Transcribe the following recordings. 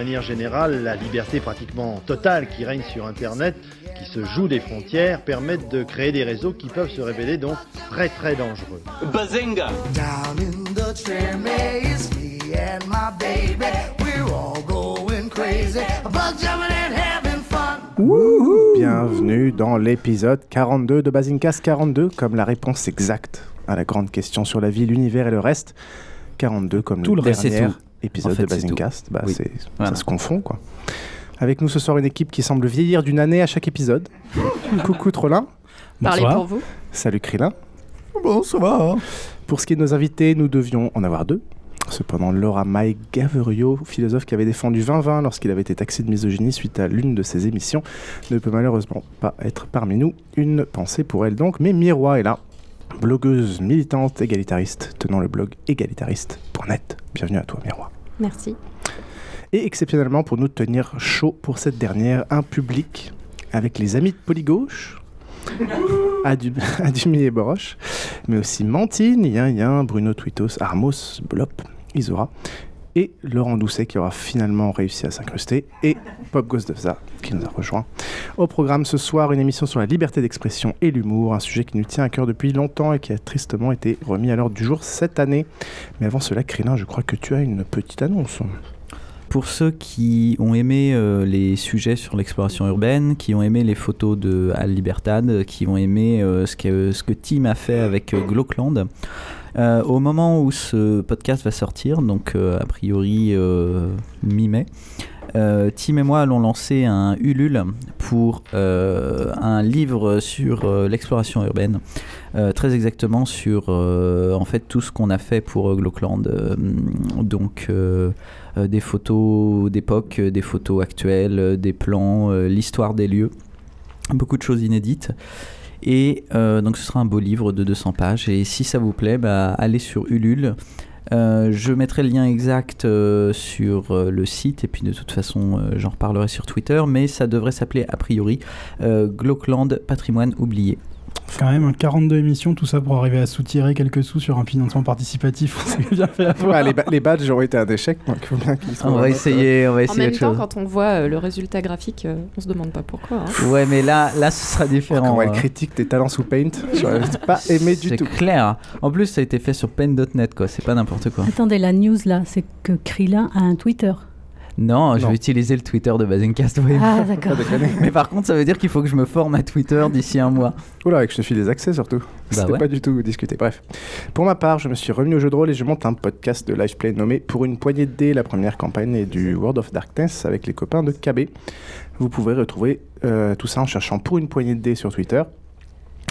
manière générale, la liberté pratiquement totale qui règne sur Internet, qui se joue des frontières, permettent de créer des réseaux qui peuvent se révéler donc très très dangereux. Bazinga. Bienvenue dans l'épisode 42 de Bazingas 42, comme la réponse exacte à la grande question sur la vie, l'univers et le reste. 42 comme tout le dernière épisode de Basingcast. Bah, Ça se confond, quoi. Avec nous ce soir, une équipe qui semble vieillir d'une année à chaque épisode. Coucou Trollin. Parlez pour vous. Salut Krillin. Bon, ça va. Pour ce qui est de nos invités, nous devions en avoir deux. Cependant, Laura May Gaverio, philosophe qui avait défendu 2020 lorsqu'il avait été taxé de misogynie suite à l'une de ses émissions, ne peut malheureusement pas être parmi nous. Une pensée pour elle donc, mais Miroir est là blogueuse militante égalitariste tenant le blog égalitariste.net. Bienvenue à toi, Miroir. Merci. Et exceptionnellement pour nous tenir chaud pour cette dernière, un public avec les amis de Polygauche, Adumi et Boroche, mais aussi Mantine, Yin Yin, Bruno Twitos, Armos, Blop, Isora, et Laurent Doucet qui aura finalement réussi à s'incruster, et Pop Ghost qui nous a rejoint. Au programme ce soir, une émission sur la liberté d'expression et l'humour, un sujet qui nous tient à cœur depuis longtemps et qui a tristement été remis à l'ordre du jour cette année. Mais avant cela, Crélin, je crois que tu as une petite annonce. Pour ceux qui ont aimé euh, les sujets sur l'exploration urbaine, qui ont aimé les photos de Al Libertad, qui ont aimé euh, ce, que, ce que Tim a fait avec euh, Glockland, euh, au moment où ce podcast va sortir, donc euh, a priori euh, mi-mai, Tim et moi allons lancer un Ulule pour un livre sur l'exploration urbaine, très exactement sur en fait tout ce qu'on a fait pour Glockland, donc des photos d'époque, des photos actuelles, des plans, l'histoire des lieux, beaucoup de choses inédites. Et euh, donc ce sera un beau livre de 200 pages. Et si ça vous plaît, bah, allez sur Ulule. Euh, je mettrai le lien exact euh, sur le site et puis de toute façon j'en reparlerai sur Twitter, mais ça devrait s'appeler a priori Glockland Patrimoine oublié quand même 42 émissions, tout ça pour arriver à soutirer quelques sous sur un financement participatif. Bien fait à les, les, badges auraient été un échec, donc il faut bien qu'ils On va essayer, on va essayer. En même temps, quand on voit euh, le résultat graphique, euh, on se demande pas pourquoi. Hein. Ouais, mais là, là, ce sera différent. Quand elle critique tes talents sous Paint, je pas aimé du tout. C'est clair. En plus, ça a été fait sur Paint.net, quoi. C'est pas n'importe quoi. Attendez, la news là, c'est que Krillin a un Twitter. Non, je vais utiliser le Twitter de Bazencast. Ah, d'accord. Mais par contre, ça veut dire qu'il faut que je me forme à Twitter d'ici un mois. Oula, et que je te file des accès surtout. Bah C'était pas du tout discuté. Bref. Pour ma part, je me suis remis au jeu de rôle et je monte un podcast de live play nommé Pour une poignée de dés, la première campagne est du World of Darkness avec les copains de KB. Vous pouvez retrouver euh, tout ça en cherchant Pour une poignée de dés sur Twitter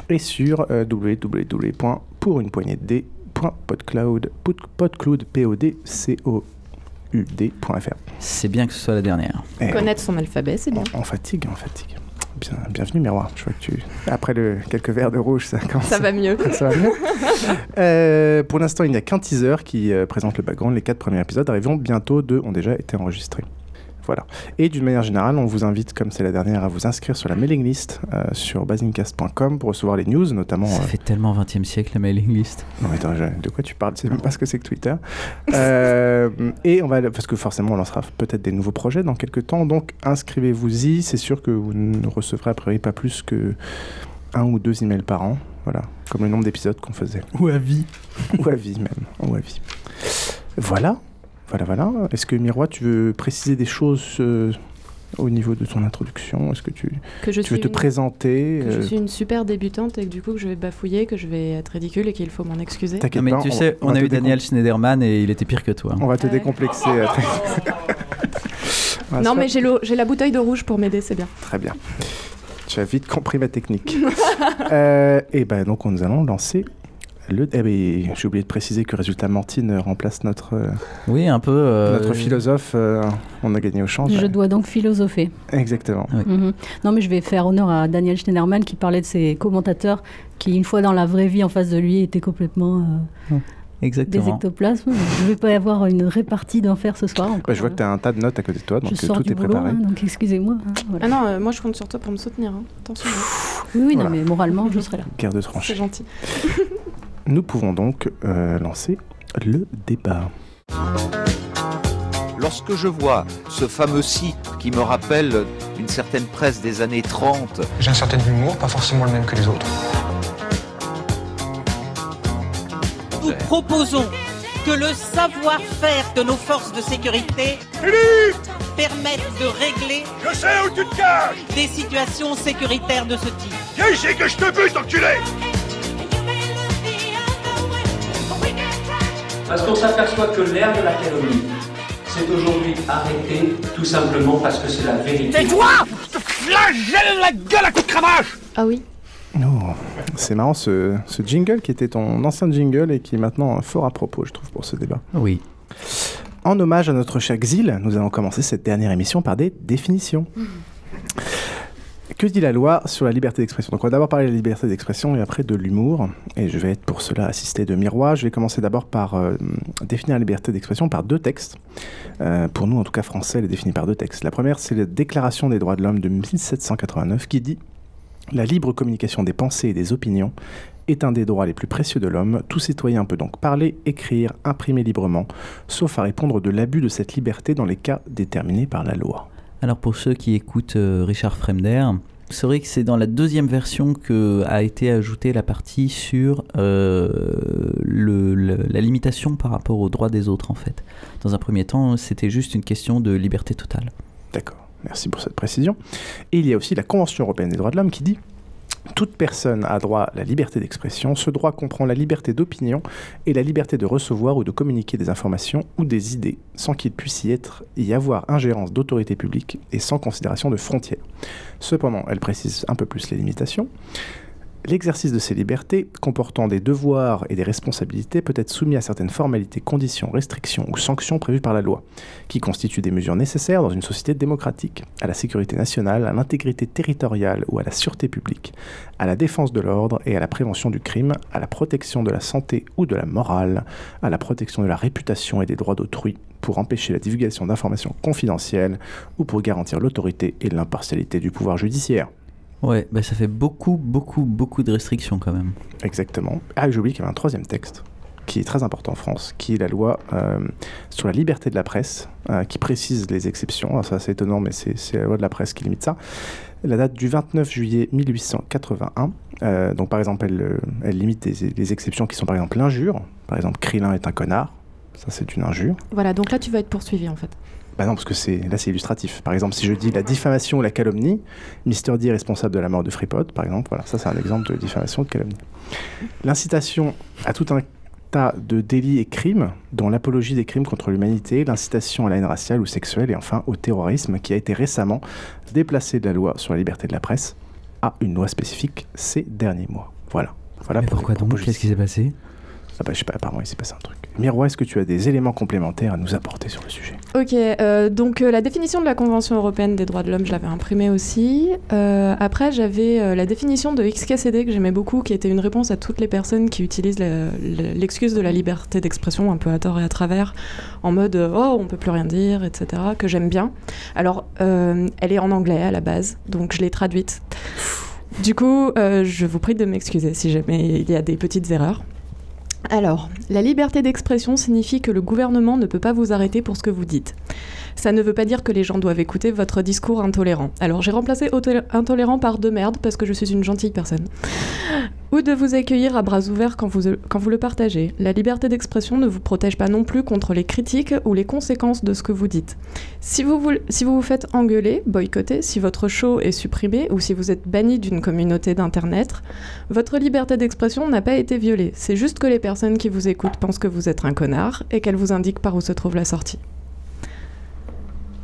et sur euh, www.pourunepognéededés.podcloud.co ud.fr. C'est bien que ce soit la dernière. Connaître son alphabet, c'est bien. On, fatigue, on fatigue. Bien, bienvenue Miroir. Je vois que tu après le quelques verres de rouge, ça commence. Ça va mieux. ça va mieux. Euh, pour l'instant, il n'y a qu'un teaser qui euh, présente le background. Les quatre premiers épisodes arriveront bientôt. Deux ont déjà été enregistrés. Voilà. Et d'une manière générale, on vous invite, comme c'est la dernière, à vous inscrire sur la mailing list euh, sur basingcast.com pour recevoir les news, notamment. Ça euh, fait tellement 20e siècle la mailing list. Non, attends, je- de quoi tu parles? Tu sais même pas ce que c'est que Twitter. Euh, et on va, parce que forcément, on lancera peut-être des nouveaux projets dans quelques temps. Donc, inscrivez-vous-y. C'est sûr que vous ne recevrez a priori pas plus que un ou deux emails par an. Voilà, comme le nombre d'épisodes qu'on faisait. Ou à vie. ou à vie même. Ou à vie. Voilà. Voilà, voilà. Est-ce que Miroir, tu veux préciser des choses euh, au niveau de ton introduction? Est-ce que tu, Que je tu veux te une- présenter Que je euh, suis une super débutante et que du coup que je vais bafouiller, que je vais être ridicule et qu'il faut m'en excuser. T'inquiète mais pas, tu on- sais, on a eu Daniel Schneiderman et il était pire que toi. On va te Ouais. décomplexer. euh, non mais j'ai le- j'ai la bouteille de rouge pour m'aider, c'est bien. Très bien. Tu as vite compris ma technique. Euh, et ben donc nous allons lancer le. Eh ben, j'ai oublié de préciser que résultat Martine remplace notre. euh, Oui, un peu. euh, Notre philosophe. euh, on a gagné au change. Je dois donc philosopher. Exactement. Mhm. Non, mais je vais faire honneur à Daniel Schneiderman qui parlait de ses commentateurs qui, une fois dans la vraie vie en face de lui, étaient complètement euh, des Exactement. ectoplasmes. Je ne vais pas y avoir une répartie d'enfer ce soir. encore. Bah, je vois que tu as un tas de notes à côté de toi, donc je sors tout du est boulot, préparé. hein, donc excusez-moi. hein, voilà. Ah non, euh, moi je compte sur toi pour me soutenir. hein. Attention. hein. Oui, oui, Voilà. non, mais moralement, je serai là. Guerre de C'est tranchées. gentil. Nous pouvons donc euh, lancer le débat. Lorsque je vois ce fameux site qui me rappelle une certaine presse des années 30, J'ai un certain humour, pas forcément le même que les autres. Nous proposons que le savoir-faire de nos forces de sécurité permette de régler Je sais où tu te caches des situations sécuritaires de ce type. Viens ici que je te bute, enculé Parce qu'on s'aperçoit que l'ère de la calomnie s'est aujourd'hui arrêtée tout simplement parce que c'est la vérité. Tais-toi Je te flagelle la gueule à coups de cravache Ah oui Oh, c'est marrant ce, ce jingle qui était ton ancien jingle et qui est maintenant fort à propos, je trouve, pour ce débat. Oui. En hommage à notre cher Xil, nous allons commencer cette dernière émission par des définitions. Que dit la loi sur la liberté d'expression? Donc on va d'abord parler de la liberté d'expression et après de l'humour. Et je vais être pour cela assisté de miroir. Je vais commencer d'abord par euh, définir la liberté d'expression par deux textes. Euh, pour nous, en tout cas français, elle est définie par deux textes. La première, c'est la Déclaration des droits de l'homme de 1789 qui dit La libre communication des pensées et des opinions est un des droits les plus précieux de l'homme. Tout citoyen peut donc parler, écrire, imprimer librement, sauf à répondre de l'abus de cette liberté dans les cas déterminés par la loi. Alors pour ceux qui écoutent euh, Richard Fremder, c'est vrai que c'est dans la deuxième version que a été ajoutée la partie sur euh, le- la limitation par rapport aux droits des autres en fait. Dans un premier temps, c'était juste une question de liberté totale. D'accord, merci pour cette précision. Et il y a aussi la Convention européenne des droits de l'homme qui dit toute personne a droit à la liberté d'expression. Ce droit comprend la liberté d'opinion et la liberté de recevoir ou de communiquer des informations ou des idées sans qu'il puisse y, être, y avoir ingérence d'autorité publique et sans considération de frontières. Cependant, elle précise un peu plus les limitations. L'exercice de ces libertés, comportant des devoirs et des responsabilités, peut être soumis à certaines formalités, conditions, restrictions ou sanctions prévues par la loi, qui constituent des mesures nécessaires dans une société démocratique, à la sécurité nationale, à l'intégrité territoriale ou à la sûreté publique, à la défense de l'ordre et à la prévention du crime, à la protection de la santé ou de la morale, à la protection de la réputation et des droits d'autrui, pour empêcher la divulgation d'informations confidentielles ou pour garantir l'autorité et l'impartialité du pouvoir judiciaire. Ouais, bah ça fait beaucoup, beaucoup, beaucoup de restrictions quand même. Exactement. Ah, j'ai oublié qu'il y avait un troisième texte qui est très important en France, qui est la loi euh, sur la liberté de la presse, euh, qui précise les exceptions. Alors ça, c'est étonnant, mais c'est la loi de la presse qui limite ça. La date du 29 juillet 1881. Euh, donc, par exemple, elle, elle limite des, des exceptions qui sont, par exemple, l'injure. Par exemple, Krillin est un connard. Ça, c'est une injure. Voilà, donc là tu vas être poursuivi en fait. Bah non, parce que c'est là c'est illustratif. Par exemple, si je dis la diffamation ou la calomnie, Mister D est responsable de la mort de Freepod, par exemple. Voilà, ça c'est un exemple de diffamation ou de calomnie. L'incitation à tout un tas de délits et crimes, dont l'apologie des crimes contre l'humanité, l'incitation à la haine raciale ou sexuelle et enfin au terrorisme, qui a été récemment déplacé de la loi sur la liberté de la presse à une loi spécifique ces derniers mois. Voilà. Voilà Mais pour pourquoi donc? Qu'est-ce qui s'est passé? Ah bah je sais pas, apparemment il s'est passé un truc. Miroir, est-ce que tu as des éléments complémentaires à nous apporter sur le sujet? Ok, euh, donc euh, la définition de la Convention européenne des droits de l'homme, je l'avais imprimée aussi. Euh, après, j'avais la définition de XKCD que j'aimais beaucoup, qui était une réponse à toutes les personnes qui utilisent l'excuse de la liberté d'expression un peu à tort et à travers, en mode oh on peut plus rien dire, etc. Que j'aime bien. Alors, elle est en anglais à la base, donc je l'ai traduite. Du coup, je vous prie de m'excuser si jamais il y a des petites erreurs. Alors, la liberté d'expression signifie que le gouvernement ne peut pas vous arrêter pour ce que vous dites. Ça ne veut pas dire que les gens doivent écouter votre discours intolérant. Alors j'ai remplacé intolérant par de merde parce que je suis une gentille personne. Ou de vous accueillir à bras ouverts quand vous, le partagez. La liberté d'expression ne vous protège pas non plus contre les critiques ou les conséquences de ce que vous dites. Si vous vous, si vous, vous faites engueuler, boycotter, si votre show est supprimé ou si vous êtes banni d'une communauté d'Internet, votre liberté d'expression n'a pas été violée. C'est juste que les personnes qui vous écoutent pensent que vous êtes un connard et qu'elles vous indiquent par où se trouve la sortie.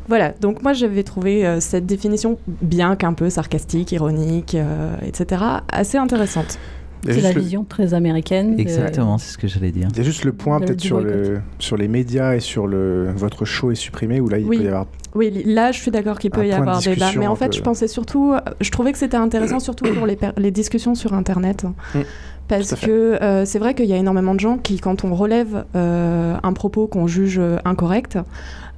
Voilà, donc moi j'avais trouvé euh, cette définition, bien qu'un peu sarcastique, ironique, euh, etc., assez intéressante. C'est la vision très américaine. Exactement, c'est ce que j'allais dire. Il y a juste le point peut-être sur, le, sur les médias et sur le, votre show est supprimé, où là il oui. peut y avoir... Oui, là je suis d'accord qu'il peut y avoir débat, mais en fait je pensais surtout, je trouvais que c'était intéressant surtout pour les, les, discussions sur Internet. Mm. Parce que euh, c'est vrai qu'il y a énormément de gens qui, quand on relève un propos qu'on juge incorrect,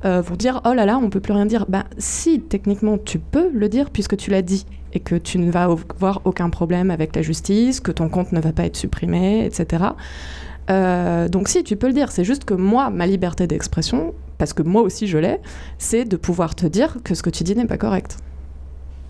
euh, dire oh là là, on peut plus rien dire. Ben si, techniquement, tu peux le dire puisque tu l'as dit et que tu ne vas avoir aucun problème avec la justice, que ton compte ne va pas être supprimé, etc. Euh, donc si, tu peux le dire. C'est juste que moi, ma liberté d'expression, parce que moi aussi je l'ai, c'est de pouvoir te dire que ce que tu dis n'est pas correct.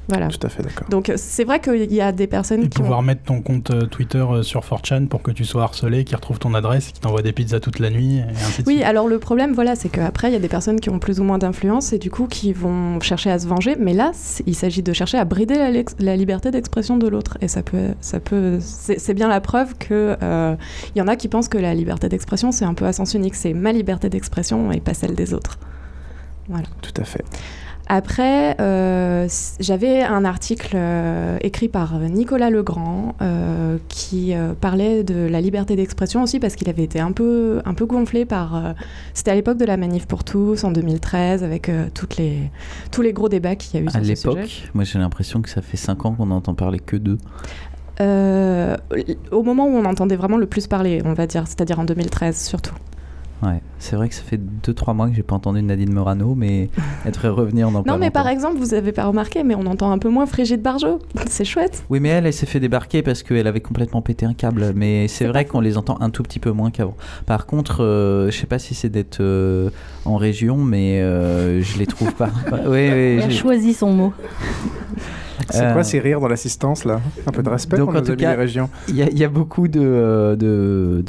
Voilà. Tout à fait d'accord. Donc c'est vrai qu'il y a des personnes et qui pouvoir mettre ton compte euh, Twitter euh, sur 4chan pour que tu sois harcelé, qu'ils retrouvent ton adresse, qui t'envoient des pizzas toute la nuit, et ainsi de Oui, alors le problème, voilà, c'est qu'après, il y a des personnes qui ont plus ou moins d'influence et du coup qui vont chercher à se venger. Mais là, il s'agit de chercher à brider la, liberté d'expression de l'autre. Et ça peut, ça peut, c'est bien la preuve que euh, il y en a qui pensent que la liberté d'expression, c'est un peu à sens unique. C'est ma liberté d'expression et pas celle des autres. Voilà. Tout à fait. Après, euh, j'avais un article euh, écrit par Nicolas Legrand euh, qui parlait de la liberté d'expression aussi parce qu'il avait été un peu, un peu gonflé par... C'était à l'époque de la manif pour tous en 2013 avec toutes les, tous les gros débats qu'il y a eu à l'époque, moi j'ai l'impression que ça fait 5 ans qu'on n'entend parler que d'eux. au moment où on entendait vraiment le plus parler, on va dire, c'est-à-dire en 2013 surtout. Ouais, c'est vrai que ça fait 2-3 mois que j'ai pas entendu Nadine Morano, mais elle devrait revenir dans Non, mais par exemple, vous avez pas remarqué, mais on entend un peu moins Frigide Barjot. C'est chouette. Oui, mais elle, elle s'est fait débarquer parce qu'elle avait complètement pété un câble. Mais c'est vrai qu'on les entend un tout petit peu moins qu'avant. Par contre, euh, je sais pas si c'est d'être euh, en région, mais euh, je les trouve pas. oui, oui, elle a choisi son mot. C'est quoi ces rires dans l'assistance là? Un peu de respect donc, pour nos en cas, régions. Il y, a beaucoup de, de,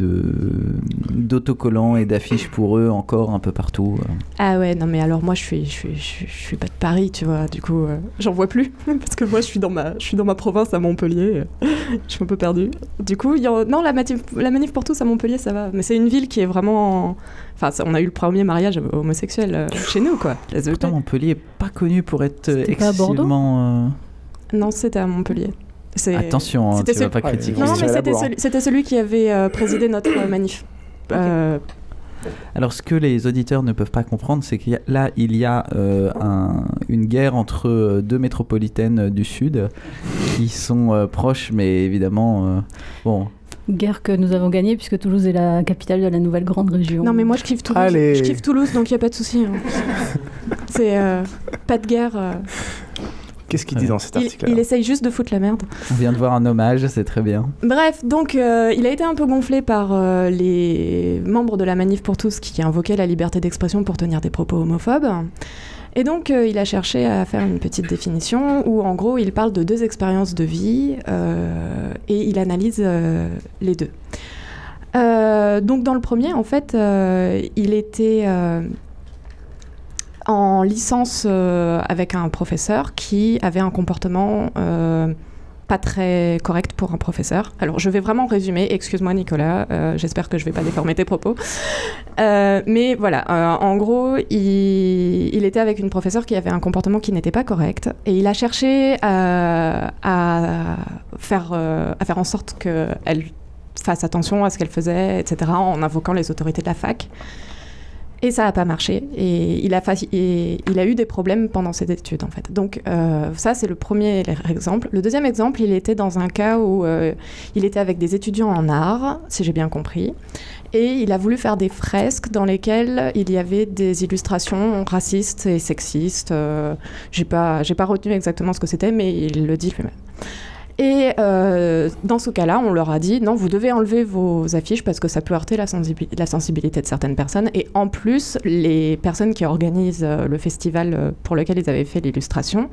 d'autocollants et d'affiches pour eux encore un peu partout. Ah ouais, non mais alors moi je suis, je suis, je suis, pas de Paris, tu vois, du coup j'en vois plus parce que moi je suis dans ma, je suis dans ma province à Montpellier, je suis un peu perdue. Du coup, y a, non la manif, la manif pour tous à Montpellier ça va, mais c'est une ville qui est vraiment, enfin on a eu le premier mariage homosexuel chez nous quoi. Pourtant Montpellier est pas connu pour être excessivement non, c'était à Montpellier. Attention, hein, tu ne vas pas critiquer. Non, mais c'était celui, qui avait euh, présidé notre euh, manif. Euh, Alors, ce que les auditeurs ne peuvent pas comprendre, c'est que là, il y a une guerre entre deux métropolitaines du Sud qui sont proches, mais évidemment, bon. Guerre que nous avons gagnée puisque Toulouse est la capitale de la nouvelle grande région. Non, mais moi je kiffe Toulouse. Je kiffe Toulouse, donc il n'y a pas de souci. Hein. c'est pas de guerre. Qu'est-ce qu'il dit dans cet article il, essaye juste de foutre la merde. On vient de voir un hommage, c'est très bien. Bref, donc euh, il a été un peu gonflé par euh, les membres de la Manif pour tous qui invoquaient la liberté d'expression pour tenir des propos homophobes. Et donc euh, il a cherché à faire une petite définition où en gros il parle de deux expériences de vie et il analyse les deux. donc dans le premier, en fait, il était en licence euh, avec un professeur qui avait un comportement euh, pas très correct pour un professeur. Alors je vais vraiment résumer, excuse-moi Nicolas, euh, j'espère que je vais pas déformer tes propos. mais voilà, en gros, il, était avec une professeure qui avait un comportement qui n'était pas correct et il a cherché à, faire, à faire en sorte qu'elle fasse attention à ce qu'elle faisait, etc., en invoquant les autorités de la fac. Et ça n'a pas marché. Et il, a eu des problèmes pendant ses études, en fait. Donc, euh, ça, c'est le premier exemple. Le deuxième exemple, il était dans un cas où euh, il était avec des étudiants en art, si j'ai bien compris. Et il a voulu faire des fresques dans lesquelles il y avait des illustrations racistes et sexistes. Euh, j'ai pas, pas retenu exactement ce que c'était, mais il le dit lui-même. Et euh, dans ce cas-là, on leur a dit non, vous devez enlever vos affiches parce que ça peut heurter la, sensibilité de certaines personnes. Et en plus, les personnes qui organisent euh, le festival euh, pour lequel ils avaient fait l'illustration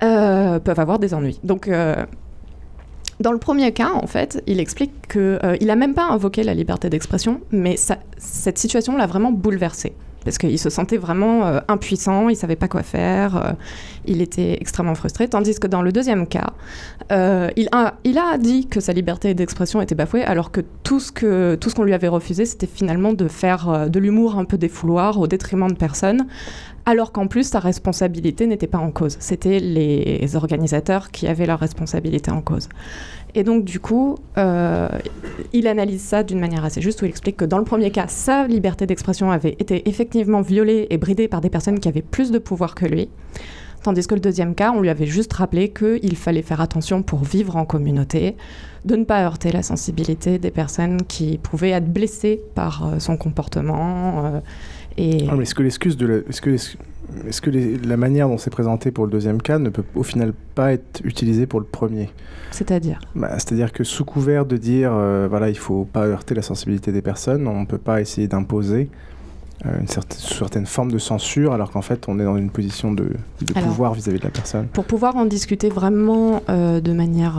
peuvent avoir des ennuis. Donc, dans le premier cas, en fait, il explique qu'il n'a même pas invoqué la liberté d'expression, mais cette situation l'a vraiment bouleversé parce qu'il se sentait vraiment euh, impuissant, il savait pas quoi faire, euh, il était extrêmement frustré. Tandis que dans le deuxième cas, euh, il, a, dit que sa liberté d'expression était bafouée, alors que tout ce qu'on lui avait refusé, c'était finalement de faire de l'humour un peu défouloir au détriment de personne. Alors qu'en plus, sa responsabilité n'était pas en cause. C'était les organisateurs qui avaient leur responsabilité en cause. Et donc, du coup, euh, il analyse ça d'une manière assez juste, où il explique que dans le premier cas, sa liberté d'expression avait été effectivement violée et bridée par des personnes qui avaient plus de pouvoir que lui. Tandis que le deuxième cas, on lui avait juste rappelé qu'il fallait faire attention pour vivre en communauté, de ne pas heurter la sensibilité des personnes qui pouvaient être blessées par euh, son comportement. Euh, et... Ah, est-ce que l'excuse de est-ce que est-ce que la manière dont c'est présenté pour le deuxième cas ne peut au final pas être utilisée pour le premier? C'est-à-dire? Bah, C'est-à-dire que sous couvert de dire, euh, voilà, il faut pas heurter la sensibilité des personnes, on ne peut pas essayer d'imposer euh, une certaine, forme de censure, alors qu'en fait, on est dans une position de, pouvoir vis-à-vis de la personne. Pour pouvoir en discuter vraiment euh, de manière...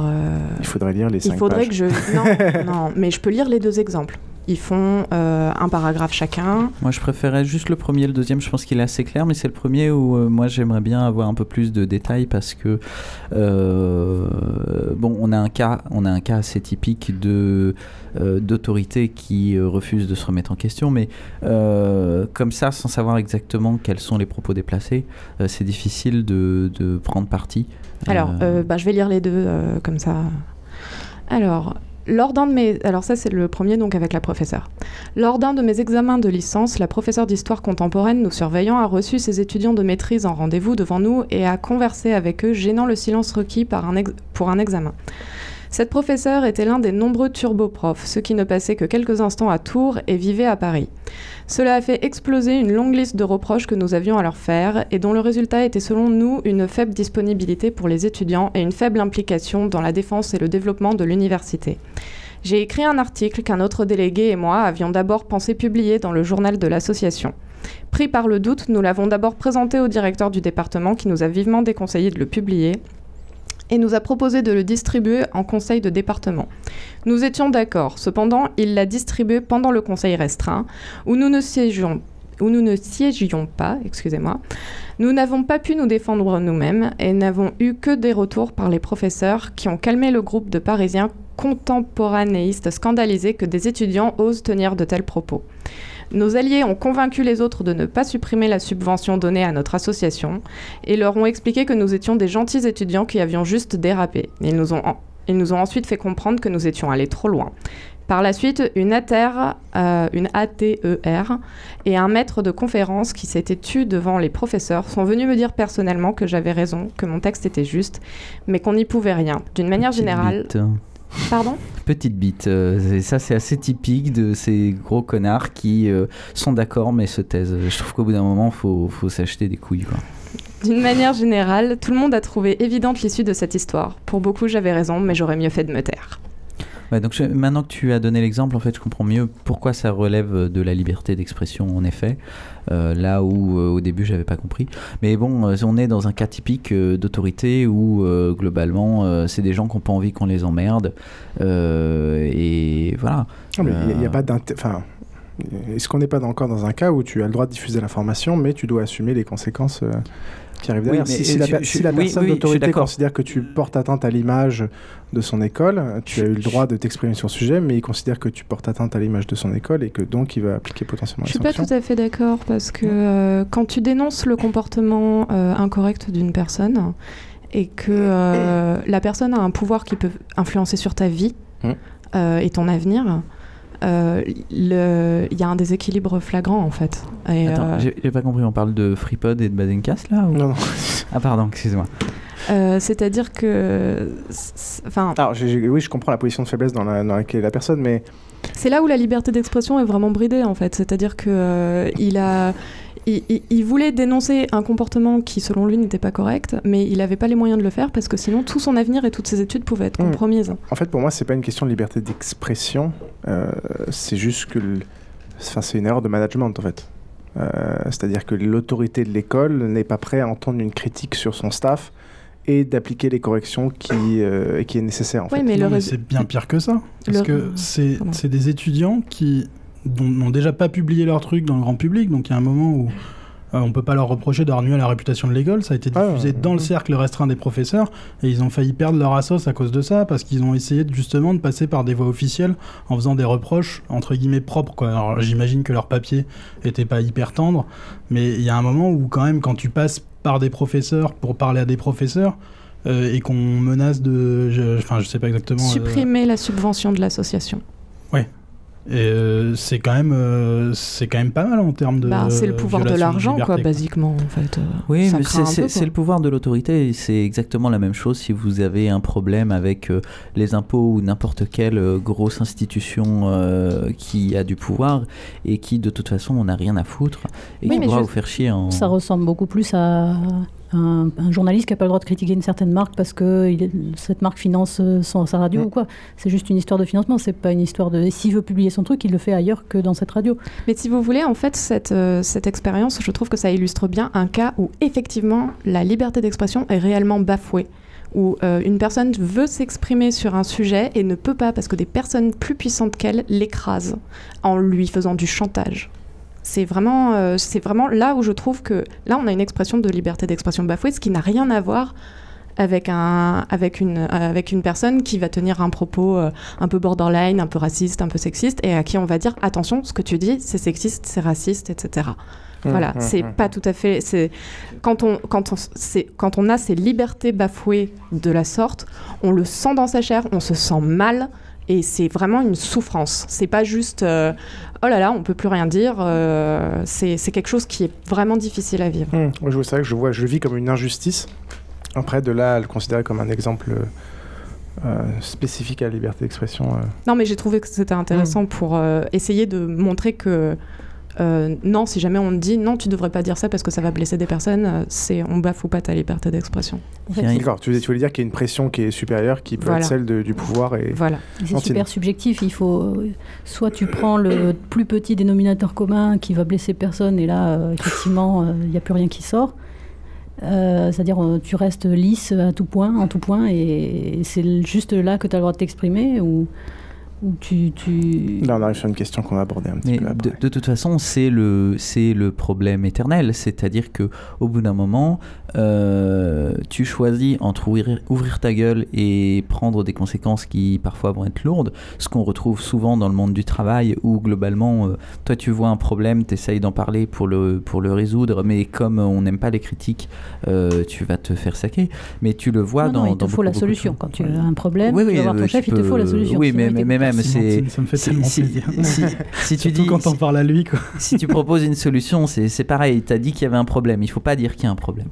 il faudrait lire les cinq Il faudrait que je... Non, non, mais je peux lire les deux exemples. Ils font euh, un paragraphe chacun. Moi, je préférais juste le premier et le deuxième. Je pense qu'il est assez clair, mais c'est le premier où euh, moi j'aimerais bien avoir un peu plus de détails parce que euh, bon, on a un cas, on a un cas assez typique de d'autorité qui refuse de se remettre en question, mais comme ça, sans savoir exactement quels sont les propos déplacés, c'est difficile de, de, prendre parti. Alors, bah, je vais lire les deux comme ça. Alors, lors d'un de mes... Alors ça c'est le premier donc avec la professeure. Lors d'un de mes examens de licence, la professeure d'histoire contemporaine nous surveillant a reçu ses étudiants de maîtrise en rendez-vous devant nous et a conversé avec eux gênant le silence requis pour un examen. Cette professeure était l'un des nombreux turboprofs, ceux qui ne passaient que quelques instants à Tours et vivaient à Paris. Cela a fait exploser une longue liste de reproches que nous avions à leur faire et dont le résultat était selon nous une faible disponibilité pour les étudiants et une faible implication dans la défense et le développement de l'université. J'ai écrit un article qu'un autre délégué et moi avions d'abord pensé publier dans le journal de l'association. Pris par le doute, nous l'avons d'abord présenté au directeur du département qui nous a vivement déconseillé de le publier et nous a proposé de le distribuer en conseil de département. Nous étions d'accord, cependant il l'a distribué pendant le conseil restreint, où nous ne siégions, pas, excusez-moi. Nous n'avons pas pu nous défendre nous-mêmes et n'avons eu que des retours par les professeurs qui ont calmé le groupe de Parisiens contemporanéistes scandalisés que des étudiants osent tenir de tels propos. Nos alliés ont convaincu les autres de ne pas supprimer la subvention donnée à notre association et leur ont expliqué que nous étions des gentils étudiants qui avions juste dérapé. Ils nous ont, ils nous ont ensuite fait comprendre que nous étions allés trop loin. Par la suite, une ATER, euh, une ATER et un maître de conférence qui s'était tu devant les professeurs sont venus me dire personnellement que j'avais raison, que mon texte était juste, mais qu'on n'y pouvait rien. D'une manière générale. Pardon? Petite bite. Euh, et ça, c'est assez typique de ces gros connards qui euh, sont d'accord mais se taisent. Je trouve qu'au bout d'un moment, il faut, faut s'acheter des couilles. D'une manière générale, tout le monde a trouvé évidente l'issue de cette histoire. Pour beaucoup, j'avais raison, mais j'aurais mieux fait de me taire donc maintenant que tu as donné l'exemple, en fait, je comprends mieux pourquoi ça relève de la liberté d'expression, en effet, euh, là où euh, au début j'avais pas compris. Mais bon, euh, on est dans un cas typique d'autorité où globalement c'est des gens qui n'ont pas envie qu'on les emmerde, et voilà. Il n'y a, pas Enfin, est-ce qu'on n'est pas encore dans un cas où tu as le droit de diffuser l'information, mais tu dois assumer les conséquences qui arrivent derrière? si, la, personne d'autorité considère que tu portes atteinte à l'image de son école, tu as eu le droit de t'exprimer sur le sujet, mais il considère que tu portes atteinte à l'image de son école et que donc il va appliquer potentiellement Je suis pas tout à fait d'accord parce que euh, quand tu dénonces le comportement euh, incorrect d'une personne et que euh, la personne a un pouvoir qui peut influencer sur ta vie, mmh. et ton avenir, il y a un déséquilibre flagrant en fait. Et, Attends, j'ai pas compris, on parle de FreePod et de Bazencast là Non, non. ah pardon, excuse-moi. C'est-à-dire que. Enfin. Alors, oui, je comprends la position de faiblesse dans, laquelle est la personne, mais. C'est là où la liberté d'expression est vraiment bridée, en fait. C'est-à-dire que il a. Il, voulait dénoncer un comportement qui, selon lui, n'était pas correct, mais il n'avait pas les moyens de le faire parce que sinon, tout son avenir et toutes ses études pouvaient être hmm. compromises. En fait, pour moi, c'est pas une question de liberté d'expression, euh, c'est juste que. Enfin, c'est une erreur de management, en fait. Euh, c'est-à-dire que l'autorité de l'école n'est pas prête à entendre une critique sur son staff et d'appliquer les corrections qui, euh, qui est nécessaire. En fait. mais, c'est bien pire que ça. Parce que c'est des étudiants qui n'ont déjà pas publié leur truc dans le grand public. Donc il y a un moment où euh, on peut pas leur reprocher d'avoir nuit à la réputation de l'école. Ça a été diffusé dans le cercle restreint des professeurs et ils ont failli perdre leur assos à cause de ça parce qu'ils ont essayé justement de passer par des voies officielles en faisant des reproches entre guillemets propres. Quoi. Alors j'imagine que leur papier était pas hyper tendre, mais il y a un moment où quand même quand tu passes par des professeurs pour parler à des professeurs euh, et qu'on menace de. Enfin, je, sais pas exactement. Euh, Supprimer la subvention de l'association. Ouais. Et euh, c'est quand même c'est quand même pas mal en termes de. Bah, c'est le pouvoir de l'argent, quoi, basiquement, en fait. oui, mais c'est le pouvoir de l'autorité. C'est exactement la même chose si vous avez un problème avec les impôts ou n'importe quelle grosse institution qui a du pouvoir et qui, de toute façon, on n'a rien à foutre et qui pourra vous faire chier. En... Ça ressemble beaucoup plus à un, journaliste qui n'a pas le droit de critiquer une certaine marque parce que cette marque finance euh, son, sa radio mm. ou quoi. C'est juste une histoire de financement, c'est pas une histoire de. S'il veut publier son truc, il le fait ailleurs que dans cette radio. Mais si vous voulez, en fait, cette, euh, cette expérience, je trouve que ça illustre bien un cas où effectivement la liberté d'expression est réellement bafouée où euh, une personne veut s'exprimer sur un sujet et ne peut pas parce que des personnes plus puissantes qu'elle l'écrasent en lui faisant du chantage. C'est vraiment, euh, c'est vraiment là où je trouve que là, on a une expression de liberté d'expression bafouée, ce qui n'a rien à voir avec, un, avec, une, avec une personne qui va tenir un propos euh, un peu borderline, un peu raciste, un peu sexiste, et à qui on va dire attention, ce que tu dis, c'est sexiste, c'est raciste, etc. Mmh, voilà, mmh, c'est mmh. pas tout à fait. C'est quand on quand on quand on a ces libertés bafouées de la sorte, on le sent dans sa chair, on se sent mal et c'est vraiment une souffrance. C'est pas juste euh, oh là là, on peut plus rien dire. Euh, c'est quelque chose qui est vraiment difficile à vivre. Mmh, je vois ça, je vois, je vis comme une injustice. Après, de là à le considérer comme un exemple euh, spécifique à la liberté d'expression. Non, mais j'ai trouvé que c'était intéressant mmh. pour essayer de montrer que euh, non, si jamais on te dit non, tu devrais pas dire ça parce que ça va blesser des personnes, euh, c'est on bafoue pas ta liberté d'expression. D'accord, tu, voulais dire qu'il y a une pression qui est supérieure, qui peut être celle du pouvoir. Et voilà. C'est super subjectif. Il faut soit tu prends le plus petit dénominateur commun qui va blesser personne, et là, euh, effectivement, il n'y a plus rien qui sort. C'est-à-dire, tu restes lisse à tout point, en tout point, et c'est juste là que tu as le droit de t'exprimer, ou tu, tu... Là, on arrive sur une question qu'on va aborder un petit peu après. De, de, toute façon, c'est le, c'est le problème éternel. C'est-à-dire que au bout d'un moment, euh, tu choisis entre ouvrir, ouvrir, ta gueule et prendre des conséquences qui parfois vont être lourdes, ce qu'on retrouve souvent dans le monde du travail où globalement, euh, toi tu vois un problème, tu essayes d'en parler pour le, pour le résoudre, mais comme on n'aime pas les critiques, euh, tu vas te faire saquer. Mais tu le vois dans... il te faut la solution. Quand tu as un problème, tu vas voir ton chef, il te faut la solution. Oui, mais, mais, même, c'est... Ça me fait tellement si, plaisir. Si, tu dis... quand on parle à lui, quoi. si tu proposes une solution, c'est pareil, tu as dit qu'il y avait un problème, il faut pas dire qu'il y a un problème.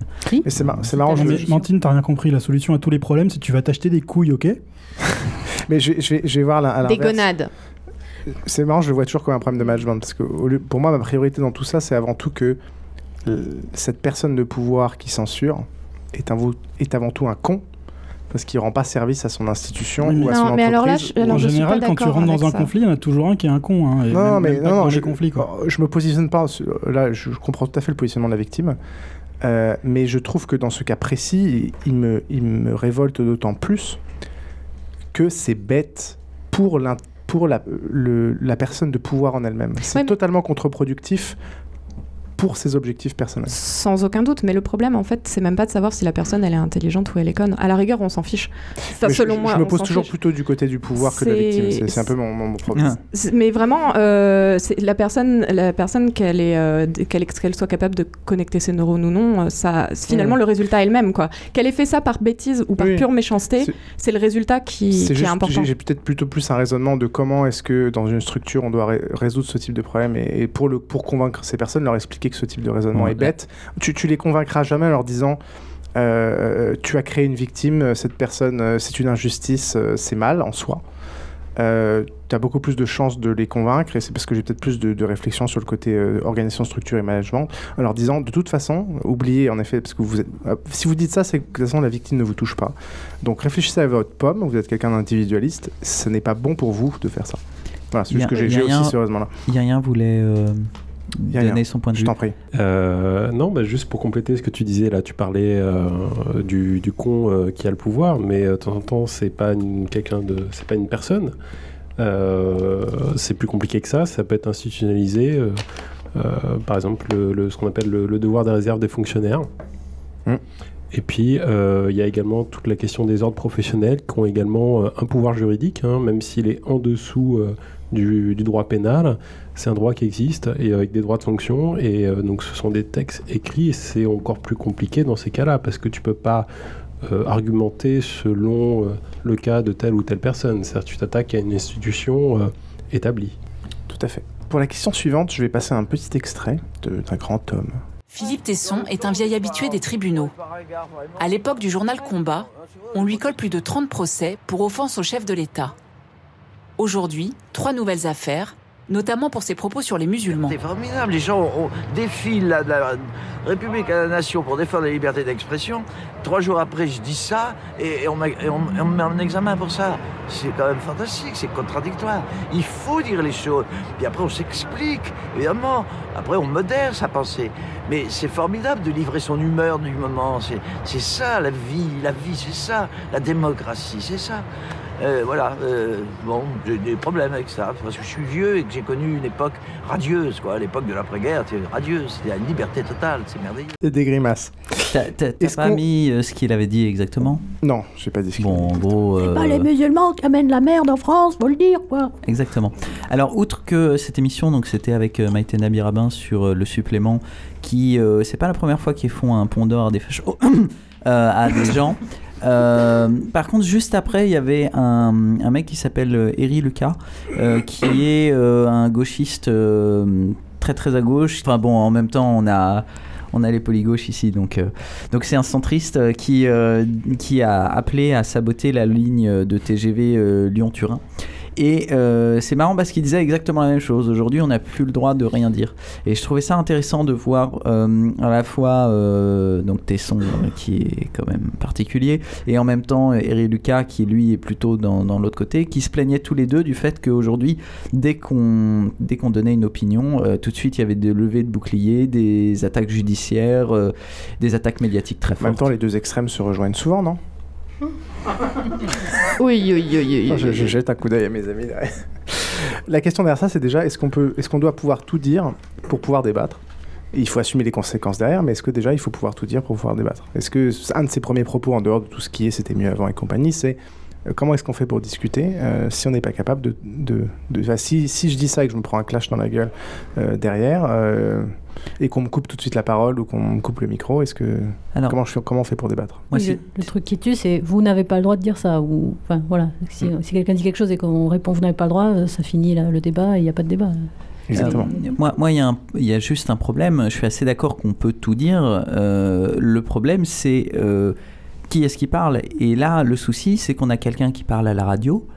C'est marrant. Je... Mais, Mantine, t'as rien compris. La solution à tous les problèmes, c'est tu vas t'acheter des couilles, ok? Mais je, je, vais, je vais voir la, Des gonades. C'est marrant, je le vois toujours comme un problème de management. Parce que pour moi, ma priorité dans tout ça, c'est avant tout que euh, cette personne de pouvoir qui censure est, est avant tout un con parce qu'il rend pas service à son institution ou à son mais Alors là, en général, quand tu rentres dans un conflit, il y en a toujours un qui est un con. Hein, non, mais non, non, je, conflits, quoi. je me positionne pas. Là, je, comprends tout à fait le positionnement de la victime. Euh, mais je trouve que dans ce cas précis, il me, il me révolte d'autant plus que c'est bête pour, pour la, le, la, personne de pouvoir en elle-même. C'est totalement contre-productif pour ses objectifs personnels. Sans aucun doute, mais le problème en fait, c'est même pas de savoir si la personne elle est intelligente ou elle est conne. À la rigueur, on s'en fiche. Ça, selon moi, je me pose toujours plutôt du côté du pouvoir que de la victime. C'est un peu mon, problème. Mais vraiment, euh, la personne, la personne qu'elle est, euh, qu'elle soit capable de connecter ses neurones ou non, euh, ça, finalement, le résultat est le même quoi. Qu'elle ait fait ça par bêtise ou par pure méchanceté, c'est le résultat qui, qui est important. J'ai peut-être plutôt plus un raisonnement de comment est-ce que dans une structure on doit résoudre ce type de problème et, pour le pour convaincre ces personnes, leur expliquer que ce type de raisonnement est bête. Tu, tu les convaincras jamais en leur disant euh, tu as créé une victime, cette personne, euh, c'est une injustice, euh, c'est mal en soi. tu as beaucoup plus de chances de les convaincre, et c'est parce que j'ai peut-être plus de, réflexion sur le côté organisation, structure et management, en leur disant, de toute façon, oubliez en effet, parce que vous êtes, si vous dites ça, c'est que de toute façon la victime ne vous touche pas. Donc réfléchissez à votre pomme, vous êtes quelqu'un d'individualiste, ce n'est pas bon pour vous de faire ça. Voilà, c'est juste que j'ai aussi ce raisonnement-là. Rien voulait donner son point de vue. Je t'en prie. Euh, non, bah, juste pour compléter ce que tu disais là, tu parlais euh, du, du, con euh, qui a le pouvoir, mais de temps en temps, c'est pas quelqu'un de, c'est pas une personne. c'est plus compliqué que ça. Ça peut être institutionnalisé. par exemple, le, ce qu'on appelle le, devoir de réserve des fonctionnaires. Hum. Et puis, il y a également toute la question des ordres professionnels qui ont également un pouvoir juridique, hein, même s'il est en dessous du, du, droit pénal c'est un droit qui existe et avec des droits de fonction. Et euh, donc ce sont des textes écrits et c'est encore plus compliqué dans ces cas-là parce que tu peux pas euh, argumenter selon euh, le cas de telle ou telle personne. C'est-à-dire tu t'attaques à une institution établie. Tout à fait. Pour la question suivante, je vais passer un petit extrait d'un grand homme. Philippe Tesson est un vieil habitué des tribunaux. À l'époque du journal Combat, on lui colle plus de 30 procès pour offense au chef de l'État. Aujourd'hui, trois nouvelles affaires notamment pour ses propos sur les musulmans. C'est formidable, les gens la, la, République à la nation pour défendre la liberté d'expression. Trois jours après, je dis ça et, on, me met en examen pour ça. C'est quand même fantastique, c'est contradictoire. Il faut dire les choses. Puis après, on s'explique, évidemment. Après, on modère sa pensée. Mais c'est formidable de livrer son humeur du moment. C'est ça, la vie. La vie, c'est ça. La démocratie, c'est ça. Euh, voilà, euh, bon, j'ai des problèmes avec ça, parce que je suis vieux et que j'ai connu une époque radieuse, quoi. L'époque de l'après-guerre, c'était radieuse, c'était la liberté totale, c'est merveilleux. Des grimaces. T'as pas mis euh, ce qu'il avait dit exactement? Non, j'ai pas dit ce Bon, en gros. C'est pas les musulmans qui amènent la merde en France, faut le dire, quoi. Exactement. Alors, outre que cette émission, donc c'était avec Maïté Nabirabin sur le supplément, qui, c'est pas la première fois qu'ils font un pont d'or des fachos à des gens. Euh, par contre, juste après, il y avait un, mec qui s'appelle euh, Eri Lucas, euh, qui est un gauchiste très très à gauche. Enfin bon, en même temps, on a on a les polygauches ici, donc donc c'est un centriste qui qui a appelé à saboter la ligne de TGV Lyon-Turin. Et euh, c'est marrant parce qu'il disait exactement la même chose. Aujourd'hui, on n'a plus le droit de rien dire. Et je trouvais ça intéressant de voir euh, à la fois euh, donc Tesson qui est quand même particulier et en même temps Eric Lucas qui lui est plutôt dans, dans l'autre côté, qui se plaignaient tous les deux du fait qu'aujourd'hui, dès qu'on dès qu'on donnait une opinion, tout de suite il y avait des levées de boucliers, des attaques judiciaires, des attaques médiatiques très fortes. En même temps, les deux extrêmes se rejoignent souvent, non? oui, oui, oui, oui. je, jette un coup d'œil à mes amis. La question derrière ça, c'est déjà est-ce qu'on peut, est-ce qu'on doit pouvoir tout dire pour pouvoir débattre? Il faut assumer les conséquences derrière, mais est-ce que déjà il faut pouvoir tout dire pour pouvoir débattre? Est-ce que un de ses premiers propos, en dehors de tout ce qui est c'était mieux avant et compagnie, c'est comment est-ce qu'on fait pour discuter euh, si on n'est pas capable de... de, de si, si, je dis ça et que je me prends un clash dans la gueule euh, derrière, et qu'on me coupe tout de suite la parole ou qu'on me coupe le micro, est-ce que comment, je, comment on fait pour débattre? Moi, le, le, truc qui tue, c'est vous n'avez pas le droit de dire ça. Ou enfin voilà, si, mm. si quelqu'un dit quelque chose et qu'on répond vous n'avez pas le droit, ça finit le débat et il n'y a pas de débat. Exactement. moi, moi, il y, y, a juste un problème. Je suis assez d'accord qu'on peut tout dire. le problème, c'est qui est-ce qui parle Et là, le souci, c'est qu'on a quelqu'un qui parle à la radio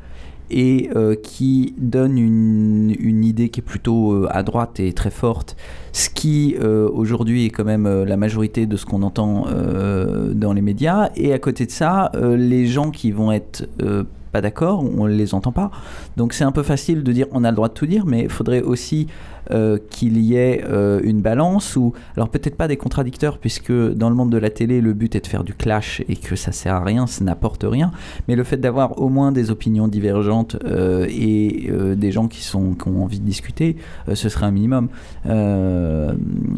et euh, qui donne une, une, idée qui est plutôt euh, à droite et très forte, ce qui euh, aujourd'hui est quand même la majorité de ce qu'on entend dans les médias. Et à côté de ça, les gens qui vont être pas d'accord, on ne les entend pas. Donc c'est un peu facile de dire on a le droit de tout dire, mais il faudrait aussi euh, qu'il y ait euh, une balance ou alors peut-être pas des contradicteurs puisque dans le monde de la télé le but est de faire du clash et que ça sert à rien, ça n'apporte rien, mais le fait d'avoir au moins des opinions divergentes euh, et des gens qui sont qui ont envie de discuter, ce serait un minimum.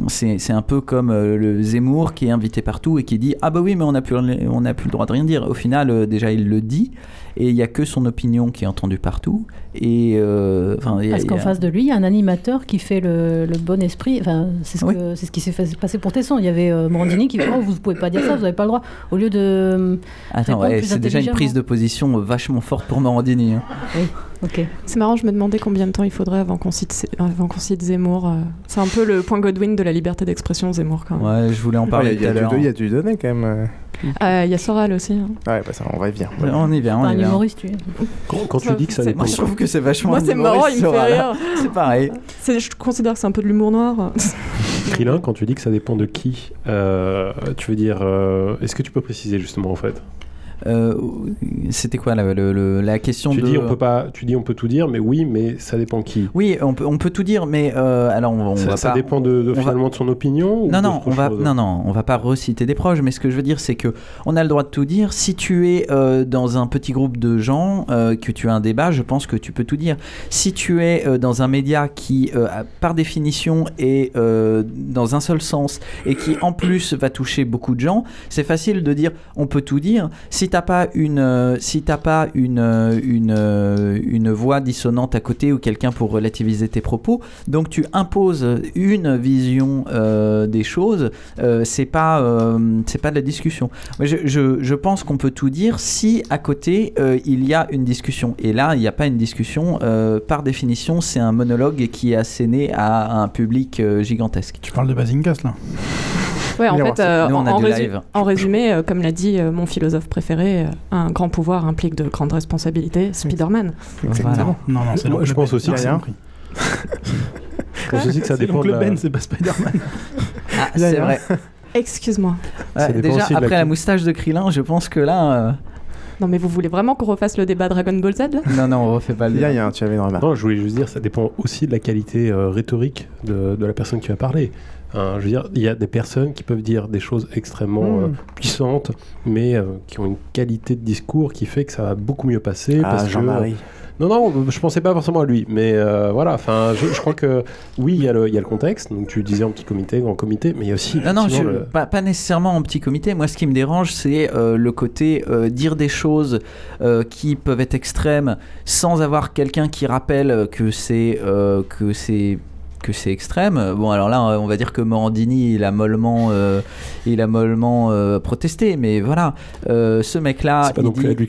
c'est un peu comme le Zemmour qui est invité partout et qui dit ah bah oui mais on n'a plus on plus le droit de rien dire. Au final déjà il le dit et il n'y a que son opinion qui est entendue partout. Et, euh, Parce qu'en face de lui, il y a un animateur qui fait le, bon esprit. Enfin, c'est ce, ce, qui s'est passé pour Tesson. Il y avait euh, Morandini qui dit oh, Vous ne pouvez pas dire ça, vous n'avez pas le droit. Au lieu de. Attends, c'est déjà une prise de position vachement forte pour Morandini. Hein. Oui. C'est marrant, je me demandais combien de temps il faudrait avant qu'on cite, avant qu'on cite Zemmour. C'est un peu le point Godwin de la liberté d'expression, Zemmour, quand même. Ouais, je voulais en parler tout à l'heure. Il y a du donné quand même. Il y a Soral aussi. Hein. Ouais, bah ça, on va y venir. On y vient, on y vient. humoriste, tu Quand, tu dis que ça dépend. Moi, je trouve que c'est vachement. Moi, c'est marrant, il me fait rire. c'est pareil. Je considère que c'est un peu de l'humour noir. Krillin, quand tu dis que ça dépend de qui, euh, tu veux dire. Euh, est-ce que tu peux préciser justement en fait? Euh, c'était quoi la, la question tu de... dis on peut pas tu dis on peut tout dire mais oui mais ça dépend qui. Oui on peut, on peut tout dire mais euh, alors on, ça, va ça dépend de, finalement de son opinion non non on va non non on va pas reciter des proches mais ce que je veux dire c'est que on a le droit de tout dire. Si tu es euh, dans un petit groupe de gens que tu as un débat je pense que tu peux tout dire. Si tu es dans un média qui par définition est dans un seul sens et qui en plus va toucher beaucoup de gens c'est facile de dire on peut tout dire. Si t'as pas une, euh, si t'as pas une, euh, une, euh, une voix dissonante à côté ou quelqu'un pour relativiser tes propos, donc tu imposes une vision des choses, c'est pas, c'est pas de la discussion. Je, je, je pense qu'on peut tout dire si à côté il y a une discussion. Et là, il n'y a pas une discussion. par définition, c'est un monologue qui est asséné à un public gigantesque. Tu parles de Bazingas là Ouais, en fait, euh, en, résumé, euh, comme l'a dit euh, mon philosophe préféré, un grand pouvoir implique de grandes responsabilités. Spider-Man. Exactement. Non, non, c'est je pense aussi que c'est je pense aussi que ça dépend de la... Ben, c'est pas Spider-Man. ah, c'est vrai. Excuse-moi. déjà, après la, moustache de Krillin, je pense que là. Non, mais vous voulez vraiment qu'on refasse le débat Dragon Ball Z là? Non, non, on refait pas le débat. tu avais une remarque. Non, je voulais juste dire, ça dépend aussi de la qualité rhétorique de, de, la personne qui va parler. Hein, je veux dire, il y a des personnes qui peuvent dire des choses extrêmement hmm. euh, puissantes, mais euh, qui ont une qualité de discours qui fait que ça va beaucoup mieux passer. Ah, Jean-Marie. Non, non, je pensais pas forcément à lui, mais euh, voilà, enfin, je, crois que oui, il y, a le, contexte, donc tu disais en petit comité, grand comité, mais il y a aussi. Non, non, pas, pas, nécessairement en petit comité. Moi, ce qui me dérange, c'est le côté dire des choses qui peuvent être extrêmes sans avoir quelqu'un qui rappelle que c'est que c'est que c'est extrême. Bon, alors là, on va dire que Morandini, il a mollement, euh, il a mollement euh, protesté, mais voilà, euh, ce mec-là, il, dit,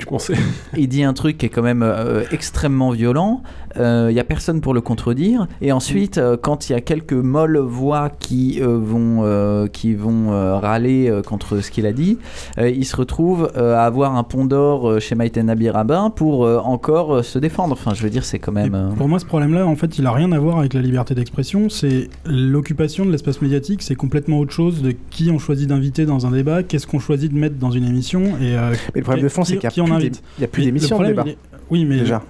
il dit un truc qui est quand même extrêmement violent. Il n'y a personne pour le contredire. Et ensuite, quand il y a quelques molles voix qui vont, qui vont râler contre ce qu'il a dit, il se retrouve à avoir un pont d'or chez Maïten Nabi Rabin pour encore se défendre. Enfin, je veux dire, c'est quand même. pour moi, ce problème-là, en fait, il a rien à voir avec la liberté d'expression c'est l'occupation de l'espace médiatique, c'est complètement autre chose de qui on choisit d'inviter dans un débat, qu'est-ce qu'on choisit de mettre dans une émission. Et, euh, mais le problème de fond, c'est qu'il n'y a, plus d'émissions de débat. Oui, mais déjà.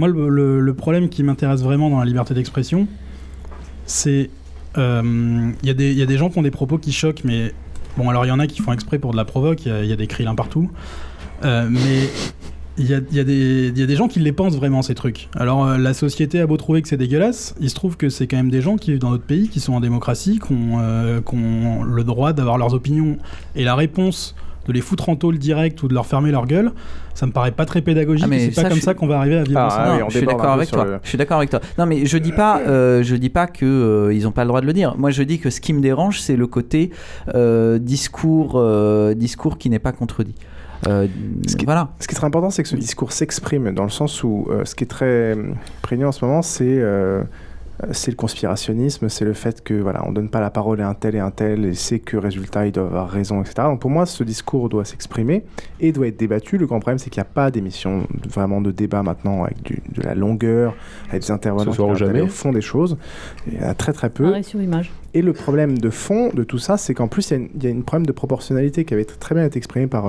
Moi, le, problème qui m'intéresse vraiment dans la liberté d'expression, c'est. Euh, il y, y, a des gens qui ont des propos qui choquent, mais. Bon, alors il y en a qui font exprès pour de la provoque, il y, a des cris l'un partout. Euh, mais il y, a, des gens qui les pensent vraiment ces trucs. Alors euh, la société a beau trouver que c'est dégueulasse, il se trouve que c'est quand même des gens qui vivent dans notre pays, qui sont en démocratie, qui ont, euh, le droit d'avoir leurs opinions. Et la réponse de les foutre en tôle direct ou de leur fermer leur gueule, ça me paraît pas très pédagogique. Ah, c'est pas comme ça qu'on va arriver à vivre ah, je suis d'accord avec toi. Je suis d'accord avec toi. Non, mais je dis pas, euh, je dis pas que ils ont pas le droit de le dire. Moi, je dis que ce qui me dérange, c'est le côté discours, discours qui n'est pas contredit. Euh, ce, qui, voilà. ce qui est très important, c'est que ce discours s'exprime dans le sens où euh, ce qui est très prégnant en ce moment, c'est euh, c'est le conspirationnisme, c'est le fait que voilà, on donne pas la parole à un tel et un tel et c'est que résultat ils doivent avoir raison, etc. Donc pour moi, ce discours doit s'exprimer et doit être débattu. Le grand problème, c'est qu'il n'y a pas d'émission vraiment de débat maintenant avec du, de la longueur, avec des intervenants qui au fond des choses. Il y en a très très peu. sur image. Et le problème de fond de tout ça, c'est qu'en plus il y, a un problème de proportionnalité qui avait très bien été exprimé par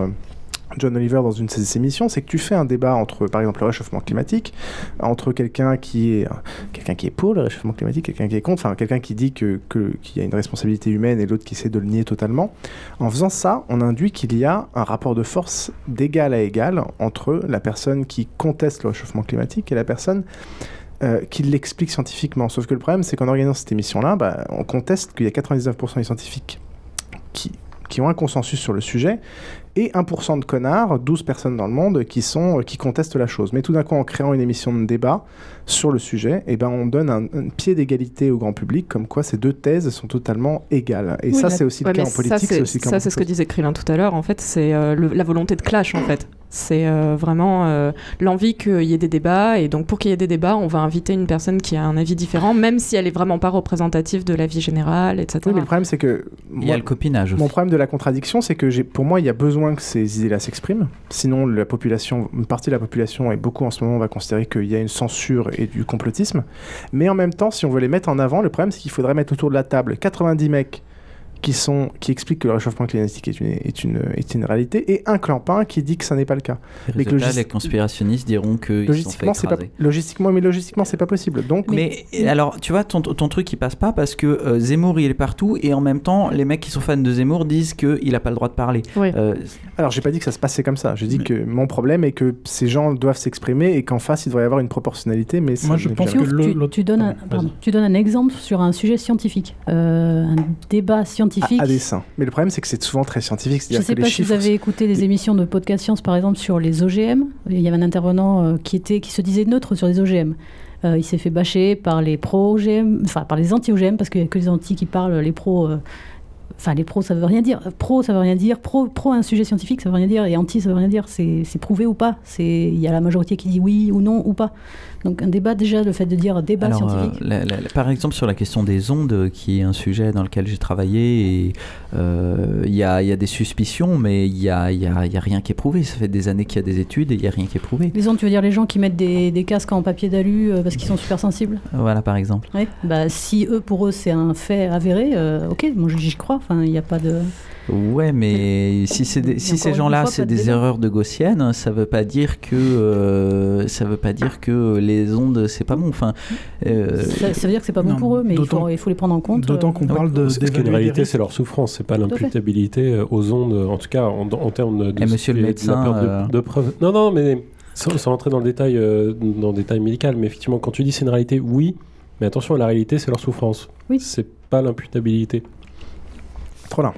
John Oliver dans une de ses émissions, c'est que tu fais un débat entre, par exemple, le réchauffement climatique, entre quelqu'un qui est quelqu'un qui est pour le réchauffement climatique, quelqu'un qui est contre, enfin quelqu'un qui dit que qu'il y a une responsabilité humaine et l'autre qui essaie de le nier totalement. En faisant ça, on induit qu'il y a un rapport de force d'égal à égal entre la personne qui conteste le réchauffement climatique et la personne euh, qui l'explique scientifiquement. Sauf que le problème, c'est qu'en organisant cette émission-là, bah, on conteste qu'il y a 99% des scientifiques qui, qui ont un consensus sur le sujet, et 1% de connards, 12 personnes dans le monde, qui, sont, qui contestent la chose. Mais tout d'un coup, en créant une émission de débat sur le sujet, eh ben, on donne un, pied d'égalité au grand public, comme quoi ces deux thèses sont totalement égales. Et ça, c'est aussi le cas en politique. Ça, c'est ce que disait Krillin tout à l'heure. En fait, c'est euh, la volonté de clash, en fait. C'est euh, vraiment euh, l'envie qu'il y ait des débats. Et donc, pour qu'il y ait des débats, on va inviter une personne qui a un avis différent, même si elle est vraiment pas représentative de la vie générale, etc. Oui, mais le problème, c'est que. Il y a le copinage aussi. Mon problème de la contradiction, c'est que pour moi, il y a besoin que ces idées-là s'expriment. Sinon, la population, une partie de la population, et beaucoup en ce moment, va considérer qu'il y a une censure et du complotisme. Mais en même temps, si on veut les mettre en avant, le problème, c'est qu'il faudrait mettre autour de la table 90 mecs qui, sont, qui expliquent que le réchauffement climatique est une, est une, est une réalité, et un clampin qui dit que ça n'est pas le cas. mais que les conspirationnistes diront que logistiquement, c'est pas logistiquement, mais logistiquement, c'est pas possible. Donc, mais, alors, tu vois, ton, ton truc il passe pas parce que euh, Zemmour il est partout et en même temps, les mecs qui sont fans de Zemmour disent qu'il a pas le droit de parler. Euh, alors, j'ai pas dit que ça se passait comme ça. J'ai dit que mon problème est que ces gens doivent s'exprimer et qu'en face il devrait y avoir une proportionnalité. Mais moi, je pense que tu, tu, donnes un, tu donnes un exemple sur un sujet scientifique, euh, un débat scientifique à, dessin. Mais le problème, c'est que c'est souvent très scientifique. Je ne sais pas si vous avez écouté des émissions de podcast science, par exemple, sur les OGM. Il y avait un intervenant euh, qui, était, qui se disait neutre sur les OGM. Euh, il s'est fait bâcher par les pro-OGM, enfin par les anti-OGM, parce qu'il n'y a que les anti qui parlent, les pros. Euh, enfin, les pros, ça veut rien dire. Pro, ça veut rien dire. Pro, pro un sujet scientifique, ça veut rien dire. Et anti, ça veut rien dire. C'est prouvé ou pas. Il y a la majorité qui dit oui ou non ou pas. Donc un débat déjà, le fait de dire débat scientifique. Euh, par exemple sur la question des ondes, qui est un sujet dans lequel j'ai travaillé, il euh, y, a, y, a, des suspicions, mais il n'y a, y a, y a, rien qui est prouvé. Ça fait des années qu'il y a des études et il n'y a rien qui est prouvé. Les ondes, tu veux dire les gens qui mettent des, des casques en papier d'alu euh, parce qu'ils sont super sensibles Voilà, par exemple. Bah, si eux, pour eux, c'est un fait avéré, ok, moi j'y crois, enfin, il n'y a pas de... Ouais, mais si, ces gens-là, c'est des erreurs de gaussienne, ça veut pas dire que euh, ça veut pas dire que les ondes, c'est pas bon. Enfin, euh, ça, veut dire que c'est pas bon pour eux, mais il faut, il faut, les prendre en compte. D'autant euh. qu'on parle de. Ce qu'une réalité, c'est leur souffrance, c'est pas l'imputabilité aux ondes, en tout cas en, termes de. Et monsieur le médecin, de, preuves. Non, non, mais sans, sans, rentrer dans le détail, dans le détail médical, mais effectivement, quand tu dis c'est une réalité, oui, mais attention, la réalité, c'est leur souffrance. Oui. C'est pas l'imputabilité. Trop là.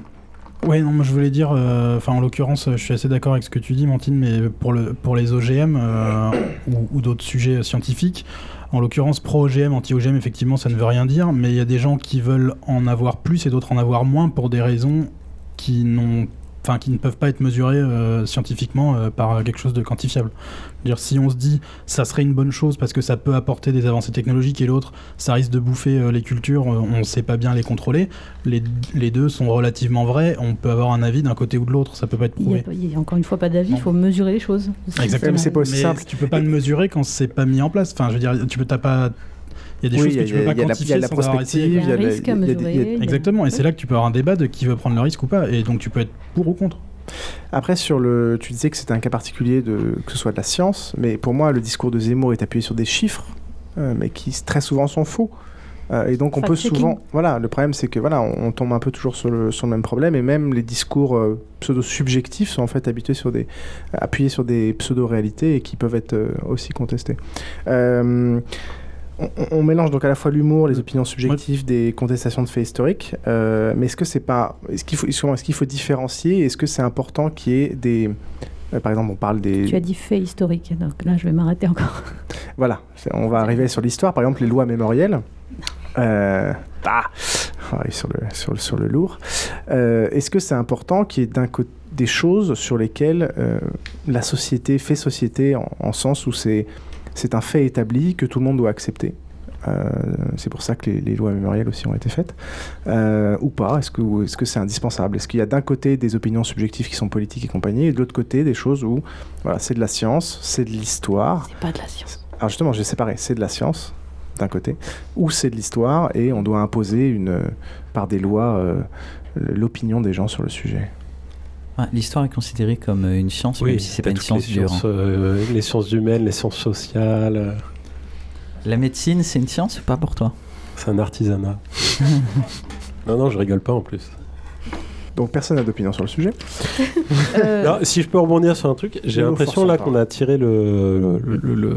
Oui, non, moi je voulais dire, euh, enfin en l'occurrence, je suis assez d'accord avec ce que tu dis, Mantine, mais pour, le, pour les OGM euh, ou, d'autres sujets scientifiques, en l'occurrence pro-OGM, anti-OGM, effectivement, ça ne veut rien dire, mais il y a des gens qui veulent en avoir plus et d'autres en avoir moins pour des raisons qui n'ont enfin qui ne peuvent pas être mesurés euh, scientifiquement euh, par quelque chose de quantifiable. Dire si on se dit ça serait une bonne chose parce que ça peut apporter des avancées technologiques et l'autre ça risque de bouffer euh, les cultures, on ne sait pas bien les contrôler. Les, les, deux sont relativement vrais. On peut avoir un avis d'un côté ou de l'autre, ça peut pas être prouvé. Il n'y a, encore une fois pas d'avis, il faut mesurer les choses. Exactement. C'est pas aussi simple. Tu peux pas le mesurer quand c'est pas mis en place. Enfin, je veux dire, tu peux pas il y a des choses que tu peux pas quantifier la prospective, il y a, le risque à mesurer. Exactement, et c'est là que tu peux avoir un débat de qui veut prendre le risque ou pas, et donc tu peux être pour ou contre. Après, sur le, tu disais que c'était un cas particulier de que ce soit de la science, mais pour moi, le discours de Zemmour est appuyé sur des chiffres, euh, mais qui très souvent sont faux. Euh, et donc on peut souvent, voilà, le problème c'est que voilà, on, tombe un peu toujours sur le, sur le même problème, et même les discours euh, pseudo-subjectifs sont en fait habitués sur des, appuyés sur des pseudo-réalités et qui peuvent être aussi contestés on, mélange donc à la fois l'humour, les opinions subjectives, des contestations de faits historiques. Euh, mais est-ce que c'est pas, est-ce qu'il faut, est-ce qu'il faut différencier Est-ce que c'est important qu'il y ait des, euh, par exemple, on parle des. Tu as dit faits historiques, donc là je vais m'arrêter encore. voilà, on va arriver sur l'histoire. Par exemple, les lois mémorielles. Euh, ah, sur le, sur, sur le lourd. Euh, est-ce que c'est important qu'il y ait d'un côté des choses sur lesquelles la société fait société en, en sens où c'est c'est un fait établi que tout le monde doit accepter. Euh, c'est pour ça que les, lois mémorielles aussi ont été faites. Euh, ou pas Est-ce que c'est indispensable? Est-ce qu'il y a d'un côté des opinions subjectives qui sont politiques et compagnie, et de l'autre côté des choses où voilà, c'est de la science, c'est de l'histoire? C'est pas de la science. Alors justement, j'ai séparé. C'est de la science d'un côté, ou c'est de l'histoire et on doit imposer une, par des lois euh, l'opinion des gens sur le sujet. L'histoire est considérée comme une science, même si c'est pas une science les dure. Sciences, euh, les sciences humaines, les sciences sociales. La médecine, c'est une science ou pas pour toi? C'est un artisanat. non, non, je rigole pas en plus. Donc personne n'a d'opinion sur le sujet. Euh... Non, si je peux rebondir sur un truc, j'ai l'impression là qu'on a tiré le, le, le,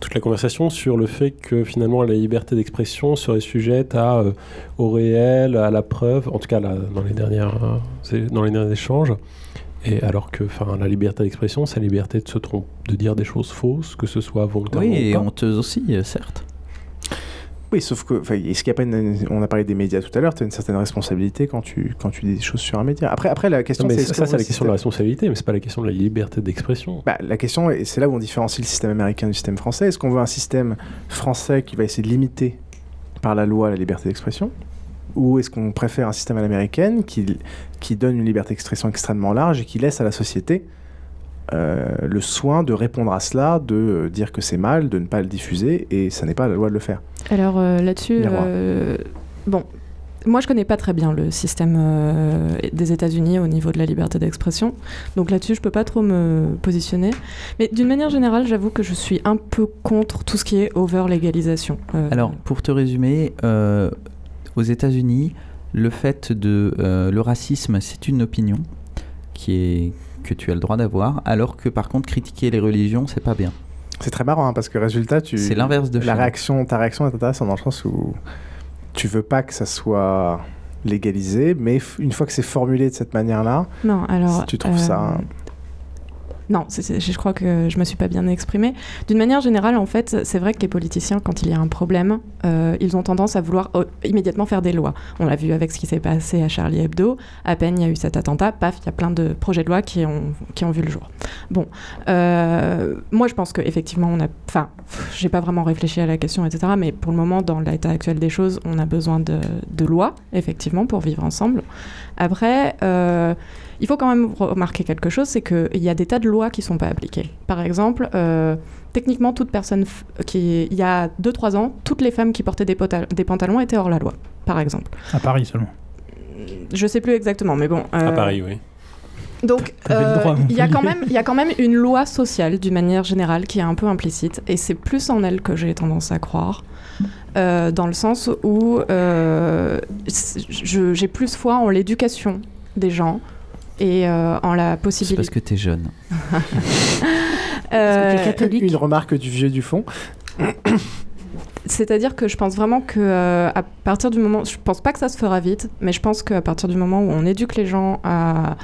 toute la conversation sur le fait que finalement la liberté d'expression serait sujette à, euh, au réel, à la preuve, en tout cas là, dans, les dernières, euh, dans les derniers échanges. Et alors que la liberté d'expression, c'est la liberté de se tromper, de dire des choses fausses, que ce soit volontairement. Oui, et ou pas. honteuse aussi, certes. Oui, sauf que, est-ce qu'il y a pas une, on a parlé des médias tout à l'heure, tu as une certaine responsabilité quand tu, quand tu dis des choses sur un média. Après, après la question, c'est ça, ça c'est la question de la responsabilité, mais c'est pas la question de la liberté d'expression. Bah, la question, et c'est là où on différencie le système américain du système français. Est-ce qu'on veut un système français qui va essayer de limiter par la loi la liberté d'expression? Ou est-ce qu'on préfère un système à l'américaine qui, qui donne une liberté d'expression extrêmement large et qui laisse à la société euh, le soin de répondre à cela, de dire que c'est mal, de ne pas le diffuser, et ça n'est pas la loi de le faire. Alors euh, là-dessus, euh, bon, moi je connais pas très bien le système euh, des États-Unis au niveau de la liberté d'expression, donc là-dessus je peux pas trop me positionner. Mais d'une manière générale, j'avoue que je suis un peu contre tout ce qui est over-légalisation. Alors pour te résumer, aux États-Unis, le fait de le racisme, c'est une opinion qui est que tu as le droit d'avoir, alors que par contre critiquer les religions, c'est pas bien. C'est très marrant hein, parce que résultat, tu. C'est l'inverse de la réaction. Ta réaction est intéressante dans le sens où tu veux pas que ça soit légalisé, mais une fois que c'est formulé de cette manière-là, non, alors, si tu trouves euh... ça. Non, je crois que je me suis pas bien exprimée. D'une manière générale, en fait, c'est vrai que les politiciens, quand il y a un problème, euh, ils ont tendance à vouloir euh, immédiatement faire des lois. On l'a vu avec ce qui s'est passé à Charlie Hebdo. À peine il y a eu cet attentat, paf, il y a plein de projets de loi qui ont, vu le jour. Bon, euh, moi je pense qu'effectivement, on a. Enfin, j'ai pas vraiment réfléchi à la question, etc. Mais pour le moment, dans l'état actuel des choses, on a besoin de, lois, effectivement, pour vivre ensemble. Après, il faut quand même remarquer quelque chose, c'est qu'il y a des tas de lois qui ne sont pas appliquées. Par exemple, euh, techniquement, toute personne qui, il y a 2-3 ans, toutes les femmes qui portaient des, des, pantalons étaient hors la loi, par exemple. À Paris seulement. Je sais plus exactement, mais bon. Euh, à Paris, oui. Donc, euh, il y, a quand même, y a quand même une loi sociale, d'une manière générale, qui est un peu implicite, et c'est plus en elle que j'ai tendance à croire. Euh, dans le sens où euh, j'ai plus foi en l'éducation des gens et euh, en la possibilité. C'est parce que tu es jeune. euh, es catholique. Une remarque du vieux du fond. C'est-à-dire que je pense vraiment que euh, à partir du moment, je pense pas que ça se fera vite, mais je pense qu'à partir du moment où on éduque les gens à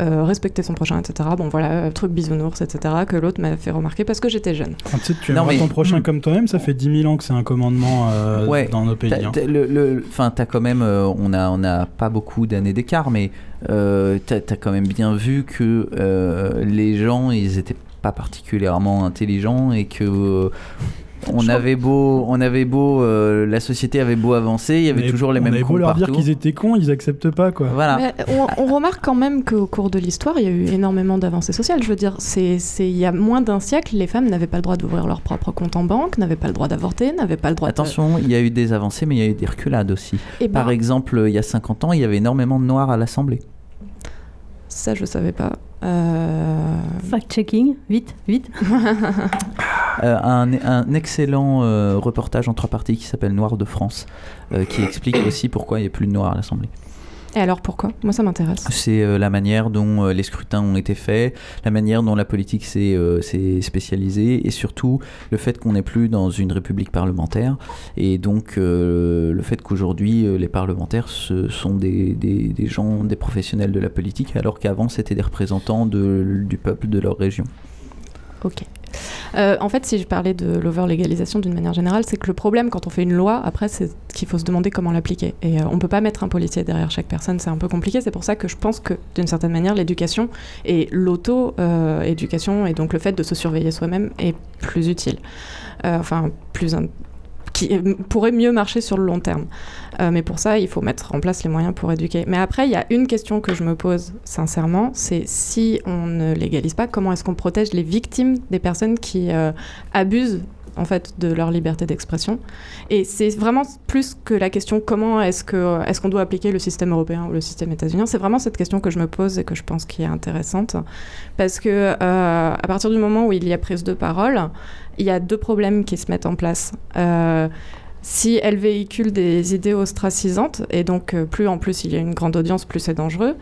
euh, respecter son prochain, etc. Bon voilà, truc bisounours, etc. que l'autre m'a fait remarquer parce que j'étais jeune. Ah, tu sais, tu mais... ton prochain comme toi-même, ça fait 10 000 ans que c'est un commandement euh, ouais, dans nos pays. Enfin, hein. t'as quand même, euh, on a, on a pas beaucoup d'années d'écart, mais euh, t'as as quand même bien vu que euh, les gens, ils étaient pas particulièrement intelligents et que on avait beau, on avait beau, euh, la société avait beau avancer, il y avait mais toujours les on mêmes avait cons beau leur partout. dire qu'ils étaient cons, ils acceptent pas quoi. Voilà. Mais on, on, remarque quand même qu'au cours de l'histoire, il y a eu énormément d'avancées sociales. Je veux dire, c'est, c'est, il y a moins d'un siècle, les femmes n'avaient pas le droit d'ouvrir leur propre compte en banque, n'avaient pas le droit d'avorter, n'avaient pas le droit. Attention, de... il y a eu des avancées, mais il y a eu des reculades aussi. Et Par ben, exemple, il y a 50 ans, il y avait énormément de noirs à l'Assemblée. Ça, je savais pas. Euh... Fact-checking, vite, vite. euh, un, un, excellent euh, reportage en trois parties qui s'appelle Noir de France, euh, qui explique aussi pourquoi il n'y a plus de noirs à l'Assemblée. Et alors pourquoi? Moi ça m'intéresse. C'est euh, la manière dont euh, les scrutins ont été faits, la manière dont la politique s'est euh, spécialisée et surtout le fait qu'on n'est plus dans une république parlementaire et donc le fait qu'aujourd'hui les parlementaires ce sont des, des, des, gens, des professionnels de la politique alors qu'avant c'était des représentants de, du peuple de leur région. Ok. Euh, en fait, si je parlais de l'over-légalisation d'une manière générale, c'est que le problème quand on fait une loi, après, c'est qu'il faut se demander comment l'appliquer. Et euh, on ne peut pas mettre un policier derrière chaque personne, c'est un peu compliqué. C'est pour ça que je pense que, d'une certaine manière, l'éducation et l'auto-éducation, et donc le fait de se surveiller soi-même, est plus utile. Euh, enfin, plus qui pourrait mieux marcher sur le long terme. Euh, mais pour ça, il faut mettre en place les moyens pour éduquer. Mais après, il y a une question que je me pose sincèrement, c'est si on ne légalise pas, comment est-ce qu'on protège les victimes des personnes qui euh, abusent en fait de leur liberté d'expression. Et c'est vraiment plus que la question comment est-ce que est-ce qu'on doit appliquer le système européen ou le système états-unien. C'est vraiment cette question que je me pose et que je pense qui est intéressante parce que euh, à partir du moment où il y a prise de parole, il y a deux problèmes qui se mettent en place. Euh, si elle véhicule des idées ostracisantes, et donc euh, plus en plus il y a une grande audience, plus c'est dangereux,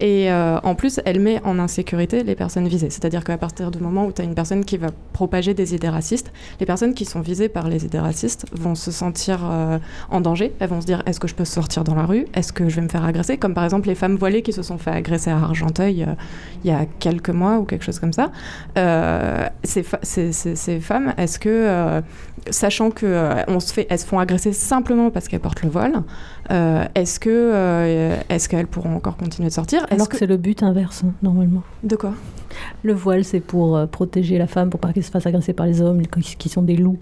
et euh, en plus elle met en insécurité les personnes visées. C'est-à-dire qu'à partir du moment où tu as une personne qui va propager des idées racistes, les personnes qui sont visées par les idées racistes vont se sentir euh, en danger, elles vont se dire est-ce que je peux sortir dans la rue, est-ce que je vais me faire agresser, comme par exemple les femmes voilées qui se sont fait agresser à Argenteuil il y a quelques mois ou quelque chose comme ça. Ces, femmes, est-ce que, sachant que on se font agresser simplement parce qu'elles portent le voile, euh, est-ce que euh, est-ce qu'elles pourront encore continuer de sortir? Alors que, c'est le but inverse, hein, normalement? De quoi? Le voile, c'est pour euh, protéger la femme, pour pas qu'elle se fasse agresser par les hommes qui sont des loups.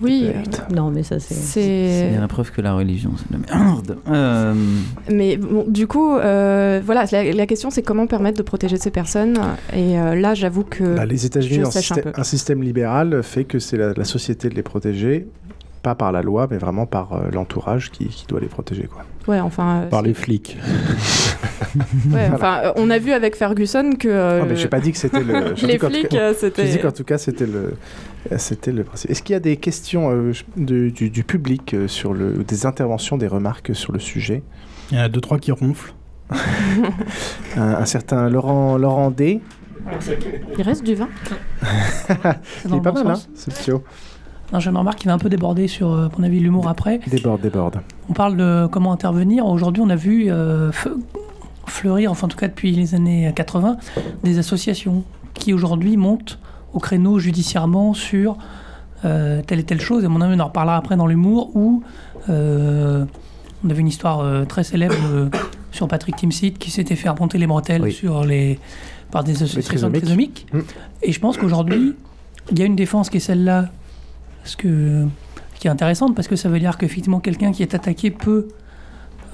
Oui. non, mais ça c'est. La preuve que la religion c'est de la merde. Mais bon, du coup, voilà, la, question c'est comment permettre de protéger ces personnes. Et là, j'avoue que. Bah, les États-Unis, un, un, système libéral fait que c'est la, la, société de les protéger pas par la loi, mais vraiment par euh, l'entourage qui, qui, doit les protéger. Quoi. Ouais, enfin, euh, par les flics. ouais, euh, on a vu avec Ferguson que. Non, mais j'ai pas dit que c'était le. les flics, c'était. J'ai dit qu'en tout cas, c'était le, c'était le principe. Est-ce qu'il y a des questions du, du, public sur le, des interventions, des remarques sur le sujet? Il y en a deux trois qui ronflent. un, certain Laurent Laurent D. Il reste du vin. Il est pas mal, hein, ce tio. Non, je me remarque qu'il va un peu déborder sur, euh, mon avis, l'humour après. Déborde, déborde. On parle de comment intervenir. Aujourd'hui, on a vu euh, fleurir, enfin en tout cas depuis les années 80, des associations qui aujourd'hui montent au créneau judiciairement sur euh, telle et telle chose. Et mon avis, on en reparlera après dans l'humour, où on avait une histoire très célèbre sur Patrick Timsit qui s'était fait remonter les bretelles sur les, par des associations trisomiques. Mm. Et je pense qu'aujourd'hui, il y a une défense qui est celle-là ce que, qui est intéressante parce que ça veut dire qu'effectivement quelqu'un qui est attaqué peut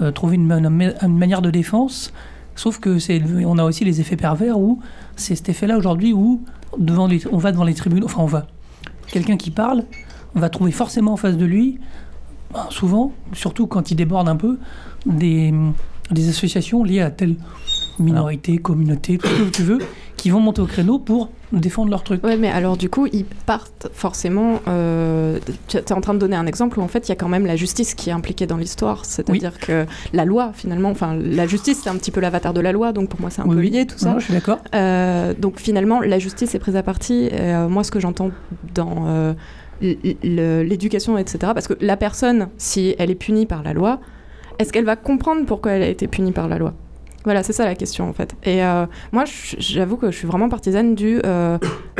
euh, trouver une, manière de défense. Sauf que c'est, on a aussi les effets pervers où c'est cet effet-là aujourd'hui où devant on va devant les tribunaux, enfin on va, quelqu'un qui parle, on va trouver forcément en face de lui, ben, souvent, surtout quand il déborde un peu, des, des associations liées à telle minorité, communauté, tout ce que tu veux, qui vont monter au créneau pour défendre leur truc. Ouais, mais alors du coup, ils partent forcément. Euh, tu es en train de donner un exemple où en fait, il y a quand même la justice qui est impliquée dans l'histoire. C'est-à-dire que la loi, finalement, enfin, la justice, c'est un petit peu l'avatar de la loi, donc pour moi, c'est un peu lié tout ça. je suis d'accord. Euh, donc finalement, la justice est prise à partie. Euh, moi, ce que j'entends dans l'éducation, etc., parce que la personne, si elle est punie par la loi, est-ce qu'elle va comprendre pourquoi elle a été punie par la loi? Voilà, c'est ça la question en fait. Et euh, moi, j'avoue que je suis vraiment partisane du. Euh,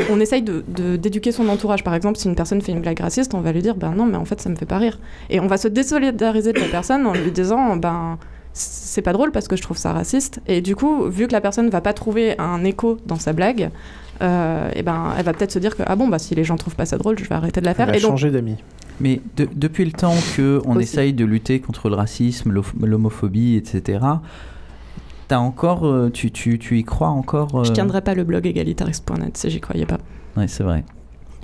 on essaye d'éduquer de, son entourage. Par exemple, si une personne fait une blague raciste, on va lui dire ben non, mais en fait, ça me fait pas rire. Et on va se désolidariser de la personne en lui disant ben c'est pas drôle parce que je trouve ça raciste. Et du coup, vu que la personne va pas trouver un écho dans sa blague, euh, et ben elle va peut-être se dire que ah bon bah si les gens trouvent pas ça drôle, je vais arrêter de la faire. Elle et changer d'amis. Mais depuis le temps que on essaye de lutter contre le racisme, l'homophobie, etc encore, euh, tu, tu, tu, y crois encore Je euh tiendrai pas le blog égalitariste.net si j'y croyais pas. Ouais, c'est vrai.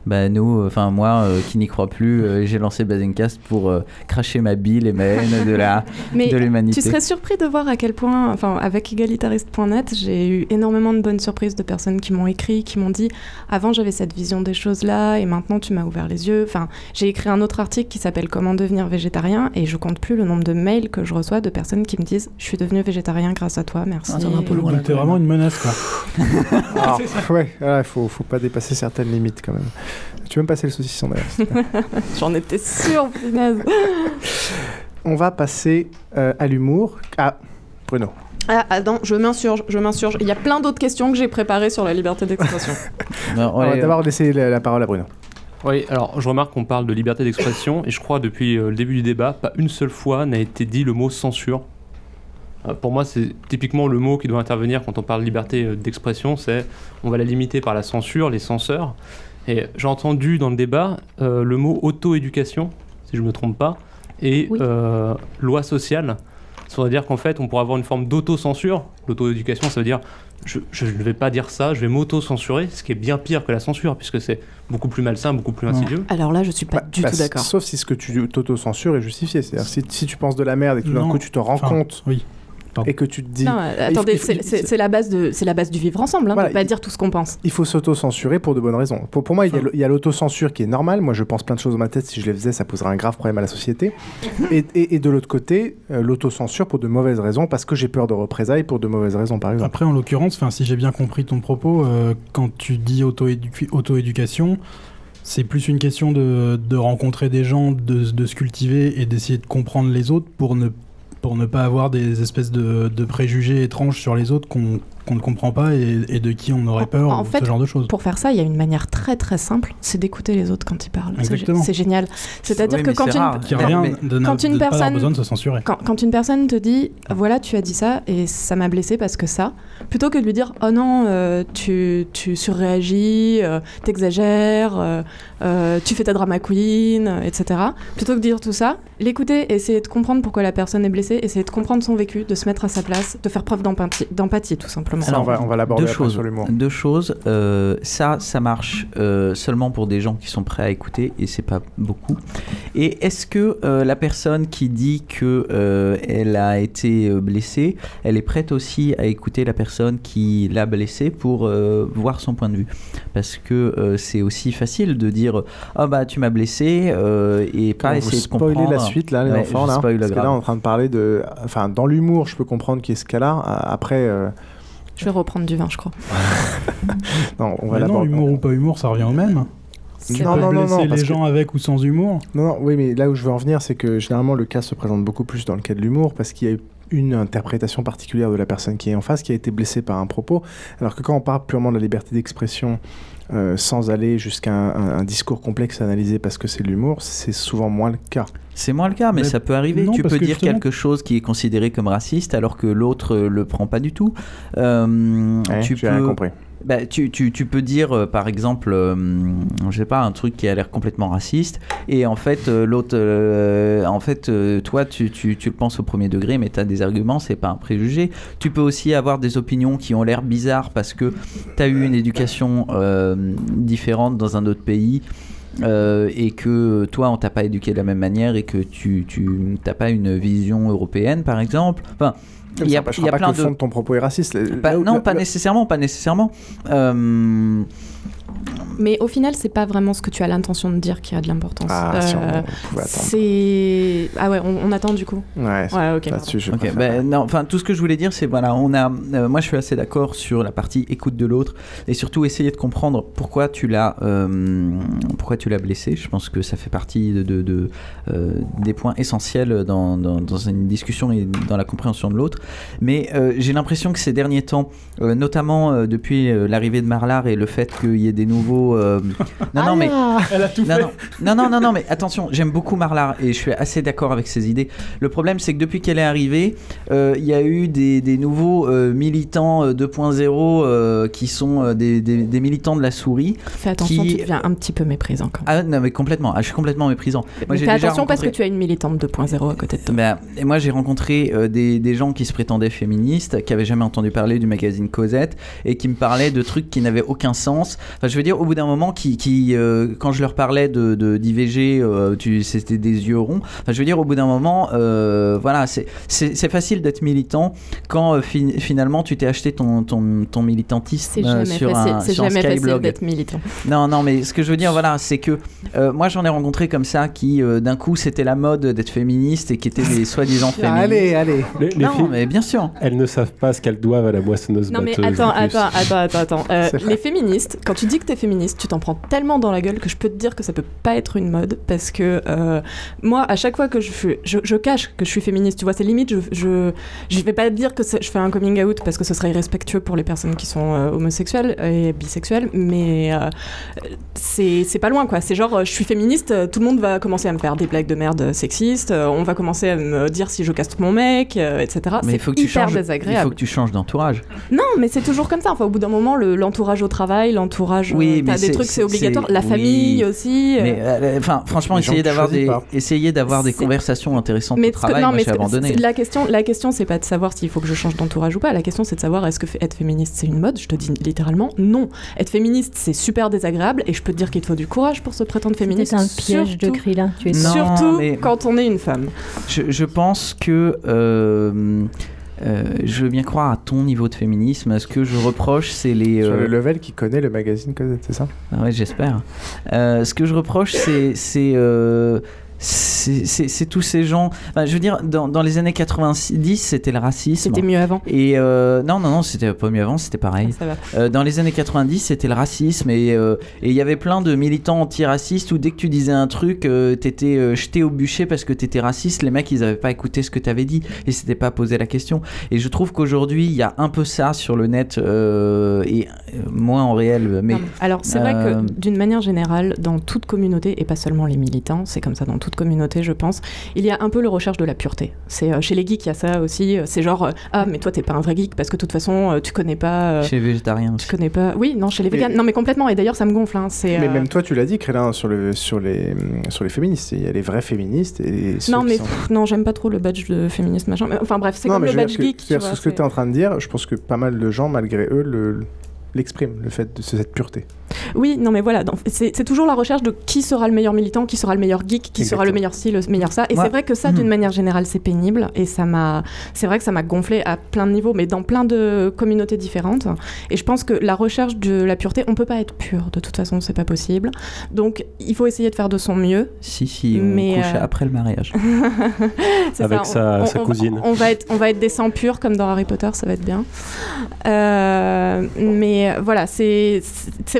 Bah nous, enfin moi euh, qui n'y crois plus, euh, j'ai lancé Bazencast pour euh, cracher ma bile et ma haine de la de l'humanité. Tu serais surpris de voir à quel point, enfin avec égalitariste.net, j'ai eu énormément de bonnes surprises de personnes qui m'ont écrit, qui m'ont dit avant j'avais cette vision des choses là et maintenant tu m'as ouvert les yeux. Enfin j'ai écrit un autre article qui s'appelle Comment devenir végétarien et je compte plus le nombre de mails que je reçois de personnes qui me disent je suis devenu végétarien grâce à toi, merci. Ah, un peu vraiment une menace quoi. Alors, ouais, il faut faut pas dépasser certaines limites quand même. Tu veux me passer le saucisson d'ailleurs J'en étais sûre, punaise. On va passer euh, à l'humour. Ah, Bruno. Ah, attends, je m'insurge, je m'insurge. Il y a plein d'autres questions que j'ai préparées sur la liberté d'expression. on va d'abord laisser la, parole à Bruno. Oui, alors je remarque qu'on parle de liberté d'expression et je crois depuis euh, le début du débat, pas une seule fois n'a été dit le mot censure. Euh, pour moi, c'est typiquement le mot qui doit intervenir quand on parle de liberté d'expression, c'est on va la limiter par la censure, les censeurs. Et j'ai entendu dans le débat euh, le mot auto-éducation, si je ne me trompe pas, et euh, loi sociale. Ça veut dire qu'en fait, on pourrait avoir une forme d'autocensure. L'auto-éducation, ça veut dire je, ne vais pas dire ça, je vais m'auto-censurer, ce qui est bien pire que la censure, puisque c'est beaucoup plus malsain, beaucoup plus insidieux. Alors là, je suis pas Bah, du bah, tout d'accord. Sauf si ce que tu t'auto-censures est justifié. C'est-à-dire si, si tu penses de la merde et que tout d'un coup tu te rends Enfin, compte oui. Et que tu te dis. Non, attendez, c'est- la base de, c'est la base du vivre ensemble, hein, Voilà, de pas il- dire tout ce qu'on pense. Il faut s'auto-censurer pour de bonnes raisons. Pour, pour moi, il y a le- il y a l'autocensure qui est normale. Moi, je pense plein de choses dans ma tête. Si je les faisais, ça poserait un grave problème à la société. et, et- et de l'autre côté, euh, l'autocensure pour de mauvaises raisons, parce que j'ai peur de représailles pour de mauvaises raisons, par exemple. Après, en l'occurrence, si j'ai bien compris ton propos, euh, quand tu dis auto-édu- auto-éducation, c'est plus une question de, de rencontrer des gens, de, de se cultiver et d'essayer de comprendre les autres pour ne, pour ne pas avoir des espèces de, préjugés étranges sur les autres qu'on qu'on ne comprend pas et, et de qui on aurait peur, En ou fait, ce genre de choses. pour faire ça, il y a une manière très très simple, c'est d'écouter les autres quand ils parlent. C'est- Exactement. C'est génial. C'est-à-dire Oui, que quand une, rare. Qui revient mais- de, na- quand une de pas avoir personne besoin de se censurer. Quand, quand une personne te dit voilà tu as dit ça et ça m'a blessé parce que ça plutôt que de lui dire oh non euh, tu, tu surréagis euh, t'exagères euh, euh, tu fais ta drama queen etc plutôt que de dire tout ça l'écouter essayer de comprendre pourquoi la personne est blessée essayer de comprendre son vécu de se mettre à sa place de faire preuve d'empathie d'empathie tout simplement Ça, on va, on va l'aborder deux après choses. sur l'humour. Deux choses. Euh, ça, ça marche euh, seulement pour des gens qui sont prêts à écouter et c'est pas beaucoup. Et est-ce que euh, la personne qui dit que euh, elle a été blessée, elle est prête aussi à écouter la personne qui l'a blessée pour euh, voir son point de vue? Parce que euh, c'est aussi facile de dire ah bah tu m'as blessé euh, et pas essayer de comprendre. la suite là, les Ouais, enfants là. Parce que là, on est en train de parler de. Enfin, dans l'humour, je peux comprendre qu'il y ait ce cas-là. A- Après, euh, je vais reprendre du vin je crois non, on va Mais non, humour ou pas humour, ça revient au même. Tu Non, peux non, non, blesser non, les que- gens avec ou sans humour. Non, non, oui, mais là où je veux en venir, c'est que généralement le cas se présente beaucoup plus dans le cas de l'humour parce qu'il y a une interprétation particulière de la personne qui est en face, qui a été blessée par un propos, alors que quand on parle purement de la liberté d'expression, euh, sans aller jusqu'à un, un- un discours complexe à analyser parce que c'est de l'humour, c'est souvent moins le cas. C'est moins le cas, mais, Mais ça peut arriver. non, tu peux que dire justement- quelque chose qui est considéré comme raciste alors que l'autre euh, le prend pas du tout. Euh, Ouais, tu peux, rien compris. Bah, tu, tu, tu peux dire, euh, par exemple, euh, je sais pas, un truc qui a l'air complètement raciste, et en fait, euh, l'autre, euh, en fait, euh, toi, tu, tu, tu le penses au premier degré, mais tu as des arguments, c'est pas un préjugé. Tu peux aussi avoir des opinions qui ont l'air bizarres parce que tu as eu une éducation euh, différente dans un autre pays. Euh, et que toi on t'a pas éduqué de la même manière et que tu tu t'as pas une vision européenne par exemple enfin Ça il y a, n'empêchera il y a pas plein que le fond de de ton propos est raciste. Pas- Là où- non, là- pas là- nécessairement, pas nécessairement. Euh, Mais au final, c'est pas vraiment ce que tu as l'intention de dire qui a de l'importance. Ah, si on Euh, c'est. Ah ouais, on, on attend du coup. Ouais, Ouais, ok. là-dessus, je Ok, préfère. ben, non, enfin tout ce que je voulais dire, c'est voilà, on a, euh, moi je suis assez d'accord sur la partie écoute de l'autre et surtout essayer de comprendre pourquoi tu l'as, euh, pourquoi tu l'as blessé. Je pense que ça fait partie de, de- de, euh, des points essentiels dans, dans, dans une discussion et dans la compréhension de l'autre. Mais euh, j'ai l'impression que ces derniers temps, euh, notamment euh, depuis euh, l'arrivée de Marlar et le fait qu'il y ait des nouveaux, euh, non non mais Elle a tout non, fait. non, non, non, non, non, mais attention, j'aime beaucoup Marlar et je suis assez d'accord avec ses idées. Le problème, c'est que depuis qu'elle est arrivée, euh, il y a eu des, des nouveaux euh, militants euh, 2.0 euh, qui sont euh, des, des- des militants de la souris. Fais attention, qui- tu deviens un petit peu méprisant quand Ah non, mais complètement, ah, je suis complètement méprisant. Même. j'ai Fais déjà attention parce que rencontré- tu as une militante 2.0 à côté de toi. ben, et moi, j'ai rencontré euh, des, des gens qui se prétendaient féministes, qui avaient jamais entendu parler du magazine Cosette, et qui me parlaient de trucs qui n'avaient aucun sens. Enfin, je veux dire, au bout d'un moment, qui, qui, euh, quand je leur parlais de de- d'IVG, euh, tu- c'était des yeux ronds. Enfin, je veux dire, au bout d'un moment, euh, voilà, c'est facile d'être militant quand euh, fin- finalement tu t'es acheté ton, ton, ton militantisme C'est euh, jamais sur facile, un, c'est un jamais facile d'être militant. Non, non, mais ce que je veux dire, voilà, c'est que euh, moi j'en ai rencontré comme ça qui, euh, d'un coup, c'était la mode d'être féministe et qui étaient des soi-disant féministes. Allez, allez. Les, les Non, filles, mais bien sûr. elles ne savent pas ce qu'elles doivent à la moissonneuse Non mais batteuse. plus. attends, attends, attends. Euh, les féministes, quand tu dis que t'es féministe, tu t'en prends tellement dans la gueule que je peux te dire que ça peut pas être une mode parce que euh, moi, à chaque fois que je fais, je, je cache que je suis féministe, tu vois, c'est limite, je, je, je vais pas dire que je fais un coming out parce que ce serait irrespectueux pour les personnes qui sont euh, homosexuelles et bisexuelles, mais euh, c'est pas loin quoi. C'est genre, euh, je suis féministe, tout le monde va commencer à me faire des blagues de merde sexistes, on va commencer à me dire si je casse mon mec, etc. Mais mais il faut que tu changes. Il faut que tu changes d'entourage. Non, mais c'est toujours comme ça. Enfin, au bout d'un moment, l'entourage au travail, l'entourage. Oui, mais des trucs, c'est obligatoire. La famille aussi. Mais enfin, franchement, essayer d'avoir des, essayer d'avoir des conversations intéressantes au travail. Non, mais j'ai abandonné. La question, la question, c'est pas de savoir s'il faut que je change d'entourage ou pas. La question, c'est de savoir est-ce que être féministe c'est une mode? Je te dis littéralement non. Être féministe, c'est super désagréable et je peux te dire qu'il te faut du courage pour se prétendre féministe. C'est un piège de cri là. Tu es surtout quand on est une femme. Je, pense que. Euh, euh, je veux bien croire à ton niveau de féminisme. Ce que je reproche, c'est les. Sur le euh, level qui connaît le magazine Cosette, c'est ça? Ah Ouais, j'espère. ce que je reproche, c'est c'est tous ces gens. je veux dire, dans, dans, les années 90, c'était le racisme. C'était mieux avant. Et euh, non, non, non, c'était pas mieux avant, c'était pareil. Ah, euh, dans les années 90, c'était le racisme euh, et il y avait plein de militants antiracistes où dès que tu disais un truc, t'étais jeté au bûcher parce que t'étais raciste. Les mecs, ils avaient pas écouté ce que t'avais dit et s'étaient pas posé la question. Et je trouve qu'aujourd'hui, il y a un peu ça sur le net et moins en réel. Mais alors, c'est vrai que d'une manière générale, dans toute communauté et pas seulement les militants, c'est comme ça dans toute communauté, je pense, il y a un peu le recherche de la pureté. C'est euh, chez les geeks, il y a ça aussi. Euh, c'est genre euh, ah mais toi t'es pas un vrai geek parce que de toute façon tu connais pas. chez les végétariens. Tu connais pas. Oui, non, chez les véganes. Non mais complètement. Et d'ailleurs ça me gonfle. Hein, mais même toi tu l'as dit, Crélin, sur le sur les sur les féministes. Il y a les vrais féministes et non mais non j'aime pas trop le badge de féministe machin. enfin bref, c'est comme le badge geek. C'est ce que tu es en train de dire. Je pense que pas mal de gens malgré eux le l'exprime, le fait de cette pureté. Oui, non mais voilà, c'est toujours la recherche de qui sera le meilleur militant, qui sera le meilleur geek, qui sera le meilleur style, le meilleur ça. Et c'est vrai que ça, d'une hmm. manière générale, c'est pénible. Et ça m'a, c'est vrai que ça m'a gonflé à plein de niveaux, mais dans plein de communautés différentes. Et je pense que la recherche de la pureté, on peut pas être pur. De toute façon, c'est pas possible. Donc, il faut essayer de faire de son mieux. Si, si, on mais couche euh, après le mariage. Avec sa, cousine. On, va être, on va être des sangs purs comme dans Harry Potter, ça va être bien. Euh, mais voilà, c'est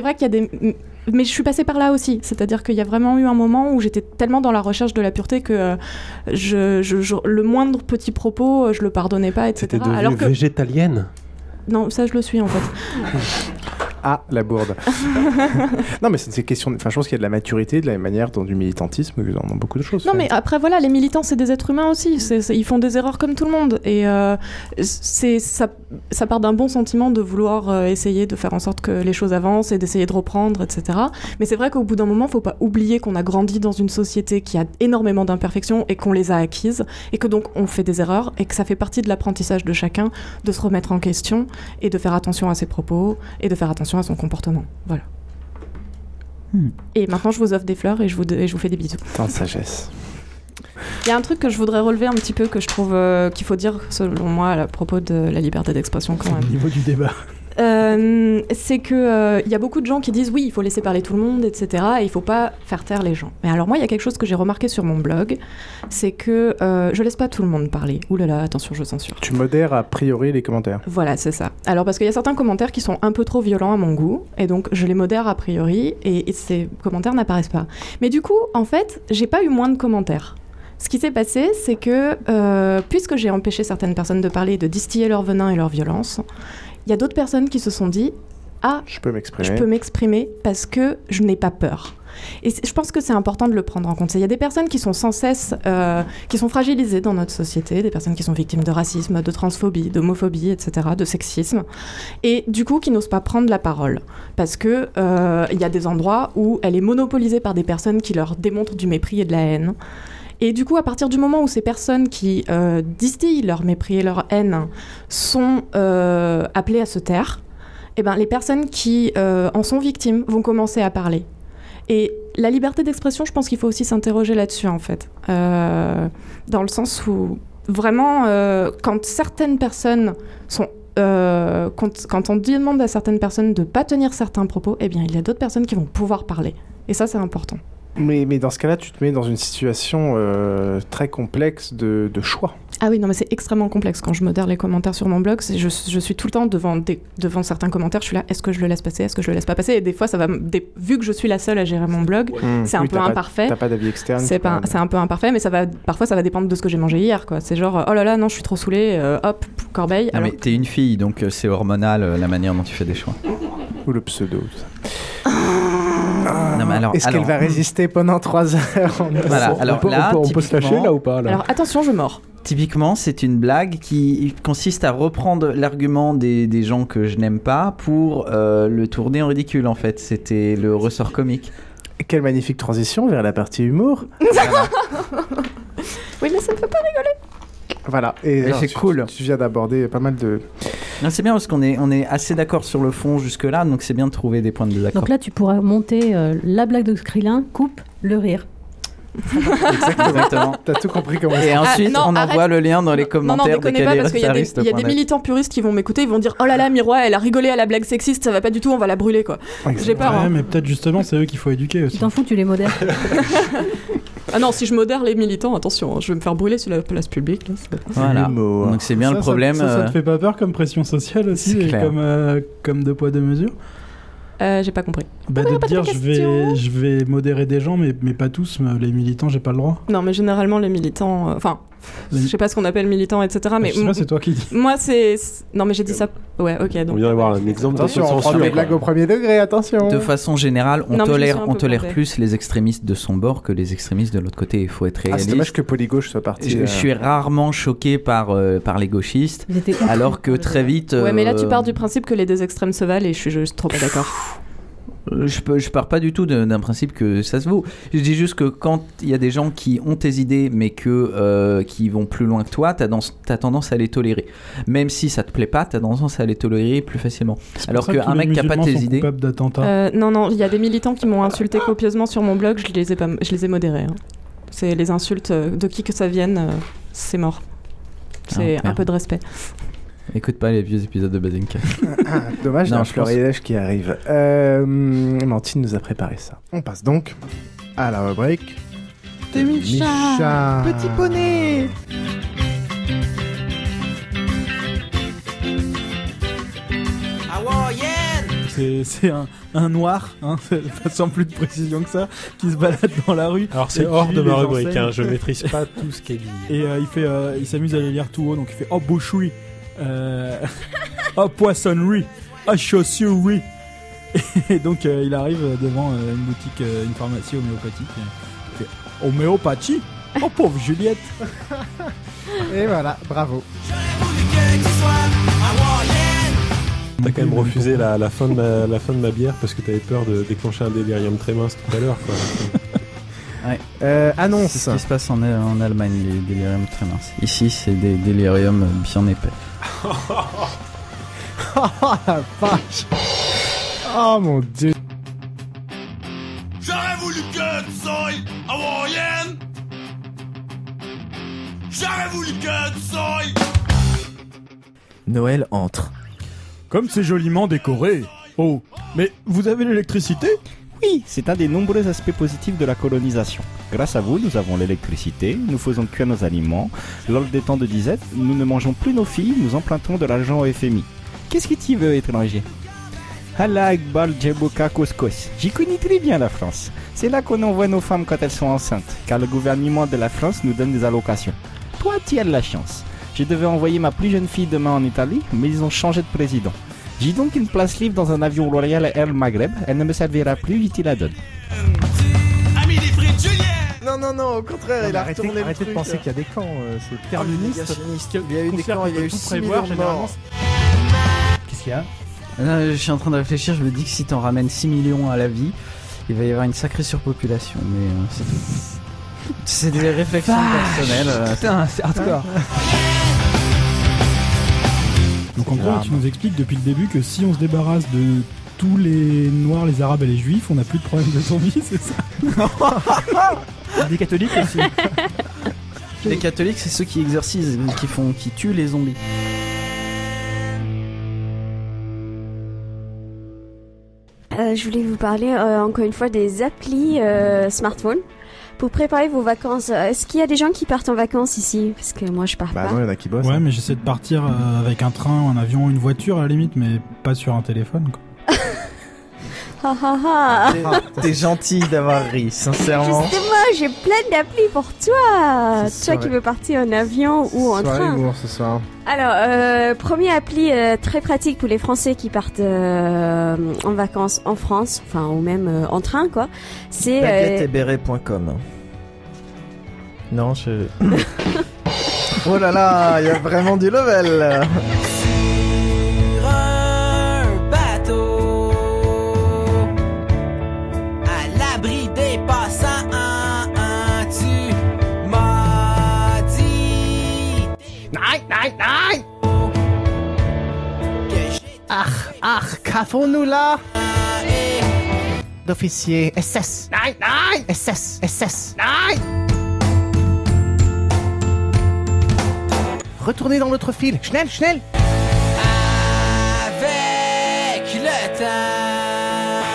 vrai qu'il y a des mais je suis passée par là aussi. C'est-à-dire qu'il y a vraiment eu un moment où j'étais tellement dans la recherche de la pureté que euh, je, le moindre petit propos, euh, je le pardonnais pas, etc. C'était Alors que... végétalienne Non, ça je le suis en fait. Ah, la bourde. non, mais c'est une question. Enfin, je pense qu'il y a de la maturité, de la manière dans du militantisme dans beaucoup de choses. Non, mais après, voilà, les militants, c'est des êtres humains aussi. ils font des erreurs comme tout le monde. Et euh, ça, ça part d'un bon sentiment de vouloir euh, essayer de faire en sorte que les choses avancent et d'essayer de reprendre, etc. Mais c'est vrai qu'au bout d'un moment, il faut pas oublier qu'on a grandi dans une société qui a énormément d'imperfections et qu'on les a acquises. Et que donc, on fait des erreurs et que ça fait partie de l'apprentissage de chacun de se remettre en question et de faire attention à ses propos et de faire attention à son comportement. Voilà. Hmm. Et maintenant, je vous offre des fleurs et je vous, je vous fais des bisous. Tant sagesse. Il y a un truc que je voudrais relever un petit peu, que je trouve euh, qu'il faut dire, selon moi, à propos de la liberté d'expression quand même. Au niveau du débat. Euh, c'est que il euh, y a beaucoup de gens qui disent oui, il faut laisser parler tout le monde, etc. Et il faut pas faire taire les gens. Mais alors moi, il y a quelque chose que j'ai remarqué sur mon blog, c'est que euh, je laisse pas tout le monde parler. Ouh là là, attention, je censure. Tu modères a priori les commentaires. Voilà, c'est ça. Alors parce qu'il y a certains commentaires qui sont un peu trop violents à mon goût, et donc je les modère a priori, et, et ces commentaires n'apparaissent pas. Mais du coup, en fait, j'ai pas eu moins de commentaires. Ce qui s'est passé, c'est que puisque j'ai empêché certaines personnes de parler, de distiller leur venin et leur violence, il y a d'autres personnes qui se sont dit Ah, je peux m'exprimer. Je peux m'exprimer parce que je n'ai pas peur. Et je pense que c'est important de le prendre en compte. Il y a des personnes qui sont sans cesse, euh, qui sont fragilisées dans notre société, des personnes qui sont victimes de racisme, de transphobie, d'homophobie, etc., de sexisme, et du coup qui n'osent pas prendre la parole parce que euh, il y a des endroits où elle est monopolisée par des personnes qui leur démontrent du mépris et de la haine. Et du coup, à partir du moment où ces personnes qui euh, distillent leur mépris et leur haine sont euh, appelées à se taire, eh ben, les personnes qui euh, en sont victimes vont commencer à parler. Et la liberté d'expression, je pense qu'il faut aussi s'interroger là-dessus, en fait. dans le sens où, vraiment, quand certaines personnes sont quand, on demande à certaines personnes de ne pas tenir certains propos, eh bien, il y a d'autres personnes qui vont pouvoir parler. Et ça, c'est important. Mais, mais, dans ce cas-là, tu te mets dans une situation euh, très complexe de, de, choix. Ah oui, non, mais c'est extrêmement complexe. Quand je modère les commentaires sur mon blog, je, je, suis tout le temps devant, des, devant certains commentaires, je suis là, est-ce que je le laisse passer, est-ce que je le laisse pas passer? Et des fois, ça va, vu que je suis la seule à gérer mon blog, mmh. c'est un peu imparfait. T'as pas d'avis externe C'est un peu imparfait, mais ça va, parfois, ça va dépendre de ce que j'ai mangé hier. quoi. C'est genre, oh là là, non, je suis trop saoulée, euh, hop, corbeille. Non, alors... mais t'es une fille, donc euh, c'est hormonal la manière dont tu fais des choix. Ou le pseudo, tout ça. Ah. Est-ce qu'elle va résister pendant 3 heures Voilà, alors on peut, là, on peut- on peut se lâcher là ou pas là? Alors attention, je mords. Typiquement, c'est une blague qui consiste à reprendre l'argument des, des gens que je n'aime pas pour euh, le tourner en ridicule, en fait. C'était le ressort comique. Quelle magnifique transition vers la partie humour. Oui, mais ça me fait pas rigoler. Voilà. Et c'est tu- cool. Tu viens d'aborder pas mal de. Non, C'est bien parce qu'on est, on est assez d'accord sur le fond jusque-là, donc c'est bien de trouver des points de désaccord. Donc là, tu pourras monter euh, la blague de Krillin, coupe le rire. Exactement. T'as tout compris comment Et ça- ensuite, Ah, non, on arrête. envoie le lien dans les Non, non, commentaires de déconnez pas, parce qu'il y a des, il y a des calibrastariste.net. militants puristes qui vont m'écouter, ils vont dire Oh là là, Miroir, elle a rigolé à la blague sexiste, ça va pas du tout, on va la brûler quoi. J'ai peur. Ouais, hein. mais peut-être justement, c'est eux qu'il faut éduquer Tu aussi. t'en fous, tu les modères. Ah non, si je modère les militants, attention, hein, je vais me faire brûler sur la place publique. là, c'est- Voilà. Donc c'est bien Ça, le ça- problème. Ça, ça, euh, te fait pas peur comme pression sociale aussi, et comme, euh, comme deux poids deux mesures? Euh, J'ai pas compris. bah, De te dire, je vais, je vais modérer des gens, mais, mais pas tous, mais les militants, j'ai pas le droit. Non, mais généralement, les militants. euh, Enfin, je sais pas ce qu'on appelle militants, etc. Mais je sais pas, c'est toi qui dis. Moi, c'est. Non, mais j'ai dit ça. Ouais, ok. On Donc... vient d'avoir un exemple de Attention, on prend censure. des blagues au premier degré, attention. De façon générale, on Non, tolère, on tolère plus les extrémistes de son bord que les extrémistes de l'autre côté. Il faut être Ah, réaliste. c'est dommage que Polygauche soit parti. je, euh, je suis rarement choqué par, euh, par les gauchistes, alors que très vite. Ouais, mais là, tu euh, pars du principe que les deux extrêmes se valent et je suis juste trop pas d'accord. Je, peux, je pars pas du tout d'un principe que ça se vaut. Je dis juste que quand il y a des gens qui ont tes idées mais que, euh, qui vont plus loin que toi, tu as, tendance à les tolérer. Même si ça te plaît pas, tu as tendance à les tolérer plus facilement. Alors qu'un mec qui a pas tes sont idées. coupables d'attentats. Euh, non, non, il y a des militants qui m'ont insulté copieusement sur mon blog, je les ai, pas, je les ai modérés. hein. C'est les insultes, euh, de qui que ça vienne, euh, c'est mort. C'est Ah, un peu de respect. Écoute pas les vieux épisodes de Bazinka. Dommage, Non, non, je pense- florilège qui arrive. Euh, Mantine nous a préparé ça. On passe donc à la rubrique. Micha. Petit poney C'est c'est un, un noir, hein, sans plus de précision que ça, qui se balade dans la rue. Alors, c'est hors de ma rubrique, hein, je maîtrise pas tout ce qui est dit. Et euh, il fait, euh, il s'amuse à les lire tout haut, donc il fait oh boucherie, euh, oh poissonnerie, oh chaussurerie. Et donc euh, il arrive devant euh, une boutique, euh, une pharmacie homéopathique. et Il fait homéopathie, oh pauvre Juliette. Et voilà, bravo. T'as quand même refusé la, la fin de ma, la fin de ma bière parce que t'avais peur de déclencher un délirium très mince tout à l'heure. quoi. Ouais. Euh, annonce. C'est ce qui se passe en, en Allemagne, les déliriums très minces. Ici, c'est des déliriums bien épais. Oh la vache Oh mon dieu J'aurais voulu que tu sois hawaïenne. J'aurais voulu que tu sois. Noël entre. Comme c'est joliment décoré. Oh, mais vous avez l'électricité? Oui, c'est un des nombreux aspects positifs de la colonisation. Grâce à vous, nous avons l'électricité, nous faisons cuire nos aliments. Lors des temps de disette, nous ne mangeons plus nos filles, nous empruntons de l'argent au FMI. Qu'est-ce que tu veux, étranger Allah Couscous. J'y connais très bien la France. C'est là qu'on envoie nos femmes quand elles sont enceintes, car le gouvernement de la France nous donne des allocations. Toi, tu as de la chance. Je devais envoyer ma plus jeune fille demain en Italie, mais ils ont changé de président. J'ai donc une place libre dans un avion Royal Air Maghreb. Elle ne me servira plus, je te la donne. Non, non, non, au contraire, il a arrêtez, retourné le arrêtez de truc. penser qu'il y a des camps, euh, c'est Ah, terministe. Il y a eu des camps, il y a eu tout 6 prévoir, millions de morts. Qu'est-ce qu'il y a? Euh, je suis en train de réfléchir, je me dis que si t'en ramènes 6 millions à la vie, il va y avoir une sacrée surpopulation, mais euh, c'est tout. C'est des réflexions Vache. personnelles. euh, Putain, c'est hardcore. Donc en gros, tu nous expliques depuis le début que si on se débarrasse de tous les noirs, les arabes et les juifs, on n'a plus de problème de zombies, c'est ça Des catholiques aussi. Les catholiques, c'est ceux qui exorcisent, qui font, qui tuent les zombies. Euh, je voulais vous parler euh, encore une fois des applis euh, smartphone pour préparer vos vacances. Euh, Est-ce qu'il y a des gens qui partent en vacances ici? Parce que moi je pars Bah pas. non, il y en a qui bossent. Ouais, mais j'essaie de partir euh, avec un train, un avion, une voiture à la limite, mais pas sur un téléphone. Quoi. Ha ha ha T'es gentil d'avoir ri, sincèrement. J'ai plein d'applis pour toi. Toi qui veux partir en avion ou en train. humour ce soir. Alors, euh, premier appli euh, très pratique pour les Français qui partent euh, en vacances en France, enfin ou même euh, en train quoi. C'est Baguetteetberet.com. Non, je. oh là là, il y a vraiment du level. Ach, qu'avons-nous là? D'officier SS. Nein, nein SS, SS. Nein Retournez dans l'autre fil. Schnell, schnell Avec le temps.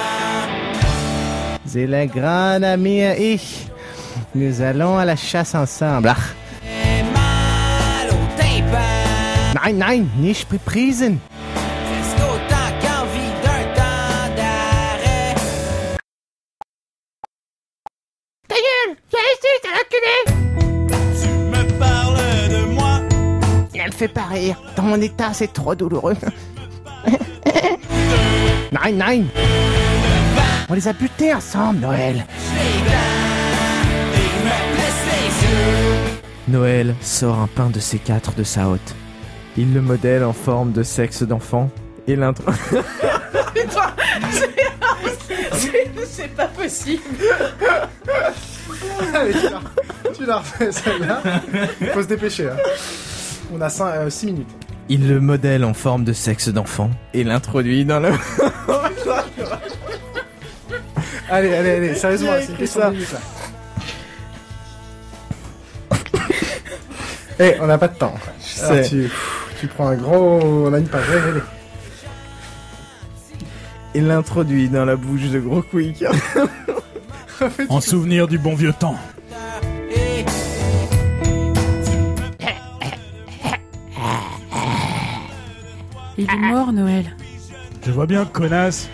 C'est le grand ami et ich. Nous allons à la chasse ensemble. Ach. Nein, nein, nicht bepriesen. Rire. Dans mon état, c'est trop douloureux. nein, nein On les a butés ensemble, Noël. Noël sort un pain de C4 de sa hotte. Il le modèle en forme de sexe d'enfant et l'intro. C'est- c'est pas possible. Allez, tu l'as refait celle-là. Faut se dépêcher. hein. On a 6 minutes. Il le modèle en forme de sexe d'enfant et l'introduit dans le. Allez, allez, allez, sérieusement, c'est ça. Eh, on n'a pas de temps. Alors, tu, tu prends un gros. On a une page. Allez, allez. Il l'introduit dans la bouche de Gros Quick. En souvenir du bon vieux temps. Il est mort, Noël. Je vois bien, connasse.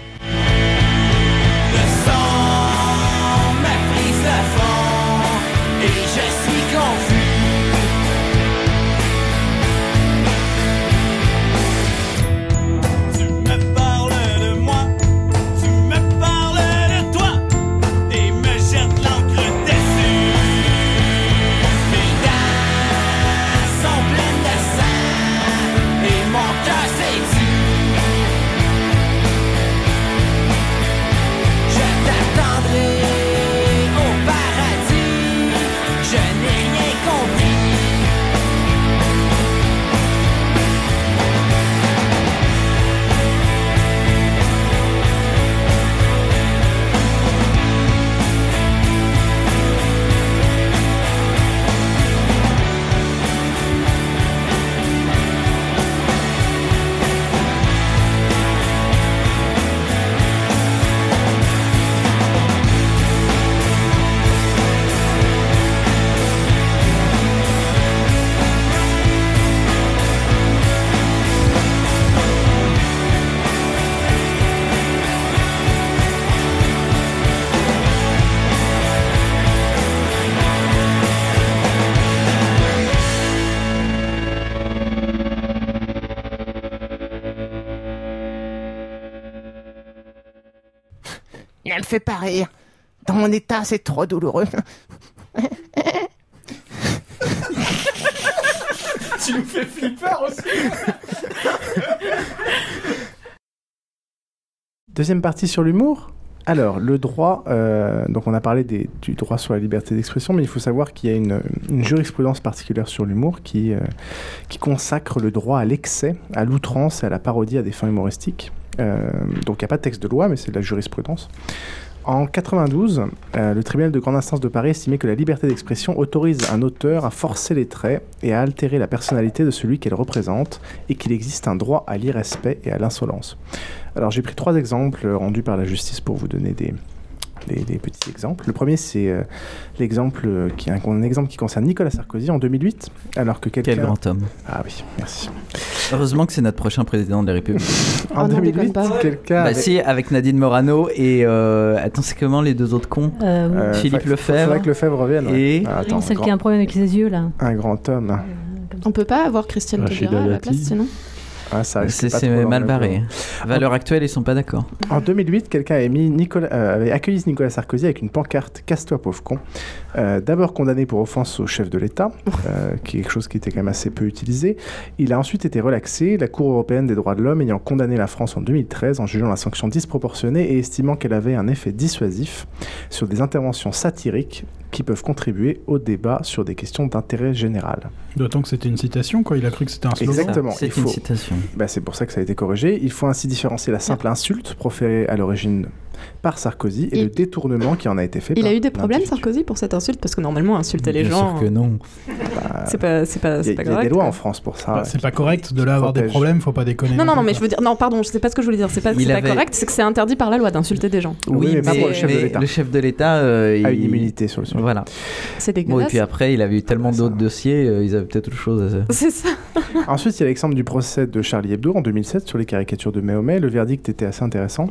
Fais pas rire. Dans mon état, c'est trop douloureux. tu nous fais flipper aussi. Deuxième partie sur l'humour. Alors, le droit, euh, donc on a parlé des- du droit sur la liberté d'expression, mais il faut savoir qu'il y a une, une jurisprudence particulière sur l'humour qui, euh, qui consacre le droit à l'excès, à l'outrance et à la parodie à des fins humoristiques. Euh, donc il n'y a pas de texte de loi, mais c'est de la jurisprudence. En 92, euh, le tribunal de grande instance de Paris estimait que la liberté d'expression autorise un auteur à forcer les traits et à altérer la personnalité de celui qu'elle représente, et qu'il existe un droit à l'irrespect et à l'insolence. Alors j'ai pris trois exemples rendus par la justice pour vous donner des, les, les petits exemples. Le premier, c'est euh, l'exemple euh, qui un, un exemple qui concerne Nicolas Sarkozy en 2008, alors que quelqu'un. Quel grand homme. Ah oui, merci. Heureusement que c'est notre prochain président de la République. En 2008, quelqu'un. Bah avait- si, avec Nadine Morano et... euh, attends, c'est comment les deux autres cons Euh, oui. Philippe Lefebvre. faudrait que Lefebvre revienne. ouais. Et... Ah, attends, Celle un qui a un grand, problème avec ses yeux, là. un grand homme. On peut pas avoir Christiane Taubira à la place sinon Ah, C'est mal barré. même À l'heure actuelle, ils sont pas d'accord. En 2008, quelqu'un avait, euh, avait accueilli Nicolas Sarkozy avec une pancarte Casse-toi, pauvre con. Euh, D'abord condamné pour offense au chef de l'État, euh, qui est quelque chose qui était quand même assez peu utilisé. Il a ensuite été relaxé, la Cour européenne des droits de l'homme ayant condamné la France en 2013 en jugeant la sanction disproportionnée et estimant qu'elle avait un effet dissuasif sur des interventions satiriques qui peuvent contribuer au débat sur des questions d'intérêt général. D'autant que c'était une citation, quoi. Il a cru que c'était un slogan. Exactement. C'est une citation. Bah, c'est pour ça que ça a été corrigé. Il faut ainsi différencier la simple insulte proférée à l'origine par Sarkozy et, Et- le détournement qui en a été fait Il par a eu des problèmes. Sarkozy pour cette insulte parce que normalement insulter les Bien gens. sûr que non. C'est pas c'est pas Il y a, c'est pas il y a correct. des lois en France pour ça. Bah, c'est pas correct de là avoir des problèmes, faut pas déconner. Non non non mais je veux dire non pardon je sais pas ce que je voulais dire c'est pas pas correct c'est que c'est interdit par la loi d'insulter des gens. Oui, mais pas pour le chef de mais l'État. le chef de l'État, euh, A il- une immunité sur le sujet. Voilà. C'est Bon, et dégueulasse. puis après, il avait eu tellement d'autres dossiers, euh, ils avaient peut-être autre chose à C'est ça. Ensuite, il y a l'exemple du procès de Charlie Hebdo en 2007 sur les caricatures de Mahomet. Le verdict était assez intéressant.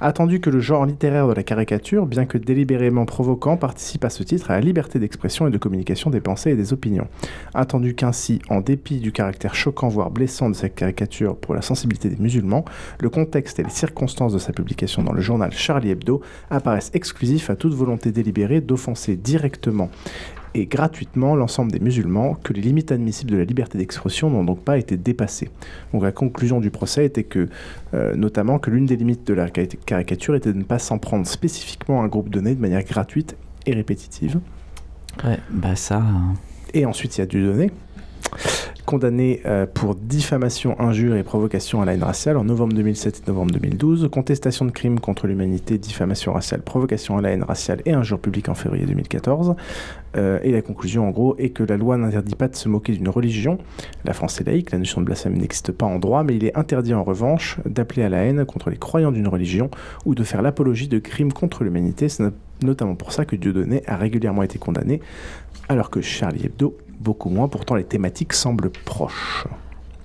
Attendu que le genre littéraire de la caricature, bien que délibérément provoquant, participe à ce titre à la liberté d'expression et de communication des pensées et des opinions. Attendu qu'ainsi, en dépit du caractère choquant voire blessant de cette caricature pour la sensibilité des musulmans, le contexte et les circonstances de sa publication dans le journal Charlie Hebdo apparaissent exclusifs à toute volonté délibérée d'offenser directement et gratuitement l'ensemble des musulmans, que les limites admissibles de la liberté d'expression n'ont donc pas été dépassées. Donc la conclusion du procès était que, euh, notamment, que l'une des limites de la cari- caricature était de ne pas s'en prendre spécifiquement à un groupe donné de manière gratuite et répétitive. Ouais, bah ça. hein. Et ensuite, il y a Dieudonné, condamné euh, pour diffamation, injure et provocation à la haine raciale en novembre 2007 et novembre 2012, contestation de crimes contre l'humanité, diffamation raciale, provocation à la haine raciale et injure publique en février 2014. Euh, et la conclusion, en gros, est que la loi n'interdit pas de se moquer d'une religion. La France est laïque, la notion de blasphème n'existe pas en droit, mais il est interdit en revanche d'appeler à la haine contre les croyants d'une religion ou de faire l'apologie de crimes contre l'humanité. C'est no- notamment pour ça que Dieudonné a régulièrement été condamné, alors que Charlie Hebdo, beaucoup moins. Pourtant, les thématiques semblent proches.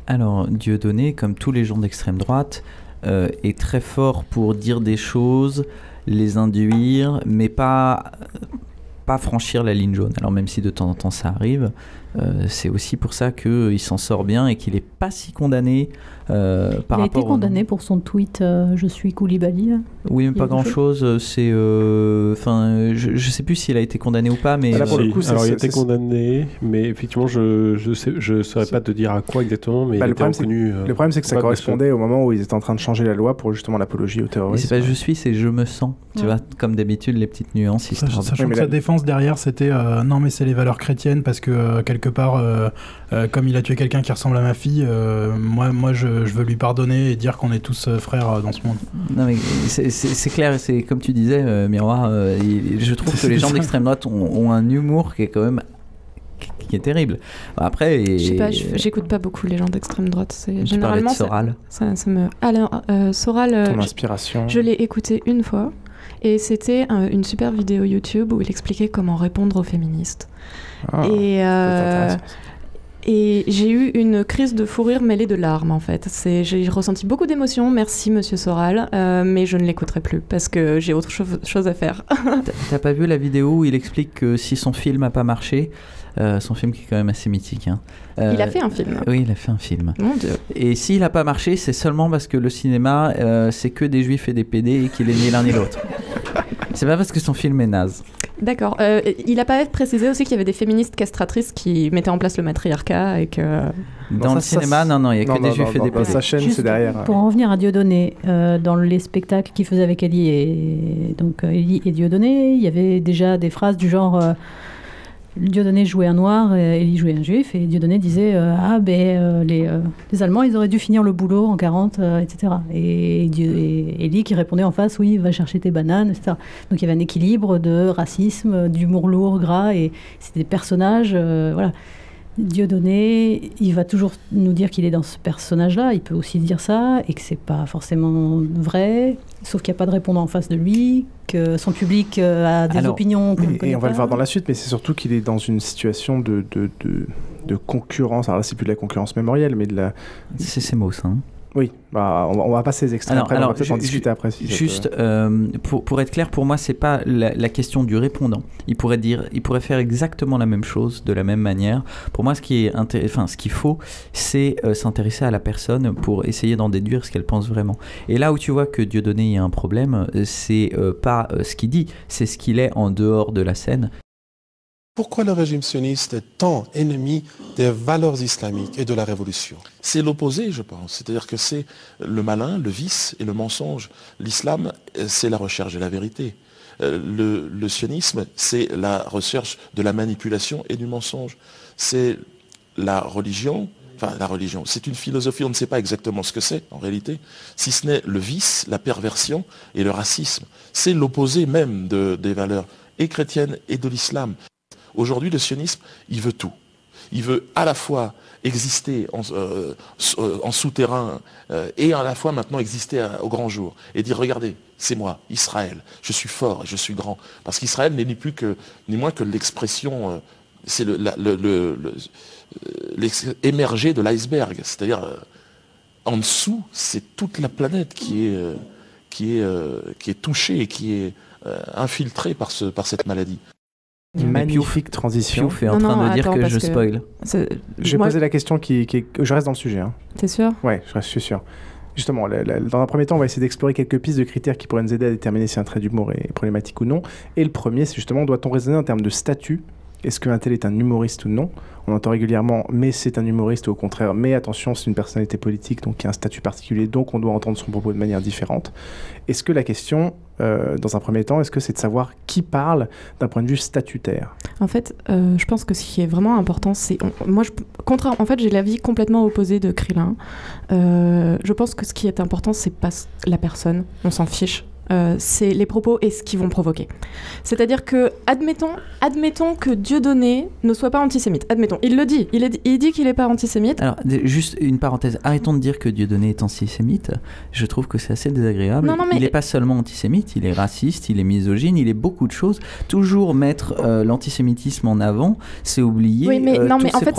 Alors, Dieudonné, comme tous les gens d'extrême droite, euh, est très fort pour dire des choses, les induire, mais pas, pas franchir la ligne jaune. Alors, même si de temps en temps ça arrive, euh, c'est aussi pour ça qu'il s'en sort bien et qu'il n'est pas si condamné euh, par il a rapport été au condamné pour son tweet euh, Je suis Koulibaly. Oui, mais pas quelque grand chose. C'est, euh, enfin, je, je sais plus s'il a été condamné ou pas, mais Là, pour le coup, c'est- alors il a été condamné, mais effectivement, je je sais, je saurais pas te dire à quoi exactement, mais Bah, il le, était problème, reconnu. euh, le problème, c'est que ça correspondait au moment où ils étaient en train de changer la loi pour justement l'apologie au terrorisme. c'est pas je suis, c'est je me sens. Tu Ouais. vois, comme d'habitude, les petites nuances Sachant Oui, mais que là- sa défense derrière, c'était euh, non, mais c'est les valeurs chrétiennes parce que euh, quelque part, euh, euh, comme il a tué quelqu'un qui ressemble à ma fille, euh, moi, moi je, je veux lui pardonner et dire qu'on est tous euh, frères euh, dans ce monde. Non mais c'est- clair, c'est comme tu disais, euh, Miroir. euh, il- je trouve que les gens d'extrême droite ont, ont un humour qui est quand même qui- est terrible. Après, et- Je sais pas, j'écoute pas beaucoup les gens d'extrême droite. C'est Tu parlais de généralement ça- Soral. Ça, ça me. Alors, euh, Soral, euh, Ton inspiration. je l'ai écouté une fois et c'était euh, une super vidéo YouTube où il expliquait comment répondre aux féministes. Ah, et c'est euh, intéressant. Et j'ai eu une crise de fou rire mêlée de larmes en fait. J'ai ressenti beaucoup d'émotions. Merci Monsieur Soral, euh, mais je ne l'écouterai plus parce que j'ai autre cho- chose à faire. T'as- pas vu la vidéo où il explique que si son film a pas marché, euh, son film qui est quand même assez mythique. hein, euh, Il a fait un film. Oui, il a fait un film. Mon Dieu. Et s'il a pas marché, c'est seulement parce que le cinéma, c'est que des juifs et des PD et qu'il est ni l'un ni l'autre. C'est pas parce que son film est naze. D'accord. Euh, il a pas précisé aussi qu'il y avait des féministes castratrices qui mettaient en place le matriarcat et que. Dans ça, le ça, cinéma, non, non, il y a non, que des juifs et des dans sa chaîne, Juste c'est derrière. Pour en revenir à Dieudonné, euh, dans les spectacles qu'il faisait avec Ellie et, donc, euh, Ellie et Dieudonné, il y avait déjà des phrases du genre euh, Dieudonné jouait un noir, et Ellie jouait un juif, et Dieudonné disait euh, Ah, ben euh, les, euh, les Allemands, ils auraient dû finir le boulot en 40, euh, etc. Et, Dieu, et qui répondait en face Oui, va chercher tes bananes, etc. Donc il y avait un équilibre de racisme, d'humour lourd, gras, et c'était des personnages, voilà. Dieudonné, il va toujours nous dire qu'il est dans ce personnage-là. Il peut aussi dire ça et que c'est pas forcément vrai, sauf qu'il n'y a pas de répondant en face de lui, que son public euh, a des Alors, opinions Et, et on va le voir dans la suite, mais c'est surtout qu'il est dans une situation de, de, de, de concurrence. Alors là, c'est plus de la concurrence mémorielle, mais de la. C'est ces mots, ça. hein. Oui, bah, on, va, on va passer les extraits après, on va peut-être en discuter après. si juste euh, pour, pour être clair, pour moi, c'est pas la, la question du répondant. Il pourrait dire, il pourrait faire exactement la même chose de la même manière. Pour moi, ce qui est enfin, ce qu'il faut, c'est euh, s'intéresser à la personne pour essayer d'en déduire ce qu'elle pense vraiment. Et là où tu vois que Dieudonné il y a un problème, euh, c'est euh, pas ce qu'il dit, c'est ce qu'il est en dehors de la scène. Pourquoi le régime sioniste est tant ennemi des valeurs islamiques et de la révolution? C'est l'opposé, je pense. C'est-à-dire que c'est le malin, le vice et le mensonge. L'islam, euh, c'est la recherche de la vérité. Euh, Le, sionisme, c'est la recherche de la manipulation et du mensonge. C'est la religion, enfin la religion, c'est une philosophie, on ne sait pas exactement ce que c'est en réalité, si ce n'est le vice, la perversion et le racisme. C'est l'opposé même de- des valeurs et chrétiennes et de l'islam. Aujourd'hui, le sionisme, il veut tout. Il veut à la fois exister en, euh, euh, souterrain euh, et à la fois maintenant exister au grand jour et dire regardez, c'est moi, Israël, je suis fort et je suis grand. Parce qu'Israël n'est ni plus que ni moins que l'expression, c'est le, de l'iceberg. C'est-à-dire en dessous, c'est toute la planète qui est, touchée et qui est infiltrée par cette maladie. Magnifique transition. Piouf est en train de dire que je spoil. J'ai moi- posé la question qui, qui est- Je reste dans le sujet. Hein. T'es sûr? Ouais, je reste- je suis sûr. Justement, la- la- dans un premier temps, on va essayer d'explorer quelques pistes de critères qui pourraient nous aider à déterminer si un trait d'humour est problématique ou non. Et le premier, c'est justement, doit-on raisonner en termes de statut Est-ce qu'un tel est un humoriste ou non? On entend régulièrement, mais c'est un humoriste ou au contraire, mais attention, c'est une personnalité politique, donc il y a un statut particulier, donc on doit entendre son propos de manière différente. Est-ce que la question, euh, dans un premier temps, est-ce que c'est de savoir qui parle d'un point de vue statutaire? En fait, euh, je pense que ce qui est vraiment important, c'est. Moi, contraire, en fait, j'ai l'avis complètement opposé de Krillin. Euh, je pense que ce qui est important, c'est pas la personne, on s'en fiche. Euh, c'est les propos et ce qu'ils vont provoquer. C'est-à-dire que, admettons, admettons que Dieudonné ne soit pas antisémite. Admettons, il le dit. Il, est- il dit qu'il n'est pas antisémite. Alors, juste une parenthèse. Arrêtons de dire que Dieudonné est antisémite. Je trouve que c'est assez désagréable. Non, non, mais- Il n'est pas seulement antisémite, il est raciste, il est misogyne, il est beaucoup de choses. Toujours mettre euh, l'antisémitisme en avant, c'est oublier Oui, mais euh, non, tous mais en fait,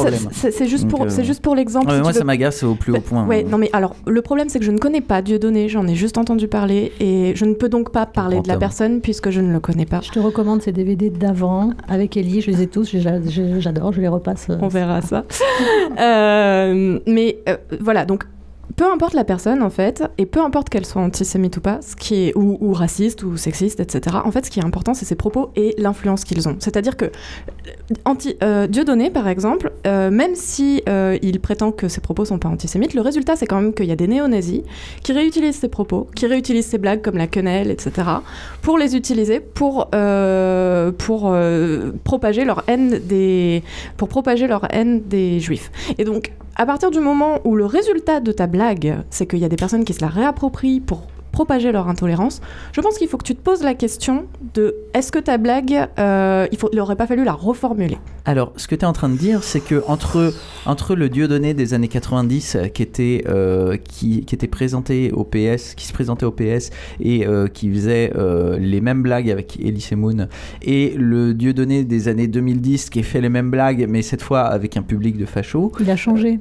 c'est juste, pour- juste pour l'exemple. ah, si moi, ça veux. m'agace au plus haut point. Ouais, hein. non mais alors le problème c'est que je ne connais pas Dieudonné, j'en ai juste entendu parler et je ne peux donc pas parler de la personne puisque je ne le connais pas. Je te recommande ces DVD d'avant avec Ellie, je les ai tous, j'a- j'a- j'adore, je les repasse. euh, On verra ça. Euh, mais euh, voilà, donc peu importe la personne en fait, et peu importe qu'elle soit antisémite ou pas, ce qui est ou, raciste ou sexiste, etc. En fait, ce qui est important, c'est ses propos et l'influence qu'ils ont. C'est-à-dire que euh, anti, euh, Dieudonné, par exemple, euh, même si euh, il prétend que ses propos sont pas antisémites, le résultat c'est quand même qu'il y a des néo-nazis qui réutilisent ses propos, qui réutilisent ses blagues comme la quenelle, etc. pour les utiliser pour pour propager leur haine des pour propager leur haine des juifs. Et donc à partir du moment où le résultat de ta blague, c'est qu'il y a des personnes qui se la réapproprient pour propager leur intolérance, je pense qu'il faut que tu te poses la question de est-ce que ta blague, euh, il faut, il aurait pas fallu la reformuler? Alors, ce que tu es en train de dire, c'est que entre, entre le Dieudonné des années 90 euh, qui était, euh, qui, qui était présenté au PS, qui se présentait au PS et euh, qui faisait euh, les mêmes blagues avec Elise Moon, et le Dieudonné des années 2010 qui fait les mêmes blagues, mais cette fois avec un public de fachos. Il a changé.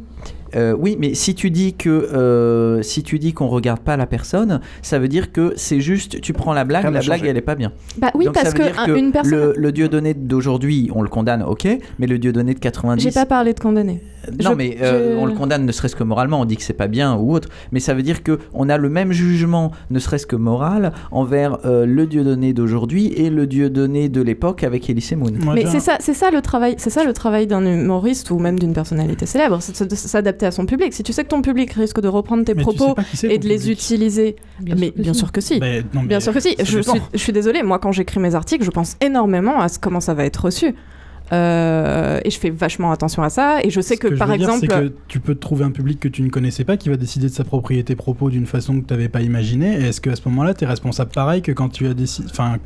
Euh, oui, mais si tu dis que euh, si tu dis qu'on regarde pas la personne, ça veut dire que c'est juste tu prends la blague, Rien la blague elle est pas bien. Bah oui, Donc, parce ça veut que dire un- une personne- le, le Dieudonné d'aujourd'hui, on le condamne, ok, mais le Dieudonné de 90. J'ai pas parlé de condamner. Non, Je- mais euh, je- on le condamne ne serait-ce que moralement, on dit que c'est pas bien ou autre, mais ça veut dire que on a le même jugement, ne serait-ce que moral, envers euh, le Dieudonné d'aujourd'hui et le Dieudonné de l'époque avec Elise Moon. Mais c'est ça, c'est ça le travail, c'est ça le travail d'un humoriste ou même d'une personnalité célèbre, c'est de s'adapter à son public. Si tu sais que ton public risque de reprendre tes Mais tu propos sais et de les public. utiliser, Bien mais sûr que bien sûr que si, non, mais bien sûr que si. Je suis, je suis désolée, moi quand j'écris mes articles, je pense énormément à ce, comment ça va être reçu. Euh, et je fais vachement attention à ça. Et je sais Ce que, je par veux dire, exemple, c'est que tu peux trouver un public que tu ne connaissais pas qui va décider de s'approprier tes propos d'une façon que tu n'avais pas imaginé. Et est-ce qu'à ce moment-là, tu es responsable pareil que quand tu as décidé. Enfin,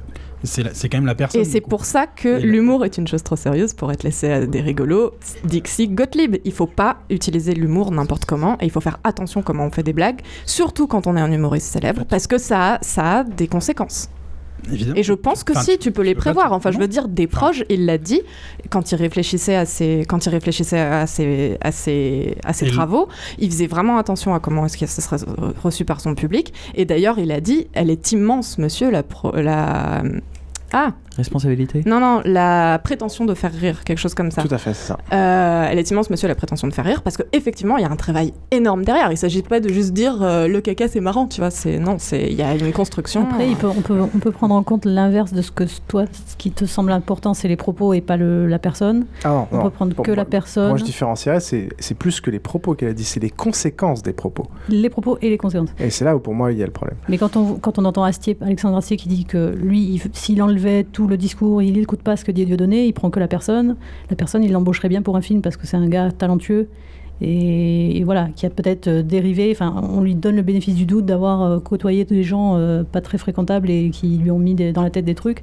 C'est quand même la personne. Et c'est pour ça que l'humour est une chose trop sérieuse pour être laissé à des rigolos. Dixie Gottlieb. Il faut pas utiliser l'humour n'importe comment et il faut faire attention comment on fait des blagues, surtout quand on est un humoriste célèbre, parce que ça ça a des conséquences. Évidemment. Et je pense que Enfin, si, tu peux les prévoir. Enfin, je veux dire, des proches, il l'a dit, quand il réfléchissait à ses, quand il réfléchissait à ses, à ses, à ses travaux, il faisait vraiment attention à comment est-ce que ça serait reçu par son public. Et d'ailleurs, il a dit, elle est immense, monsieur, la... pro- la... Ah Responsabilité? Non, non, la prétention de faire rire, quelque chose comme ça. Tout à fait, c'est ça. Euh, elle est immense, monsieur, la prétention de faire rire, parce qu'effectivement, il y a un travail énorme derrière. Il s'agit pas de juste dire euh, le caca c'est marrant, tu vois. C'est non, c'est il y a une construction. Après, il peut- on, peut, on peut prendre en compte l'inverse de ce que toi, ce qui te semble important, c'est les propos et pas le- la personne. Ah non, on non. peut prendre que moi- la personne, Moi, je différencierais, c'est c'est plus que les propos qu'elle a dit, c'est les conséquences des propos. les propos et les conséquences. Et c'est là où, pour moi, il y a le problème. Mais quand on, quand on entend Astier, Alexandre Astier qui dit que lui, il- s'il enlevait tout le discours, il n'écoute pas ce que dit Dieudonné, il prend que la personne, la personne, il l'embaucherait bien pour un film parce que c'est un gars talentueux et, voilà, qui a peut-être euh, dérivé, enfin, on lui donne le bénéfice du doute d'avoir euh, côtoyé des gens euh, pas très fréquentables et qui lui ont mis dans la tête des trucs.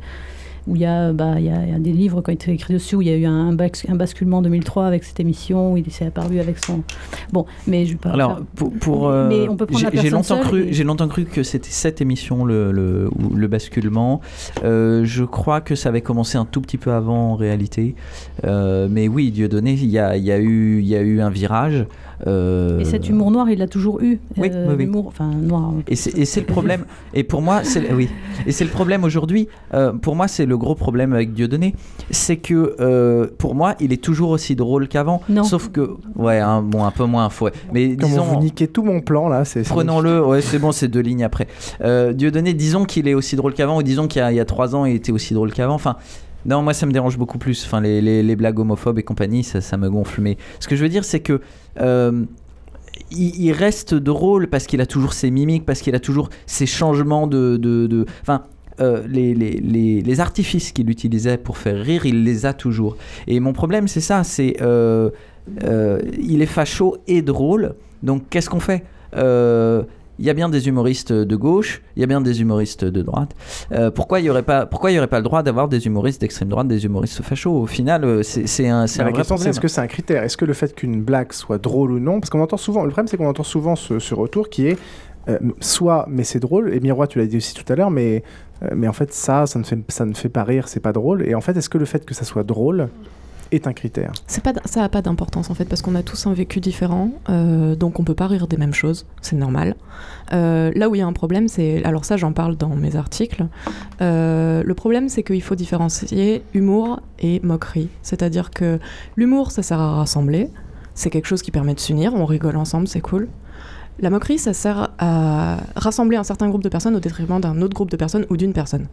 Où il y, a, bah, il, y a, il y a des livres qui ont été écrits dessus, où il y a eu un, un basculement en 2003 avec cette émission, où il s'est apparu avec son. Bon, mais je vais pas Alors, faire- pour, pour, euh, mais on peut prendre j'ai longtemps cru, et- j'ai longtemps cru que c'était cette émission le, le, basculement. Euh, je crois que ça avait commencé un tout petit peu avant en réalité, Euh, mais oui, Dieudonné, il y a, il y a eu, il y a eu un virage. Euh, Et cet humour noir, il l'a toujours eu. Oui, Euh, oui, oui. L'humour, enfin noir. Et c'est le problème. Et pour moi, c'est oui. Et c'est le problème aujourd'hui. euh, pour moi, c'est le gros problème avec Dieudonné, c'est que euh, pour moi, il est toujours aussi drôle qu'avant. Non. Sauf que ouais, un, bon, un peu moins. Faut, mais Comme disons. vous niquez tout mon plan, là, Prenons-le, ouais, c'est bon, c'est deux lignes après. Euh, Dieudonné, disons qu'il est aussi drôle qu'avant, ou disons qu'il y, y a trois ans, il était aussi drôle qu'avant. Enfin, non, moi, ça me dérange beaucoup plus. Enfin, les, les- blagues homophobes et compagnie, ça, ça me gonfle. Mais ce que je veux dire, c'est que. euh, il, reste drôle parce qu'il a toujours ses mimiques, parce qu'il a toujours ses changements de. de, enfin, euh, les, les, les, les artifices qu'il utilisait pour faire rire, il les a toujours. Et mon problème, c'est ça c'est. euh, euh, il est facho et drôle, donc qu'est-ce qu'on fait? Il y a bien des humoristes de gauche, il y a bien des humoristes de droite. Euh, pourquoi il n'y aurait pas, pourquoi il y aurait pas le droit d'avoir des humoristes d'extrême droite, des humoristes fachos? Au final, euh, c'est un, c'est est-ce que c'est un critère? Est-ce que le fait qu'une blague soit drôle ou non? Parce qu'on entend souvent, le problème, c'est qu'on entend souvent ce, ce retour qui est euh, soit, mais c'est drôle, et Miroir, tu l'as dit aussi tout à l'heure, mais, euh, mais en fait, ça, ça ne, fait, ça ne fait pas rire, c'est pas drôle. Et en fait, est-ce que le fait que ça soit drôle est un critère C'est pas, ça n'a pas d'importance en fait parce qu'on a tous un vécu différent, euh, donc on peut pas rire des mêmes choses, c'est normal. Euh, là où il y a un problème, c'est, alors ça j'en parle dans mes articles, euh, le problème c'est qu'il faut différencier humour et moquerie. C'est-à-dire que l'humour ça sert à rassembler, c'est quelque chose qui permet de s'unir, on rigole ensemble, c'est cool. La moquerie, ça sert à rassembler un certain groupe de personnes au détriment d'un autre groupe de personnes ou d'une personne.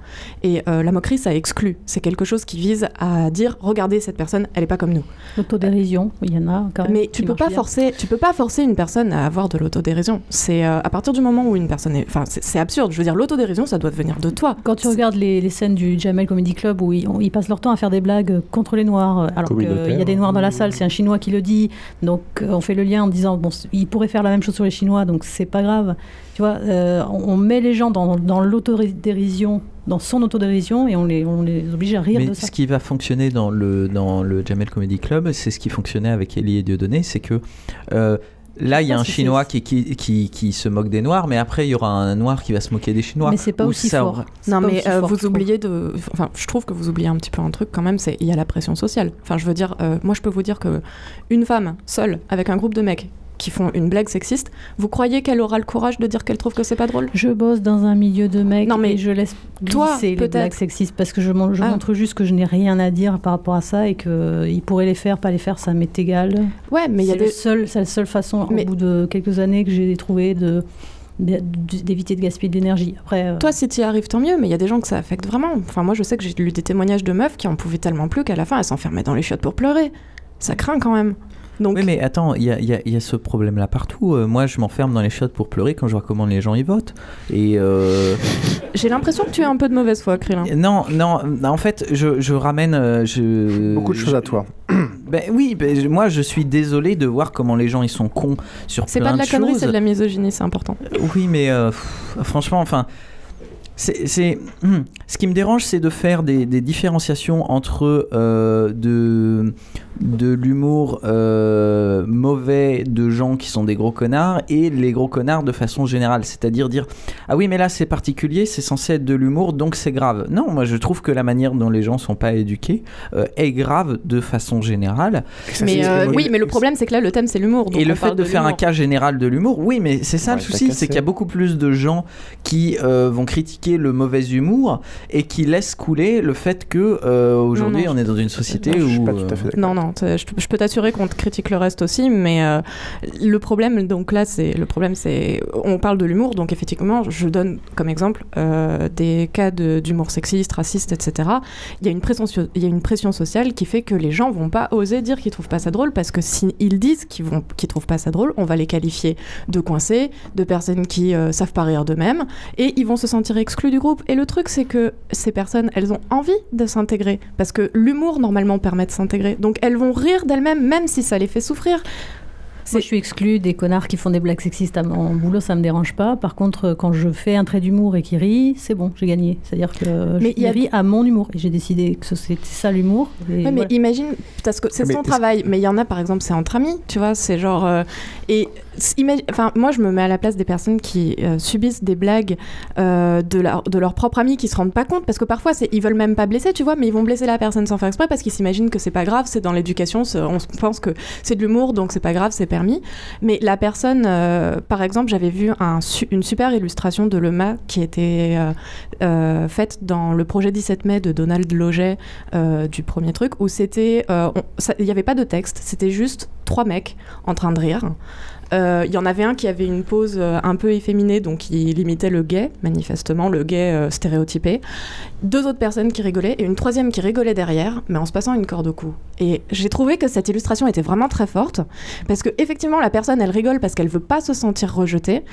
Et euh, la moquerie, ça exclut. C'est quelque chose qui vise à dire regardez cette personne, elle est pas comme nous. L'autodérision, il y en a quand même. Mais tu peux pas bien. forcer, tu peux pas forcer une personne à avoir de l'autodérision. C'est euh, à partir du moment où une personne est, enfin, c'est absurde. Je veux dire, l'autodérision, ça doit venir de toi. Quand tu regardes les, les scènes du Jamel Comedy Club où ils, on- ils passent leur temps à faire des blagues contre les Noirs, euh, alors qu'il y a des Noirs dans la salle, c'est un Chinois qui le dit, donc on fait le lien en disant, bon, c- il pourrait faire la même chose sur les Chinois, donc c'est pas grave. Tu vois, euh, on, on met les gens dans, dans l'autodérision, dans son autodérision, et on les, on les oblige à rire Mais de ça. ce qui va fonctionner dans le, dans le Jamel Comedy Club, c'est ce qui fonctionnait avec Ellie et Dieudonné, c'est que euh, là, il y a pas un Chinois qui, qui, qui, qui se moque des Noirs, mais après, il y aura un Noir qui va se moquer des Chinois. Mais c'est pas aussi ça fort. Non, mais euh, fort, vous trouve. oubliez de. Enfin, je trouve que vous oubliez un petit peu un truc quand même. C'est il y a la pression sociale. Enfin, je veux dire, euh, moi, je peux vous dire que une femme seule avec un groupe de mecs qui font une blague sexiste, vous croyez qu'elle aura le courage de dire qu'elle trouve que c'est pas drôle? Je bosse dans un milieu de mecs Non, mais et je laisse toi, glisser les peut-être. blagues sexistes parce que je, Ah. montre juste que je n'ai rien à dire par rapport à ça et qu'ils pourraient les faire, pas les faire, ça m'est égal. Ouais, mais il y a des. seul- c'est la seule façon, Mais- au bout de quelques années, que j'ai trouvé de- d'éviter de gaspiller de l'énergie. Après, euh, Toi, si tu y arrives, tant mieux, mais il y a des gens que ça affecte vraiment. Enfin, moi, je sais que j'ai lu des témoignages de meufs qui en pouvaient tellement plus qu'à la fin, elles s'enfermaient dans les chiottes pour pleurer. Ça craint quand même. Donc, Oui, mais attends, il y a, il y a- il y a ce problème-là partout. Euh, moi, je m'enferme dans les chiottes pour pleurer quand je vois comment les gens y votent. Et euh, j'ai l'impression que tu es un peu de mauvaise foi, Krillin. non, non, en fait, je, je ramène. euh, je, Beaucoup de choses à toi. Ben oui, ben, moi, je suis désolé de voir comment les gens ils sont cons sur C'est plein pas de la connerie, choses. c'est de la misogynie, c'est important. Oui, mais euh, pff, franchement, enfin, C'est, c'est- ce qui me dérange, c'est de faire des, des différenciations entre euh, de, de l'humour euh, mauvais de gens qui sont des gros connards et les gros connards de façon générale. C'est-à-dire dire ah oui mais là c'est particulier, c'est censé être de l'humour donc c'est grave. Non, moi je trouve que la manière dont les gens sont pas éduqués euh, est grave de façon générale. Mais euh, oui, mais le problème c'est que là le thème c'est l'humour. Et le fait de, faire un cas général de l'humour, oui, mais c'est ça Ouais, le souci, c'est qu'il y a beaucoup plus de gens qui euh, vont critiquer le mauvais humour et qui laissent couler le fait que euh, aujourd'hui on est dans une société je où suis pas tout à fait Non, non, t- je, peux t'assurer qu'on critique le reste aussi, mais euh, le problème, donc là, c'est le problème, c'est on parle de l'humour, donc effectivement, je donne comme exemple euh, des cas d'humour sexiste, raciste, etc. Il y a une pression, sociale qui fait que les gens vont pas oser dire qu'ils trouvent pas ça drôle parce que s'ils disent qu'ils vont, trouvent pas ça drôle, on va les qualifier de coincés, de personnes qui euh, savent pas rire d'eux-mêmes, et ils vont se sentir exclus du groupe. Et le truc, c'est que ces personnes, elles ont envie de s'intégrer parce que l'humour normalement permet de s'intégrer. Donc elles vont rire d'elles-mêmes, même si ça les fait souffrir. Moi, je suis exclue des connards qui font des blagues sexistes à mon boulot, ça me dérange pas. Par contre, quand je fais un trait d'humour et qu'il rit, c'est bon, j'ai gagné. C'est-à-dire que Mais je il y a- rit à mon humour. Et j'ai décidé que c'était ça l'humour. mais imagine, parce que c'est son travail, mais il y en a par exemple, c'est entre amis, tu vois, c'est genre. euh, et enfin, moi je me mets à la place des personnes qui euh, subissent des blagues euh, de, leur, de leurs propres amis qui se rendent pas compte, parce que parfois ils veulent même pas blesser, tu vois, mais ils vont blesser la personne sans faire exprès parce qu'ils s'imaginent que c'est pas grave, c'est dans l'éducation, on pense que c'est de l'humour, donc c'est pas grave, c'est permis. Mais la personne, euh, par exemple, j'avais vu une super illustration de Lema qui était euh, euh, faite dans le projet 17 mai de Donald Loget du premier truc, où c'était, il n'y avait pas de texte, c'était juste trois mecs en train de rire. Euh, Il y en avait un qui avait une pose euh, un peu efféminée, donc il imitait le gay, manifestement, le gay euh, stéréotypé. Deux autres personnes qui rigolaient et une troisième qui rigolait derrière, mais en se passant une corde au cou. Et j'ai trouvé que cette illustration était vraiment très forte, parce que effectivement la personne elle rigole parce qu'elle veut pas se sentir rejetée,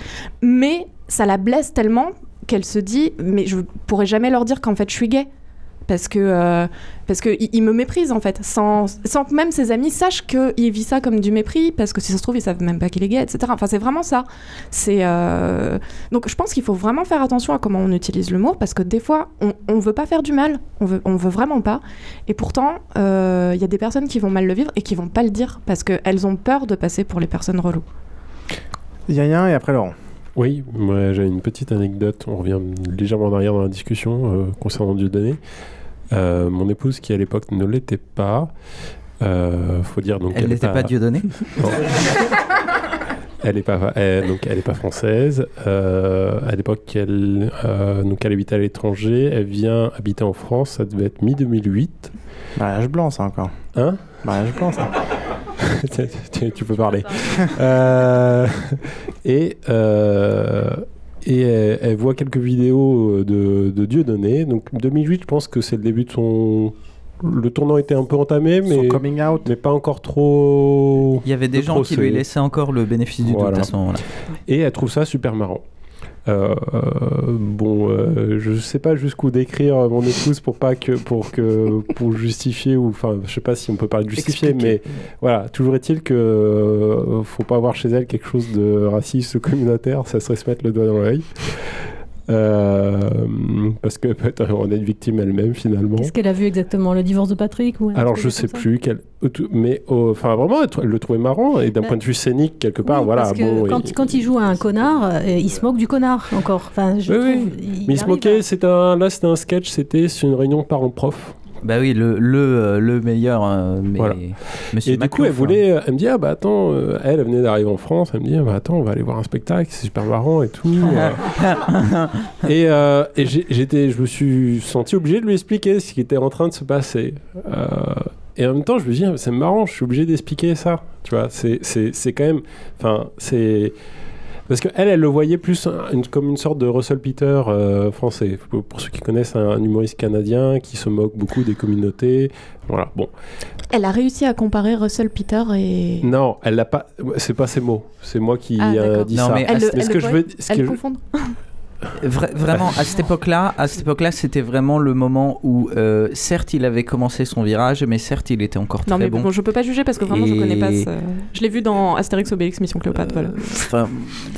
mais ça la blesse tellement qu'elle se dit mais je pourrais jamais leur dire qu'en fait je suis gay parce que euh, parce que il, il me méprise en fait sans, sans que même ses amis sachent qu'il vit ça comme du mépris parce que si ça se trouve ils savent même pas qu'il est gay etc enfin c'est vraiment ça c'est euh, donc je pense qu'il faut vraiment faire attention à comment on utilise l'humour parce que des fois on, on veut pas faire du mal on veut on veut vraiment pas et pourtant euh, il y a des personnes qui vont mal le vivre et qui vont pas le dire parce qu'elles ont peur de passer pour les personnes reloues Yann et après Laurent. Oui, moi j'ai une petite anecdote. On revient légèrement en arrière dans la discussion euh, concernant Dieudonné. Euh, mon épouse, qui à l'époque ne l'était pas, euh, faut dire donc. Elle n'était pas Dieudonné Non. Elle est pas, elle- donc elle est pas française. Euh, à l'époque, elle, euh, donc elle habitait à l'étranger. Elle vient habiter en France. Ça devait être mi 2008. Mariage blanc, ça encore. Hein? Mariage blanc, ça. tu, tu- tu peux parler. Euh, et euh, et elle, elle voit quelques vidéos de, de Dieudonné. Donc 2008, je pense que c'est le début de son. Le tournant était un peu entamé, mais, coming out. mais pas encore trop. Il y avait des de gens qui lui laissaient encore le bénéfice du doute Voilà. à ce moment-là. Et elle trouve ça super marrant. Euh, euh, bon, euh, je sais pas jusqu'où décrire mon épouse pour pas que pour que pour justifier ou enfin je sais pas si on peut parler de justifier Expliquer. mais voilà toujours est-il que euh, faut pas avoir chez elle quelque chose de raciste ou communautaire ça serait se mettre le doigt dans l'œil parce que peut-être en être victime elle-même finalement Qu'est-ce qu'elle a vu exactement Le divorce de Patrick ou alors je sais plus quel mais euh, enfin vraiment elle, le trouvait marrant et d'un Bah, point de vue scénique quelque part Oui, voilà parce que bon quand, et- quand il joue à un connard, euh, il se moque du connard encore. Enfin, je Oui, trouve, oui. il Mais il se moquait, c'était un, là c'était un sketch, c'était sur une réunion parents-prof. Bah oui, le, le, euh, le meilleur. euh, mais Voilà. Monsieur et du coup, elle voulait, euh, elle me dit, ah bah attends, euh, elle, elle venait d'arriver en France, elle me dit, ah bah attends, on va aller voir un spectacle, c'est super marrant et tout. et euh, j'étais, je me suis senti obligé de lui expliquer ce qui était en train de se passer. Et en même temps, je me dis, ah, c'est marrant, je suis obligé d'expliquer ça. Tu vois, c'est quand même, enfin, c'est. Parce qu'elle, elle le voyait plus un- une- comme une sorte de Russell Peter euh, français. Pour, pour ceux qui connaissent, un, un humoriste canadien qui se moque beaucoup des communautés. Voilà, bon. elle a réussi à comparer Russell Peter et Non, elle l'a pas. C'est pas ces mots. C'est moi qui Ah, euh, d'accord. dis Non, ça. mais elle, le- Mais elle ce le que je veux, ce elle que je- Vra- vraiment, à cette époque-là, à cette époque-là, c'était vraiment le moment où, euh, certes, il avait commencé son virage, mais certes, il était encore Non très mais bon. bon, je peux pas juger parce que vraiment je connais pas Et- ce... Je l'ai vu dans Astérix Obélix Mission Cléopâtre, voilà.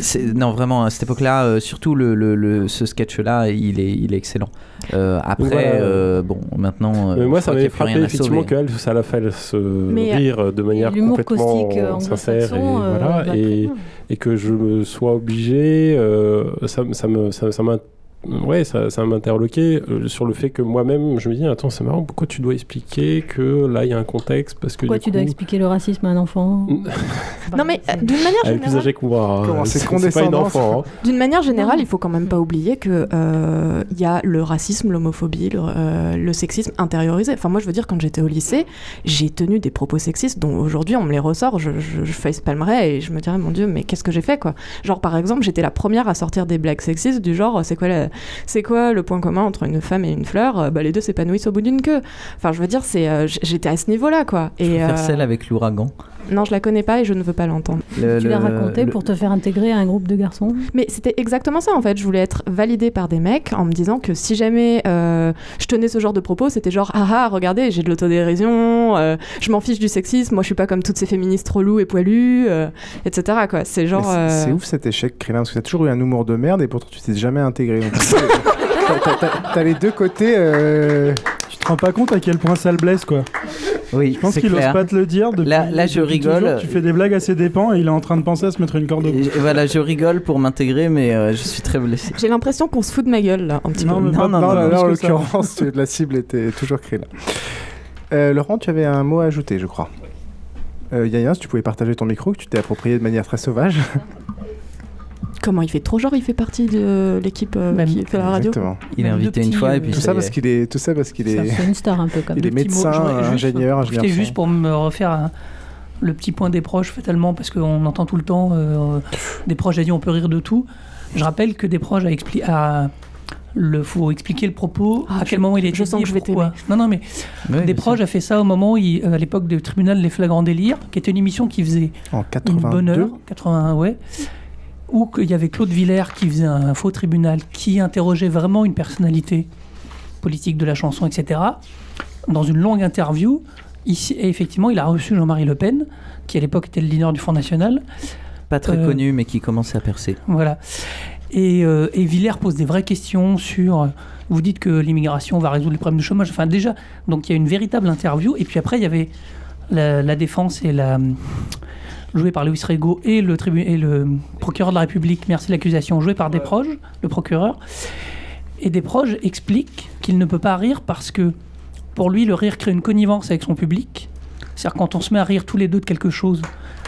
C'est- non, vraiment, à cette époque-là, euh, surtout le, le- le- ce sketch-là, il est, il est excellent. Euh, après, Voilà. euh, bon, maintenant. euh, Mais moi, je ça m'avait frappé effectivement qu'elle, ça l'a fait se Mais, rire de manière complètement caustique, euh, sincère et, euh, voilà, et, et que je me sois obligé, euh, ça, me- ça me, ça, ça m'a Ouais, ça, ça m'interloquait euh, sur le fait que moi-même, je me dis, attends, c'est marrant, pourquoi tu dois expliquer que là, il y a un contexte parce que Pourquoi du tu coup... dois expliquer le racisme à un enfant Non mais euh, d'une manière Elle est plus générale... âgée que moi. hein. Comment, c'est c'est pas une condescendant, enfant. hein. D'une manière générale, il faut quand même pas oublier que euh, il y a le racisme, l'homophobie, le, euh, le sexisme intériorisé. Enfin, moi, je veux dire, quand j'étais au lycée, j'ai tenu des propos sexistes dont aujourd'hui on me les ressort, je, je, je facepalmerais et je me dirais, mon Dieu, mais qu'est-ce que j'ai fait, quoi? Genre, par exemple, j'étais la première à sortir des blagues sexistes du genre, c'est quoi, la- c'est quoi le point commun entre une femme et une fleur? Euh, Bah, les deux s'épanouissent au bout d'une queue. Enfin, je veux dire, c'est, euh, j'étais à ce niveau-là, quoi. Je Et préfère euh, celle avec l'ouragan. Non, je la connais pas et je ne veux pas l'entendre. Le- Tu l'as le- raconté le- pour te faire intégrer à un groupe de garçons? Mais c'était exactement ça en fait. Je voulais être validée par des mecs en me disant que si jamais euh, je tenais ce genre de propos, c'était genre ah ah regardez j'ai de l'autodérision, euh, je m'en fiche du sexisme, moi je suis pas comme toutes ces féministes reloues et poilues, euh, etc. quoi. C'est genre. C'est- C'est ouf cet échec, Krillin, parce que t'as toujours eu un humour de merde et pourtant tu t'es jamais intégré. Donc, t'as- t'as- t'as- T'as les deux côtés. Te rends pas compte à quel point ça le blesse, quoi. Oui, Je pense qu'il ose clair. pas te le dire. Depuis, Là- là, je rigole. toujours. Tu fais des blagues à ses dépens et il est en train de penser à se mettre une corde au cou. Voilà, je rigole pour m'intégrer, mais euh, je suis très blessé. J'ai l'impression qu'on se fout de ma gueule là un petit Non, peu. mais pas- Non, pas là, là, en l'occurrence, la cible était toujours Krillin. Euh, Laurent, tu avais un mot à ajouter, je crois. Euh, Yaya, si tu pouvais partager ton micro, que tu t'es approprié de manière très sauvage. Comment il fait trop genre il fait partie de l'équipe euh, qui fait la radio. Exactement. Il est invité une fois et euh, puis Tout ça parce qu'il est, tout ça parce qu'il est, C'est une star un peu comme il est médecin, ingénieur, ingénieur. C'était juste pour me refaire un- le petit point des proches, fatalement, parce qu'on entend tout le temps euh, des proches a dit on peut rire de tout. Je rappelle que des proches a expliqué. Le, faut expliquer le propos, Ah, à quel moment il est je sens que je vais pourquoi. Non, non, mais Ouais, des proches a fait ça au moment où, il- euh, à l'époque du tribunal Les Flagrants Délires, qui était une émission qui faisait En une 82. bonne heure, 81, ouais, où qu'il y avait Claude Villers qui faisait un faux tribunal, qui interrogeait vraiment une personnalité politique de la chanson, etc. Dans une longue interview, ici, et effectivement, il a reçu Jean-Marie Le Pen, qui à l'époque était le leader du Front National. Pas très Euh, connu, mais qui commence à percer. Voilà. Et, euh, et Villers pose des vraies questions sur. euh, Vous dites que l'immigration va résoudre les problèmes du chômage. Enfin, déjà, donc il y a une véritable interview. Et puis après, il y avait la, la défense et la. Jouée par Louis Rego et le, tribu- et le procureur de la République, merci de l'accusation, joué par Desproges, le procureur. Et Desproges explique qu'il ne peut pas rire parce que pour lui, le rire crée une connivence avec son public. C'est-à-dire quand on se met à rire tous les deux de quelque chose,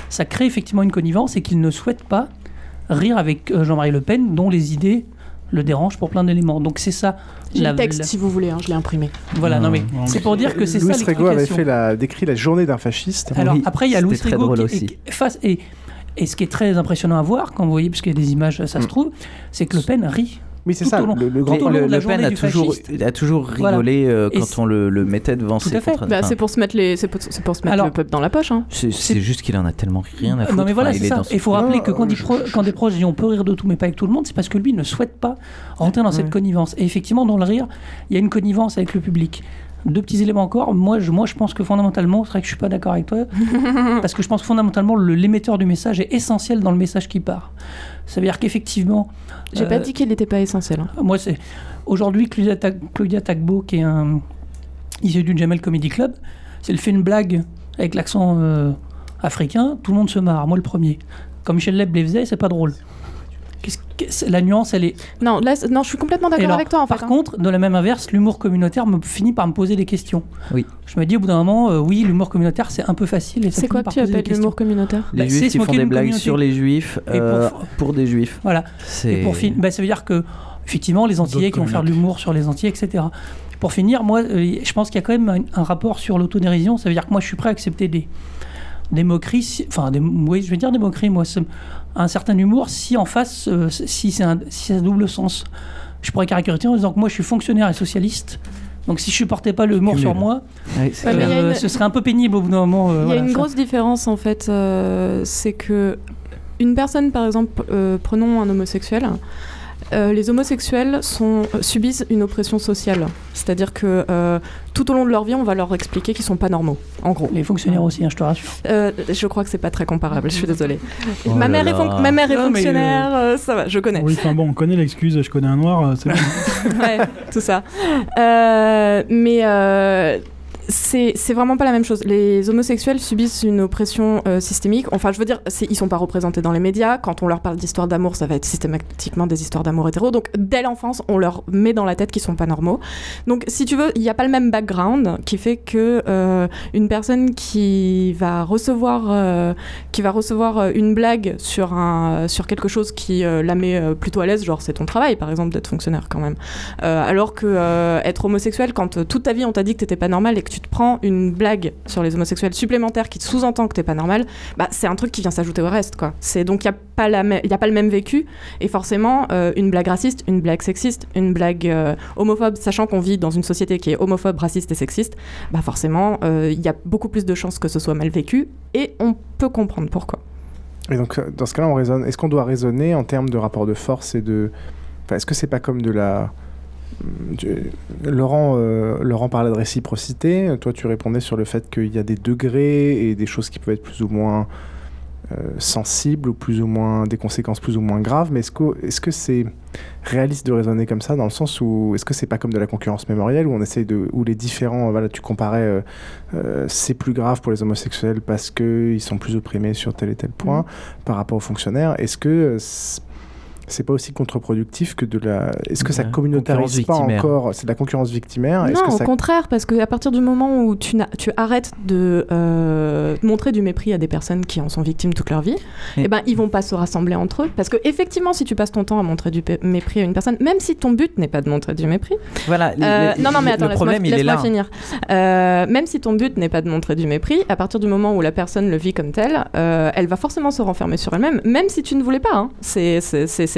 ça crée effectivement une connivence et qu'il ne souhaite pas rire avec euh, Jean-Marie Le Pen, dont les idées le dérangent pour plein d'éléments. Donc c'est ça. J'ai le texte la- si vous voulez, hein, je l'ai imprimé. Voilà, non mais c'est pour dire que c'est ça Louis Rego avait fait la, décrit la journée d'un fasciste. Alors Oui, après, il y a Louis Rego qui aussi. est face et et ce qui est très impressionnant à voir quand vous voyez, parce qu'il y a des images, ça se Mm. trouve, c'est que Le Pen rit. Oui, c'est ça. long- Le, grand le, Le Pen a toujours, a toujours Voilà. rigolé euh, quand on le, mettait devant Tout ses à fait. contre- Bah, enfin, c'est pour se mettre les, c'est pour, se mettre Alors- le peuple dans la poche. Hein. c'est- juste qu'il en a tellement rien à foutre. Non mais voilà, c'est ça. Il faut rappeler que quand, des quand proches disent on peut rire de tout mais pas avec tout le monde, c'est parce que lui ne souhaite pas rentrer dans cette connivence. Et effectivement, dans le rire, il y a une connivence avec le public. Deux petits éléments encore. Moi, je, moi, je pense que fondamentalement, c'est vrai que je suis pas d'accord avec toi, parce que je pense que fondamentalement, le- l'émetteur du message est essentiel dans le message qui part. Ça veut dire qu'effectivement, J'ai pas euh, dit qu'il n'était pas essentiel. hein. moi, c'est aujourd'hui Claudia, Tag- Claudia Tagbo, qui est un issu du Jamel Comedy Club, si elle fait une blague avec l'accent euh, africain, tout le monde se marre. Moi, le premier. Quand Michel Leb les faisait, c'est pas drôle. La nuance, elle est. Non, là, non, je suis complètement d'accord avec toi en fait. Par hein. contre, de la même inverse, l'humour communautaire me finit par me poser des questions. Oui. Je me dis au bout d'un moment, euh, oui, l'humour communautaire, c'est un peu facile. et c'est quoi que par tu appelles l'humour communautaire Les Bah, c'est juifs qui font des blagues communauté. sur les juifs Et pour- euh, pour des juifs. Voilà. C'est- Et pour fin- bah, ça veut dire que, effectivement, les Antillais qui vont faire de l'humour sur les Antillais, etc. Pour finir, moi, euh, je pense qu'il y a quand même un, un rapport sur l'autodérision. Ça veut dire que moi, je suis prêt à accepter des, des moqueries, enfin, des, oui, je vais dire des moqueries, moi, c'est un certain humour, si en face, euh, si c'est un, si c'est un double sens. Je pourrais caricaturer en disant que moi, je suis fonctionnaire et socialiste. Donc, si je supportais pas l'humour sur moi, Ouais, euh, une- ce serait un peu pénible au bout d'un moment. euh, Il y a voilà, une ça. grosse différence en fait, euh, c'est que une personne, par exemple, euh, prenons un homosexuel, euh, les homosexuels sont, euh, subissent une oppression sociale. C'est-à-dire que euh, tout au long de leur vie, on va leur expliquer qu'ils sont pas normaux, en gros. Les fonctionnaires aussi, hein, je te rassure. Euh, je crois que c'est pas très comparable, je suis désolée. Oh ma, là mère est là. fonc- ma mère est Non, fonctionnaire, euh, ça va, je connais. Oui, enfin bon, on connaît l'excuse, je connais un noir, c'est bon. ouais, tout ça. Euh, mais euh, c'est vraiment pas la même chose. Les homosexuels subissent une oppression euh, systémique. Enfin, je veux dire, ils sont pas représentés dans les médias. Quand on leur parle d'histoires d'amour, ça va être systématiquement des histoires d'amour hétéro. Donc, dès l'enfance, on leur met dans la tête qu'ils sont pas normaux. Donc, si tu veux, il n'y a pas le même background qui fait que euh, une personne qui va recevoir, euh, qui va recevoir une blague sur, un, sur quelque chose qui la met plutôt à l'aise, genre c'est ton travail, par exemple, d'être fonctionnaire quand même. Alors que être homosexuel, quand toute ta vie on t'a dit que t'étais pas normal et que tu te prends une blague sur les homosexuels supplémentaire qui te sous-entend que t'es pas normal, bah c'est un truc qui vient s'ajouter au reste, quoi. Donc il y a pas a pas le même vécu et forcément euh, une blague raciste, une blague sexiste, une blague euh, homophobe, sachant qu'on vit dans une société qui est homophobe, raciste et sexiste, bah forcément euh, il y a beaucoup plus de chances que ce soit mal vécu et on peut comprendre pourquoi. Et donc, euh, dans ce cas-là, on raisonne. Est-ce qu'on doit raisonner en termes de rapport de force et de. Est-ce que c'est pas comme de la. Laurent, euh, Laurent parlait de réciprocité. Toi, tu répondais sur le fait qu'il y a des degrés et des choses qui peuvent être plus ou moins euh, sensibles ou plus ou moins des conséquences plus ou moins graves. Mais est-ce que est-ce que c'est réaliste de raisonner comme ça dans le sens où est-ce que c'est pas comme de la concurrence mémorielle où on essaye de où les différents voilà tu comparais euh, c'est plus grave pour les homosexuels parce que ils sont plus opprimés sur tel et tel point par rapport aux fonctionnaires. Est-ce que c'est- pas aussi contre-productif que de la. Est-ce que ça communautarise pas concurrence victimaire. encore C'est de la concurrence victimaire Non, que au ça... contraire, parce qu'à partir du moment où tu, n'as- tu arrêtes de euh, montrer du mépris à des personnes qui en sont victimes toute leur vie, Et- eh ben, ils vont pas se rassembler entre eux. Parce que effectivement, si tu passes ton temps à montrer du mépris à une personne, même si ton but n'est pas de montrer du mépris, Voilà, euh, le- non, non, mais attends, laisse-moi problème, il est laisse-moi là. finir. Euh, même si ton but n'est pas de montrer du mépris, à partir du moment où la personne le vit comme tel, euh, elle va forcément se renfermer sur elle-même, même si tu ne voulais pas. hein. C'est,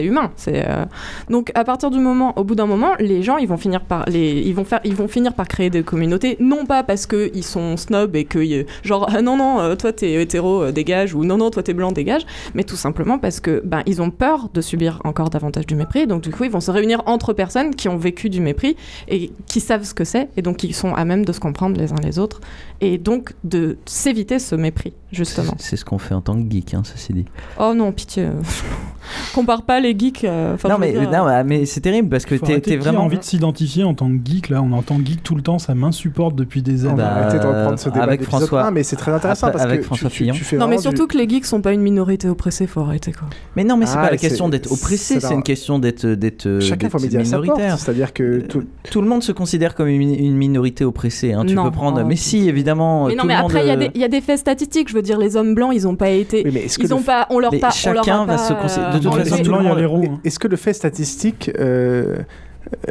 c'est, humain. C'est, euh, Donc, à partir du moment, au bout d'un moment, les gens, ils vont finir par, les... ils vont faire... ils vont finir par créer des communautés, non pas parce qu'ils sont snobs et que, euh, genre, ah, non, non, euh, toi t'es hétéro, dégage, ou non, non, toi t'es blanc, dégage, mais tout simplement parce que, ben, ils ont peur de subir encore davantage du mépris, donc du coup, ils vont se réunir entre personnes qui ont vécu du mépris et qui savent ce que c'est, et donc qui sont à même de se comprendre les uns les autres, et donc de s'éviter ce mépris, justement. C'est ce qu'on fait en tant que geek, hein, ceci dit. Oh non, pitié. Compare pas les geeks. euh, non, mais, dire, non, bah, mais c'est terrible parce que t'es qui vraiment. envie de s'identifier en tant que geek là On entend geek tout le temps, ça m'insupporte depuis des années. On va arrêter de reprendre ce débat avec François- un, mais c'est très intéressant après- parce avec que François tu, tu, Fillon. tu fais Non, mais du- surtout que les geeks sont pas une minorité oppressée, faut arrêter quoi. Mais non, mais c'est Ah, pas la c'est- question d'être oppressé, c'est une question d'être porte, minoritaire. c'est-à-dire que tout, Tout le monde se considère comme une, une minorité oppressée. hein. Tu peux prendre. Mais si, évidemment. Mais non, mais après, il y, a des- faits statistiques. Je veux dire, les hommes blancs, ils ont pas été. Oui, mais est-ce que ils ont pas. On leur Mais pas. on leur chacun va pas, se considérer- de toute enlevé- façon, tout le monde-. Est-ce que le fait statistique euh,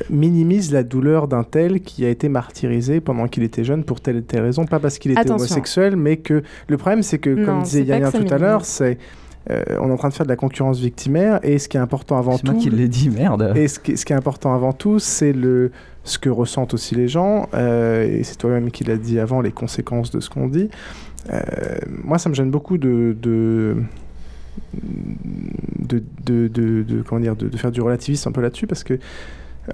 minimise la douleur d'un tel qui a été martyrisé pendant qu'il était jeune pour telle et telle raison? Pas parce qu'il était Attention. homosexuel, mais que le problème, c'est que, Non, comme disait c'est Yann tout à l'heure, c'est euh, on est en train de faire de la concurrence victimaire et ce qui est important avant C'est tout. moi qui l'ai dit, merde. Et ce qui, ce qui est important avant tout, c'est le ce que ressentent aussi les gens, euh, et c'est toi-même qui l'as dit avant, les conséquences de ce qu'on dit. Euh, moi, ça me gêne beaucoup de, de, de, de, de- de- comment dire, de, faire du relativisme un peu là-dessus, parce que euh,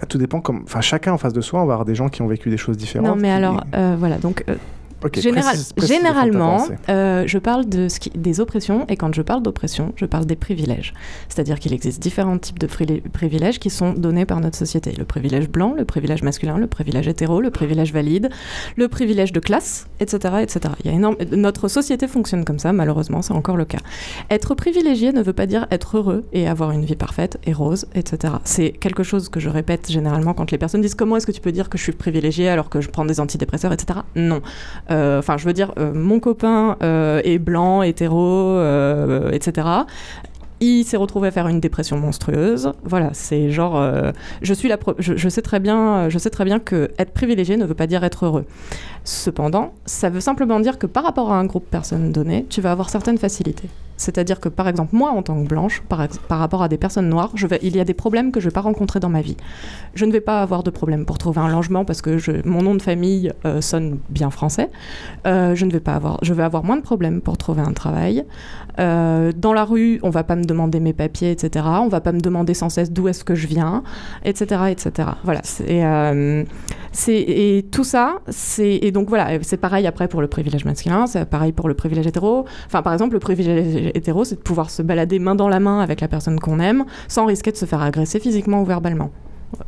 tout dépend, comme, enfin, chacun en face de soi, on va avoir des gens qui ont vécu des choses différentes. Non, mais qui- alors, euh, voilà, donc. euh, Ok, général- précise- précise de généralement, euh, je parle de ce qui- des oppressions, et quand je parle d'oppression, je parle des privilèges. C'est-à-dire qu'il existe différents types de privilèges qui sont donnés par notre société. Le privilège blanc, le privilège masculin, le privilège hétéro, le privilège valide, le privilège de classe, etc. etc. Il y a énorme... Notre société fonctionne comme ça, malheureusement, c'est encore le cas. Être privilégié ne veut pas dire être heureux et avoir une vie parfaite et rose, etc. C'est quelque chose que je répète généralement quand les personnes disent comment est-ce que tu peux dire que je suis privilégié alors que je prends des antidépresseurs, etc. Non. Euh, Enfin, je veux dire, euh, mon copain euh, est blanc, hétéro, etc. Il s'est retrouvé à faire une dépression monstrueuse. Voilà, c'est genre, euh, je suis la, je, sais très bien, je sais très bien que être privilégié ne veut pas dire être heureux. Cependant, ça veut simplement dire que par rapport à un groupe personne donné, tu vas avoir certaines facilités. C'est-à-dire que, par exemple, moi, en tant que blanche, par, rapport à des personnes noires, il y a des problèmes que je ne vais pas rencontrer dans ma vie. Je ne vais pas avoir de problème pour trouver un logement parce que mon nom de famille euh, sonne bien français. Euh, je ne vais pas avoir, je vais avoir moins de problèmes pour trouver un travail. Euh, dans la rue, on va pas me demander mes papiers, etc. On va pas me demander sans cesse d'où est-ce que je viens, etc., etc. Voilà. C'est, euh, et tout ça, c'est et donc voilà, c'est pareil après pour le privilège masculin, c'est pareil pour le privilège hétéro. Enfin, par exemple, le privilège hétéro, c'est de pouvoir se balader main dans la main avec la personne qu'on aime, sans risquer de se faire agresser physiquement ou verbalement.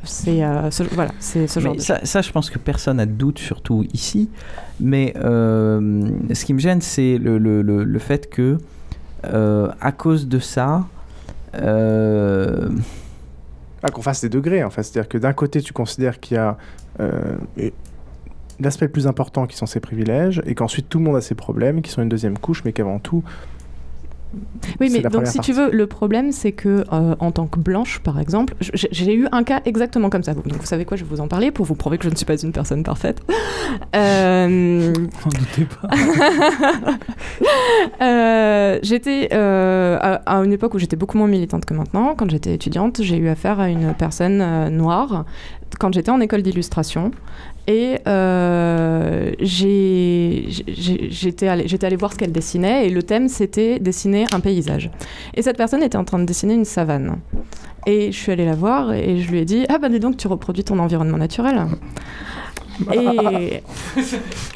C'est euh, ce, voilà, c'est ce genre Mais de ça, ça, je pense que personne n'a de doute, surtout ici. Mais euh, ce qui me gêne, c'est le, le- le- le fait que, à cause de ça, euh, Ah, qu'on fasse des degrés, en fait. C'est-à-dire que d'un côté, tu considères qu'il y a euh, l'aspect le plus important qui sont ses privilèges, et qu'ensuite tout le monde a ses problèmes, qui sont une deuxième couche, mais qu'avant tout. Oui, mais donc si tu veux, le problème c'est que euh, en tant que blanche, par exemple, j'ai eu un cas exactement comme ça. Donc vous savez quoi, je vais vous en parler pour vous prouver que je ne suis pas une personne parfaite. Euh, N'en doutez pas. euh, j'étais euh, à, à une époque où j'étais beaucoup moins militante que maintenant. Quand j'étais étudiante, j'ai eu affaire à une personne euh, noire quand j'étais en école d'illustration. Et euh, j'étais allée, voir ce qu'elle dessinait et le thème c'était dessiner un paysage. Et cette personne était en train de dessiner une savane. Et je suis allée la voir et je lui ai dit Ah ben dis donc, tu reproduis ton environnement naturel. Et,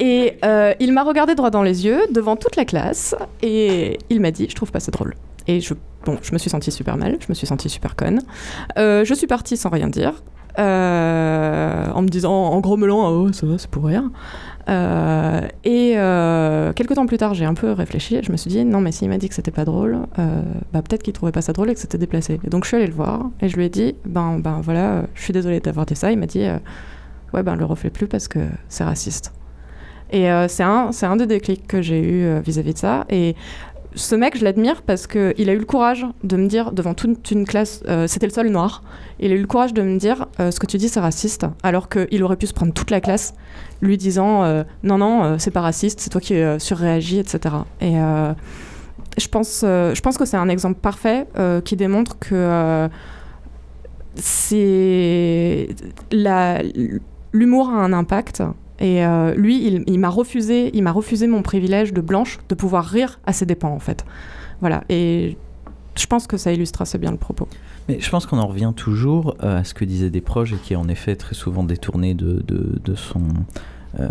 et euh, il m'a regardé droit dans les yeux devant toute la classe et il m'a dit Je trouve pas ça drôle. Et je, bon, je me suis sentie super mal, je me suis sentie super conne. Euh, je suis partie sans rien dire, euh, en me disant, en grommelant, oh, ça va, c'est pour rien. Euh, et euh, quelques temps plus tard, j'ai un peu réfléchi. Je me suis dit, non, mais s'il m'a dit que c'était pas drôle, euh, bah, peut-être qu'il trouvait pas ça drôle et que c'était déplacé. Et donc je suis allée le voir et je lui ai dit, ben, ben voilà, je suis désolée d'avoir dit ça. Il m'a dit, ouais, ben le refais plus parce que c'est raciste. Et c'est un, un des déclics que j'ai eu euh, vis-à-vis de ça. Et ce mec, je l'admire parce qu'il a eu le courage de me dire devant toute une classe, euh, c'était le seul noir, il a eu le courage de me dire euh, ce que tu dis c'est raciste, alors qu'il aurait pu se prendre toute la classe lui disant euh, non, non, c'est pas raciste, c'est toi qui surréagis, etc. Et je, pense, que c'est un exemple parfait qui démontre que c'est l'humour a un impact. Et euh, lui, il, m'a refusé, il m'a refusé mon privilège de blanche de pouvoir rire à ses dépens en fait. Voilà. Et je pense que ça illustre assez bien le propos. Mais je pense qu'on en revient toujours euh, à ce que disaient des proches et qui est en effet très souvent détourné de son. euh,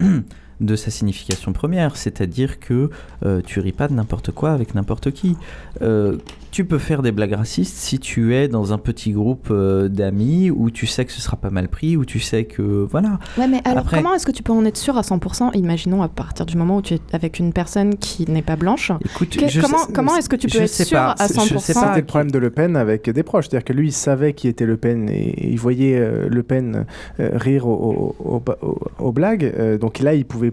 de sa signification première, c'est-à-dire que euh, tu ris pas de n'importe quoi avec n'importe qui. Euh, tu peux faire des blagues racistes si tu es dans un petit groupe euh, d'amis où tu sais que ce sera pas mal pris, où tu sais que voilà. Ouais, mais alors Après- comment est-ce que tu peux en être sûr à 100% Imaginons à partir du moment où tu es avec une personne qui n'est pas blanche? Écoute, que- je comment sais- comment est-ce que tu je peux être sûr pas. à C'est- 100% Je sais pas. C'était le problème de Le Pen avec des proches. C'est-à-dire que lui, il savait qui était Le Pen et il voyait euh, Le Pen euh, rire aux, aux- aux- aux blagues. Euh, donc là, il pouvait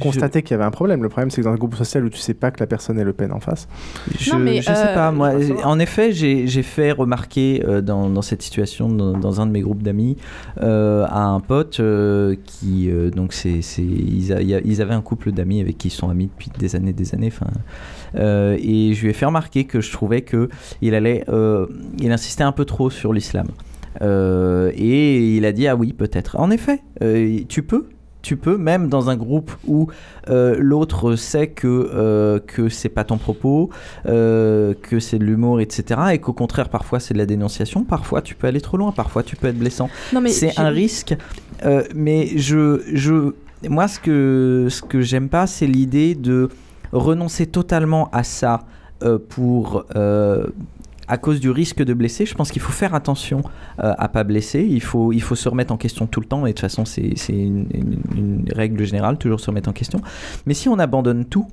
constater qu'il y avait un problème. Le problème, c'est que dans un groupe social où tu sais pas que la personne est Le Pen en face. Je, je sais pas, moi. En effet, j'ai j'ai fait remarquer euh, dans, dans cette situation, dans, dans un de mes groupes d'amis, euh, à un pote euh, qui, euh, donc, c'est, c'est- ils, a- ils avaient un couple d'amis avec qui ils sont amis depuis des années, des années. Enfin, euh, et je lui ai fait remarquer que je trouvais que il allait, euh, il insistait un peu trop sur l'islam. Euh, et il a dit ah oui peut-être. En effet, euh, tu peux. Tu peux, même dans un groupe où euh, l'autre sait que, euh, que c'est pas ton propos, euh, que c'est de l'humour, etc. Et qu'au contraire, parfois c'est de la dénonciation, parfois tu peux aller trop loin, parfois tu peux être blessant. C'est un risque. euh, mais je, je, moi, ce que, ce que j'aime pas, c'est l'idée de renoncer totalement à ça pour. À cause du risque de blesser, je pense qu'il faut faire attention euh, à pas blesser. Il faut, il faut se remettre en question tout le temps. Et de toute façon, c'est une, une- une règle générale, toujours se remettre en question. Mais si on abandonne tout,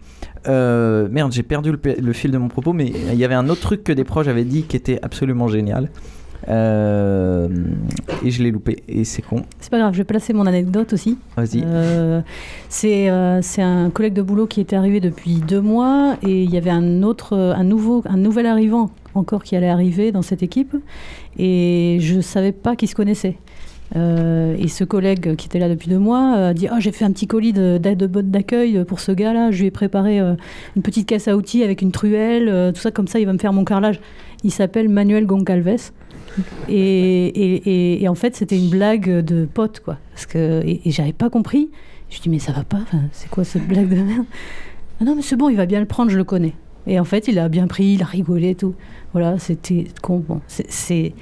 euh, merde, j'ai perdu le, fil de mon propos, mais il y avait un autre truc que des proches avaient dit qui était absolument génial. Euh, et je l'ai loupé. Et c'est con. C'est pas grave, je vais placer mon anecdote aussi. Vas-y. Euh, c'est euh, c'est un collègue de boulot qui était arrivé depuis deux mois et il y avait un autre, un nouveau, un nouvel arrivant encore qui allait arriver dans cette équipe et je savais pas qu'ils se connaissaient. Euh, et ce collègue qui était là depuis deux mois euh, a dit oh, J'ai fait un petit colis de- d'aide de botte d'accueil pour ce gars-là. Je lui ai préparé euh, une petite caisse à outils avec une truelle, tout ça, comme ça, il va me faire mon carrelage. Il s'appelle Manuel Goncalves. Et, en fait, c'était une blague de pote, quoi. Parce que, et, j'avais pas compris. Je dis Mais ça va pas C'est quoi cette blague de merde? Ah non, mais c'est bon, il va bien le prendre, je le connais. Et en fait, il a bien pris, il a rigolé et tout. Voilà, c'était con. C'est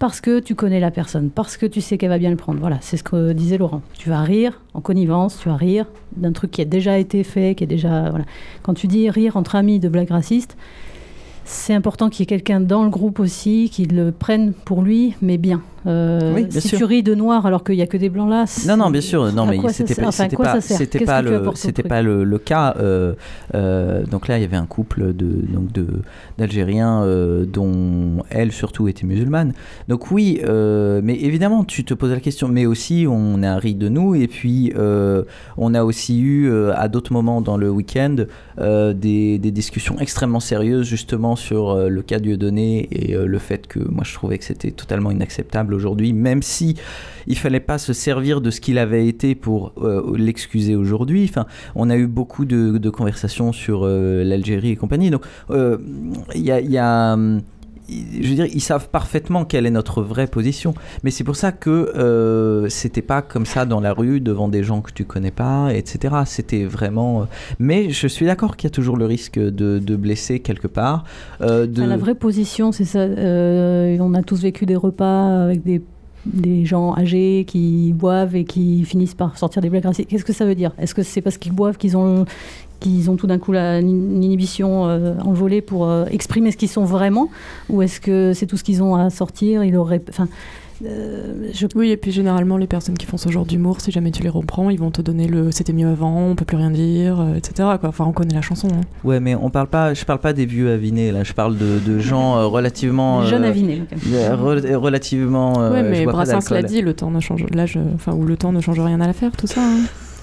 parce que tu connais la personne, parce que tu sais qu'elle va bien le prendre. Voilà, c'est ce que disait Laurent. Tu vas rire en connivence, tu vas rire d'un truc qui a déjà été fait, qui est déjà. Voilà. Quand tu dis rire entre amis de blagues racistes, c'est important qu'il y ait quelqu'un dans le groupe aussi qui le prenne pour lui, mais bien. Euh, Oui, bien si sûr. tu ris de noir alors qu'il n'y a que des blancs là. Non, non, bien sûr. Non, à mais c'était pas, Enfin, pas, c'était pas le, c'était pas le, le cas. euh, euh, donc là, il y avait un couple de, donc de, d'Algériens euh, dont elle surtout était musulmane. Donc oui, mais évidemment, tu te poses la question. Mais aussi, on a ri de nous et puis on a aussi eu à d'autres moments dans le week-end des, des discussions extrêmement sérieuses justement sur le cas Dieudonné et le fait que moi je trouvais que c'était totalement inacceptable aujourd'hui, même si il fallait pas se servir de ce qu'il avait été pour euh, l'excuser aujourd'hui. Enfin, on a eu beaucoup de, conversations sur euh, l'Algérie et compagnie. Donc, euh, il y a, il y a, hum, je veux dire, ils savent parfaitement quelle est notre vraie position. Mais c'est pour ça que euh, c'était pas comme ça dans la rue devant des gens que tu connais pas, etc. C'était vraiment. euh, Mais je suis d'accord qu'il y a toujours le risque de, de blesser quelque part. euh, la vraie position, c'est ça. euh, on a tous vécu des repas avec des, des gens âgés qui boivent et qui finissent par sortir des blagues racistes. Qu'est-ce que ça veut dire? Est-ce que c'est parce qu'ils boivent qu'ils ont, qu'ils ont tout d'un coup la, une inhibition euh, envolée pour euh, exprimer ce qu'ils sont vraiment Ou est-ce que c'est tout ce qu'ils ont à sortir Ils auraient. Enfin, euh, je... Oui, et puis généralement, les personnes qui font ce genre d'humour, si jamais tu les reprends, ils vont te donner le c'était mieux avant, on peut plus rien dire, euh, etc. Quoi. Enfin, on connaît la chanson. hein. Ouais, mais on parle pas, je parle pas des vieux avinés là, je parle de, de gens euh, relativement. Jeunes euh, avinés, euh, re- relativement. euh, ouais, mais Brassens l'a dit, le temps ne change, l'âge, enfin, ou le temps ne change rien à l'affaire, tout ça. hein.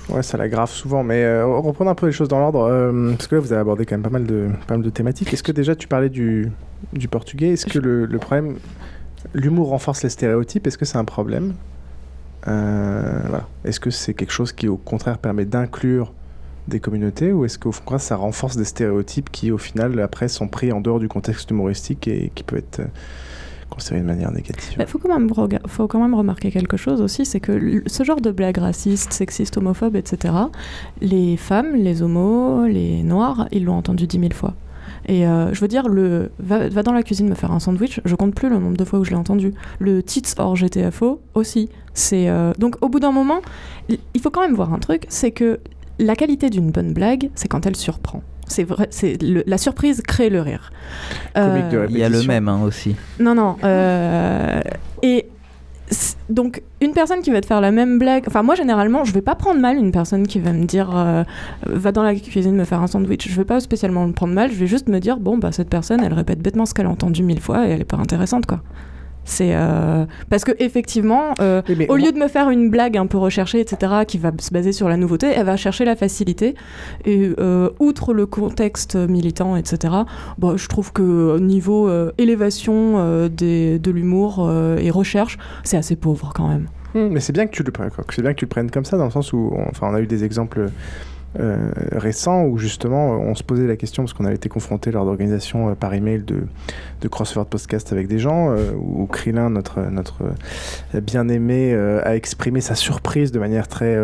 Ouais, ça l'aggrave souvent, mais euh, reprenons un peu les choses dans l'ordre, euh, parce que là vous avez abordé quand même pas mal de, pas mal de thématiques. Est-ce que déjà tu parlais du, du portugais? Est-ce que le, le problème, l'humour renforce les stéréotypes? Est-ce que c'est un problème? Euh. Est-ce que c'est quelque chose qui au contraire permet d'inclure des communautés? Ou est-ce qu'au contraire ça renforce des stéréotypes qui au final après sont pris en dehors du contexte humoristique et qui peuvent être de manière négative Il faut, quand même remarquer quelque chose aussi, c'est que ce genre de blagues racistes, sexistes, homophobes, etc., les femmes, les homos, les noirs, ils l'ont entendu dix mille fois. Et euh, je veux dire, le va, dans la cuisine me faire un sandwich, je compte plus le nombre de fois où je l'ai entendu. Le tits hors GTFO aussi. Euh, donc au bout d'un moment, il faut quand même voir un truc, c'est que la qualité d'une bonne blague, c'est quand elle surprend. C'est vrai, c'est le- la surprise crée le rire. Euh, Il y a le même hein, aussi. non, non. euh, et donc, une personne qui va te faire la même blague. Enfin, moi, généralement, je vais pas prendre mal une personne qui va me dire euh, va dans la cuisine me faire un sandwich. Je vais pas spécialement le prendre mal. Je vais juste me dire bon, bah, cette personne, elle répète bêtement ce qu'elle a entendu mille fois et elle est pas intéressante, quoi. C'est euh, parce que effectivement, euh, au lieu de me faire une blague un peu recherchée, etc., qui va se baser sur la nouveauté, elle va chercher la facilité. Et euh, outre le contexte militant, etc., bah, je trouve que niveau euh, élévation euh, des- de l'humour euh, et recherche, c'est assez pauvre quand même. Hmm, mais c'est bien que tu le prennes, quoi. C'est bien que tu le prennes comme ça, dans le sens où, on, enfin, on a eu des exemples euh, récents où justement on se posait la question parce qu'on avait été confronté lors d'organisation euh, par email de, de Crossword Podcast avec des gens euh, où Krillin, notre notre euh, bien aimé, euh, a exprimé sa surprise de manière très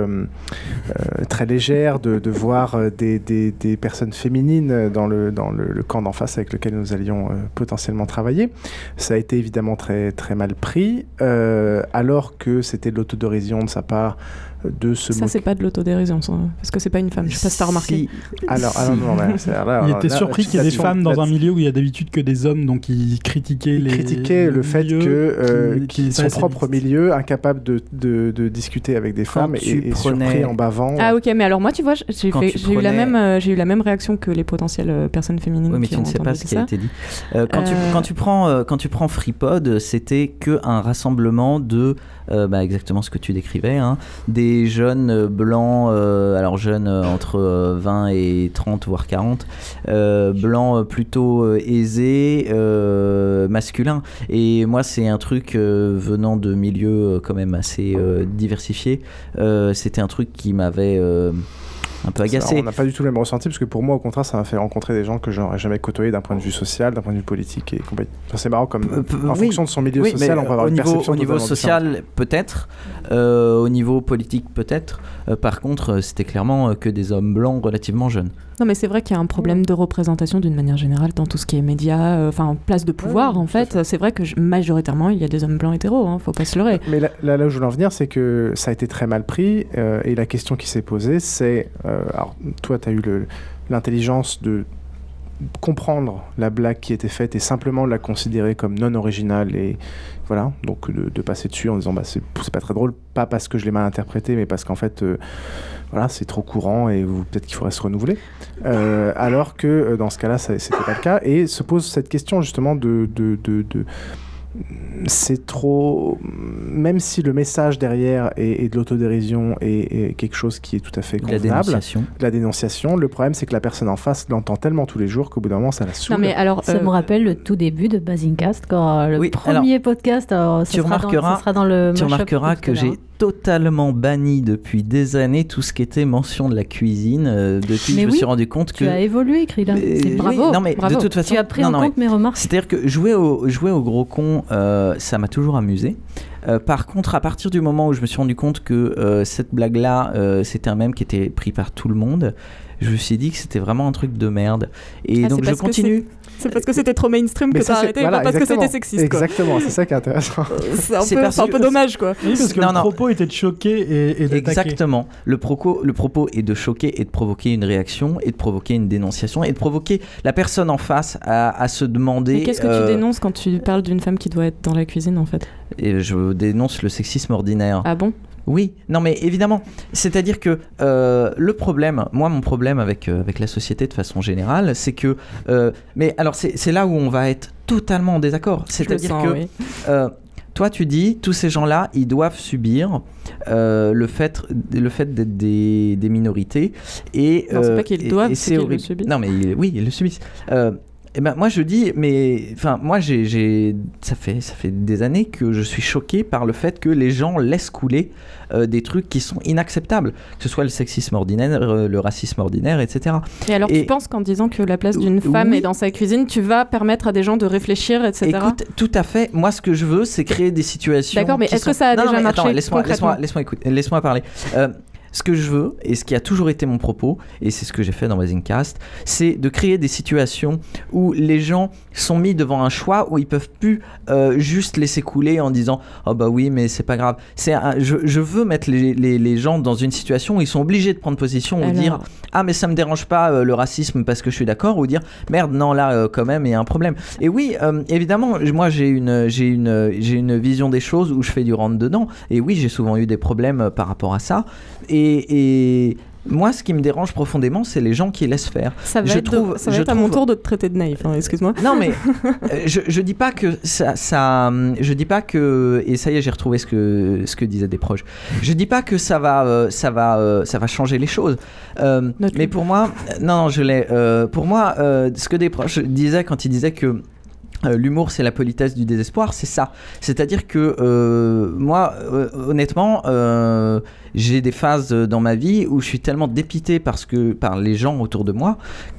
très légère de, de voir des, des, personnes féminines dans le dans le, camp d'en face avec lequel nous allions potentiellement travailler. Ça a été évidemment très très mal pris, alors que c'était de l'autodérision de sa part de se Ça, c'est pas de l'autodérision, ça, parce que c'est pas une femme. Je sais pas si t'as remarqué. Alors, non, c'est- là, il alors, était là, surpris qu'il y ait des femmes dans un milieu où il y a d'habitude que des hommes, donc il critiquait les. critiquer le fait que euh, qui- qui- son propre milieu, incapable de, de, de discuter avec des femmes, et, et prenais- surpris en bavant. Ah ok, mais alors moi, tu vois, j'ai eu la même, euh, j'ai eu la même réaction que les potentielles euh, personnes féminines Oui, mais qui tu ont ne sais pas entendu ce qui a ça. été dit. Euh, quand, tu, quand, tu prends, quand tu prends FreePod, c'était que un rassemblement de, bah, exactement ce que tu décrivais, hein, des, jeunes euh, blancs, euh, alors jeunes euh, entre euh, 20 et 30 voire 40, euh, blancs plutôt aisés, masculins. Et moi c'est un truc venant de milieux quand même assez diversifiés. C'était un truc qui m'avait un peu Ça, agacé. on n'a pas du tout le même ressenti parce que pour moi, au contraire, ça m'a fait rencontrer des gens que je n'aurais jamais côtoyés d'un point de vue social, d'un point de vue politique et compagnie. Enfin, c'est marrant comme en Oui. fonction de son milieu Oui, social, on peut avoir au une niveau, perception au niveau social, peut-être. Euh, au niveau politique, peut-être. Euh, par contre, euh, c'était clairement euh, que des hommes blancs relativement jeunes. Non, mais c'est vrai qu'il y a un problème de représentation d'une manière générale dans tout ce qui est médias, euh, enfin place de pouvoir en fait. C'est vrai que je- majoritairement il y a des hommes blancs hétéros, hein, faut pas se leurrer. Mais là, là, là où je voulais en venir, c'est que ça a été très mal pris. euh, et la question qui s'est posée, c'est. euh, alors, toi, tu as eu le- l'intelligence de comprendre la blague qui était faite et simplement la considérer comme non originale et voilà donc de, de passer dessus en disant bah c'est pas très drôle pas parce que je l'ai mal interprété mais parce qu'en fait euh, voilà c'est trop courant et peut-être qu'il faudrait se renouveler. Euh, alors que euh, dans ce cas-là c'était pas le cas et se pose cette question justement de- de- c'est trop. Même si le message derrière est, est de l'autodérision et, quelque chose qui est tout à fait De la convenable, dénonciation. de la dénonciation, le problème c'est que la personne en face l'entend tellement tous les jours qu'au bout d'un moment ça la saoule. mais alors, Ça me rappelle le tout début de Basingcast, quand euh, le Oui, premier podcast, alors, ça tu sera dans- remarqueras, ça sera dans le tu remarqueras que j'ai totalement banni depuis des années tout ce qui était mention de la cuisine. euh, depuis Mais je me oui, suis rendu compte que Tu as évolué. Mais- C'est oui, bravo. non, mais bravo. de toute façon, tu as pris non, en non, compte mais- mes remarques. C'est-à-dire que jouer au, jouer au gros con, euh, ça m'a toujours amusé. Euh, par contre, à partir du moment où je me suis rendu compte que euh, cette blague-là, c'était un mème qui était pris par tout le monde, je me suis dit que c'était vraiment un truc de merde. Et Ah, donc je continue. C'est- parce que c'était trop mainstream Mais que ça, t'as arrêté, voilà, pas parce que exactement. c'était sexiste. quoi. Exactement, c'est ça qui est intéressant. C'est un, C'est un peu dommage quoi. Oui, parce que Non, le non. propos était de choquer et, et d'attaquer. Exactement. Le, proco- le propos est de choquer et de provoquer une réaction et de provoquer une dénonciation et de provoquer la personne en face à, à se demander. Mais qu'est-ce que euh, tu dénonces quand tu parles d'une femme qui doit être dans la cuisine en fait? Et je dénonce le sexisme ordinaire. Ah bon? Oui, non mais évidemment. C'est-à-dire que euh, le problème, moi mon problème avec, euh, avec la société de façon générale, c'est que... euh, mais alors c'est là où on va être totalement en désaccord. C'est-à-dire que... oui. toi, tu dis, tous ces gens-là, ils doivent subir le fait, le fait d'être des, des minorités. Et, Non, c'est pas qu'ils doivent, c'est qu'ils le subissent. Non, mais oui, ils le subissent. Et ben, moi, je dis, mais enfin, moi, j'ai, j'ai- ça fait, ça fait des années que je suis choqué par le fait que les gens laissent couler euh, des trucs qui sont inacceptables, que ce soit le sexisme ordinaire, euh, le racisme ordinaire, etc. Et alors Et- tu penses qu'en disant que la place d'une femme Oui. est dans sa cuisine, tu vas permettre à des gens de réfléchir, etc. Écoute, tout à fait. Moi, ce que je veux, c'est créer des situations. D'accord, mais est-ce que ça a Non, non, déjà mais marché attends, Laisse-moi, concrètement? laisse-moi, laisse-moi écouter- laisse-moi parler. Euh, ce que je veux, et ce qui a toujours été mon propos, et c'est ce que j'ai fait dans Basingcast, c'est de créer des situations où les gens sont mis devant un choix où ils peuvent plus euh, juste laisser couler en disant oh bah oui mais c'est pas grave. C'est je, je veux mettre les, les, les gens dans une situation où ils sont obligés de prendre position ou Alors- dire ah mais ça me dérange pas euh, le racisme parce que je suis d'accord ou dire merde non là euh, quand même il y a un problème et oui euh, évidemment moi j'ai une j'ai une j'ai une vision des choses où je fais du rentre dedans. Et oui j'ai souvent eu des problèmes par rapport à ça. Et, et moi, ce qui me dérange profondément, c'est les gens qui laissent faire. Ça va je être, de- trouve, ça va je être à mon trouve- tour de te traiter de naïf, hein, excuse-moi. non mais euh, je, je dis pas que ça, ça je dis pas que et ça y est j'ai retrouvé ce que ce que disaient des proches. Je dis pas que ça va euh, ça va euh, ça va changer les choses. Euh, mais pour moi non je l'ai euh, pour moi euh, ce que des proches disaient quand ils disaient que L'humour, c'est la politesse du désespoir, c'est ça. C'est-à-dire que euh, moi, euh, honnêtement, euh, j'ai des phases euh, dans ma vie où je suis tellement dépité parce que, par les gens autour de moi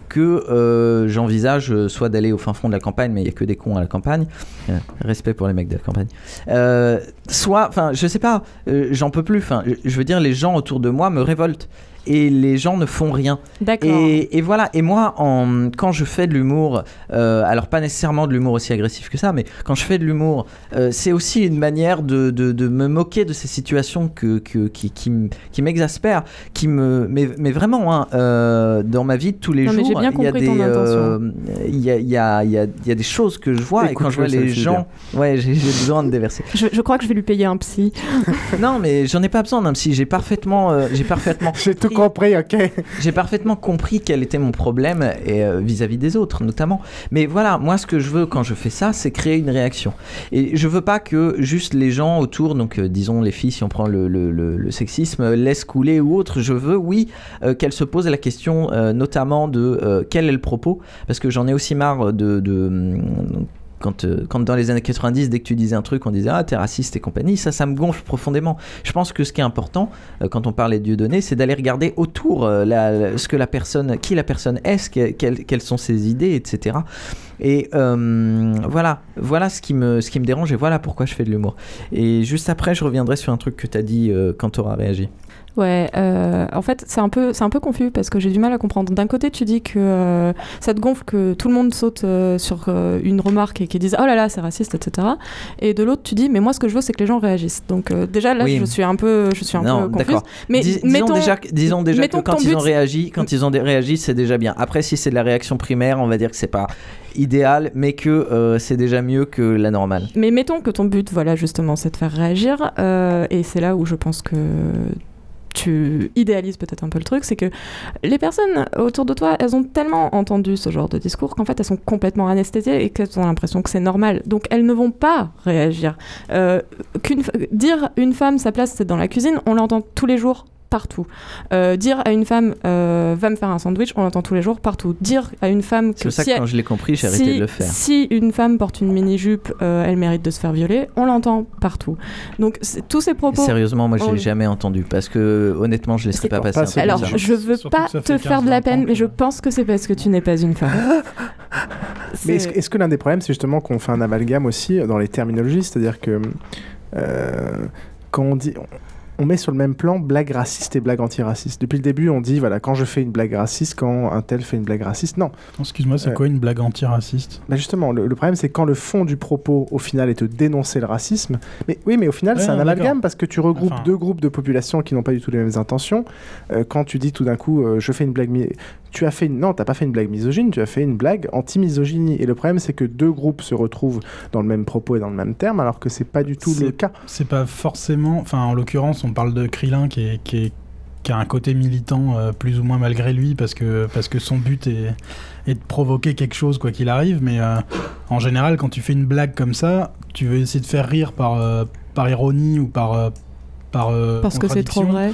que euh, j'envisage euh, soit d'aller au fin fond de la campagne, mais il n'y a que des cons à la campagne. Euh, respect pour les mecs de la campagne. Euh, soit, enfin, je sais pas, euh, j'en peux plus. Je veux dire, les gens autour de moi me révoltent. Et les gens ne font rien. D'accord. Et, et voilà. Et moi, en, quand je fais de l'humour, euh, alors pas nécessairement de l'humour aussi agressif que ça, mais quand je fais de l'humour, euh, c'est aussi une manière de, de, de me moquer de ces situations que, que, qui, qui, m- qui m'exaspèrent, qui me, mais, mais vraiment, hein, euh, dans ma vie de tous les Non, jours, j'ai bien il y a compris des, euh, il y a, il y a, il y a, il y a des choses que je vois et quand je vois les gens, ouais, j'ai j'ai besoin de déverser. Je, je crois que je vais lui payer un psy. non, mais j'en ai pas besoin d'un psy. J'ai parfaitement, euh, j'ai parfaitement. J'ai parfaitement compris quel était mon problème euh, vis-à-vis des autres, notamment. Mais voilà, moi, ce que je veux quand je fais ça, c'est créer une réaction. Et je veux pas que juste les gens autour, donc euh, disons les filles, si on prend le, le- sexisme, laissent couler ou autre. Je veux, oui, euh, qu'elles se posent la question, euh, notamment de quel est le propos, parce que j'en ai aussi marre de. de, hum, quand, euh, dans les années 90, dès que tu disais un truc, on disait Ah, t'es raciste et compagnie, ça, ça me gonfle profondément. Je pense que ce qui est important, euh, quand on parlait de Dieudonné, c'est d'aller regarder autour euh, ce que la personne, qui la personne est, ce que- quelles, sont ses idées, etc. Et voilà, voilà ce qui, me, ce qui me dérange et voilà pourquoi je fais de l'humour. Et juste après, je reviendrai sur un truc que tu as dit quand tu auras réagi. Ouais, euh, en fait, c'est un peu, c'est un peu confus parce que j'ai du mal à comprendre. D'un côté, tu dis que euh, ça te gonfle que tout le monde saute euh, sur une remarque et qu'ils disent oh là là, c'est raciste, etc. Et de l'autre, tu dis mais moi, ce que je veux, c'est que les gens réagissent. Donc déjà là, Oui. je suis un peu, je suis un non, peu confuse. Mais Dis- mettons, disons déjà, disons déjà que quand ils ont but- réagi, quand ils ont réagi, c'est déjà bien. Après, si c'est de la réaction primaire, on va dire que c'est pas idéal, mais que euh, c'est déjà mieux que la normale. Mais mettons que ton but, voilà, justement, c'est de faire réagir. euh, et c'est là où je pense que tu idéalises peut-être un peu le truc, c'est que les personnes autour de toi, elles ont tellement entendu ce genre de discours qu'en fait, elles sont complètement anesthésiées et qu'elles ont l'impression que c'est normal. Donc, elles ne vont pas réagir. Euh, dire une femme, sa place, c'est dans la cuisine, on l'entend tous les jours partout. Euh, dire à une femme, euh, va me faire un sandwich, on l'entend tous les jours partout. Dire à une femme que ça si que elle- quand je l'ai compris, j'ai arrêté si- de le faire. Si une femme porte une mini-jupe, euh, elle mérite de se faire violer, on l'entend partout. Donc tous ces propos... Sérieusement, moi je on- l'ai jamais entendu parce que honnêtement, je laisserai pas passer. un truc Alors, ça. je veux pas te faire de la peine, mais je pense que c'est parce que tu n'es pas une femme. Mais est-ce que l'un des problèmes, c'est justement qu'on fait un amalgame aussi dans les terminologies C'est-à-dire que euh, quand on dit. On met sur le même plan blague raciste et blague antiraciste. Depuis le début, on dit, voilà, quand je fais une blague raciste, quand un tel fait une blague raciste. Non. Excuse-moi, c'est Euh, quoi une blague antiraciste? bah justement, le, le problème, c'est quand le fond du propos, au final, est de dénoncer le racisme. Mais oui, mais au final, Ouais, c'est un amalgame parce que tu regroupes Enfin- deux groupes de population qui n'ont pas du tout les mêmes intentions. Euh, quand tu dis tout d'un coup, euh, je fais une blague, tu as fait une... non, t'as pas fait une blague misogyne, tu as fait une blague anti-misogynie. Et le problème, c'est que deux groupes se retrouvent dans le même propos et dans le même terme, alors que c'est pas du tout le cas. C'est pas forcément. Enfin, en l'occurrence, on parle de Krillin qui, est, qui, est- qui a un côté militant euh, plus ou moins malgré lui parce que, parce que son but est, est de provoquer quelque chose quoi qu'il arrive. Mais euh, en général, quand tu fais une blague comme ça, tu veux essayer de faire rire par, euh, par ironie ou par. par Parce que c'est trop vrai.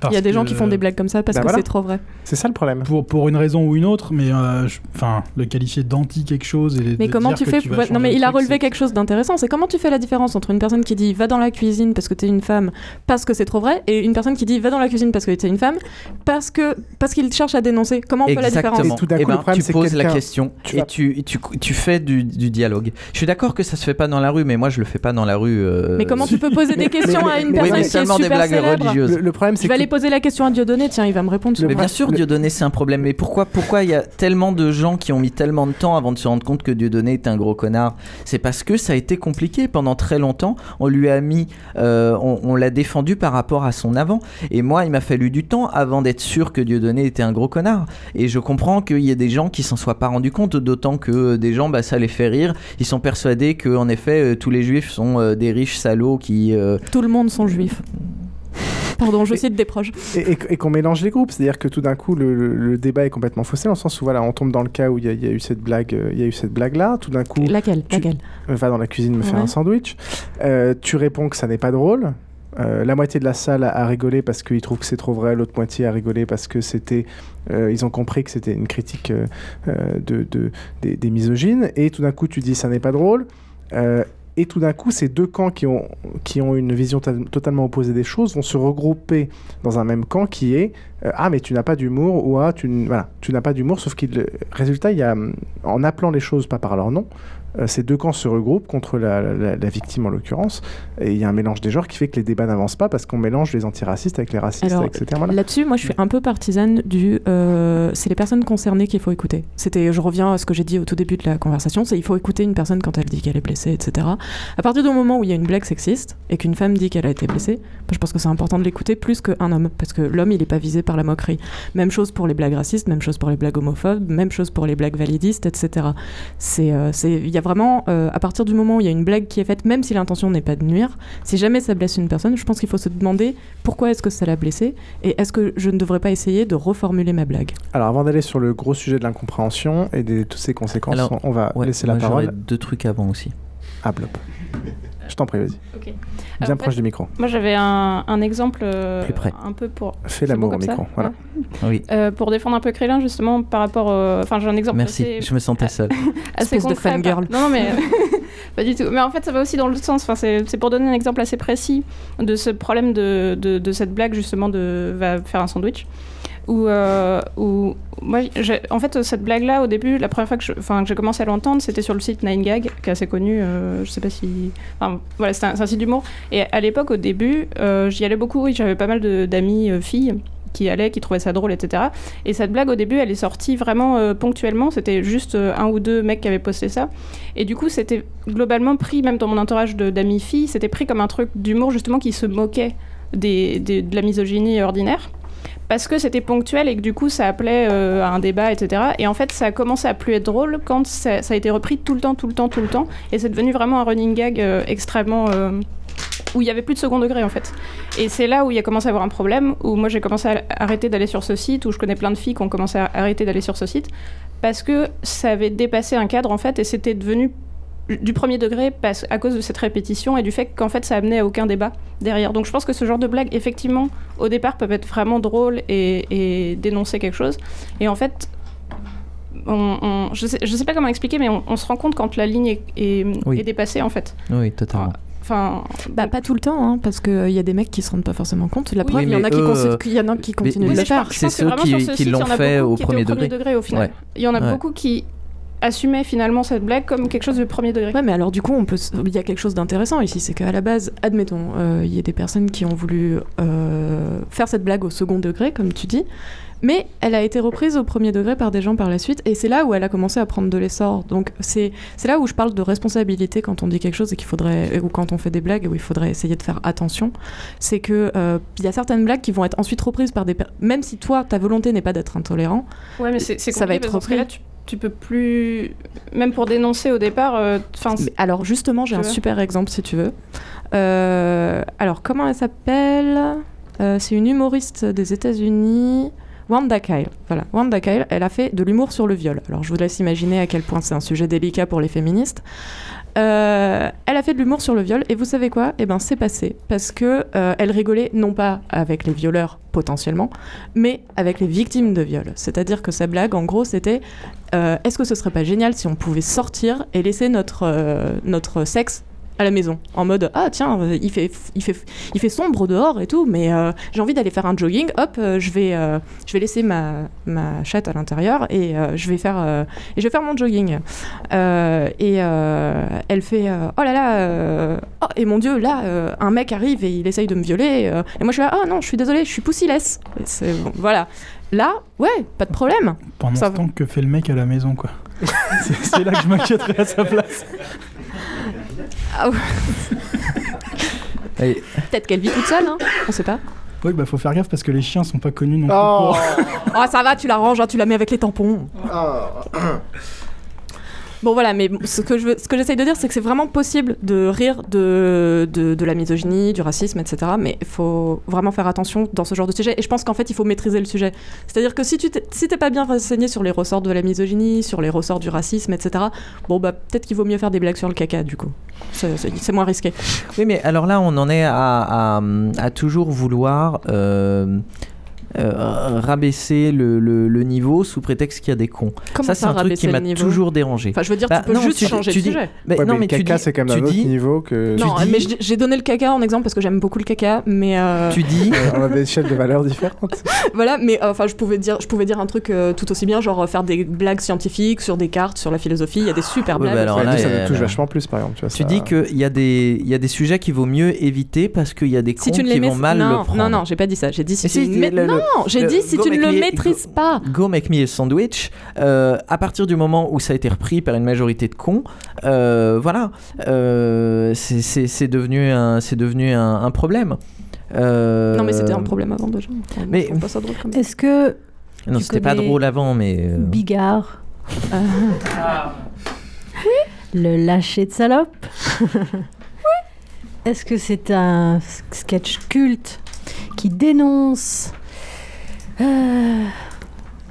Parce Il y a des gens qui font des blagues comme ça parce Bah que voilà. c'est trop vrai. C'est ça le problème. Pour, pour une raison ou une autre, mais euh, je- enfin, le qualifier d'anti quelque chose et Mais de comment dire tu fais Non, mais il a relevé quelque chose d'intéressant. C'est comment tu fais la différence entre une personne qui dit va dans la cuisine parce que t'es une femme parce que c'est trop vrai et une personne qui dit va dans la cuisine parce que t'es une femme parce que parce qu'il cherche à dénoncer. Comment on fait la différence Exactement. Eh ben, tu poses la question et tu, et tu, tu fais du, du dialogue. Je suis d'accord que ça se fait pas dans la rue, mais moi je le fais pas dans la rue. euh, Mais comment tu peux poser des questions à une Oui, personne mais qui est seulement des super blagues célèbre religieuses. Le, problème, Je vais aller poser la question à Dieudonné. Tiens, il va me répondre. Mais bien sûr, Dieudonné, c'est un problème. Mais pourquoi pourquoi il y a tellement de gens qui ont mis tellement de temps avant de se rendre compte que Dieudonné est un gros connard? C'est parce que ça a été compliqué pendant très longtemps. On lui a mis, euh, on, on l'a défendu par rapport à son avant. Et moi, il m'a fallu du temps avant d'être sûr que Dieudonné était un gros connard. Et je comprends qu'il y ait des gens qui s'en soient pas rendus compte, d'autant que euh, des gens, bah, ça les fait rire. Ils sont persuadés que, en effet, euh, tous les juifs sont des riches salauds qui. euh, Tout le monde sont juifs. Pardon, je cite des proches. Et, et- et qu'on mélange les groupes, c'est-à-dire que tout d'un coup le, le- le débat est complètement faussé dans le sens où voilà, on tombe dans le cas où il y, a- il y a eu cette blague, euh, il y a eu cette blague là, tout d'un coup. Laquelle tu Laquelle euh, va dans la cuisine me faire Ouais. un sandwich. Euh, tu réponds que ça n'est pas drôle. Euh, la moitié de la salle a, a rigolé parce qu'ils trouvent que c'est trop vrai, l'autre moitié a rigolé parce que c'était, euh, ils ont compris que c'était une critique euh, de, de- des, des misogynes. Et tout d'un coup, tu dis ça n'est pas drôle. Et tout d'un coup, ces deux camps qui ont, qui ont une vision ta- totalement opposée des choses vont se regrouper dans un même camp qui est euh, Ah, mais tu n'as pas d'humour ou Ah, tu, voilà, n'as pas d'humour. Sauf que le résultat, y a, en appelant les choses pas par leur nom, ces deux camps se regroupent contre la, la- la victime en l'occurrence. Et il y a un mélange des genres qui fait que les débats n'avancent pas parce qu'on mélange les antiracistes avec les racistes, Alors, etc. Voilà. Là-dessus, moi, je suis un peu partisane du. euh, c'est les personnes concernées qu'il faut écouter. C'était, je reviens à ce que j'ai dit au tout début de la conversation, c'est il faut écouter une personne quand elle dit qu'elle est blessée, etc. À partir du moment où il y a une blague sexiste et qu'une femme dit qu'elle a été blessée, je pense que c'est important de l'écouter plus qu'un homme, parce que l'homme, il n'est pas visé par la moquerie. Même chose pour les blagues racistes, même chose pour les blagues homophobes, même chose pour les blagues validistes, etc. C'est, euh, c'est, il y a a vraiment, euh, à partir du moment où il y a une blague qui est faite, même si l'intention n'est pas de nuire, si jamais ça blesse une personne, je pense qu'il faut se demander pourquoi est-ce que ça l'a blessé et est-ce que je ne devrais pas essayer de reformuler ma blague. Alors avant d'aller sur le gros sujet de l'incompréhension et de toutes ses conséquences, Alors, on va ouais, laisser la j'aurais parole. deux trucs avant aussi. Ah, Blop. Je t'en prie, vas-y. Ok. Bien Alors, en proche fait, du micro. Moi, j'avais un, un exemple euh, Plus près. un peu pour. Fais l'amour au micro. Voilà. Oui. Euh, pour défendre un peu Krillin, justement, par rapport. au- Enfin, j'ai un exemple Merci, assez, je me sentais seule. assez Espèce de fangirl. Non, non, mais pas du tout. Mais en fait, ça va aussi dans l'autre sens. Enfin, c'est c'est pour donner un exemple assez précis de ce problème de, de, de cette blague, justement, de va faire un sandwich. Euh, où moi, en fait, cette blague-là, au début, la première fois que j'ai commencé à l'entendre, c'était sur le site 9gag, qui est assez connu. euh, je sais pas si. Voilà, c'est un, site d'humour. Et à l'époque, au début, euh, j'y allais beaucoup. Oui, j'avais pas mal d'amis euh, filles qui allaient, qui trouvaient ça drôle, etc. Et cette blague, au début, elle est sortie vraiment ponctuellement. C'était juste un ou deux mecs qui avaient posté ça. Et du coup, c'était globalement pris, même dans mon entourage d'amis filles, c'était pris comme un truc d'humour, justement, qui se moquait de la misogynie ordinaire. Parce que c'était ponctuel et que du coup ça appelait euh, à un débat, etc. Et en fait ça a commencé à plus être drôle quand ça, a été repris tout le temps, tout le temps, tout le temps. Et c'est devenu vraiment un running gag euh, extrêmement... euh, où il y avait plus de second degré en fait. Et c'est là où il a commencé à avoir un problème, où moi j'ai commencé à arrêter d'aller sur ce site, où je connais plein de filles qui ont commencé à arrêter d'aller sur ce site, parce que ça avait dépassé un cadre en fait, et c'était devenu du premier degré parce, à cause de cette répétition et du fait qu'en fait ça amenait à aucun débat derrière. Donc je pense que ce genre de blagues, effectivement, au départ peuvent être vraiment drôles et, et dénoncer quelque chose. Et en fait, on, on- je, sais, je sais pas comment expliquer, mais on, on se rend compte quand la ligne est, est- Oui. est dépassée en fait. Oui, totalement. Enfin, bah, pas tout le temps, hein, parce qu'il y a des mecs qui se rendent pas forcément compte. La Oui, preuve, il y en a qui, euh, y en a qui continuent de le faire. C'est ceux vraiment qui- sur ce qui l'ont fait au premier degré. au final. Ouais. Il y en a Ouais. beaucoup qui assumaient finalement cette blague comme quelque chose de premier degré. Ouais, mais alors du coup, on peut, il y a quelque chose d'intéressant ici, c'est qu'à la base, admettons, euh, il y a des personnes qui ont voulu euh, faire cette blague au second degré, comme tu dis, mais elle a été reprise au premier degré par des gens par la suite, et c'est là où elle a commencé à prendre de l'essor. Donc c'est c'est là où je parle de responsabilité quand on dit quelque chose et qu'il faudrait, ou quand on fait des blagues où il faudrait essayer de faire attention. C'est que euh, il y a certaines blagues qui vont être ensuite reprises par des, per- même si toi ta volonté n'est pas d'être intolérant. Ouais, mais c'est c'est ça va être repris. tu, tu peux plus, même pour dénoncer au départ. euh, alors justement, j'ai un veux super exemple si tu veux. Euh, alors comment elle s'appelle? Euh, C'est une humoriste des États-Unis. Wanda Kyle, voilà. Wanda Kyle, elle a fait de l'humour sur le viol. Alors je vous laisse imaginer à quel point c'est un sujet délicat pour les féministes. Euh, elle a fait de l'humour sur le viol et vous savez quoi? Eh ben c'est passé parce que euh, elle rigolait non pas avec les violeurs potentiellement, mais avec les victimes de viol. C'est-à-dire que sa blague, en gros, c'était euh, est-ce que ce serait pas génial si on pouvait sortir et laisser notre notre sexe à la maison en mode ah tiens il fait il fait il fait sombre dehors et tout mais euh, j'ai envie d'aller faire un jogging hop euh, je vais euh, je vais laisser ma ma chatte à l'intérieur et je vais faire et je vais faire mon jogging. Et elle fait oh là là oh et mon dieu là un mec arrive et il essaye de me violer et moi je suis là oh non je suis désolée je suis poussyless Et c'est bon, voilà. Là ouais pas de problème. Pendant Ça ce temps que fait le mec à la maison, quoi. c'est c'est là que je m'inquiéterais à sa place. Ah ouais. Peut-être qu'elle vit toute seule, hein on sait pas. Oui, bah faut faire gaffe parce que les chiens sont pas connus non plus Oh. pour. Oh, ça va, tu l'arranges, hein, tu la mets avec les tampons. Bon voilà, mais ce que je ce que j'essaye de dire, c'est que c'est vraiment possible de rire de, de, la misogynie, du racisme, etc. Mais il faut vraiment faire attention dans ce genre de sujet. Et je pense qu'en fait, il faut maîtriser le sujet. C'est-à-dire que si tu t'es pas bien renseigné sur les ressorts de la misogynie, sur les ressorts du racisme, etc. Bon bah peut-être qu'il vaut mieux faire des blagues sur le caca du coup. C'est moins risqué. Oui, mais alors là, on en est à, à- à toujours vouloir euh, euh, rabaisser le, le- le niveau sous prétexte qu'il y a des cons. Comment ça, c'est un truc qui m'a toujours dérangé. Enfin, je veux dire, tu Bah, peux non, juste tu- changer tu de dis- sujet. Mais Ouais, non, mais mais le tu caca, c'est quand même tu un autre dis- niveau que. Non, mais j'ai donné le caca en exemple parce que j'aime beaucoup le caca, mais euh, Tu dis. Euh, on a des échelles de valeurs différentes. voilà, mais euh, enfin, je pouvais dire, je pouvais dire un truc euh, tout aussi bien, genre faire des blagues scientifiques sur des cartes, sur la philosophie. Il y a des super Ouais, blagues. bah alors Ouais, là, nous, ça nous touche vachement plus, par exemple. Tu, Tu dis qu'il y, a des- il y a des sujets qu'il vaut mieux éviter parce qu'il y a des cons tu qui vont mal non, le prendre. non, non, j'ai pas dit ça. J'ai dit si tu non, j'ai le- dit si go tu ne make le me- maîtrises pas. Go Make Me a Sandwich, euh, à partir du moment où ça a été repris par une majorité de cons, euh, voilà, euh, c'est- devenu, un, c'est devenu un, un problème. Euh, Non, mais c'était un problème avant déjà. Enfin, mais- je trouve pas ça drôle comme ça. Est-ce que Non, c'était pas drôle avant, mais. euh, Bigard Ah. Le lâcher de salope Est-ce que c'est un sketch culte qui dénonce euh,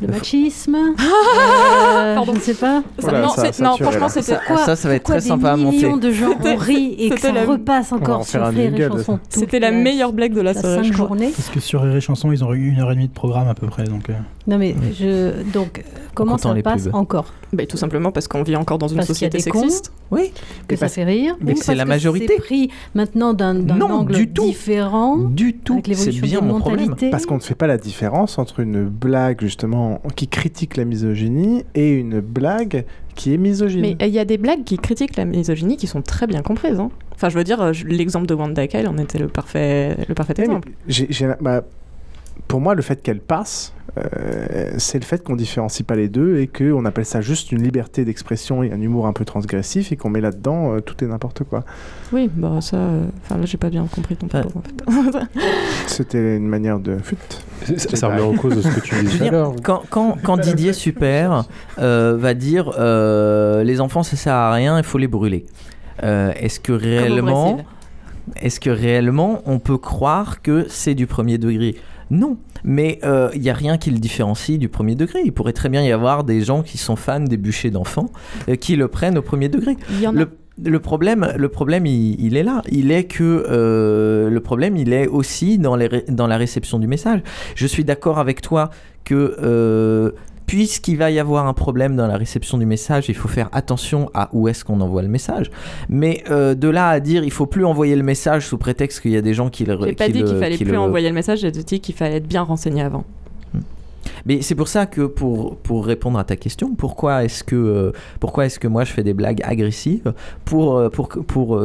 le machisme Euh, Pardon. Je ne sais pas. Ça- non, c'est- non, franchement, c'était Pourquoi- Ça, ça va être pourquoi très sympa à des monter. millions de gens ont ri et que c'était ça la- repasse On va en encore faire sur un Rire et jingle de Chanson. ça. C'était la meilleure blague de la la soirée, cinq je crois. journées. Parce que sur Rire et Chanson, ils ont eu une heure et demie de programme à peu près. Donc, euh, Non mais je donc euh, comment comptant ça passe pubs. encore? Bah, tout simplement parce qu'on vit encore dans une Parce qu'il y a société cons. sexiste. Oui. que ça fait rire mais c'est la que majorité. C'est pris maintenant d'un d'un Non, angle du tout. différent. Du tout. Avec C'est l'évolution bien mon problème. Parce qu'on ne fait pas la différence entre une blague justement qui critique la misogynie et une blague qui est misogyne. Mais euh, il y a des blagues qui critiquent la misogynie qui sont très bien comprises. hein. Enfin, je veux dire, euh, je- l'exemple de Wanda Kyle en était le parfait, le parfait mais exemple. j'ai- j'ai- bah, pour moi, le fait qu'elle passe, euh, c'est le fait qu'on différencie pas les deux et qu'on appelle ça juste une liberté d'expression et un humour un peu transgressif et qu'on met là-dedans euh, tout et n'importe quoi. Oui, bah ça. euh, Enfin, là, j'ai pas bien compris ton propos en fait. C'était une manière de. Fut. Ça- ça remet en cause ce que tu disais. Quand, quand, quand Didier Super euh, va dire euh, les enfants ça sert à rien, il faut les brûler. Euh, est-ce que réellement, est-ce que réellement on peut croire que c'est du premier degré? Non, mais euh, il n'y a rien qui le différencie du premier degré. Il pourrait très bien y avoir des gens qui sont fans des bûchers d'enfants euh, qui le prennent au premier degré. Il y en a. Le, le problème, le problème il, il est là. Il est que euh, le problème, il est aussi dans, les ré- dans la réception du message. Je suis d'accord avec toi que euh, puisqu'il va y avoir un problème dans la réception du message, il faut faire attention à où est-ce qu'on envoie le message. Mais euh, de là à dire il faut plus envoyer le message sous prétexte qu'il y a des gens qui le J'ai pas dit qu'il fallait qui plus le- envoyer le message, j'ai dit qu'il fallait être bien renseigné avant. Mais c'est pour ça que pour, pour répondre à ta question, pourquoi est-ce que, euh, pourquoi est-ce que moi je fais des blagues agressives pour, euh, pour, pour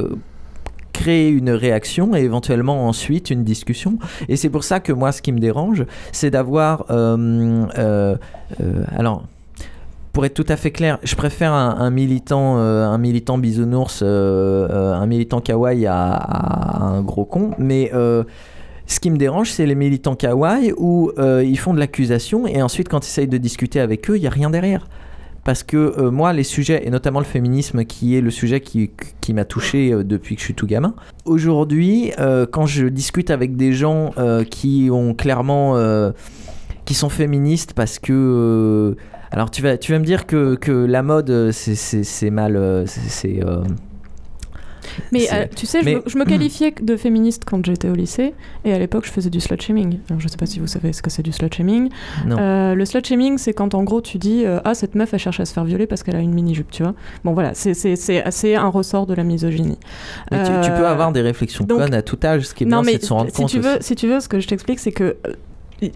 créer une réaction et éventuellement ensuite une discussion. Et c'est pour ça que moi ce qui me dérange, c'est d'avoir... euh, euh, euh, alors... Pour être tout à fait clair, je préfère un, militant, euh, un militant bisounours, un militant kawaii à, à un gros con, mais ce qui me dérange, c'est les militants kawaii où ils font de l'accusation et ensuite, quand ils essayent de discuter avec eux, il n'y a rien derrière. Parce que euh, moi, les sujets, et notamment le féminisme, qui est le sujet qui, qui m'a touché euh, depuis que je suis tout gamin, aujourd'hui, euh, quand je discute avec des gens qui ont clairement. qui sont féministes parce que. alors, tu vas, tu vas me dire que, que la mode, c'est- mal. c'est- Mais euh, tu sais, je, me, je me qualifiais de féministe quand j'étais au lycée, et à l'époque, je faisais du slut shaming. Alors, je sais pas si vous savez ce que c'est du slut shaming. Non. Euh, le slut shaming, c'est quand en gros tu dis euh, Ah, cette meuf, elle cherche à se faire violer parce qu'elle a une mini-jupe, tu vois. Bon, voilà, c'est- assez un ressort de la misogynie. Mais tu, tu peux avoir des réflexions donc- connes à tout âge, ce qui est non, bien, c'est de s'en rendre si compte. tu veux, aussi. si tu veux, ce que je t'explique, c'est que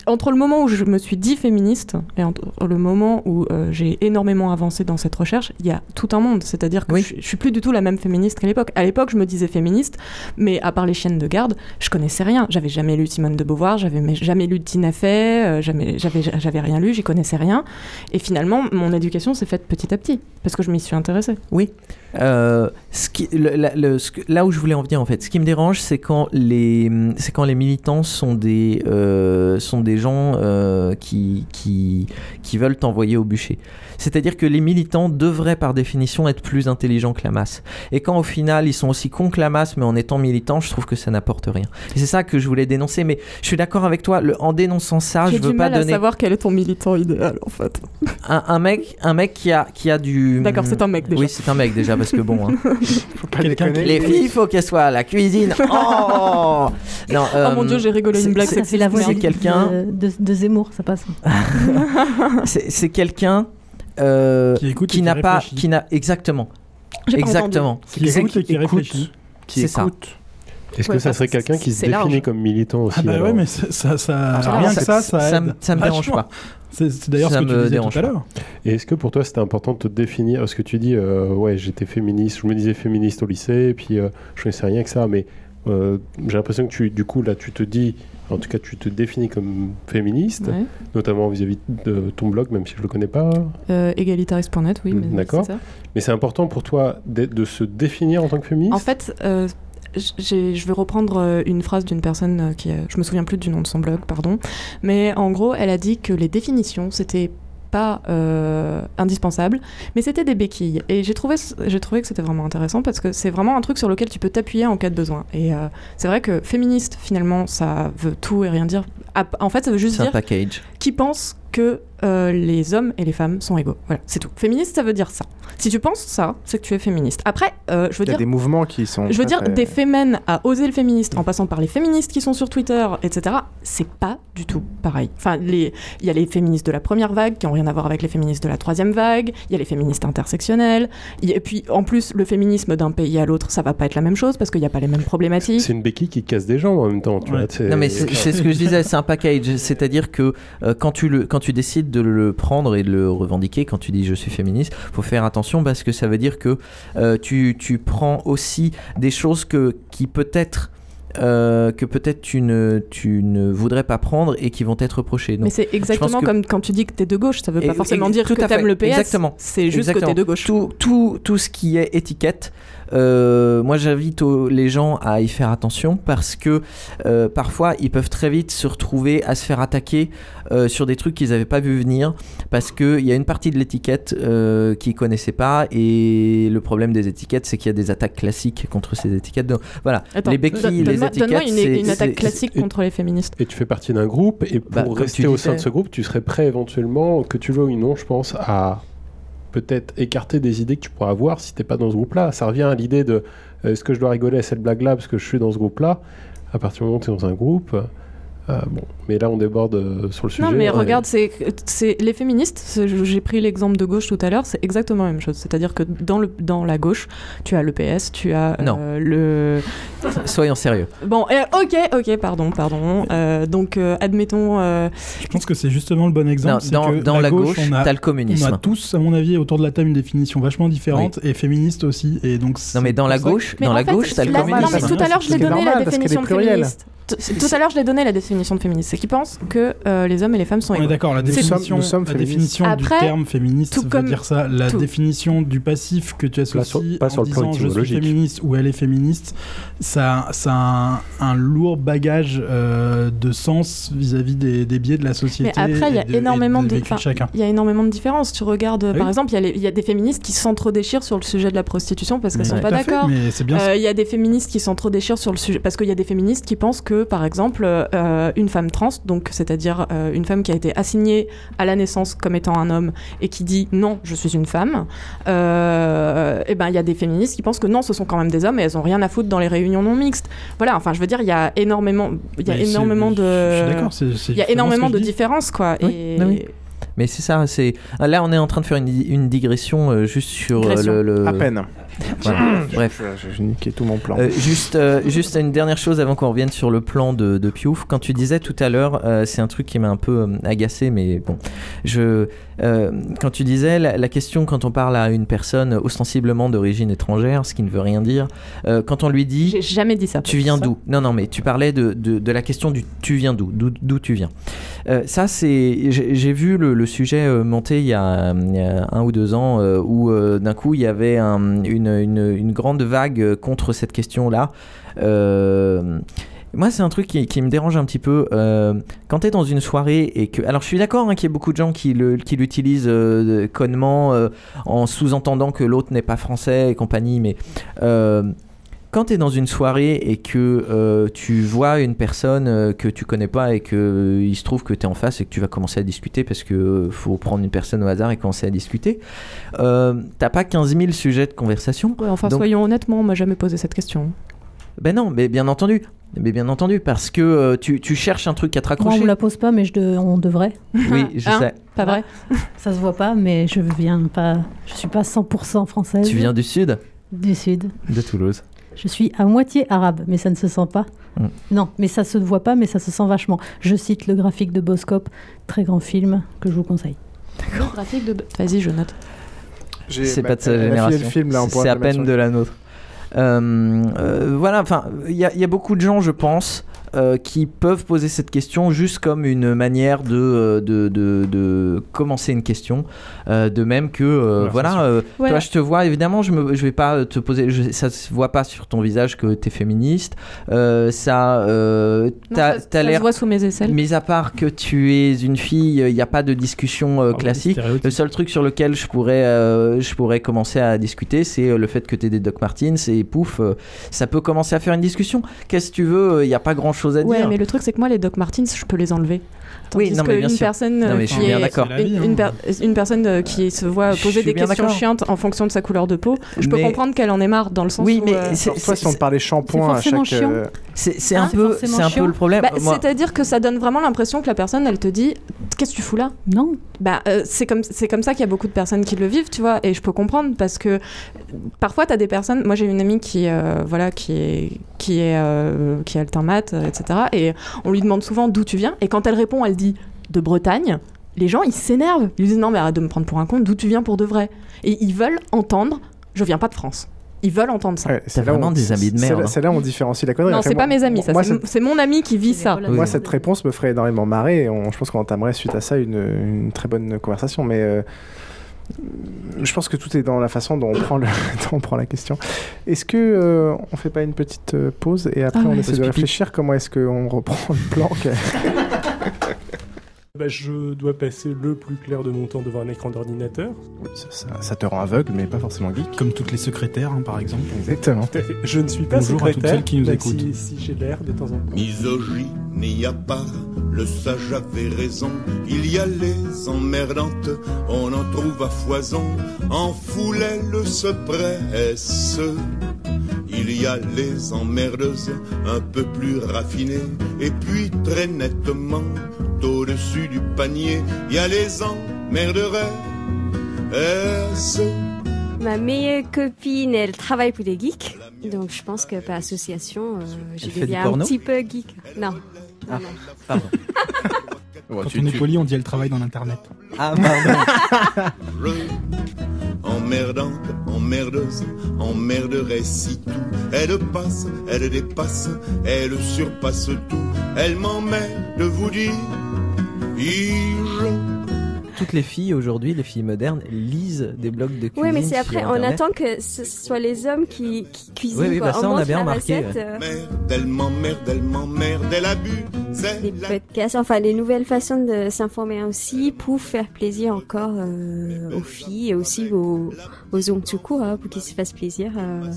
entre le moment où je me suis dit féministe et entre le moment où euh, j'ai énormément avancé dans cette recherche, il y a tout un monde. C'est-à-dire que je, je suis plus du tout la même féministe qu'à l'époque. À l'époque, je me disais féministe, mais à part les chiennes de garde, je connaissais rien. J'avais jamais lu Simone de Beauvoir, j'avais mais jamais lu Tina Fey, euh, j'avais, j'avais rien lu, j'y connaissais rien. Et finalement, mon éducation s'est faite petit à petit parce que je m'y suis intéressée. Oui. Euh, ce qui, le- la- le- ce que- là où je voulais en venir en fait, ce qui me dérange, c'est quand les, c'est quand les militants sont des, euh, sont des gens euh, qui, qui, qui veulent t'envoyer au bûcher. C'est-à-dire que les militants devraient par définition être plus intelligents que la masse. Et quand au final ils sont aussi cons que la masse, mais en étant militants, je trouve que ça n'apporte rien. Et c'est ça que je voulais dénoncer. Mais je suis d'accord avec toi. Le, en dénonçant ça, je veux du pas mal à donner savoir quel est ton militant idéal en fait. un, un mec, un mec qui a, qui a du. D'accord, c'est un mec, déjà. Oui, c'est un mec déjà parce que bon. hein. pas déconner. Les filles, il faut qu'elles soient à la cuisine. Oh non, Oh mon euh, Dieu, j'ai rigolé une c'est- blague c'est- sexiste, C'est de, quelqu'un. de, de- de Zemmour, ça passe. C'est c'est quelqu'un euh, Qui écoute et qui n'a pas, réfléchit. qui n'a exactement, exactement. Qui écoute et qui écoute. réfléchit. Qui écoute. Est-ce que ça serait quelqu'un qui se large. définit comme militant aussi Ah bah ouais, mais ça, ça, ça- Ah, rien ça- que ça, ça ça aide. me- ça me dérange pas. C'est d'ailleurs ce Ça que tu me disais dérange tout à pas. l'heure. Et est-ce que pour toi c'était important de te définir? Parce que tu dis, euh, ouais, j'étais féministe, je me disais féministe au lycée, et puis euh, je connaissais rien que ça, mais euh, j'ai l'impression que tu, du coup, là, tu te dis, en tout cas, tu te définis comme féministe, Ouais. notamment vis-à-vis de ton blog, même si je le connais pas. Euh, égalitariste.net, oui. mais D'accord. Mais c'est important pour toi de, de se définir en tant que féministe En fait, euh, je vais reprendre euh, une phrase d'une personne qui, je me souviens plus du nom de son blog, pardon, mais en gros, elle a dit que les définitions c'était pas euh, indispensables, mais c'était des béquilles. Et j'ai trouvé, j'ai trouvé que c'était vraiment intéressant parce que c'est vraiment un truc sur lequel tu peux t'appuyer en cas de besoin. Et euh, c'est vrai que féministe, finalement, ça veut tout et rien dire. En fait, ça veut juste C'est un dire package. qui pense que euh, les hommes et les femmes sont égaux. Voilà, c'est tout. Féministe, ça veut dire ça. Si tu penses ça, c'est que tu es féministe. Après, euh, je veux Il y a dire. des mouvements qui sont. Je veux dire, très- des fémènes à oser le féministe en passant par les féministes qui sont sur Twitter, etc., c'est pas du tout pareil. Enfin, les- il y a les féministes de la première vague qui ont rien à voir avec les féministes de la troisième vague, il y a les féministes intersectionnelles, et puis en plus, le féminisme d'un pays à l'autre, ça va pas être la même chose parce qu'il n'y a pas les mêmes problématiques. C'est une béquille qui casse des gens en même temps. Tu vois, c'est- Non mais c'est c'est ce que je disais, c'est un package, c'est-à-dire que euh, quand tu le quand tu décides de le prendre et de le revendiquer, quand tu dis je suis féministe, faut faire attention parce que ça veut dire que euh, tu tu prends aussi des choses que qui peut-être euh, que peut-être tu ne, tu ne voudrais pas prendre et qui vont être reprochées. Donc, Mais c'est exactement que- comme quand tu dis que t'es de gauche, ça veut pas Et- forcément et- dire tout que à fait. t'aimes le PS. Exactement. C'est juste Exactement. que t'es de gauche. Tout, tout, tout ce qui est étiquette, euh, moi j'invite les gens à y faire attention parce que euh, parfois ils peuvent très vite se retrouver à se faire attaquer euh, sur des trucs qu'ils n'avaient pas vu venir parce qu'il y a une partie de l'étiquette euh, qu'ils connaissaient pas et le problème des étiquettes c'est qu'il y a des attaques classiques contre ces étiquettes. Donc voilà, Attends, les béquilles, donne- les étiquettes. donne-moi une, c'est- une c'est- attaque classique contre les féministes. Et tu fais partie d'un groupe, et pour Bah, comme rester au sein de ce groupe, tu serais prêt éventuellement, que tu le veuilles ou non, je pense, à peut-être écarter des idées que tu pourrais avoir si t'es pas dans ce groupe-là. Ça revient à l'idée de euh, est-ce que je dois rigoler à cette blague-là parce que je suis dans ce groupe-là? À partir du moment où tu es dans un groupe, bon, mais là on déborde euh, sur le sujet. Non, mais Ouais. regarde, c'est c'est- les féministes, j'ai pris l'exemple de gauche tout à l'heure, c'est exactement la même chose. C'est-à-dire que dans, le, dans la gauche, tu as le PS, tu as euh, Non. le. Soyons sérieux. Bon, ok, ok, pardon, pardon. Euh, donc, euh, admettons. euh, Je pense que c'est justement le bon exemple. Non, c'est dans- que dans la gauche, on a, t'as le communisme. On a tous, à mon avis, autour de la table une définition vachement différente et féministe aussi. Et donc Non mais dans la gauche, dans la gauche, t'as le communisme. Non, mais tout à l'heure, je l'ai donné la définition féministe. Tout à l'heure, je l'ai donné la définition de féministe. C'est qu'ils pensent que euh, les hommes et les femmes sont On est égaux. d'accord, la définition, nous sommes la féministes. définition Après, du terme féministe tout veut comme- dire ça. La tout. définition du passif que tu sur- associes pas sur en le plan disant je suis féministe ou elle est féministe, ça, ça a un, un lourd bagage euh, de sens vis-à-vis des, des biais de la société. Mais après, il y a de- énormément de de, vécu de enfin, chacun. il y a énormément de différences. Tu regardes, Oui. par exemple, il y, a les- il y a des féministes qui s'entre-déchirent sur le sujet de la prostitution parce qu'elles Mais sont pas d'accord. Euh. Il y a des féministes qui s'entre-déchirent sur le sujet parce qu'il y a des féministes qui pensent que, par exemple, euh, une femme trans, donc c'est-à-dire euh, une femme qui a été assignée à la naissance comme étant un homme et qui dit non, je suis une femme, euh, et ben il y a des féministes qui pensent que non, ce sont quand même des hommes et elles ont rien à foutre dans les réunions non mixtes. Voilà, enfin, je veux dire, il y a énormément, il y a énormément de, il y a énormément de différences, quoi. Oui, et... oui, oui. Mais c'est ça, c'est là on est en train de faire une, une digression euh, juste sur euh, le, le- À peine. Voilà, Bref. J'ai niqué tout mon plan. Euh, juste, euh, juste une dernière chose avant qu'on revienne sur le plan de, de Piouf. Quand tu disais tout à l'heure, euh, c'est un truc qui m'a un peu euh, agacé, mais bon, je, euh, quand tu disais la, la question quand on parle à une personne ostensiblement d'origine étrangère, ce qui ne veut rien dire, euh, quand on lui dit, j'ai jamais dit ça. tu viens d'où? Non, non, mais tu parlais de, de, de la question du tu viens d'où, d'où, d'où tu viens? Euh, ça, c'est, j'ai j'ai vu le, le sujet euh, monter il y, a, un ou deux ans euh, où euh, d'un coup il y avait un- une, grande vague contre cette question-là. Moi, c'est un truc qui, me dérange un petit peu. Euh, quand tu es dans une soirée et que. Alors, je suis d'accord hein, qu'il y a beaucoup de gens qui l'utilisent euh, connement en sous-entendant que l'autre n'est pas français et compagnie, mais. Quand tu es dans une soirée et que euh, tu vois une personne euh, que tu connais pas et que euh, il se trouve que tu es en face et que tu vas commencer à discuter parce que euh, faut prendre une personne au hasard et commencer à discuter, euh, t'as pas 15 000 sujets de conversation. Ouais, enfin, Donc- soyons honnêtement, on m'a jamais posé cette question. Ben non, mais bien entendu. Mais bien entendu, parce que euh, tu, tu cherches un truc à te Moi, on raccrocher. me la pose pas, mais je de- on devrait. Oui, je Hein sais. Pas vrai Ça se voit pas, mais je viens pas. Je suis pas 100% française. Tu viens du sud? Du sud. De Toulouse. Je suis à moitié arabe, mais ça ne se sent pas. Mm. Non, mais ça se voit pas, mais ça se sent vachement. Je cite le graphique de Boscop, très grand film que je vous conseille. Le graphique de. Vas-y, je note. C'est pas de sa filé génération. le film, là, on C'est- à peine de la nôtre. Euh, euh, voilà, enfin, il y, a- il y a beaucoup de gens, je pense, euh, qui peuvent poser cette question juste comme une manière de, euh, de, de, de commencer une question. Euh, de même que, euh, voilà, euh, Ouais. toi, je te vois, évidemment, je, me, je vais pas te poser, je- ça se voit pas sur ton visage que tu es féministe. Euh, ça, euh, Non, t'as ça- t'as ça se l'air. voit sous mes aisselles. Mis à part que tu es une fille, il n'y a pas de discussion euh, classique. Le seul truc sur lequel je pourrais, euh, je pourrais commencer à discuter, c'est le fait que tu es des Doc Martens et pouf, euh, ça peut commencer à faire une discussion. Qu'est-ce que tu veux Il n'y a pas grand chose à Ouais, dire. mais le truc, c'est que moi, les Doc Martens, je peux les enlever. Oui, Tandis non, mais bien qu'une sûr. personne, Non, euh, mais je qui suis bien est- vie, une hein. per- une personne euh, qui se voit poser des questions chiantes en fonction de sa couleur de peau, je peux Mais- comprendre qu'elle en ait marre dans le sens Oui, où. mais euh, Toi, si on te parlait shampoing à chaque. euh, C'est c'est Hein un, peu, c'est un peu le problème. Bah, Moi- C'est-à-dire que ça donne vraiment l'impression que la personne, elle te dit Qu'est-ce que tu fous là? Non. Bah, euh, c'est comme, c'est comme ça qu'il y a beaucoup de personnes qui le vivent, tu vois, et je peux comprendre parce que parfois, tu as des personnes. Moi, j'ai une amie qui, euh, voilà, qui est, qui est, euh, qui est maths, euh, etc. Et on lui demande souvent d'où tu viens, et quand elle répond, elle dit de Bretagne. Les gens, ils s'énervent. Ils disent non, mais arrête de me prendre pour un con, d'où tu viens pour de vrai? Et ils veulent entendre je viens pas de France. Ils veulent entendre ça. Ouais, c'est là où on- c'est- c'est là- C'est là où on différencie la connerie. Non, c'est pas mes amis, ça. C'est mon ami qui vit ça. Moi, cette réponse me ferait énormément marrer. Et on- je pense qu'on entamerait suite à ça une, une très bonne conversation. Mais euh, je pense que tout est dans la façon dont on prend, le, dont on prend la question. Est-ce que euh, on fait pas une petite euh, pause et après Ah on essaie de pipi. réfléchir comment est-ce qu'on reprend le plan Bah, je dois passer le plus clair de mon temps devant un écran d'ordinateur. ça, ça te rend aveugle, mais pas forcément geek. Comme toutes les secrétaires, hein, par exemple. Exactement. Je ne suis pas Bonjour à toutes secrétaire, celles qui nous écoutent. Si, si j'ai l'air de temps en temps. Misogyne, il n'y a pas, le sage avait raison. Il y a les emmerdantes, on en trouve à foison. En foule, elles se pressent. Il y a les emmerdeuses, un peu plus raffinées. Et puis très nettement, au-dessus du panier, il y a les. Ma meilleure copine, elle travaille pour des geeks. Donc je pense que par association, euh, je deviens un petit peu geek. Non. Ah, non. pardon. Quand on est poli, on dit elle travaille dans l'internet. Ah, pardon. Emmerdante, emmerdeuse, emmerderait si tout. Elle passe, elle dépasse, elle surpasse tout. Elle m'emmerde, vous dire, je Toutes les filles aujourd'hui, les filles modernes, lisent des blogs de cuisine. Oui, mais c'est après, on attend que ce soit les hommes qui, qui cuisinent. Oui, oui, quoi. bah ça, on a montre bien la remarqué, recette, ouais. Merde, elle m'emmerde, elle m'emmerde, elle abuse. des podcasts, enfin des nouvelles façons de s'informer aussi pour faire plaisir encore euh, aux filles et aussi aux, aux hommes tout court, hein, pour qu'ils se fassent plaisir. euh.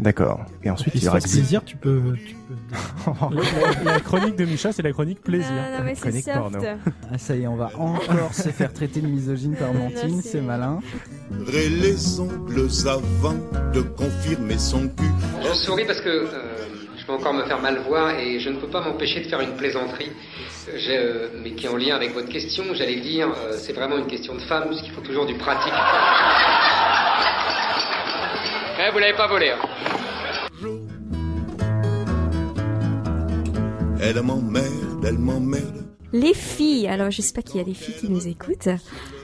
D'accord. Et ensuite, il y aura plaisir, tu peux. tu peux- La, la chronique de Micha, c'est la chronique plaisir. Non, non, mais c'est Chronique porno. Ah, ça y est, on va encore se faire traiter de misogyne par Mantine, c'est malin. Les ongles avant de confirmer son cul. Je souris parce que euh, je vais encore me faire mal voir et je ne peux pas m'empêcher de faire une plaisanterie, euh, mais qui est en lien avec votre question. J'allais dire, euh, c'est vraiment une question de femme, puisqu'il faut toujours du pratique. Eh, vous l'avez pas volé. Hein. Elle m'emmerde, elle m'emmerde. Les filles, alors j'espère qu'il y a des filles qui nous écoutent.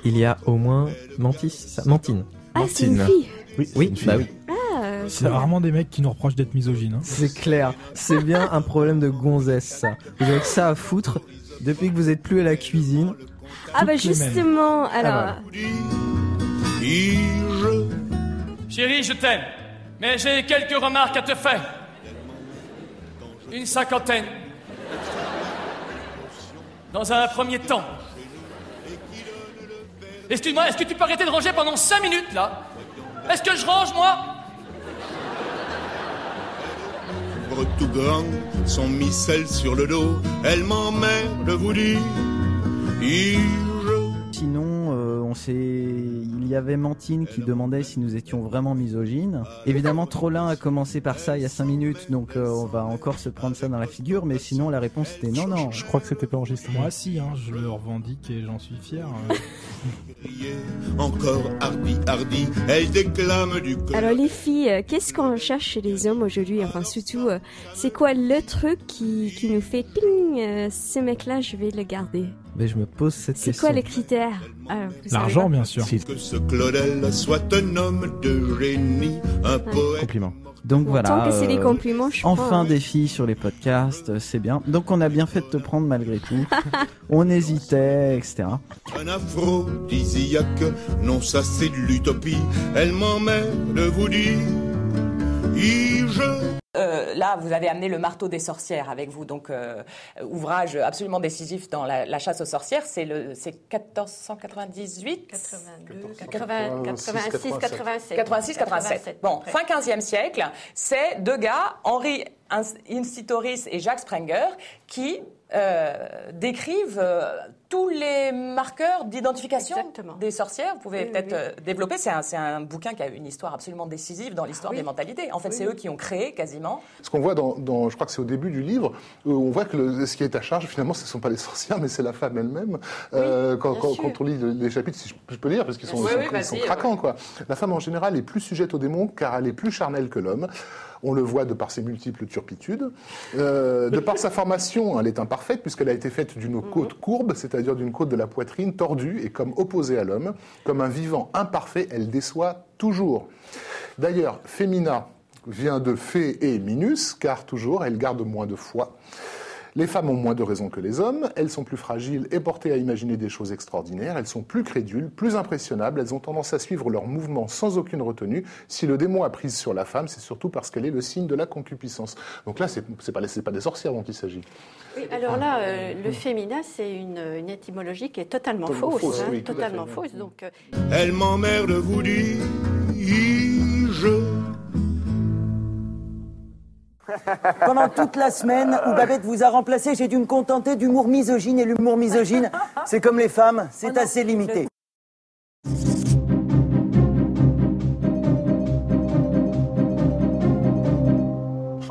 Il y a au moins Mantis, ça, Mantine. Ah, c'est une fille Oui, oui, bah oui. Ah, C'est rarement des mecs qui nous reprochent d'être misogynes. hein. C'est clair, c'est bien un problème de gonzesse ça. Vous avez que ça à foutre depuis que vous êtes plus à la cuisine. Ah bah justement, Ah alors... bah. Chérie, je t'aime, mais j'ai quelques remarques à te faire. Une cinquantaine. Dans un premier temps. Excuse-moi, est-ce que tu peux arrêter de ranger pendant 5 minutes là? Est-ce que je range moi? Tout grand, son missel sur le dos. Elle m'emmerde, vous dire. Sinon, euh, on s'est... il y avait Mantine qui demandait si nous étions vraiment misogynes. Évidemment, Trollin a commencé par ça il y a 5 minutes, donc euh, on va encore se prendre ça dans la figure, mais sinon la réponse était non, non. Je crois que c'était pas enregistré. Moi, si, hein, je le revendique et j'en suis fier. euh. Encore hardi, hardi, elle déclame du cœur? Alors les filles, euh, qu'est-ce qu'on cherche chez les hommes aujourd'hui? Enfin surtout, euh, c'est quoi le truc qui, qui nous fait ping Ce mec-là, je vais le garder. Mais je me pose cette C'est question. quoi les critères Ah, L'argent, bien sûr. Que ce Claudel soit un homme de génie, un poète. Compliment. Donc voilà. tant que c'est des euh, compliments, je Enfin hein. des filles sur les podcasts, euh, c'est bien. Donc on a bien fait de te prendre malgré tout. on hésitait, etc. Un aphrodisiaque, non ça c'est de l'utopie, elle m'emmène de vous dire, y je Euh, là, vous avez amené le marteau des sorcières avec vous, donc euh, ouvrage absolument décisif dans la, la chasse aux sorcières. C'est le, c'est 1498. 86, 87. 86, 87. Bon, fin 15e siècle, c'est deux gars, Henri Incitoris et Jacques Sprenger, qui euh, décrivent euh, tous les marqueurs d'identification des sorcières. Vous pouvez Oui, peut-être oui. euh, développer. C'est un, c'est un bouquin qui a une histoire absolument décisive dans l'histoire oui. des mentalités. En fait, Oui, c'est oui. eux qui ont créé quasiment Ce qu'on voit dans, dans- je crois que c'est au début du livre, où on voit que le- ce qui est à charge, finalement, ce ne sont pas les sorcières, mais c'est la femme elle-même. Euh, quand, on lit le- les chapitres, si je, je peux lire, parce qu'ils sont, sont- sont ouais. craquants, quoi. La femme, en général, est plus sujette aux démons, car elle est plus charnelle que l'homme. On le voit de par ses multiples turpitudes. Euh, de par sa formation, elle est imparfaite, puisqu'elle a été faite d'une côte courbe, c'est-à-dire d'une côte de la poitrine tordue, et comme opposée à l'homme, comme un vivant imparfait, elle déçoit toujours. D'ailleurs, Femina vient de fée et minus, car toujours elle garde moins de foi. Les femmes ont moins de raison que les hommes, elles sont plus fragiles et portées à imaginer des choses extraordinaires, elles sont plus crédules, plus impressionnables, elles ont tendance à suivre leurs mouvements sans aucune retenue. Si le démon a prise sur la femme, c'est surtout parce qu'elle est le signe de la concupiscence. Donc là, c'est pas, pas des sorcières dont il s'agit. Oui, alors là, euh, le féminin, c'est une, une étymologie qui est totalement, Totalement fausse. fausse, hein, oui, totalement fausse. Donc, euh, Elle m'emmerde vous dire, je Pendant toute la semaine où Babette vous a remplacé, j'ai dû me contenter d'humour misogyne et l'humour misogyne, c'est comme les femmes, c'est assez limité.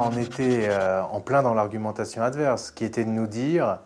On était euh, en plein dans l'argumentation adverse, qui était de nous dire,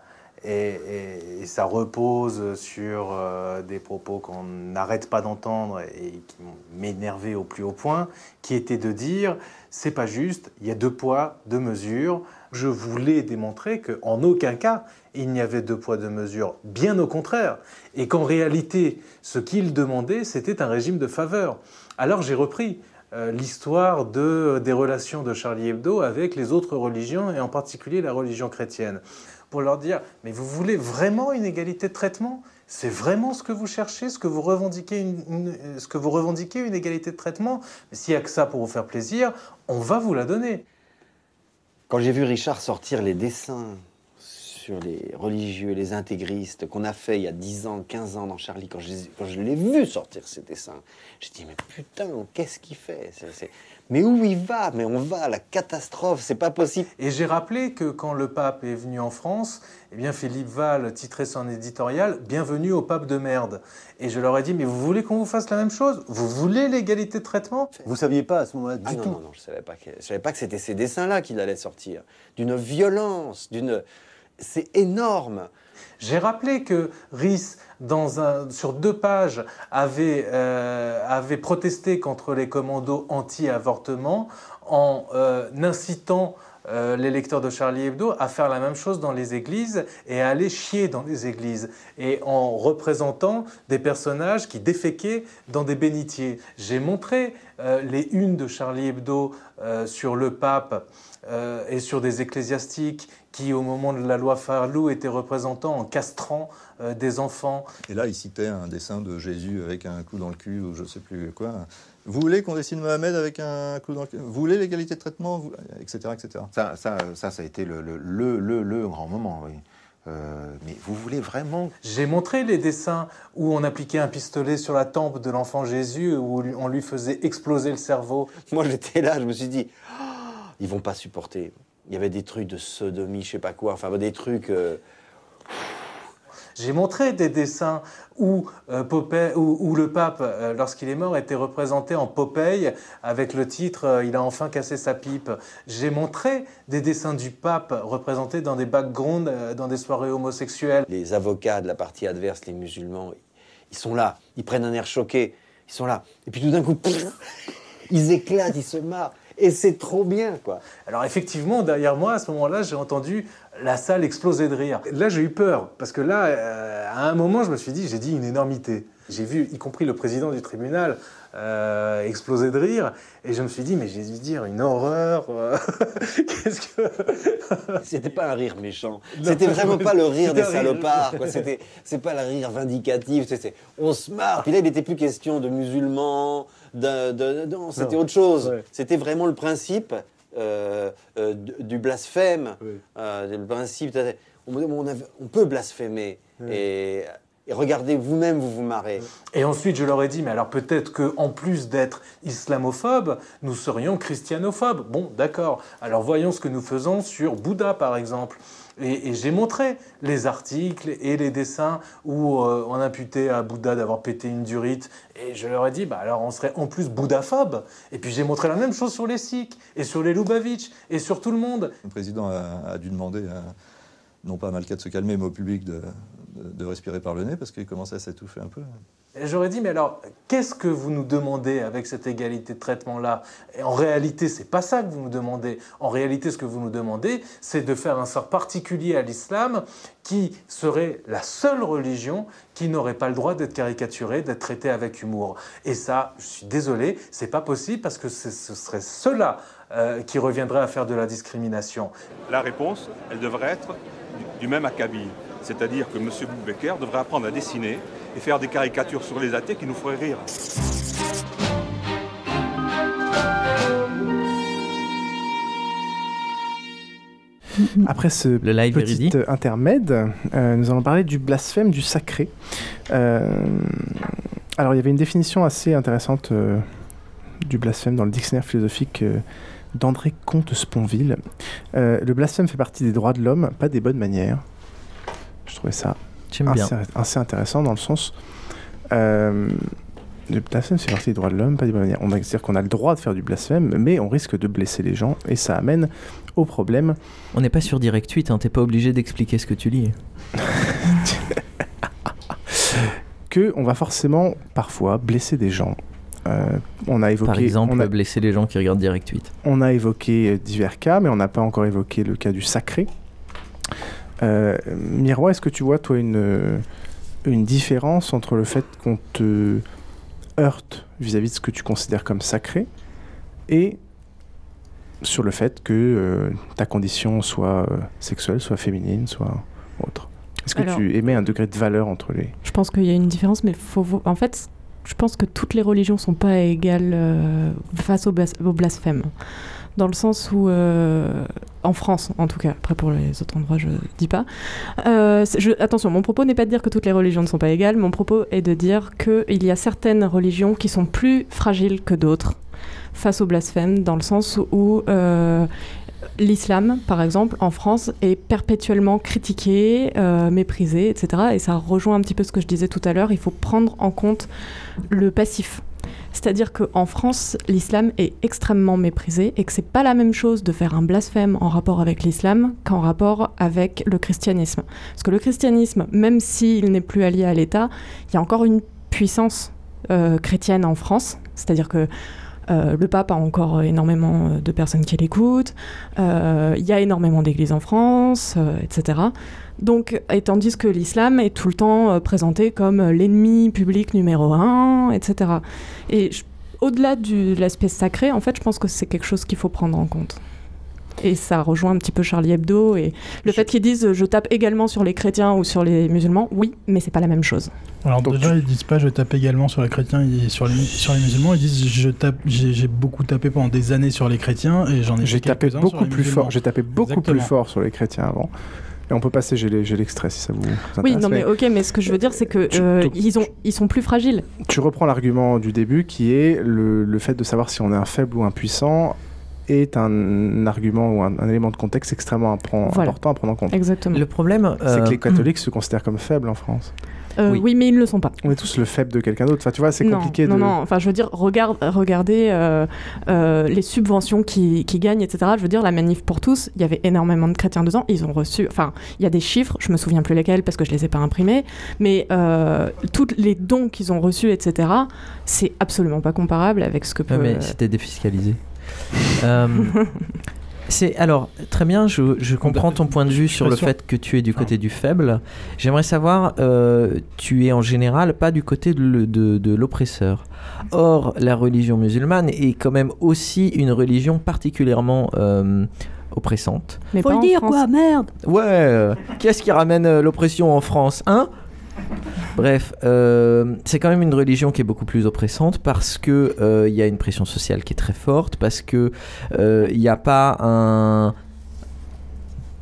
et, ça repose sur euh, des propos qu'on n'arrête pas d'entendre et qui m'énervé au plus haut point, qui était de dire, c'est pas juste, il y a deux poids, deux mesures. Je voulais démontrer qu'en aucun cas il n'y avait deux poids, deux mesures, bien au contraire, et qu'en réalité, ce qu'il demandait, c'était un régime de faveur. Alors j'ai repris euh, l'histoire de, des relations de Charlie Hebdo avec les autres religions, et en particulier la religion chrétienne, pour leur dire, mais vous voulez vraiment une égalité de traitement? C'est vraiment ce que vous cherchez, ce que vous revendiquez, une, une- ce que vous revendiquez, une égalité de traitement? S'il n'y a que ça pour vous faire plaisir, on va vous la donner. Quand j'ai vu Richard sortir les dessins sur les religieux, les intégristes, qu'on a fait il y a 10 ans, 15 ans dans Charlie, quand je, quand je l'ai vu sortir ces dessins, j'ai dit, mais putain, qu'est-ce qu'il fait? Mais où il va? Mais on va à la catastrophe, c'est pas possible. Et j'ai rappelé que quand le pape est venu en France, eh bien Philippe Val titrait son éditorial Bienvenue au pape de merde. Et je leur ai dit Mais vous voulez qu'on vous fasse la même chose? Vous voulez l'égalité de traitement? Vous saviez pas à ce moment-là du Ah non, tout non, non, je savais pas que, je savais pas que c'était ces dessins-là qu'il allait sortir. D'une violence, d'une... C'est énorme. J'ai rappelé que Rhys, dans un, sur deux pages, avait, euh, avait protesté contre les commandos anti-avortement en euh, incitant euh, les lecteurs de Charlie Hebdo à faire la même chose dans les églises et à aller chier dans les églises et en représentant des personnages qui déféquaient dans des bénitiers. J'ai montré euh, les unes de Charlie Hebdo sur le pape euh, et sur des ecclésiastiques qui, au moment de la loi Farlou, étaient représentés en castrant euh, des enfants. Et là, il citait un dessin de Jésus avec un clou dans le cul ou je sais plus quoi. Vous voulez qu'on dessine Mohamed avec un clou dans le cul? Vous voulez l'égalité de traitement? Vous- etc., etc. Ça, ça, ça, ça a été le, le, le, le, le grand moment, oui. Euh, mais vous voulez vraiment J'ai montré les dessins où on appliquait un pistolet sur la tempe de l'enfant Jésus, où on lui faisait exploser le cerveau. Moi, j'étais là, je me suis dit, ils vont pas supporter. Il y avait des trucs de sodomie, je sais pas quoi, enfin des trucs. euh, J'ai montré des dessins où, euh, Popeye- où, où le pape, euh, lorsqu'il est mort, était représenté en Popeye avec le titre euh, Il a enfin cassé sa pipe. J'ai montré des dessins du pape représentés dans des backgrounds, dans des soirées homosexuelles. Les avocats de la partie adverse, les musulmans, ils sont là, ils prennent un air choqué, ils sont là. Et puis tout d'un coup, pff, ils éclatent, ils se marrent. Et c'est trop bien, quoi. Alors effectivement, derrière moi, à ce moment-là, j'ai entendu la salle explosait de rire. Là, j'ai eu peur, parce que là, euh, à un moment, je me suis dit, j'ai dit une énormité. J'ai vu, y compris le président du tribunal, euh, exploser de rire, et je me suis dit, mais j'ai dû dire une horreur. euh, Qu'est-ce que. C'était pas un rire méchant. C'était vraiment pas le rire des c'était salopards. C'était, c'est pas le rire vindicatif. c'est- on se marre. Puis là, il n'était plus question de musulmans. De, de- de- non, c'était autre chose. Ouais. C'était vraiment le principe euh, du blasphème. Le principe. On, on avait- on peut blasphémer. Ouais. Et, et regardez, vous-même, vous vous marrez. Et ensuite, je leur ai dit, mais alors peut-être qu'en plus d'être islamophobes, nous serions christianophobes. Bon, d'accord. Alors voyons ce que nous faisons sur Bouddha, par exemple. Et, et j'ai montré les articles et les dessins où euh, on imputait à Bouddha d'avoir pété une durite. Et je leur ai dit, bah alors on serait en plus bouddhaphobe. Et puis j'ai montré la même chose sur les Sikhs et sur les Lubavitch et sur tout le monde. Le président a, a dû demander, à- non pas à Malka de se calmer, mais au public de, de- respirer par le nez parce qu'il commençait à s'étouffer un peu. J'aurais dit, mais alors, qu'est-ce que vous nous demandez avec cette égalité de traitement-là? En réalité, c'est pas ça que vous nous demandez. En réalité, ce que vous nous demandez, c'est de faire un sort particulier à l'islam qui serait la seule religion qui n'aurait pas le droit d'être caricaturée, d'être traitée avec humour. Et ça, je suis désolé, c'est pas possible parce que ce serait cela euh, qui reviendrait à faire de la discrimination. La réponse, elle devrait être du, du même acabit. C'est-à-dire que M. Boubecker devrait apprendre à dessiner et faire des caricatures sur les athées qui nous feraient rire. Après ce live petit euh, intermède, euh, nous allons parler du blasphème du sacré. Euh, alors, il y avait une définition assez intéressante euh, du blasphème dans le dictionnaire philosophique euh, d'André Comte-Sponville. Euh, le blasphème fait partie des droits de l'homme, pas des bonnes manières. Je trouvais ça assez, assez intéressant dans le sens. euh, le blasphème fait partie des droits de l'homme, pas des bonnes manières. On va dire qu'on a le droit de faire du blasphème, mais on risque de blesser les gens et ça amène au problème. On n'est pas sur Direct 8, hein, t'es pas obligé d'expliquer ce que tu lis. que on va forcément parfois blesser des gens. Euh, on a évoqué, Par exemple, on a, blesser les gens qui regardent Direct 8. on a évoqué euh, divers cas, mais on n'a pas encore évoqué le cas du sacré. Euh, Miroir, est-ce que tu vois toi une une différence entre le fait qu'on te heurte vis-à-vis de ce que tu considères comme sacré et sur le fait que euh, ta condition soit euh, sexuelle, soit féminine, soit autre? Est-ce que Alors- tu émets un degré de valeur entre les Je pense qu'il y a une différence, mais faut, vo- en fait, je pense que toutes les religions sont pas égales euh, face au, blas- au blasphème. Dans le sens où, euh, en France en tout cas, après pour les autres endroits je dis pas. Euh, attention, mon propos n'est pas de dire que toutes les religions ne sont pas égales, mon propos est de dire qu'il y a certaines religions qui sont plus fragiles que d'autres face au blasphème, dans le sens où euh, l'islam, par exemple, en France, est perpétuellement critiqué, méprisé, etc. Et ça rejoint un petit peu ce que je disais tout à l'heure, il faut prendre en compte le passif. C'est-à-dire qu'en France, l'islam est extrêmement méprisé et que c'est pas la même chose de faire un blasphème en rapport avec l'islam qu'en rapport avec le christianisme. Parce que le christianisme, même s'il n'est plus allié à l'État, il y a encore une puissance euh, chrétienne en France. C'est-à-dire que euh, le pape a encore énormément euh, de personnes qui l'écoutent. Euh, Il y a énormément d'églises en France, etc. Donc, et tandis que l'islam est tout le temps présenté comme l'ennemi public numéro un, etc. Et au-delà de l'aspect sacré, en fait, je pense que c'est quelque chose qu'il faut prendre en compte. Et ça rejoint un petit peu Charlie Hebdo et le fait qu'ils disent je tape également sur les chrétiens ou sur les musulmans, oui, mais c'est pas la même chose. Alors déjà, ils disent pas je tape également sur les chrétiens et sur les, sur les musulmans, ils disent je tape, j'ai beaucoup tapé pendant des années sur les chrétiens et j'en ai J'ai tapé beaucoup les plus musulmans. fort. J'ai tapé beaucoup Exactement. plus fort sur les chrétiens avant. Et on peut passer. J'ai l'extrait si ça vous. Oui, intéresse, non mais ok, mais ce que je veux dire c'est que euh, ils ont, ils sont plus fragiles. Tu reprends l'argument du début qui est le, le fait de savoir si on est un faible ou un puissant est un argument ou un, un élément de contexte extrêmement Voilà. important à prendre en compte. Exactement. Le problème, c'est que euh, les catholiques se considèrent comme faibles en France. Euh, oui. mais ils ne le sont pas. On est tous le faible de quelqu'un d'autre. Enfin, tu vois, c'est compliqué non, de. Non, enfin, je veux dire, regarde, regardez euh, euh, les subventions qui, qui gagnent, etc. Je veux dire, la manif pour tous, il y avait énormément de chrétiens dedans. Ils ont reçu, enfin, il y a des chiffres, je me souviens plus lesquels parce que je les ai pas imprimés, mais euh, tous les dons qu'ils ont reçus, etc. C'est absolument pas comparable avec ce que peut. Ouais, mais c'était défiscalisé. Euh, C'est alors très bien. Je, je comprends ton point de vue sur le fait que tu es du côté du faible. J'aimerais savoir, euh, tu es en général pas du côté de, le- de- de l'oppresseur. Or, la religion musulmane est quand même aussi une religion particulièrement euh, oppressante. Mais Faut pas le dire, France. quoi, merde Ouais, euh, qu'est-ce qui ramène l'oppression en France, hein? Bref, euh, c'est quand même une religion qui est beaucoup plus oppressante parce que euh, il y a une pression sociale qui est très forte, parce que euh, il n'y a pas un.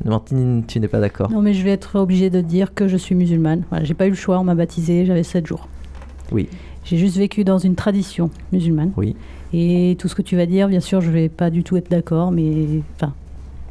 Martine, tu n'es pas d'accord Non, mais je vais être obligée de dire que je suis musulmane. Voilà, j'ai pas eu le choix, on m'a baptisée, j'avais 7 jours. Oui. J'ai juste vécu dans une tradition musulmane. Oui. Et tout ce que tu vas dire, bien sûr, je vais pas du tout être d'accord, mais enfin,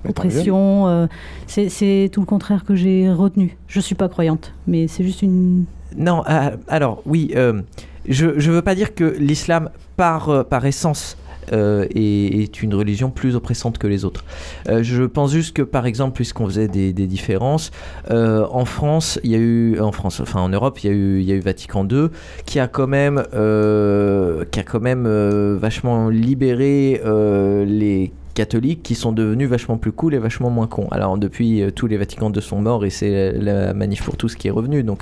oppression, euh, c'est tout le contraire que j'ai retenu. Je suis pas croyante, mais c'est juste une. Non, euh, alors oui, euh, je ne veux pas dire que l'islam, par, par essence, euh, est, est une religion plus oppressante que les autres. Euh, je pense juste que, par exemple, puisqu'on faisait des, des différences, euh, en France, il y a eu, en France, enfin en Europe, il y a eu, il y a eu Vatican II, qui a quand même, qui a quand même vachement libéré les catholiques qui sont devenus vachement plus cool et vachement moins cons. Alors depuis, euh, tous les Vaticans II sont morts et c'est la, la manif pour tous qui est revenue. Donc,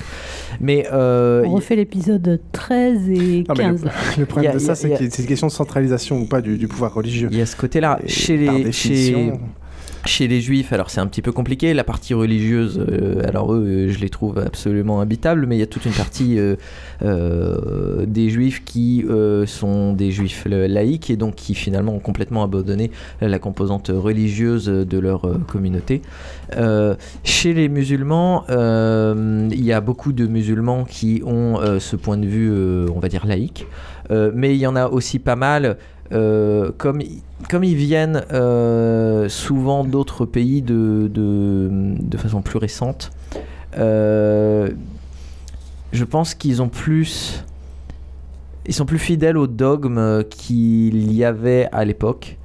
mais euh, On refait l'épisode 13 et Non, mais 15. le, le problème a- de ça, c'est a- que c'est une question de centralisation ou pas du, du pouvoir religieux. Il y a ce côté-là. Chez par les, chez, chez les juifs, alors c'est un petit peu compliqué. La partie religieuse, euh, alors eux, euh, je les trouve absolument habitables, mais il y a toute une partie euh, des juifs qui sont des juifs laïcs et donc qui finalement ont complètement abandonné la composante religieuse de leur communauté. Chez les musulmans, il y a beaucoup de musulmans qui ont ce point de vue, on va dire, laïque. Mais il y en a aussi pas mal, euh, comme, comme ils viennent euh, souvent d'autres pays de, de, de façon plus récente, euh, je pense qu'ils ont plus... Ils sont plus fidèles aux dogmes qu'il y avait à l'époque.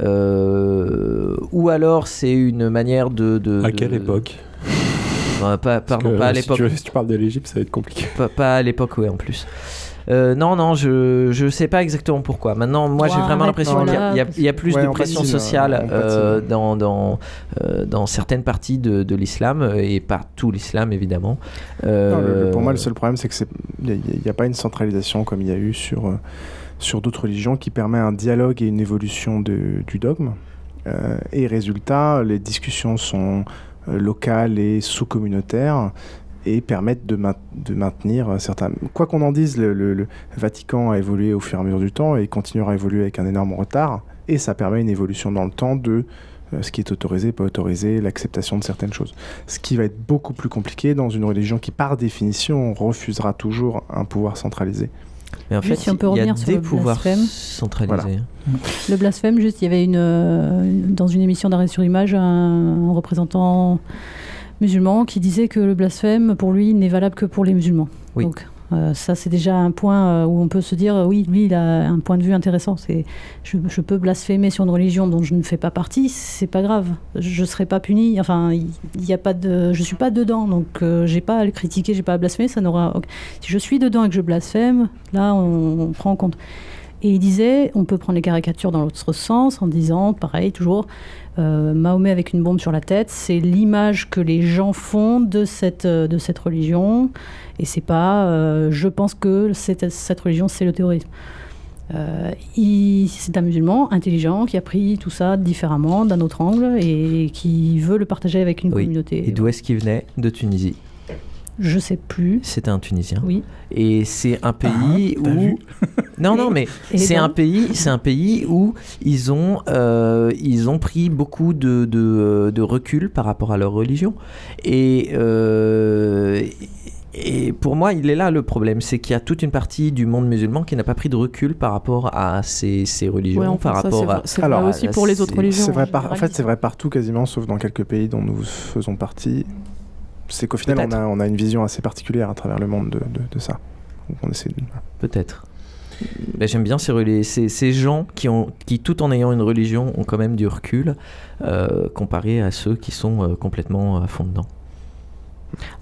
Ou alors c'est une manière de... de À de- quelle époque? Pas, pardon, que pas à si l'époque. tu- Si tu parles de l'Égypte, ça va être compliqué. Pas, pas à l'époque, ouais, en plus. Euh, non, non, je je sais pas exactement pourquoi. Maintenant, moi, j'ai vraiment l'impression qu'il y a- y, a- y a plus Ouais, de on pression patine, sociale euh, dans dans euh, dans certaines parties de, de l'islam et pas tout l'islam évidemment. Non, le- le- pour moi, le seul problème, c'est que c'est il n'y a, pas une centralisation comme il y a eu sur, sur d'autres religions qui permet un dialogue et une évolution de- du dogme. Euh, et résultat, les discussions sont locales et sous-communautaires et permettent de, main- de maintenir certains... Quoi qu'on en dise, le, le- le Vatican a évolué au fur et à mesure du temps et continuera à évoluer avec un énorme retard. Et ça permet une évolution dans le temps de euh, ce qui est autorisé, pas autorisé, l'acceptation de certaines choses. Ce qui va être beaucoup plus compliqué dans une religion qui, par définition, refusera toujours un pouvoir centralisé. Mais en Juste fait, si on peut il y a revenir sur des le pouvoirs blasphème. centralisés. Voilà. Le blasphème, juste, il y avait une, euh, dans une émission d'arrêt sur image un, un représentant musulman qui disait que le blasphème, pour lui, n'est valable que pour les musulmans. Oui. Donc, euh, ça, c'est déjà un point euh, où on peut se dire, euh, oui, lui, il a un point de vue intéressant. C'est, je, je peux blasphémer sur une religion dont je ne fais pas partie, c'est pas grave. Je ne serai pas puni. Enfin, il il y a pas de, je suis pas dedans, donc euh, j'ai pas à le critiquer, j'ai pas à blasphémer. Ça n'aura. Si je suis dedans et que je blasphème, là, on, on prend en compte. Et il disait, on peut prendre les caricatures dans l'autre sens en disant, pareil, toujours, euh, Mahomet avec une bombe sur la tête, c'est l'image que les gens font de cette, euh, de cette religion. Et c'est pas, euh, je pense que cette, cette religion, c'est le terrorisme. Euh, c'est un musulman intelligent qui a pris tout ça différemment, d'un autre angle, et qui veut le partager avec une Oui. communauté. Et d'où est-ce qu'il venait? De Tunisie. Je sais plus. C'était un Tunisien. Oui. Et c'est un pays t'as où non non mais c'est un pays c'est un pays où ils ont euh, ils ont pris beaucoup de, de, de recul par rapport à leur religion et euh, et pour moi, il est là le problème, c'est qu'il y a toute une partie du monde musulman qui n'a pas pris de recul par rapport à ces, ces religions, Ouais, enfin, par ça, rapport c'est vrai- à. c'est vrai Alors, aussi pour les autres religions. C'est vrai en par- en fait, c'est vrai partout quasiment, sauf dans quelques pays dont nous faisons partie. C'est qu'au final, on a, on a une vision assez particulière à travers le monde de, de- de ça. De... Peut-être. Ben, J'aime bien ces, ces, ces gens qui, ont, qui, tout en ayant une religion, ont quand même du recul euh, comparé à ceux qui sont euh, complètement à fond dedans.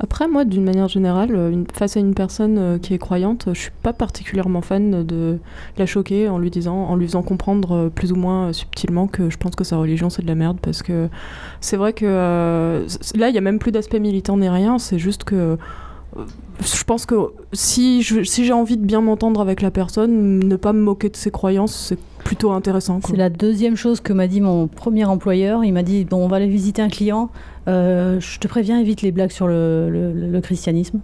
Après, moi, d'une manière générale, euh, face à une personne euh, qui est croyante, je suis pas particulièrement fan de la choquer en lui disant, en lui faisant comprendre euh, plus ou moins subtilement que je pense que sa religion c'est de la merde parce que c'est vrai que là, il y a même plus d'aspect militant ni rien. C'est juste que je pense que si j'ai envie de bien m'entendre avec la personne, ne pas me moquer de ses croyances, c'est plutôt intéressant. C'est la deuxième chose que m'a dit mon premier employeur. Il m'a dit Bon, on va aller visiter un client. Euh, je te préviens, évite les blagues sur le christianisme.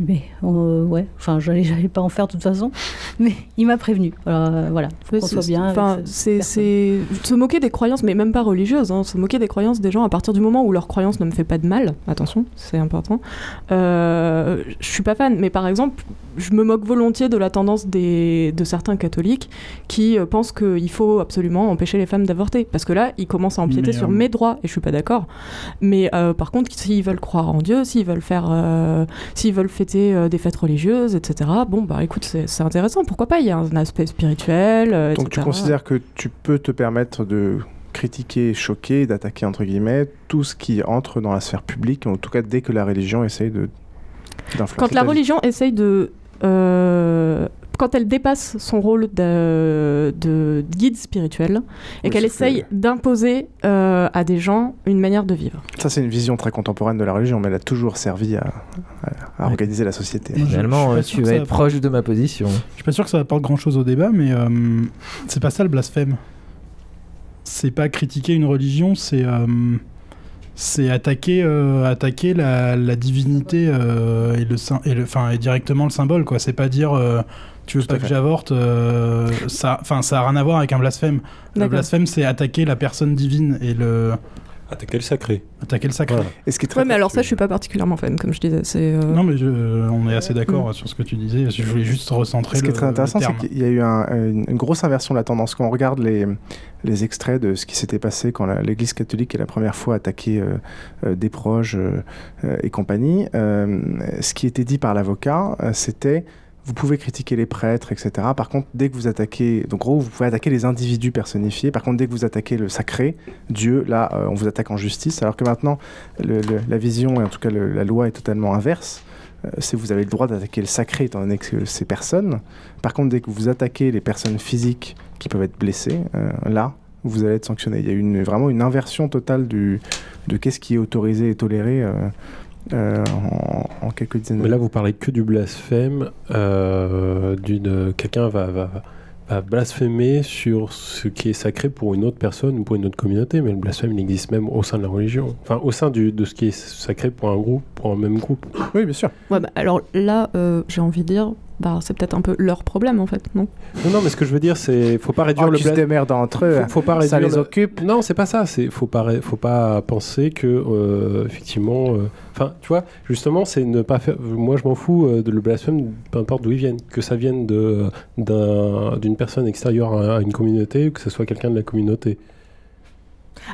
Mais euh, ouais, enfin, j'allais j'allais pas en faire de toute façon. Mais il m'a prévenu. Alors, euh, voilà, faut qu'on soit bien. Enfin, c'est se moquer des croyances, mais même pas religieuses. hein, se moquer des croyances des gens à partir du moment où leur croyance ne me fait pas de mal. Attention, c'est important. Euh, je suis pas fan, mais par exemple, je me moque volontiers de la tendance des, de certains catholiques qui euh, pensent qu'il faut absolument empêcher les femmes d'avorter, parce que là, ils commencent à empiéter Mais, sur euh, mes droits, et je suis pas d'accord. Mais euh, par contre, s'ils veulent croire en Dieu, s'ils veulent faire, s'ils veulent fêter des fêtes religieuses, etc. Bon, bah écoute, c'est intéressant. Pourquoi pas Il y a un aspect spirituel. euh, Donc tu etc.. considères que tu peux te permettre de critiquer, choquer, d'attaquer entre guillemets tout ce qui entre dans la sphère publique, en tout cas dès que la religion essaye de Quand la vie. religion essaye de. Euh, quand elle dépasse son rôle de, de guide spirituel et Oui, qu'elle que- essaye d'imposer euh, à des gens une manière de vivre. Ça c'est une vision très contemporaine de la religion, mais elle a toujours servi à, à- à organiser la société. Finalement, euh, tu vas être proche de ma position. Je suis pas sûr que ça apporte grand chose au débat, mais euh, c'est pas ça le blasphème. C'est pas critiquer une religion, c'est euh, c'est attaquer euh, attaquer la, la divinité euh, et le sym- et le enfin et directement le symbole quoi. C'est pas dire euh, tu veux pas que j'avorte, euh, ça enfin ça a rien à voir avec un blasphème. Le blasphème c'est attaquer la personne divine et le attaquer le sacré. Attaquer le sacré. Et ce qui est Ouais, mais alors ça, je suis pas particulièrement fan, comme je disais. C'est. euh, Non mais je- on est assez d'accord Mm. sur ce que tu disais. Je voulais juste recentrer Ce qui est très intéressant, c'est qu'il y a eu un- une, une grosse inversion de la tendance. Quand on regarde les, les extraits de ce qui s'était passé quand l'Église catholique est la première fois attaqué euh, euh, des proches euh, euh, et compagnie, euh, ce qui était dit par l'avocat, euh, c'était vous pouvez critiquer les prêtres, etc. Par contre, dès que vous attaquez, donc gros, vous pouvez attaquer les individus personnifiés. Par contre, dès que vous attaquez le sacré, Dieu, là, euh, on vous attaque en justice. Alors que maintenant, la vision et en tout cas la loi est totalement inverse. Euh, c'est vous avez le droit d'attaquer le sacré étant donné que c'est personne. Par contre, dès que vous attaquez les personnes physiques qui peuvent être blessées, euh, là, vous allez être sanctionné. Il y a une, vraiment une inversion totale de qu'est-ce qui est autorisé et toléré euh, en, en quelques dizaines Mais là, vous parlez que du blasphème. euh, d'une quelqu'un va, va, va blasphémer sur ce qui est sacré pour une autre personne ou pour une autre communauté. Mais le blasphème, il existe même au sein de la religion. Enfin, au sein du, de ce qui est sacré pour un groupe, pour un même groupe. Oui, bien sûr. Ouais, bah, alors là, euh, j'ai envie de dire, bah, c'est peut-être un peu leur problème en fait, non? Non, non, mais ce que je veux dire, c'est faut pas réduire Oh, le qu'ils se blasphème. démerdent entre eux, Faut, faut pas ça réduire les le- occupe. Non, c'est pas ça. C'est faut pas ré- faut pas penser que euh, effectivement. euh, Enfin, tu vois, justement, c'est ne pas faire. Moi, je m'en fous euh, de le blasphème, peu importe d'où il vienne, que ça vienne de d'un- d'une personne extérieure à, à une communauté ou que ce soit quelqu'un de la communauté.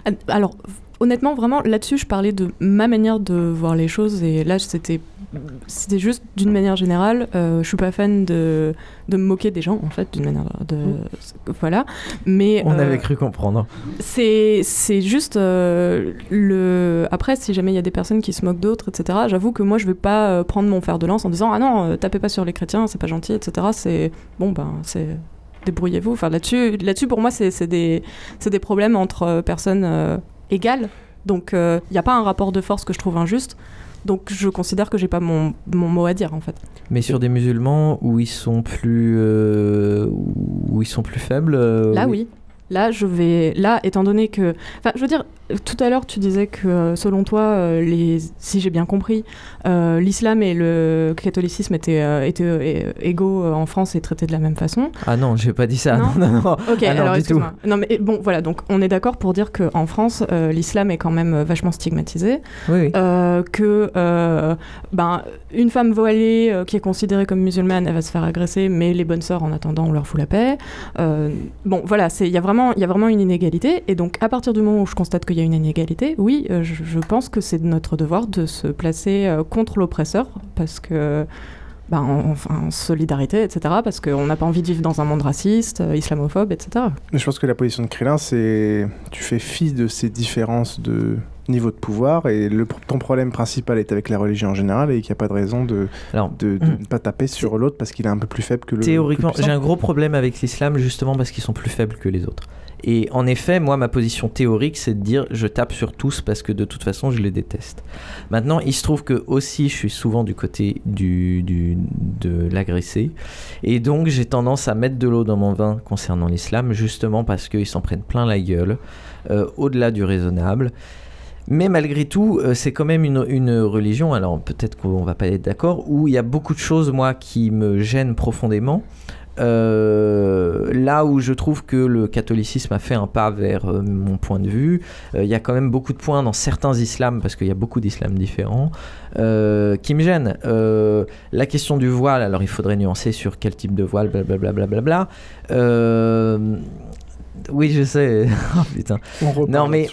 Ah, Alors, honnêtement, vraiment, là-dessus, je parlais de ma manière de voir les choses, et là, c'était, c'était juste d'une manière générale. euh, je suis pas fan de, de me moquer des gens, en fait, d'une manière de, voilà. Mais On euh, avait cru comprendre. c'est, c'est juste euh, le. Après, si jamais il y a des personnes qui se moquent d'autres, etc. J'avoue que moi, je vais pas euh, prendre mon fer de lance en disant ah non, euh, tapez pas sur les chrétiens, c'est pas gentil, etc. C'est bon, ben c'est débrouillez-vous. Enfin là-dessus, là-dessus pour moi, c'est, c'est des, c'est des problèmes entre euh, personnes euh, égales. Donc il n'y a pas un rapport de force que je trouve injuste. Donc je considère que j'ai pas mon, mon mot à dire en fait. Mais sur des musulmans où ils sont plus, euh, où ils sont plus faibles. euh, Là, oui. Là, je vais. Là, étant donné que. Enfin, je veux dire, tout à l'heure, tu disais que selon toi, euh, les... si j'ai bien compris, euh, l'islam et le catholicisme étaient, euh, étaient égaux en France et traités de la même façon. Ah non, j'ai pas dit ça. Non Non, non, non. Ok, Ah non, alors du tout. excuse-moi. Non, mais bon, voilà, donc on est d'accord pour dire qu'en France, euh, l'islam est quand même vachement stigmatisé. Oui, oui. Euh, que ben, une femme voilée qui est considérée comme musulmane, elle va se faire agresser, mais les bonnes sœurs, en attendant, on leur fout la paix. Bon, voilà, il y, a vraiment- il y a vraiment une inégalité. Et donc, à partir du moment où je constate qu'il y a une inégalité, oui, euh, je, pense que c'est notre devoir de se placer euh, contre l'oppresseur, parce que. Ben, en- enfin, en solidarité, etc., parce qu'on n'a pas envie de vivre dans un monde raciste, euh, islamophobe, etc. Mais je pense que la position de Krillin, c'est tu fais fi de ces différences de niveau de pouvoir et le, ton problème principal est avec la religion en général et qu'il n'y a pas de raison de, de, de ne pas taper sur l'autre parce qu'il est un peu plus faible que le. Théoriquement, j'ai un gros problème avec l'islam justement parce qu'ils sont plus faibles que les autres. Et en effet, moi, ma position théorique, c'est de dire je tape sur tous parce que de toute façon, je les déteste. Maintenant, il se trouve que aussi, je suis souvent du côté du, du- de l'agressé. Et donc, j'ai tendance à mettre de l'eau dans mon vin concernant l'islam, justement parce qu'ils s'en prennent plein la gueule, euh, au-delà du raisonnable. Mais malgré tout, euh, c'est quand même une, une religion, alors peut-être qu'on va pas être d'accord, où il y a beaucoup de choses, moi, qui me gênent profondément. Euh, là où je trouve que le catholicisme a fait un pas vers euh, mon point de vue, euh, il y a quand même beaucoup de points dans certains islams, parce qu'il y a beaucoup d'islams différents, qui me gênent. La question du voile, alors il faudrait nuancer sur quel type de voile, blablabla. oui, je sais. Oh, putain. non, mais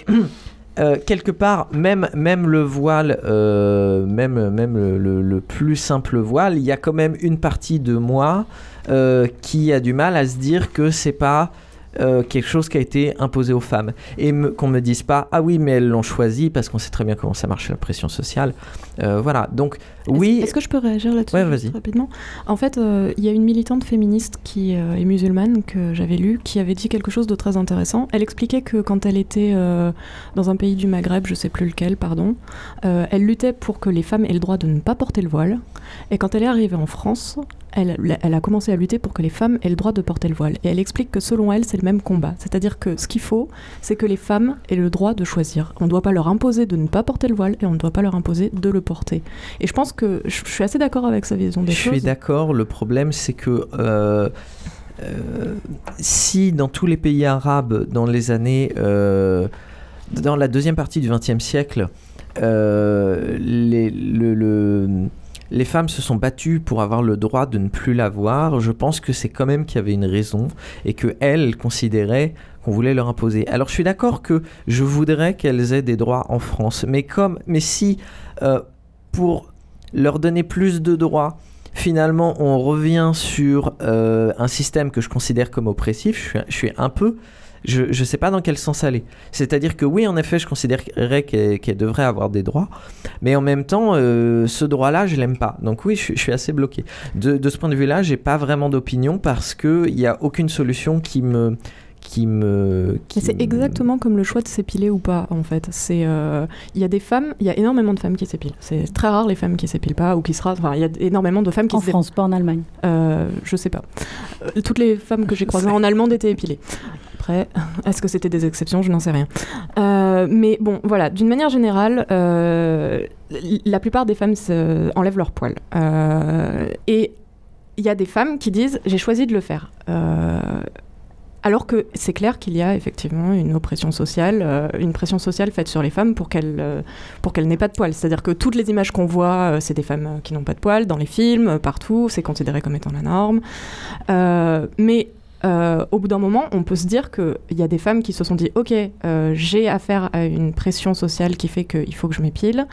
euh, quelque part, même, même le voile, euh, même, le plus simple voile, il y a quand même une partie de moi euh, qui a du mal à se dire que c'est pas euh, quelque chose qui a été imposé aux femmes. Et me- qu'on me dise pas, ah oui, mais elles l'ont choisi parce qu'on sait très bien comment ça marche la pression sociale. Euh, voilà, donc oui. Est-ce que je peux réagir là-dessus Ouais, rapidement? En fait, euh, il y a une militante féministe qui est musulmane que j'avais lue, qui avait dit quelque chose de très intéressant. Elle expliquait que quand elle était dans un pays du Maghreb, je sais plus lequel, pardon, elle luttait pour que les femmes aient le droit de ne pas porter le voile. Et quand elle est arrivée en France, elle, elle a commencé à lutter pour que les femmes aient le droit de porter le voile. Et elle explique que selon elle, c'est le même combat. C'est-à-dire que ce qu'il faut, c'est que les femmes aient le droit de choisir. On ne doit pas leur imposer de ne pas porter le voile et on ne doit pas leur imposer de le porter. Et je pense que je je suis assez d'accord avec sa vision des Je choses. suis d'accord. Le problème, c'est que euh, euh, si dans tous les pays arabes, dans les années, euh, dans la deuxième partie du XXe siècle, euh, les, le- le- les femmes se sont battues pour avoir le droit de ne plus l'avoir, je pense que c'est quand même qu'il y avait une raison et que elles considéraient qu'on voulait leur imposer. Alors je suis d'accord que je voudrais qu'elles aient des droits en France, mais comme, mais si euh, pour leur donner plus de droits, finalement on revient sur euh, un système que je considère comme oppressif, je je suis un peu... Je ne sais pas dans quel sens aller. C'est-à-dire que oui, en effet, je considérerais qu'elle devrait avoir des droits, mais en même temps, euh, ce droit-là, je l'aime pas. Donc oui, je, suis- je suis assez bloqué. De, de ce point de vue-là, j'ai pas vraiment d'opinion parce qu'il n'y a aucune solution qui me... Qui me qui Mais c'est exactement comme le choix de s'épiler ou pas, en fait. C'est, euh, il y a des femmes, il y a énormément de femmes qui s'épilent. C'est très rare les femmes qui s'épilent pas ou qui se rasent. Enfin, il y a énormément de femmes qui En se dé- France, pas en Allemagne. Euh, je sais pas. Euh, toutes les femmes que j'ai croisées en Allemagne étaient épilées. Après, est-ce que c'était des exceptions? Je n'en sais rien. Euh, mais bon, voilà, d'une manière générale, euh, la plupart des femmes enlèvent leur poil. Euh, et il y a des femmes qui disent j'ai choisi de le faire. Euh, alors que c'est clair qu'il y a effectivement une oppression sociale, euh, une pression sociale faite sur les femmes pour qu'elles euh, pour qu'elles n'aient pas de poils. C'est-à-dire que toutes les images qu'on voit, euh, c'est des femmes qui n'ont pas de poils dans les films, partout, c'est considéré comme étant la norme. Mais euh, au bout d'un moment, on peut se dire qu'il y a des femmes qui se sont dit Ok, euh, j'ai affaire à une pression sociale qui fait qu'il faut que je m'épile.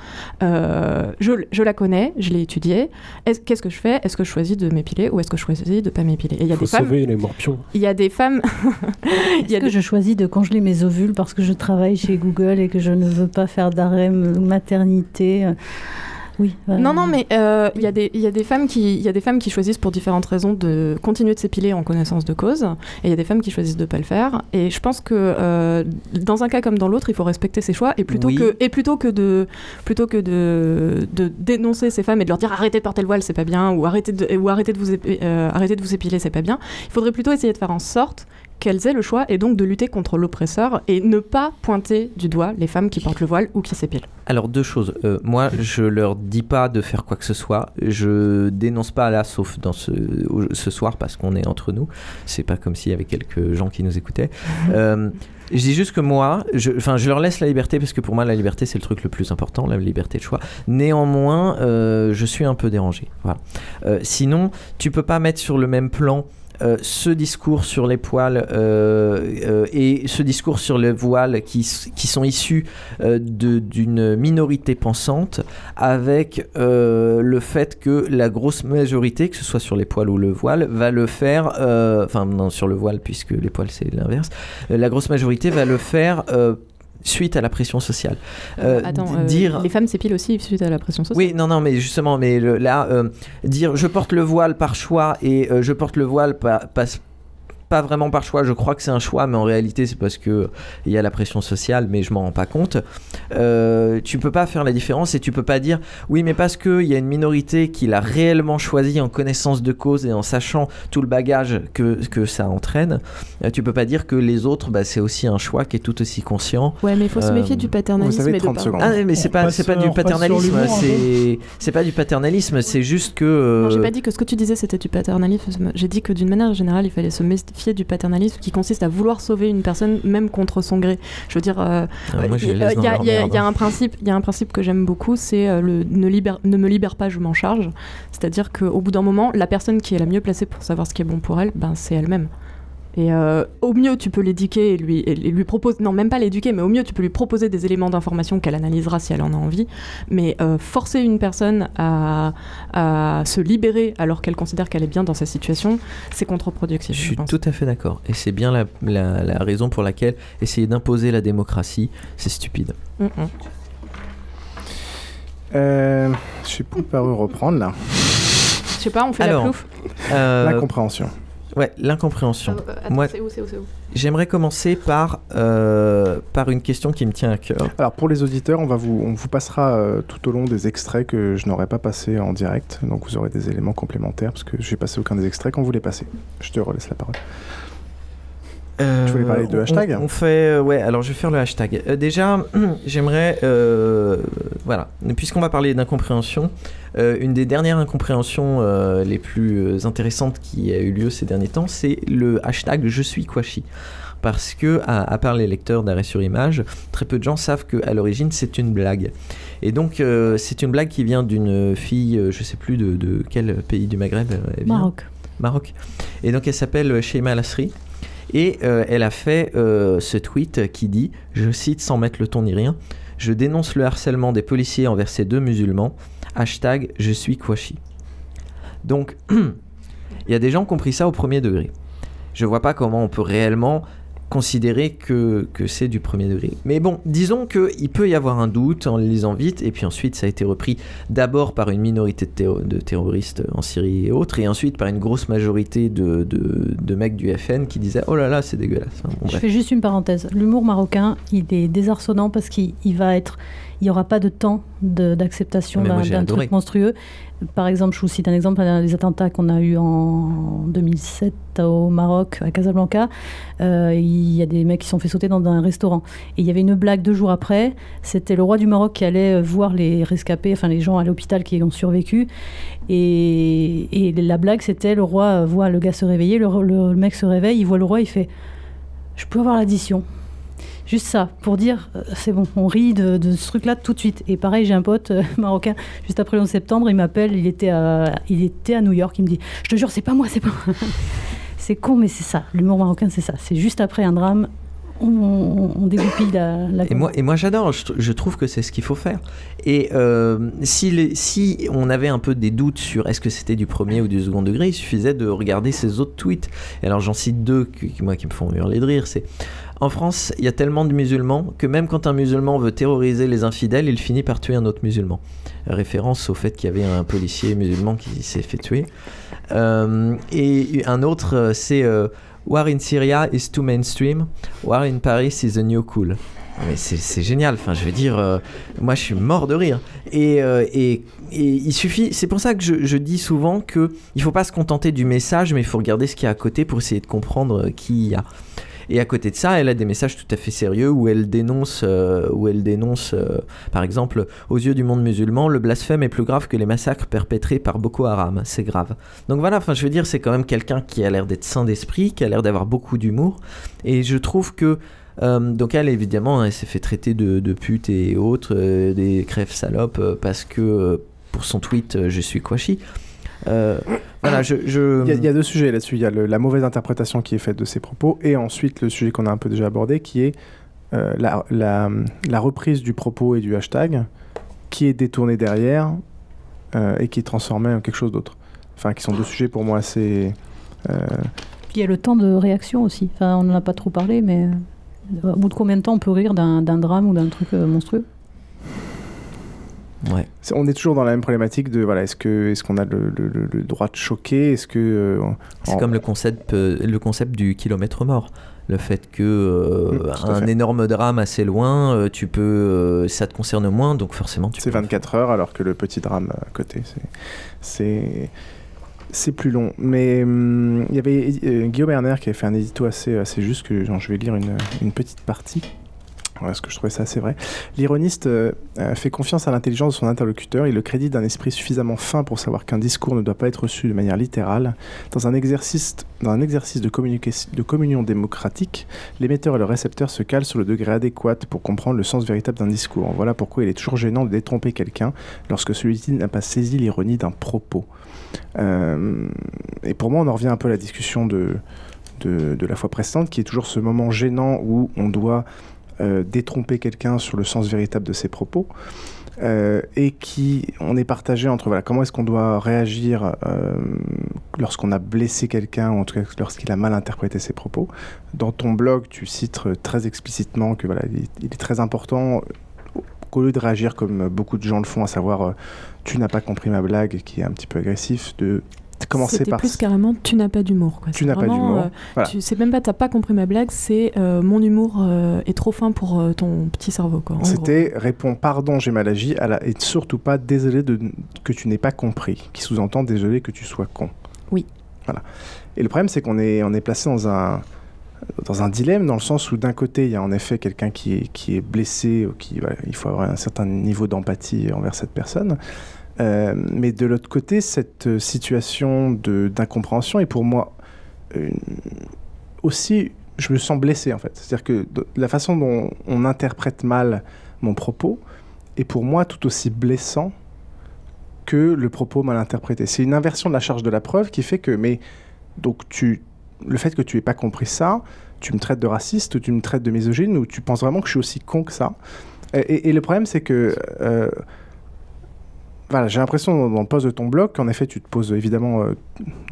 Euh, je, je la connais, je l'ai étudiée. Est-ce- Qu'est-ce que je fais? Est-ce que je choisis de m'épiler ou est-ce que je choisis de ne pas m'épiler? Il y a faut des femmes. sauver les morpions. Il y a des femmes. Est-ce que je choisis de congeler mes ovules parce que je travaille chez Google et que je ne veux pas faire d'arrêt maternité? euh, Oui. voilà. Non, non, mais euh, il y, a des- il y a des femmes qui, il y a des femmes qui choisissent pour différentes raisons de continuer de s'épiler en connaissance de cause, et il y a des femmes qui choisissent de ne pas le faire. Et je pense que euh, dans un cas comme dans l'autre, il faut respecter ses choix, et plutôt Oui. que, et plutôt que de, plutôt que de, de dénoncer ces femmes et de leur dire arrêtez de porter le voile, c'est pas bien, ou arrêtez de, ou arrêtez de vous, épi- euh, arrêtez de vous épiler, c'est pas bien. Il faudrait plutôt essayer de faire en sorte qu'elles aient le choix et donc de lutter contre l'oppresseur et ne pas pointer du doigt les femmes qui portent le voile ou qui s'épilent. Alors deux choses. Euh, moi, je leur dis pas de faire quoi que ce soit. Je dénonce pas là, sauf dans ce, ce soir parce qu'on est entre nous. C'est pas comme s'il y avait quelques gens qui nous écoutaient. Euh, je dis juste que moi, je, enfin, je leur laisse la liberté parce que pour moi, la liberté c'est le truc le plus important, la liberté de choix. Néanmoins, euh, je suis un peu dérangé. Voilà. Euh, sinon, tu peux pas mettre sur le même plan. Euh, ce discours sur les poils euh, euh, et ce discours sur le voile qui, qui sont issus d'une minorité pensante avec le fait que la grosse majorité, que ce soit sur les poils ou le voile, va le faire, enfin non sur le voile puisque les poils c'est l'inverse, la grosse majorité va le faire suite à la pression sociale. Euh, Attends, d- euh, dire les femmes s'épilent aussi suite à la pression sociale. oui, non, non, mais justement, mais le- là, euh, dire je porte le voile par choix et euh, je porte le voile pas, pas vraiment par choix, je crois que c'est un choix, mais en réalité c'est parce que il y a la pression sociale, mais je m'en rends pas compte. Euh, tu peux pas faire la différence et tu peux pas dire oui, mais parce qu'il y a une minorité qui l'a réellement choisi en connaissance de cause et en sachant tout le bagage que, que ça entraîne, euh, tu peux pas dire que les autres, bah, c'est aussi un choix qui est tout aussi conscient. Ouais, mais il faut se Euh, méfier du paternalisme Ah, mais c'est On pas, c'est pas du paternalisme, peu. c'est c'est pas du paternalisme, c'est juste que. euh, Non, j'ai pas dit que ce que tu disais c'était du paternalisme. J'ai dit que d'une manière générale, il fallait se méfier du paternalisme qui consiste à vouloir sauver une personne même contre son gré. Je veux dire, euh, Ah, il y, laisse a- dans il y a- y y un principe, il y a un principe que j'aime beaucoup, c'est euh, le ne, libère- ne me libère pas, je m'en charge. C'est-à-dire qu'au bout d'un moment, la personne qui est la mieux placée pour savoir ce qui est bon pour elle, ben c'est elle-même. Et euh, au mieux, tu peux l'éduquer et lui, et lui proposer, non, même pas l'éduquer, mais au mieux, tu peux lui proposer des éléments d'information qu'elle analysera si elle en a envie. Mais euh, forcer une personne à, à se libérer alors qu'elle considère qu'elle est bien dans sa situation, c'est contre-productif. Je suis tout à fait d'accord. Et c'est bien la, la- la raison pour laquelle essayer d'imposer la démocratie, c'est stupide. Mm, Euh, je sais plus par où reprendre là. Je sais pas, on fait la plouf euh, L'incompréhension. Ouais, l'incompréhension. Attends, Moi, c'est où, c'est où, c'est où j'aimerais commencer par, euh, par une question qui me tient à cœur. Alors pour les auditeurs, on, va vous, on vous passera euh, tout au long des extraits que je n'aurais pas passé en direct. Donc vous aurez des éléments complémentaires parce que je n'ai passé aucun des extraits qu'on voulait passer. Je te relaisse la parole. Euh, Tu voulais parler de on- hashtag on, on fait, euh, ouais. Alors je vais faire le hashtag. Euh, déjà, j'aimerais, euh, voilà, puisqu'on va parler d'incompréhension, euh, une des dernières incompréhensions euh, les plus intéressantes qui a eu lieu ces derniers temps, c'est le hashtag Je suis Kwashi. Parce que, à, à part les lecteurs d'arrêt sur image, très peu de gens savent qu'à l'origine c'est une blague. Et donc euh, c'est une blague qui vient d'une fille, je sais plus de, de quel pays du Maghreb elle vient. Maroc. Maroc. Et donc elle s'appelle Sheima Lasri. Et euh, elle a fait euh, ce tweet qui dit, je cite sans mettre le ton ni rien, je dénonce le harcèlement des policiers envers ces deux musulmans. Hashtag je suis Kwashi. Donc, il y a des gens qui ont pris ça au premier degré. Je vois pas comment on peut réellement considérer que, que c'est du premier degré. Mais bon, disons qu'il peut y avoir un doute en le lisant vite, et puis ensuite ça a été repris d'abord par une minorité de, terro- de terroristes en Syrie et autres, et ensuite par une grosse majorité de, de- de mecs du FN qui disaient Oh là là, c'est dégueulasse. Bon, Je bref. fais juste une parenthèse. L'humour marocain, il est désarçonnant parce qu'il il va être, il n'y aura pas de temps d'acceptation d'un truc monstrueux. Par exemple, je vous cite un exemple, des attentats qu'on a eu en 2007 au Maroc, à Casablanca. Euh, il y a des mecs qui se sont fait sauter dans un restaurant. Et il y avait une blague deux jours après. C'était le roi du Maroc qui allait voir les rescapés, enfin les gens à l'hôpital qui ont survécu. Et, et la blague, c'était le roi voit le gars se réveiller, le, le mec se réveille, il voit le roi, il fait je peux avoir l'addition. Juste ça, pour dire, euh, c'est bon, on rit de, de ce truc-là tout de suite. Et pareil, j'ai un pote euh, marocain, juste après le 11 septembre, il m'appelle, il, était à- il était à New York, il me dit, je te jure, c'est pas moi, c'est pas moi. c'est con, mais c'est ça, l'humour marocain, c'est ça. C'est juste après un drame, on, on, on dégoupille la, la Et moi, et moi j'adore, je, tr- je trouve que c'est ce qu'il faut faire. Et euh, si, les- si on avait un peu des doutes sur est-ce que c'était du premier ou du second degré, il suffisait de regarder ces autres tweets. Et alors j'en cite deux qui, moi, qui me font hurler de rire. C'est en France, il y a tellement de musulmans que même quand un musulman veut terroriser les infidèles, il finit par tuer un autre musulman. Référence au fait qu'il y avait un policier musulman qui s'est fait tuer. Euh, et un autre, euh, c'est euh, War in Syria is too mainstream, War in Paris is the new cool. Mais c'est génial, enfin je veux dire, moi je suis mort de rire. Et, il suffit, c'est pour ça que je, dis souvent que il faut pas se contenter du message, mais il faut regarder ce qu'il y a à côté pour essayer de comprendre qui y a. Et à côté de ça, elle a des messages tout à fait sérieux où elle dénonce, euh, où elle dénonce, euh, par exemple, aux yeux du monde musulman, le blasphème est plus grave que les massacres perpétrés par Boko Haram. C'est grave. Donc voilà, enfin, je veux dire, c'est quand même quelqu'un qui a l'air d'être sain d'esprit, qui a l'air d'avoir beaucoup d'humour. Et je trouve que euh, donc elle, évidemment, elle s'est fait traiter de, de pute et autres, des crèves salopes, parce que pour son tweet, je suis Kwashi. Euh, voilà, je... je- Il y, a- il y a deux sujets là-dessus. Il y a le- la mauvaise interprétation qui est faite de ses propos et ensuite le sujet qu'on a un peu déjà abordé qui est euh, la, la- la reprise du propos et du hashtag qui est détourné derrière euh, et qui est transformé en quelque chose d'autre. Enfin, qui sont deux sujets pour moi assez... euh, Puis il y a le temps de réaction aussi. Enfin, on n'en a pas trop parlé, mais Au bout de combien de temps on peut rire d'un drame ou d'un truc monstrueux? Ouais. On est toujours dans la même problématique de voilà, est-ce que est-ce qu'on a le, le- le- le droit de choquer? Est-ce que euh, C'est en- comme le concept, euh, le concept du kilomètre mort. Le fait que euh, Mm, un fait. énorme drame assez loin, euh, tu peux, euh, ça te concerne moins, donc forcément tu c'est 24 heures alors que le petit drame à côté c'est c'est plus long. Mais hum, il y avait Guillaume Erner qui avait fait un édito assez assez juste que genre, je vais lire une, une petite partie. Ouais, Parce que je trouvais ça assez vrai. L'ironiste euh, euh, fait confiance à l'intelligence de son interlocuteur. Il le crédite d'un esprit suffisamment fin pour savoir qu'un discours ne doit pas être reçu de manière littérale. Dans un exercice, de, de communion démocratique, l'émetteur et le récepteur se calent sur le degré adéquat pour comprendre le sens véritable d'un discours. Voilà pourquoi il est toujours gênant de détromper quelqu'un lorsque celui-ci n'a pas saisi l'ironie d'un propos. Euh, et pour moi, on en revient un peu à la discussion de, de, la fois précédente, qui est toujours ce moment gênant où on doit détromper quelqu'un sur le sens véritable de ses propos. euh, et qui on est partagé entre voilà comment est-ce qu'on doit réagir euh, lorsqu'on a blessé quelqu'un ou en tout cas lorsqu'il a mal interprété ses propos. Dans ton blog, tu cites euh, très explicitement que voilà il est, très important euh, qu'au lieu de réagir comme beaucoup de gens le font, à savoir euh, tu n'as pas compris ma blague, qui est un petit peu agressif, de commencer par plus carrément tu n'as pas d'humour. quoi. Tu n'as pas d'humour. euh, Voilà. tu- C'est même pas t'as pas compris ma blague, c'est euh, mon humour euh, est trop fin pour euh, ton petit cerveau. quoi. C'était réponds pardon, j'ai mal agi, à la- et surtout pas désolé de, que tu n'aies pas compris, qui sous-entend désolé que tu sois con. Oui. Voilà. Et le problème, c'est qu'on est, on est placé dans un, dans un dilemme, dans le sens où d'un côté, il y a en effet quelqu'un qui est, qui est blessé, ou qui, voilà, il faut avoir un certain niveau d'empathie envers cette personne. Euh, mais de l'autre côté, cette euh, situation d'incompréhension est pour moi une- aussi, je me sens blessé en fait. C'est-à-dire que la façon dont on interprète mal mon propos est pour moi tout aussi blessant que le propos mal interprété. C'est une inversion de la charge de la preuve qui fait que, mais donc tu, le fait que tu aies pas compris ça, tu me traites de raciste, ou tu me traites de misogyne, ou tu penses vraiment que je suis aussi con que ça? Et, le problème, c'est que euh, voilà, j'ai l'impression dans, le post de ton blog qu'en effet tu te poses évidemment euh,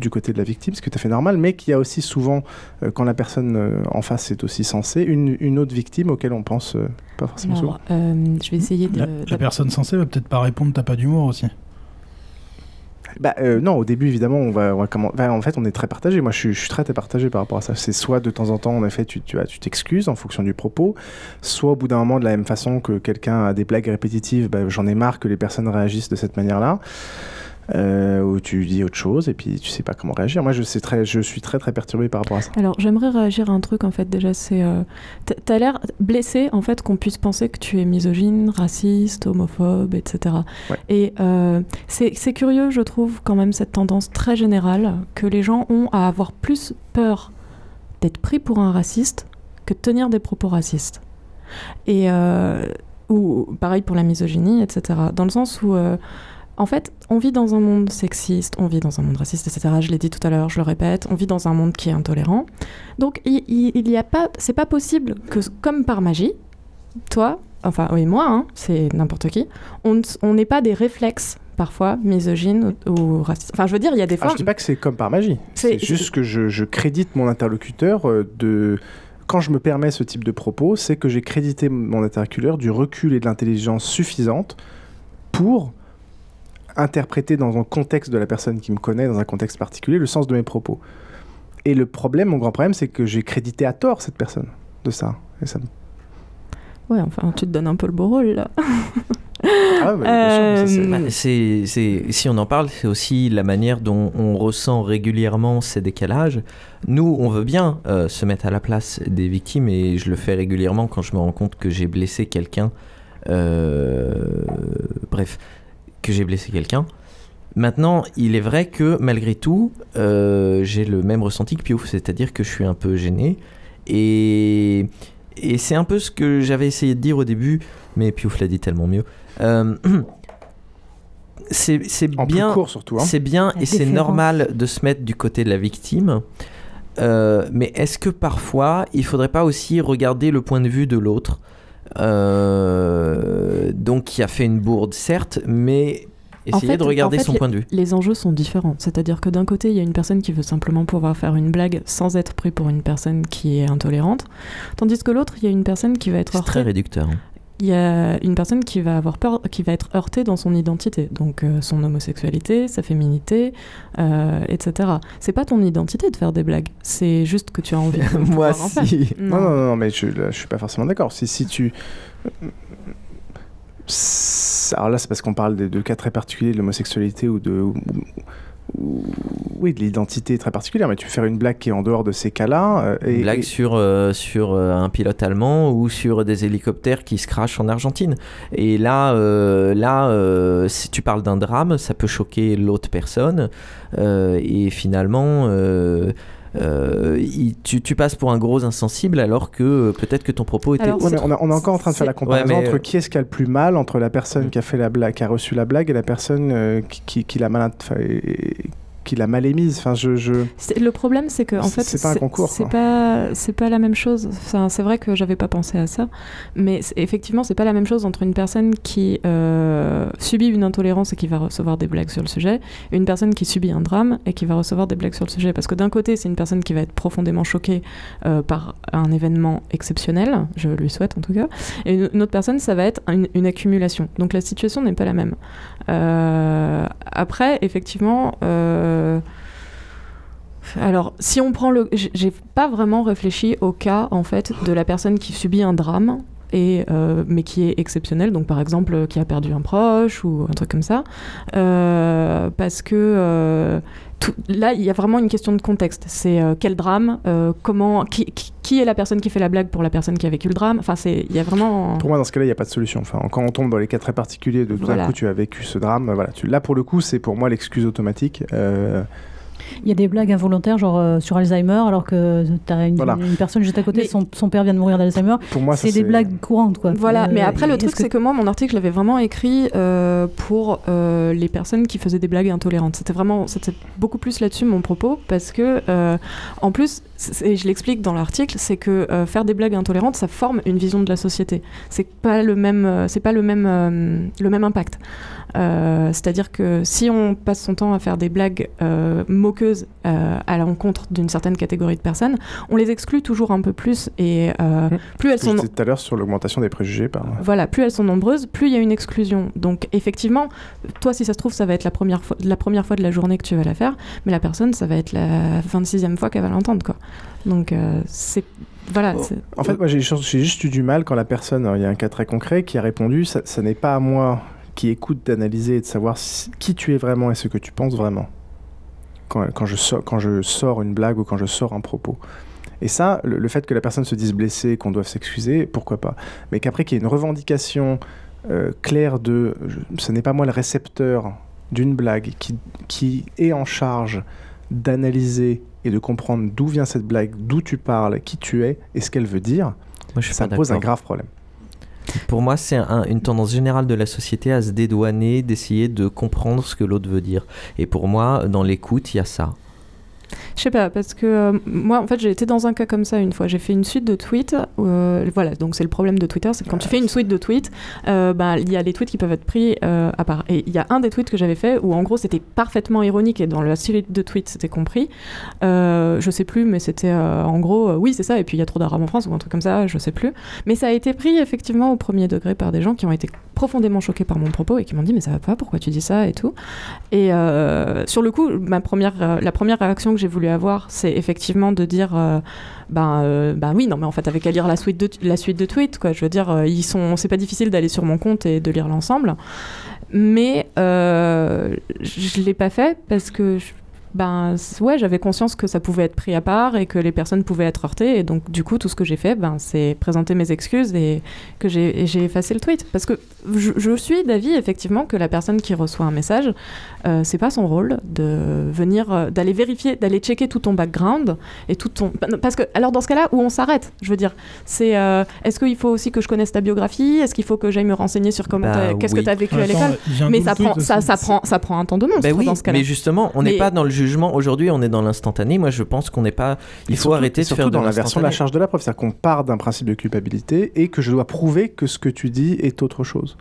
du côté de la victime, ce que tu as fait normal, mais qu'il y a aussi souvent, euh, quand la personne euh, en face est aussi censée, une, une autre victime auquel on pense euh, pas forcément souvent. Alors, euh, je vais essayer de. La, la personne censée va peut-être pas répondre, t'as pas d'humour aussi. Bah, euh, non, au début, évidemment, on va, on va en fait, on est très partagé. Moi, je suis, je très, très partagé par rapport à ça. C'est soit de temps en temps, en effet, tu tu vas- tu t'excuses en fonction du propos, soit au bout d'un moment, de la même façon que quelqu'un a des blagues répétitives, bah, j'en ai marre que les personnes réagissent de cette manière-là. Euh, ou tu dis autre chose et puis tu sais pas comment réagir. Moi, je, sais très, je suis très, très perturbé par rapport à ça. Alors, j'aimerais réagir à un truc, en fait, déjà, c'est... euh, T'as l'air blessé, en fait, qu'on puisse penser que tu es misogyne, raciste, homophobe, etc. Et euh, c'est c'est curieux, je trouve, quand même, cette tendance très générale que les gens ont à avoir plus peur d'être pris pour un raciste que de tenir des propos racistes. Et... euh, ou pareil pour la misogynie, etc. Dans le sens où... euh, en fait, on vit dans un monde sexiste, on vit dans un monde raciste, etc. Je l'ai dit tout à l'heure, je le répète, on vit dans un monde qui est intolérant. Donc, il, il, y a pas, c'est pas possible que, comme par magie, toi, enfin, oui, moi, hein, c'est n'importe qui, on n'ait pas des réflexes parfois misogynes ou, ou racistes. Enfin, je veux dire, il y a des Ah, fois. je dis pas que c'est comme par magie. C'est- C'est juste que je, je crédite mon interlocuteur euh, de. Quand je me permets ce type de propos, c'est que j'ai crédité mon interlocuteur du recul et de l'intelligence suffisante pour interpréter dans un contexte de la personne qui me connaît, dans un contexte particulier, le sens de mes propos. Et le problème, mon grand problème, c'est que j'ai crédité à tort cette personne de ça. Et ça me- Ouais, enfin, tu te donnes un peu le beau rôle là. Ah, ça, c'est- Bah, c'est- c'est- si on en parle, c'est aussi la manière dont on ressent régulièrement ces décalages. Nous, on veut bien euh, se mettre à la place des victimes et je le fais régulièrement quand je me rends compte que j'ai blessé quelqu'un. Euh, bref, que j'ai blessé quelqu'un. Maintenant, il est vrai que malgré tout, euh, j'ai le même ressenti que Piouf, c'est-à-dire que je suis un peu gêné. Et, et c'est un peu ce que j'avais essayé de dire au début, mais Piouf l'a dit tellement mieux. Euh, c'est c'est bien, court, surtout, hein. c'est bien La et c'est normal de se mettre du côté de la victime. Euh, mais est-ce que parfois il faudrait pas aussi regarder le point de vue de l'autre, euh, donc qui a fait une bourde certes, mais Essayez fait- de regarder en fait, son les- point de vue. Les enjeux sont différents. C'est-à-dire que d'un côté, il y a une personne qui veut simplement pouvoir faire une blague sans être pris pour une personne qui est intolérante. Tandis que l'autre, il y a une personne qui va être C'est très réducteur. hein. Il y a une personne qui va avoir peur, qui va être heurtée dans son identité, donc euh, son homosexualité, sa féminité, euh, etc. C'est pas ton identité de faire des blagues, c'est juste que tu as envie de Moi, faire. si. Non, non, non, non, mais je, là, je suis pas forcément d'accord. Si, si tu. Alors là, c'est parce qu'on parle de, de cas très particuliers de l'homosexualité ou de. ou- oui, de l'identité très particulière, mais tu peux faire une blague qui est en dehors de ces cas-là. euh, Une blague et- sur, euh, sur euh, un pilote allemand ou sur des hélicoptères qui se crachent en Argentine. Et là, euh, là si tu parles d'un drame, ça peut choquer l'autre personne. et finalement, euh, il- tu, tu passes pour un gros insensible alors que euh, peut-être que ton propos était... On, est- on est encore en train de faire la comparaison Ouais, entre euh, qui est-ce qui a le plus mal entre la personne qui a fait la blague, qui a reçu la blague et la personne euh, qui, qui, qui l'a mal, enfin, et- qui l'a mal émise. Enfin, je, Le problème, c'est que en fait, c'est pas un concours, C'est pas, c'est pas la même chose. Enfin, c'est vrai que j'avais pas pensé à ça, mais effectivement, c'est pas la même chose entre une personne qui euh, subit une intolérance et qui va recevoir des blagues sur le sujet, et une personne qui subit un drame et qui va recevoir des blagues sur le sujet. Parce que d'un côté, c'est une personne qui va être profondément choquée euh, par un événement exceptionnel, je lui souhaite en tout cas, et une, une autre personne, ça va être une, une accumulation. Donc la situation n'est pas la même. Euh, après, effectivement. euh, alors, si on prend le, j'ai pas vraiment réfléchi au cas en fait de la personne qui subit un drame et euh, mais qui est exceptionnel, donc par exemple euh, qui a perdu un proche ou un truc comme ça, Euh, parce que euh, tout- là il y a vraiment une question de contexte. C'est euh, quel drame, euh, comment, qui, qui- qui est la personne qui fait la blague pour la personne qui a vécu le drame? Enfin, c'est, il y a vraiment. Pour moi, dans ce cas-là, il n'y a pas de solution. Enfin, quand on tombe dans les cas très particuliers de tout Voilà. d'un coup, tu as vécu ce drame, voilà. Tu, là, pour le coup, c'est pour moi l'excuse automatique. Euh, Il y a des blagues involontaires, genre euh, sur Alzheimer, alors que tu as une, Voilà. une personne juste à côté, son, son père vient de mourir d'Alzheimer. Pour moi, ça, c'est des blagues courantes, quoi. Voilà, Euh, mais après le truc que- c'est que moi mon article je l'avais vraiment écrit euh, pour euh, les personnes qui faisaient des blagues intolérantes. C'était vraiment c'était beaucoup plus là-dessus mon propos parce que euh, en plus et je l'explique dans l'article, c'est que euh, faire des blagues intolérantes ça forme une vision de la société. C'est pas le même euh, c'est pas le même euh, le même impact. Euh, C'est-à-dire que si on passe son temps à faire des blagues euh, moqueuses euh, à l'encontre d'une certaine catégorie de personnes, on les exclut toujours un peu plus et euh, plus elles sont tout à l'heure sur l'augmentation des préjugés. Par... voilà, plus elles sont nombreuses, plus il y a une exclusion. Donc effectivement, toi, si ça se trouve, ça va être la première fois, la première fois de la journée que tu vas la faire, mais la personne, ça va être la 26e fois qu'elle va l'entendre, quoi. Donc euh, c'est voilà. c'est- En fait, moi, j'ai juste eu du mal quand la personne, il y a un cas très concret, qui a répondu ça, ça n'est pas à moi qui écoute d'analyser et de savoir si- qui tu es vraiment et ce que tu penses vraiment. Quand, quand je sors, quand je sors une blague ou quand je sors un propos. Et ça, le, le fait que la personne se dise blessée, qu'on doive s'excuser, pourquoi pas. Mais qu'après qu'il y ait une revendication euh, claire de je- ce n'est pas moi le récepteur d'une blague qui, qui est en charge d'analyser et de comprendre d'où vient cette blague, d'où tu parles, qui tu es et ce qu'elle veut dire, Moi, je suis ça pose un grave problème. Pour moi, c'est un- une tendance générale de la société à se dédouaner, d'essayer de comprendre ce que l'autre veut dire. Et pour moi, dans l'écoute, il y a ça. Je sais pas, parce que euh, moi, en fait, j'ai été dans un cas comme ça une fois. J'ai fait une suite de tweets. euh, voilà, donc c'est le problème de Twitter, c'est que quand tu fais une suite de tweets, euh, bah, il y a les tweets qui peuvent être pris euh, à part. Et il y a un des tweets que j'avais fait où, en gros, c'était parfaitement ironique et dans la suite de tweets, c'était compris. Euh, je sais plus, mais c'était euh, en gros, euh, oui, c'est ça. Et puis il y a trop d'arabes en France ou un truc comme ça, je sais plus. Mais ça a été pris effectivement au premier degré par des gens qui ont été profondément choqués par mon propos et qui m'ont dit mais ça va pas, pourquoi tu dis ça et tout. Et euh, sur le coup, ma première, euh, la première réaction que j'ai voulu avoir, c'est effectivement de dire, euh, ben, euh, ben oui, non, mais en fait, avec à lire la suite de, la suite de tweets, quoi. Je veux dire, euh, ils sont, c'est pas difficile d'aller sur mon compte et de lire l'ensemble, mais je l'ai pas fait parce que. je- ben ouais, j'avais conscience que ça pouvait être pris à part et que les personnes pouvaient être heurtées. Et donc du coup tout ce que j'ai fait, ben c'est présenter mes excuses et que j'ai effacé le tweet. Parce que je, je suis d'avis effectivement que la personne qui reçoit un message, euh, c'est pas son rôle de venir euh, d'aller vérifier, d'aller checker tout ton background et tout ton parce que alors dans ce cas-là où on s'arrête, je veux dire, c'est euh, est-ce qu'il faut aussi que je connaisse ta biographie, est-ce qu'il faut que j'aille me renseigner sur comment Bah qu'est-ce oui. que tu as vécu à l'école, mais ça prend ça, ça prend ça prend un temps de monstre oui, dans ce cas-là. mais justement, on n'est pas dans le jugement. Aujourd'hui, on est dans l'instantané. Moi, je pense qu'on n'est pas. Il Et faut surtout- arrêter de surtout faire de dans la version de la charge de la preuve, c'est-à-dire qu'on part d'un principe de culpabilité et que je dois prouver que ce que tu dis est autre chose.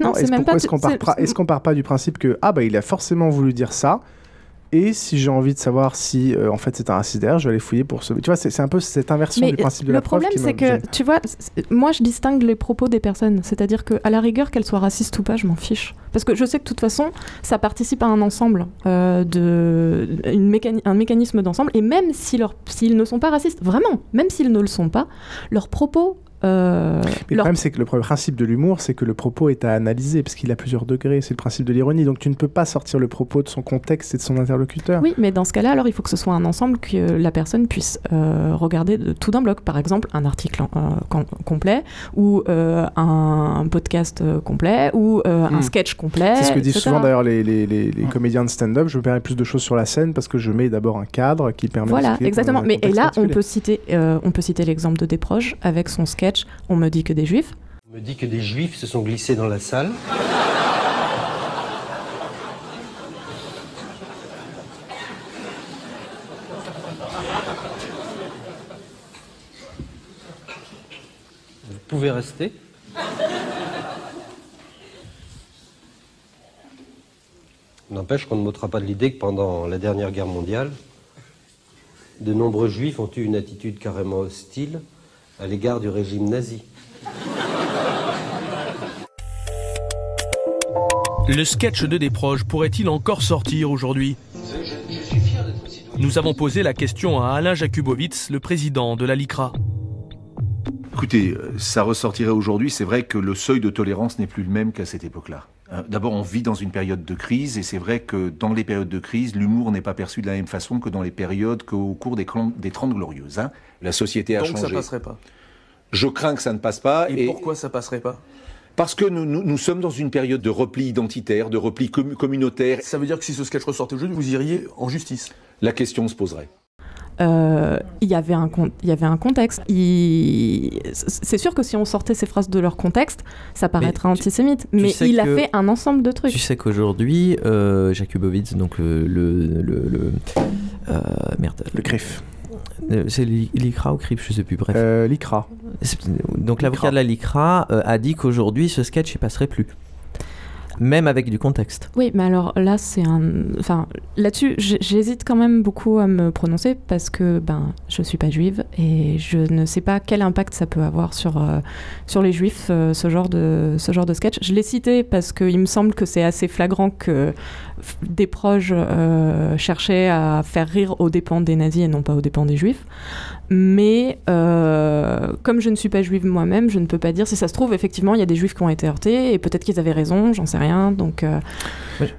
Non, c'est est-ce même pourquoi pas- Est-ce qu'on part, est-ce qu'on part pas du principe que ah bah il a forcément voulu dire ça et si j'ai envie de savoir si euh, en fait c'est un derrière, je vais aller fouiller pour ce. Tu vois, c'est un peu cette inversion du principe de le la preuve problème, qui me c'est que, tu vois, moi, je distingue les propos des personnes. C'est-à-dire qu'à la rigueur, qu'elles soient racistes ou pas, je m'en fiche. Parce que je sais que de toute façon, ça participe à un ensemble, euh, de, une mécani- un mécanisme d'ensemble. Et même si s'ils ne sont pas racistes, vraiment, même s'ils ne le sont pas, leurs propos. Euh, Mais le problème, c'est que le principe de l'humour, c'est que le propos est à analyser, parce qu'il a plusieurs degrés. C'est le principe de l'ironie. Donc tu ne peux pas sortir le propos de son contexte et de son interlocuteur. Oui, mais dans ce cas-là, alors il faut que ce soit un ensemble que la personne puisse euh, regarder de tout d'un bloc. Par exemple, un article euh, com- complet, ou euh, un podcast complet, ou euh, un Hmm. sketch complet. C'est ce que disent etc. souvent d'ailleurs les, les- les- les comédiens de stand-up. Je me permets plus de choses sur la scène parce que je mets d'abord un cadre qui permet Voilà, exactement. Mais et là, on peut citer, euh, on peut citer l'exemple de Desproges avec son sketch. On me dit que des juifs. On me dit que des juifs se sont glissés dans la salle. Vous pouvez rester. N'empêche qu'on ne m'ôtera pas de l'idée que pendant la dernière guerre mondiale, de nombreux juifs ont eu une attitude carrément hostile à l'égard du régime nazi. Le sketch de Desproges pourrait-il encore sortir aujourd'hui? Nous avons posé la question à Alain Jakubowicz, le président de la LICRA. Écoutez, euh, ça ressortirait aujourd'hui. C'est vrai que le seuil de tolérance n'est plus le même qu'à cette époque-là. Hein, D'abord, on vit dans une période de crise, et c'est vrai que dans les périodes de crise, l'humour n'est pas perçu de la même façon que dans les périodes qu'au cours des, des 30 glorieuses. hein. La société a Donc changé. ça passerait pas. Je crains que ça ne passe pas. Et, pourquoi ça passerait pas? Parce que nous, nous, nous sommes dans une période de repli identitaire, de repli commu- communautaire. Ça veut dire que si ce sketch ressortait aujourd'hui, vous iriez en justice? La question se poserait. Euh, Il y avait un con- il y avait un contexte. Il- C'est sûr que si on sortait ces phrases de leur contexte, ça paraîtrait antisémite. tu Mais il a fait un ensemble de trucs. Tu sais qu'aujourd'hui, euh, Jakubowicz, donc le. le, le euh, merde. Le CRIF. Euh, C'est l'I- l'ICRA ou CRIF, je sais plus, bref. Euh, L'ICRA. Donc l'avocat de la LICRA euh, a dit qu'aujourd'hui, ce sketch, il passerait plus. Même avec du contexte. Oui, mais alors là, c'est un. Enfin, là-dessus, j'hésite quand même beaucoup à me prononcer parce que ben, je suis pas juive et je ne sais pas quel impact ça peut avoir sur, euh, sur les juifs, euh, ce, genre de, ce genre de sketch. Je l'ai cité parce qu'il me semble que c'est assez flagrant que des proches euh, cherchaient à faire rire aux dépens des nazis et non pas aux dépens des juifs. Mais euh, comme je ne suis pas juive moi-même, je ne peux pas dire si ça se trouve, effectivement, il y a des juifs qui ont été heurtés et peut-être qu'ils avaient raison, j'en sais rien. Donc. euh,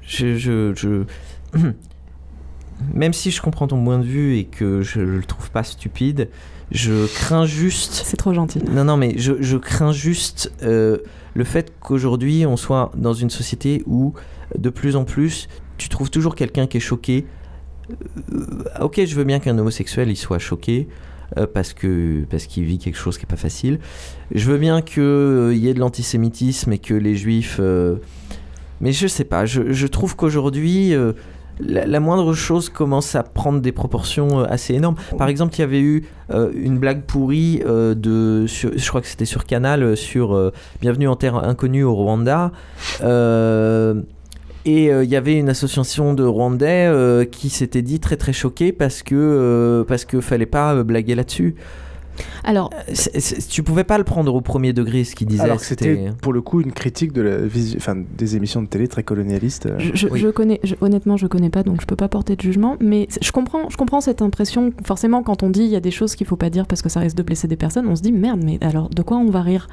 Je, je, je- Même si je comprends ton point de vue et que je le trouve pas stupide, je crains juste. C'est trop gentil. Non, non, mais je, je crains juste le fait qu'aujourd'hui on soit dans une société où de plus en plus tu trouves toujours quelqu'un qui est choqué. Euh, ok, je veux bien qu'un homosexuel il soit choqué. euh, parce que parce qu'il vit quelque chose qui est pas facile. Je veux bien qu'il y ait de l'antisémitisme et que les juifs euh, mais je sais pas, je, trouve qu'aujourd'hui, euh, la, la moindre chose commence à prendre des proportions euh, assez énormes. Par exemple, il y avait eu euh, une blague pourrie euh, de, sur- je crois que c'était sur Canal, sur euh, Bienvenue en Terre Inconnue au Rwanda. Et euh, il y avait une association de Rwandais euh, qui s'était dit très très choquée parce que euh, parce que fallait pas blaguer là-dessus. Alors, C'est- c'est- tu pouvais pas le prendre au premier degré ce qu'il disait. Alors que c'était pour le coup une critique de la visu- enfin, des émissions de télé très colonialistes. euh. Je, je- je connais, je- honnêtement, je connais pas, donc je peux pas porter de jugement. Mais je comprends, je comprends cette impression. Forcément, quand on dit il y a des choses qu'il faut pas dire parce que ça risque de blesser des personnes, on se dit merde, mais alors de quoi on va rire?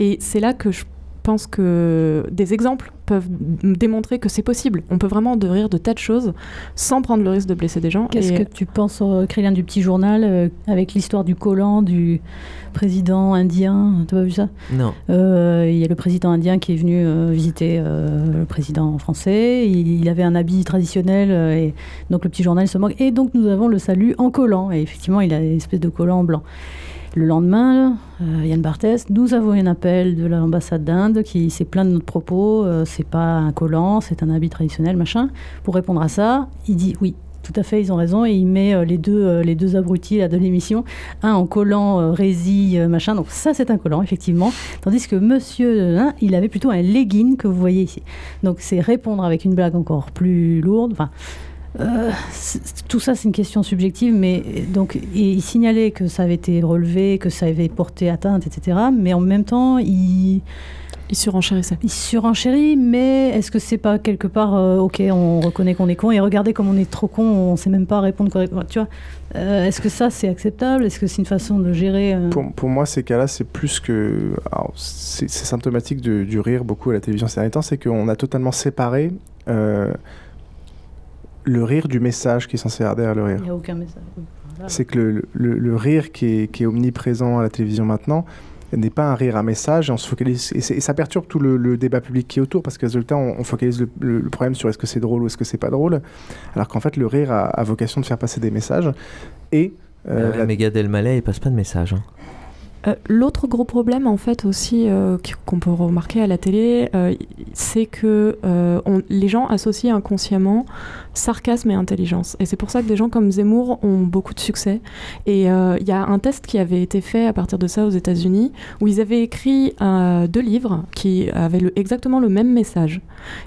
Et c'est là que je pense que des exemples peuvent démontrer que c'est possible. On peut vraiment de rire de tas de choses sans prendre le risque de blesser des gens. Qu'est-ce Et- que tu penses, euh, Crélien, du petit journal euh, avec l'histoire du collant du président indien Tu as pas vu ça? Non. Euh, Il y a le président indien qui est venu euh, visiter euh, le président français. Il, il avait un habit traditionnel euh, et donc le petit journal se moque. Et donc nous avons le salut en collant. Et effectivement, il a une espèce de collant blanc. Le lendemain, euh, Yann Barthès, nous avons un appel de l'ambassade d'Inde qui s'est plaint de notre propos. euh, c'est pas un collant, c'est un habit traditionnel, machin. Pour répondre à ça, il dit oui. tout à fait, ils ont raison. Et il met euh, les, deux, euh, les deux abrutis là, de l'émission, un en collant euh, machin. Donc ça, c'est un collant, effectivement. Tandis que monsieur, il avait plutôt un legging que vous voyez ici. Donc c'est répondre avec une blague encore plus lourde. Enfin, euh, tout ça, c'est une question subjective, mais donc et il signalait que ça avait été relevé, que ça avait porté atteinte, etc. Mais en même temps, il il surenchérissait. Il surenchérit, mais est-ce que c'est pas quelque part, euh, ok, on reconnaît qu'on est con et regardez comme on est trop con, on sait même pas répondre correctement. Tu vois, Euh, est-ce que ça c'est acceptable? Est-ce que c'est une façon de gérer euh, Pour, pour moi, ces cas-là, c'est plus que. C'est c'est symptomatique de- du rire beaucoup à la télévision ces derniers temps, c'est qu'on a totalement séparé euh, le rire du message qui est censé être derrière le rire. Il n'y a aucun message. Voilà. C'est que le, le- le rire qui est, qui est omniprésent à la télévision maintenant n'est pas un rire à message et on se focalise et, ça perturbe tout le, le débat public qui est autour parce que résultat on, on focalise le, le- le problème sur est-ce que c'est drôle ou est-ce que c'est pas drôle alors qu'en fait le rire a, a vocation de faire passer des messages et euh, Euh, Méga Delmalais, il passe pas de message. hein. Euh, L'autre gros problème, en fait, aussi, euh, qu'on peut remarquer à la télé, euh, c'est que les gens associent inconsciemment sarcasme et intelligence. Et c'est pour ça que des gens comme Zemmour ont beaucoup de succès. Et il y a un test qui avait été fait à partir de ça aux États-Unis, où ils avaient écrit deux livres qui avaient exactement le même message.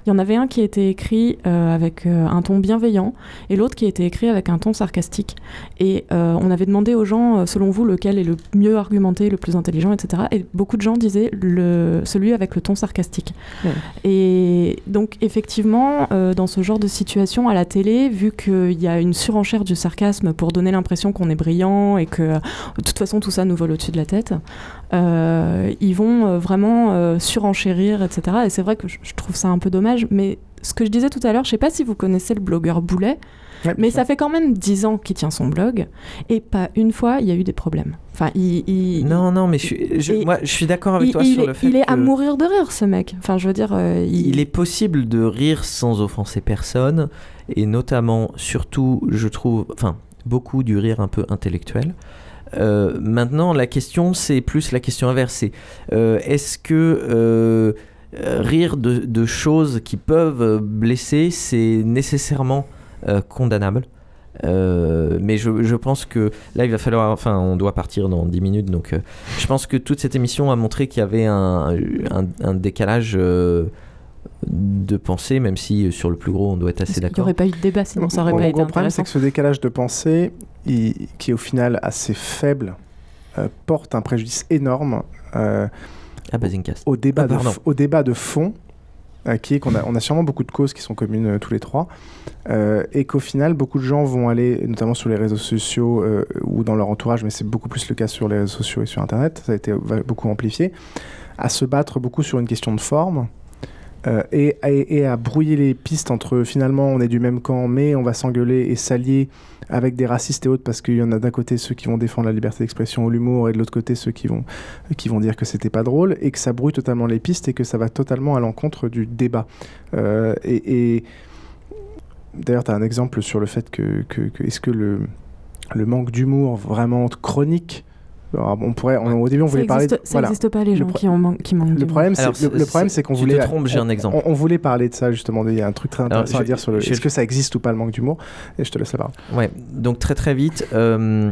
Il y en avait un qui était écrit avec un ton bienveillant, et l'autre qui était écrit avec un ton sarcastique. Et on avait demandé aux gens, selon vous, lequel est le mieux argumenté, le plus intelligent, etc. Et beaucoup de gens disaient le, celui avec le ton sarcastique. Et donc, effectivement, euh, dans ce genre de situation à la télé, vu qu'il y a une surenchère du sarcasme pour donner l'impression qu'on est brillant et que, de toute façon, tout ça nous vole au-dessus de la tête, euh, ils vont euh, vraiment euh, surenchérir, etc. Et c'est vrai que je, je trouve ça un peu dommage. Mais ce que je disais tout à l'heure, je sais pas si vous connaissez le blogueur Boulet. Mais ça fait quand même 10 ans qu'il tient son blog et pas une fois il y a eu des problèmes. Enfin, il, il- Non, non, mais je moi, je suis d'accord avec il- toi il sur est- le fait Il est que à mourir de rire, ce mec. Enfin, je veux dire, euh, il- est possible de rire sans offenser personne, et notamment, surtout, je trouve, enfin, beaucoup du rire un peu intellectuel. Euh, maintenant, la question, c'est plus la question inverse. c'est, euh, Est-ce que rire de, de choses qui peuvent blesser, c'est nécessairement condamnable Euh, mais je, je pense que là, il va falloir. Enfin, on doit partir dans 10 minutes. Donc, euh, je pense que toute cette émission a montré qu'il y avait un, un, un décalage euh, de pensée, même si euh, sur le plus gros, on doit être assez il n'y d'accord. aurait pas eu de débat, sinon ça aurait pas été gros problème, c'est que ce décalage de pensée, il- qui est au final assez faible, euh, porte un préjudice énorme euh, Ah, Basincast. au, débat Ah, de, au débat de fond, euh, qui est qu'on a, on a sûrement beaucoup de causes qui sont communes euh, tous les trois, euh, et qu'au final, beaucoup de gens vont aller, notamment sur les réseaux sociaux euh, ou dans leur entourage, mais c'est beaucoup plus le cas sur les réseaux sociaux et sur Internet, ça a été beaucoup amplifié, à se battre beaucoup sur une question de forme. et à brouiller les pistes entre finalement on est du même camp mais on va s'engueuler et s'allier avec des racistes et autres parce qu'il y en a d'un côté ceux qui vont défendre la liberté d'expression ou l'humour et de l'autre côté ceux qui vont, qui vont dire que c'était pas drôle et que ça brouille totalement les pistes et que ça va totalement à l'encontre du débat. Euh, et, d'ailleurs, tu as un exemple sur le fait que, que- que- est-ce que le, le manque d'humour vraiment chronique alors, on pourrait, on- au début, on Ça voulait parler. existe- ça n'existe pas, les gens qui, en man- qui manquent Le d'humour. problème, c'est le, le problème, c'est qu'on tu te voulait. trompes, j'ai un exemple. On, on voulait parler de ça justement. Il y a un truc très Alors, intéressant je- à dire sur le. Est-ce que ça existe ou pas le manque d'humour? Et je te laisse la parole. Ouais, donc très très vite. euh,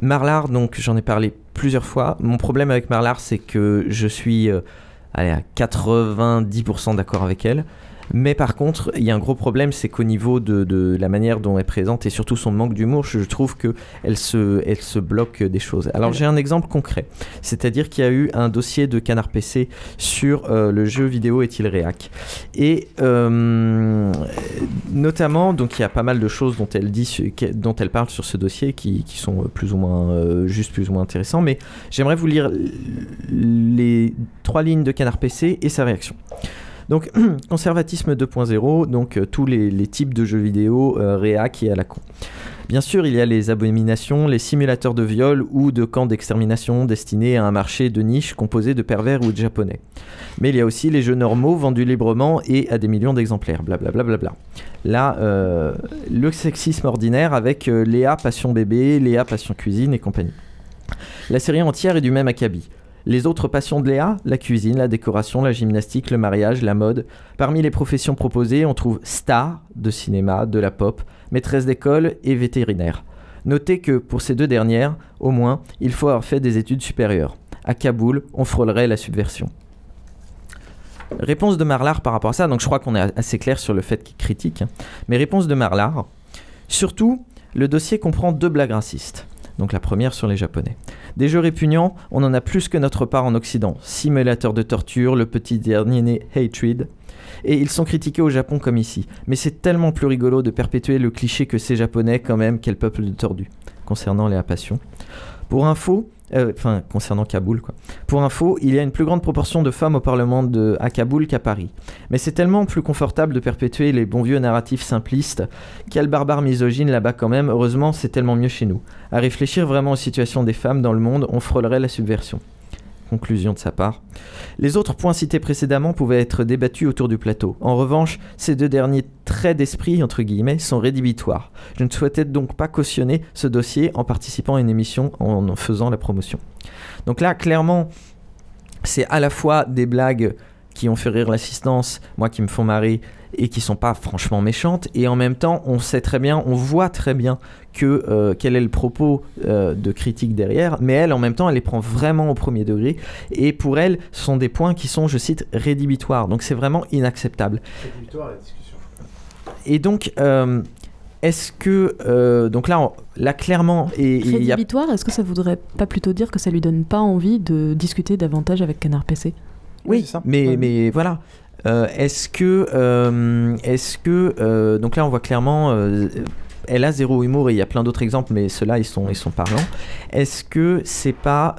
Marlar, donc j'en ai parlé plusieurs fois. Mon problème avec Marlar, c'est que je suis euh, allez, à 90% d'accord avec elle. Mais par contre, il y a un gros problème, c'est qu'au niveau de, de la manière dont elle présente et surtout son manque d'humour, je trouve que elle se, elle se bloque des choses. Alors j'ai un exemple concret, c'est-à-dire qu'il y a eu un dossier de Canard PC sur euh, le jeu vidéo est-il réac? Et euh, notamment, donc il y a pas mal de choses dont elle dit, su- que- dont elle parle sur ce dossier qui, qui sont euh, plus ou moins euh, juste, plus ou moins intéressants. Mais j'aimerais vous lire les trois lignes de Canard PC et sa réaction. Donc, conservatisme 2.0, donc euh, tous les, types de jeux vidéo euh, réac et à la con. Bien sûr, il y a les abominations, les simulateurs de viol ou de camps d'extermination destinés à un marché de niche composé de pervers ou de japonais. Mais il y a aussi les jeux normaux vendus librement et à des millions d'exemplaires, blablabla. Bla, bla, bla. Là, euh, le sexisme ordinaire avec Léa Passion Bébé, Léa Passion Cuisine et compagnie. La série entière est du même acabit. Les autres passions de Léa, la cuisine, la décoration, la gymnastique, le mariage, la mode. Parmi les professions proposées, on trouve star de cinéma, de la pop, maîtresse d'école et vétérinaire. Notez que pour ces deux dernières, au moins, il faut avoir fait des études supérieures. À Kaboul, on frôlerait la subversion. Réponse de Marlar par rapport à ça, donc je crois qu'on est assez clair sur le fait qu'il critique. hein. Mais réponse de Marlar, surtout, le dossier comprend deux blagues racistes. Donc la première sur les Japonais. Des jeux répugnants, on en a plus que notre part en Occident. Simulateur de torture, le petit dernier né Hatred. Et ils sont critiqués au Japon comme ici. Mais c'est tellement plus rigolo de perpétuer le cliché que ces Japonais, quand même, quel peuple de tordus. Concernant les passions. Pour info, euh, enfin concernant Kaboul quoi. Pour info, il y a une plus grande proportion de femmes au Parlement de, à Kaboul qu'à Paris. Mais c'est tellement plus confortable de perpétuer les bons vieux narratifs simplistes. Quel barbare misogyne là-bas quand même. Heureusement, c'est tellement mieux chez nous. À réfléchir vraiment aux situations des femmes dans le monde, on frôlerait la subversion. Conclusion de sa part. Les autres points cités précédemment pouvaient être débattus autour du plateau. En revanche, ces deux derniers traits d'esprit, entre guillemets, sont rédhibitoires. Je ne souhaitais donc pas cautionner ce dossier en participant à une émission en en faisant la promotion. Donc là, clairement, c'est à la fois des blagues qui ont fait rire l'assistance, moi qui me font marrer, et qui sont pas franchement méchantes, et en même temps, on sait très bien, on voit très bien que euh, quel est le propos euh, de critique derrière, mais elle, en même temps, elle les prend vraiment au premier degré, et pour elle, ce sont des points qui sont, je cite, rédhibitoires, donc c'est vraiment inacceptable. Et donc, euh, est-ce que, euh, donc là, on- là clairement, et et y a Rédhibitoire, est-ce que ça voudrait pas plutôt dire que ça lui donne pas envie de discuter davantage avec Canard PC Oui, mais, mais voilà. Euh, est-ce que, euh, est-ce que, euh, donc là on voit clairement, elle a zéro humour et il y a plein d'autres exemples, mais ceux-là ils sont, ils sont parlants. Est-ce que c'est pas,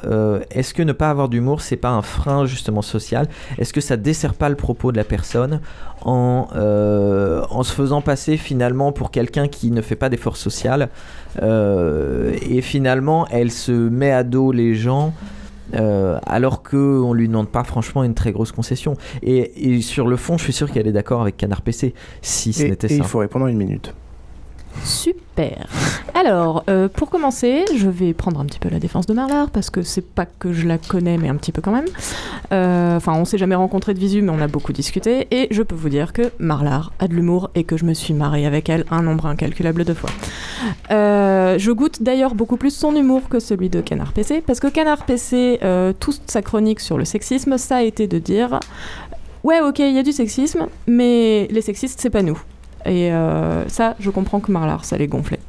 est-ce que ne pas avoir d'humour c'est pas un frein justement social? Est-ce que ça dessert pas le propos de la personne en, en se faisant passer finalement pour quelqu'un qui ne fait pas d'effort social euh, et finalement elle se met à dos les gens euh, alors qu'on lui demande pas franchement une très grosse concession. Et, et sur le fond, je suis sûr qu'elle est d'accord avec Canard PC, si ce n'était ça. il faut répondre en une minute. Super. Alors, euh, pour commencer, je vais prendre un petit peu la défense de Marlar parce que c'est pas que je la connais, mais un petit peu quand même. Euh, Enfin, on s'est jamais rencontrés de visu, mais on a beaucoup discuté. Et je peux vous dire que Marlar a de l'humour et que je me suis mariée avec elle un nombre incalculable de fois. Euh, je goûte d'ailleurs beaucoup plus son humour que celui de Canard PC parce que Canard PC, toute sa chronique sur le sexisme, ça a été de dire Ouais, ok, il y a du sexisme, mais les sexistes, c'est pas nous. Et euh, ça, je comprends que Marlar, ça les gonflait.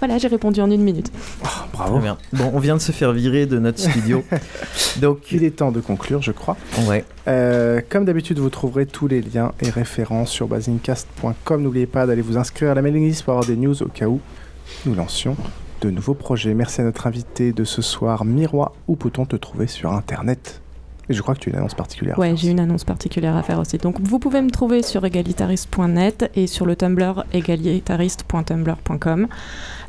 Voilà, j'ai répondu en une minute. Bravo. Très bien. Bon, on vient de se faire virer de notre studio. Donc, il est temps de conclure, je crois. Ouais. Euh, comme d'habitude, vous trouverez tous les liens et références sur basincast.com. N'oubliez pas d'aller vous inscrire à la mailing list pour avoir des news au cas où nous lancions de nouveaux projets. Merci à notre invité de ce soir, Miroir. Où peut-on te trouver sur Internet? Et je crois que tu as une annonce particulière. Ouais, j'ai une annonce particulière à faire aussi. Donc, vous pouvez me trouver sur égalitariste.net et sur le Tumblr égalitariste.tumblr.com.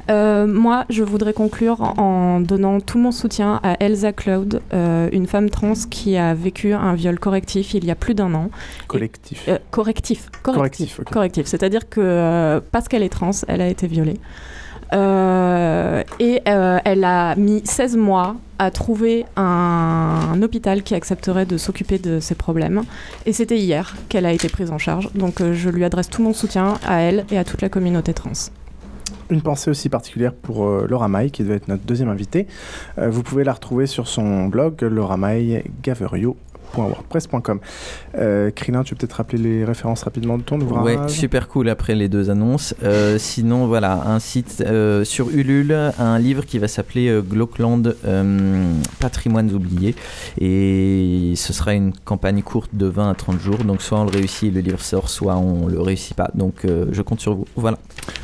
Euh, moi, je voudrais conclure en donnant tout mon soutien à Elsa Cloud, euh, une femme trans qui a vécu un viol correctif il y a plus d'un an. Collectif. Euh, correctif. Correctif, ok. Correctif. C'est-à-dire que parce qu'elle est trans, elle a été violée. Euh, et euh, elle a mis 16 mois à trouver un, hôpital qui accepterait de s'occuper de ses problèmes. Et c'était hier qu'elle a été prise en charge. Donc euh, je lui adresse tout mon soutien à elle et à toute la communauté trans. Une pensée aussi particulière pour Laura May, qui devait être notre deuxième invitée. Vous pouvez la retrouver sur son blog, lauramay.gaverio.wordpress.com. Euh, Krillin, tu peux peut-être rappeler les références rapidement de ton ouvrage Ouais, super cool après les deux annonces. Euh, sinon, voilà, un site euh, sur Ulule, un livre qui va s'appeler euh, Glockland Patrimoines oubliés. Et ce sera une campagne courte de 20 à 30 jours. Donc, soit on le réussit et le livre sort, soit on le réussit pas. Donc, je compte sur vous. Voilà.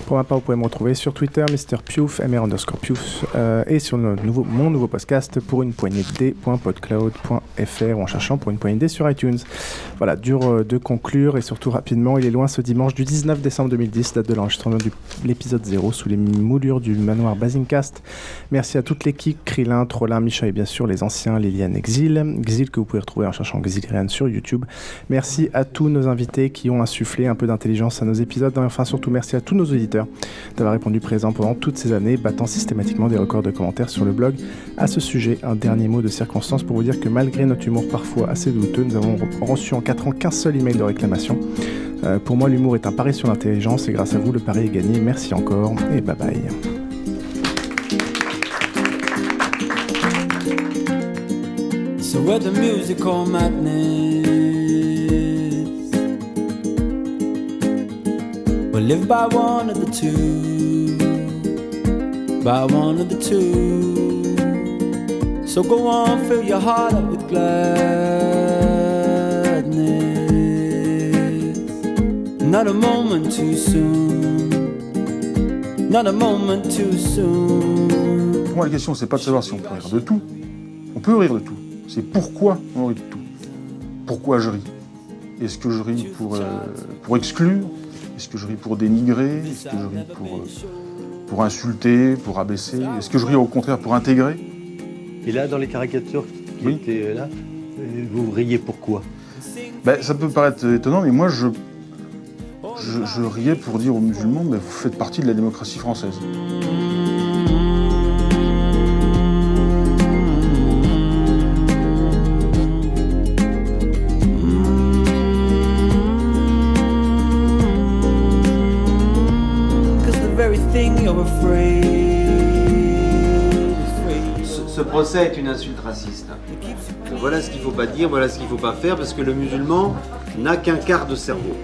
Pour ma part, vous pouvez me retrouver sur Twitter, Mr. Piouf, mr underscore Piouf, et sur notre nouveau, mon nouveau podcast pour une poignée de dés.podcloud.fr ou en cherchant pour une poignée d'idées sur iTunes. Voilà, dur de conclure et surtout rapidement, il est loin ce dimanche du 19 décembre 2010, date de l'enregistrement de l'épisode 0 sous les moulures du manoir Basingcast. Merci à toute l'équipe, Krillin, Trollin, Micha et bien sûr les anciens Liliane Exil, Exil que vous pouvez retrouver en cherchant Exilian sur YouTube. Merci à tous nos invités qui ont insufflé un peu d'intelligence à nos épisodes enfin surtout merci à tous nos auditeurs d'avoir répondu présent pendant toutes ces années, battant systématiquement des records de commentaires sur le blog. À ce sujet, un dernier mot de circonstance pour vous dire que malgré notre humour parfois assez douteux, nous avons reçu en 4 ans qu'un seul email de réclamation. Euh, pour moi, l'humour est un pari sur l'intelligence et grâce à vous, le pari est gagné. Merci encore et bye bye. So the musical madness? Live by one of the two, by one of the two. So go on, fill your heart up gladness. Not a moment too soon, not a moment too soon. Pour moi, la question, c'est pas de savoir si on peut rire de tout. On peut rire de tout. C'est pourquoi on rit de tout. Pourquoi je ris? Est-ce que je ris pour, euh, pour exclure? Est-ce que je ris pour dénigrer? Est-ce que je ris pour, euh, pour insulter, pour abaisser? Est-ce que je ris au contraire pour intégrer? Et là, dans les caricatures qui étaient là, euh, vous riez pourquoi? Ben, Ça peut paraître étonnant, mais moi, je, je, je riais pour dire aux musulmans, ben, vous faites partie de la démocratie française. Procès est une insulte raciste. Voilà ce qu'il ne faut pas dire, voilà ce qu'il ne faut pas faire, parce que le musulman n'a qu'un quart de cerveau.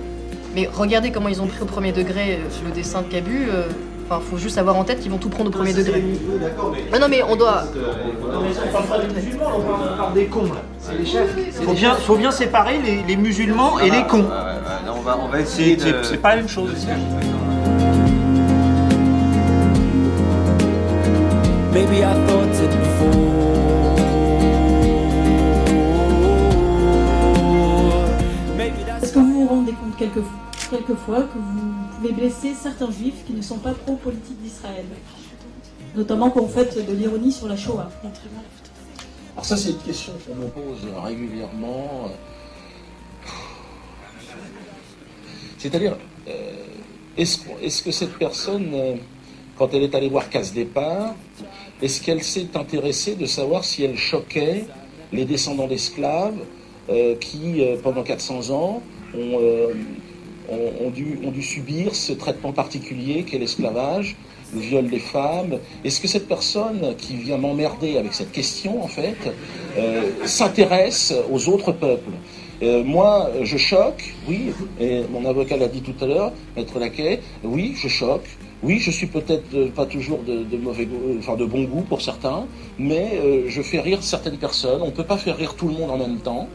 Mais regardez comment ils ont pris au premier degré euh, le dessin de Cabu. Euh, enfin, faut juste avoir en tête qu'ils vont tout prendre au premier degré. Mais non, mais on doit. On parle pas des musulmans, on parle des cons. C'est les chefs. Il faut bien, faut bien séparer les, musulmans et les cons. on, va, on va essayer de. C'est pas la même chose. Maybe I thought compte quelquefois que vous pouvez blesser certains juifs qui ne sont pas pro-politique d'Israël Notamment quand vous faites de l'ironie sur la Shoah. Alors ça c'est une question qu'on me pose régulièrement. C'est-à-dire, euh, est-ce que cette personne, euh, quand elle est allée voir Casse Départ, est-ce qu'elle s'est intéressée de savoir si elle choquait les descendants d'esclaves euh, qui, pendant 400 ans, euh, ont, dû, subir ce traitement particulier qu'est l'esclavage, le viol des femmes. Est-ce que cette personne qui vient m'emmerder avec cette question, en fait, s'intéresse aux autres peuples moi, je choque, oui, et mon avocat l'a dit tout à l'heure, Maître Laquet, oui, je choque, oui, je suis peut-être euh, pas toujours de, mauvais goût, enfin de bon goût pour certains, mais euh, je fais rire certaines personnes. On ne peut pas faire rire tout le monde en même temps.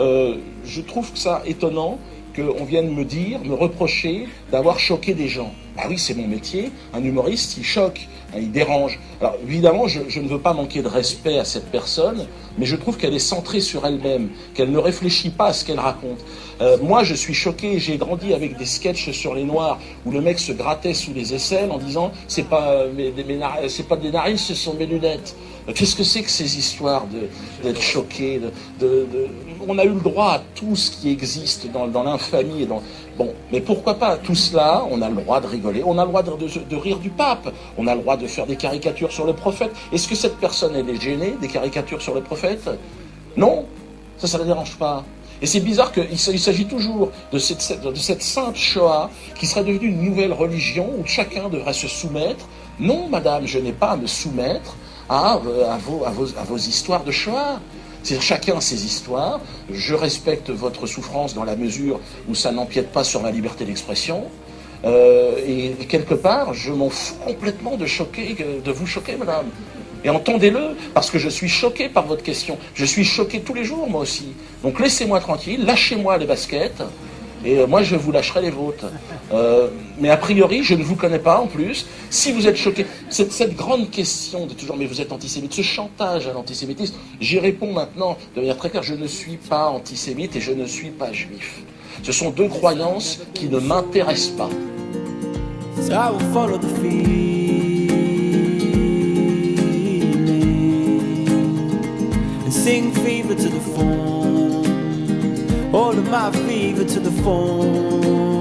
Euh, je trouve que ça étonnant qu'on vienne me dire, me reprocher d'avoir choqué des gens. Bah oui, c'est mon métier. Un humoriste, il choque, il dérange. Alors évidemment, je, ne veux pas manquer de respect à cette personne, mais je trouve qu'elle est centrée sur elle-même, qu'elle ne réfléchit pas à ce qu'elle raconte. Euh, moi, je suis choqué. J'ai grandi avec des sketchs sur les Noirs où le mec se grattait sous les aisselles en disant c'est pas c'est pas des narines, ce sont mes lunettes. Qu'est-ce que c'est que ces histoires d'être choqué de, On a eu le droit à tout ce qui existe dans, dans l'infamie. Dans... Bon, mais pourquoi pas Tout cela, on a le droit de rigoler, on a le droit de, rire du pape, on a le droit de faire des caricatures sur le prophète. Est-ce que cette personne, elle est gênée des caricatures sur le prophète? Non Ça, ça ne la dérange pas. Et c'est bizarre qu'il s'agit toujours de cette, de cette sainte Shoah qui serait devenue une nouvelle religion où chacun devrait se soumettre. Non, madame, je n'ai pas à me soumettre à, à, vos, à, vos, à vos histoires de Shoah. C'est chacun ses histoires. Je respecte votre souffrance dans la mesure où ça n'empiète pas sur ma liberté d'expression. Euh, et quelque part, je m'en fous complètement de choquer, de vous choquer, madame. Et entendez-le, parce que je suis choqué par votre question. Je suis choqué tous les jours, moi aussi. Donc laissez-moi tranquille, lâchez-moi les baskets, et euh, moi je vous lâcherai les vôtres. Euh, mais a priori, je ne vous connais pas en plus. Si vous êtes choqué, cette, grande question de toujours, mais vous êtes antisémite, ce chantage à l'antisémitisme, j'y réponds maintenant de manière très claire, je ne suis pas antisémite et je ne suis pas juif. Ce sont deux croyances qui ne m'intéressent pas. Sing fever to the. All of my fever to the phone.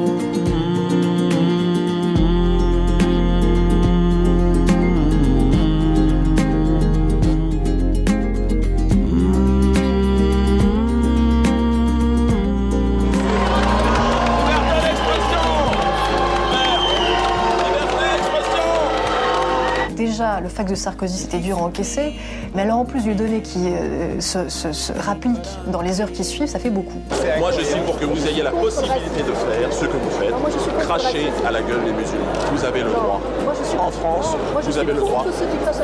Déjà, le fax de Sarkozy, c'était dur à encaisser. Mais alors, en plus lui donner qui euh, se, se- se rapplique dans les heures qui suivent, ça fait beaucoup. Moi, je suis pour que vous ayez la possibilité de faire ce que vous faites, cracher à la gueule des musulmans. Vous avez le droit. En France, vous avez le droit.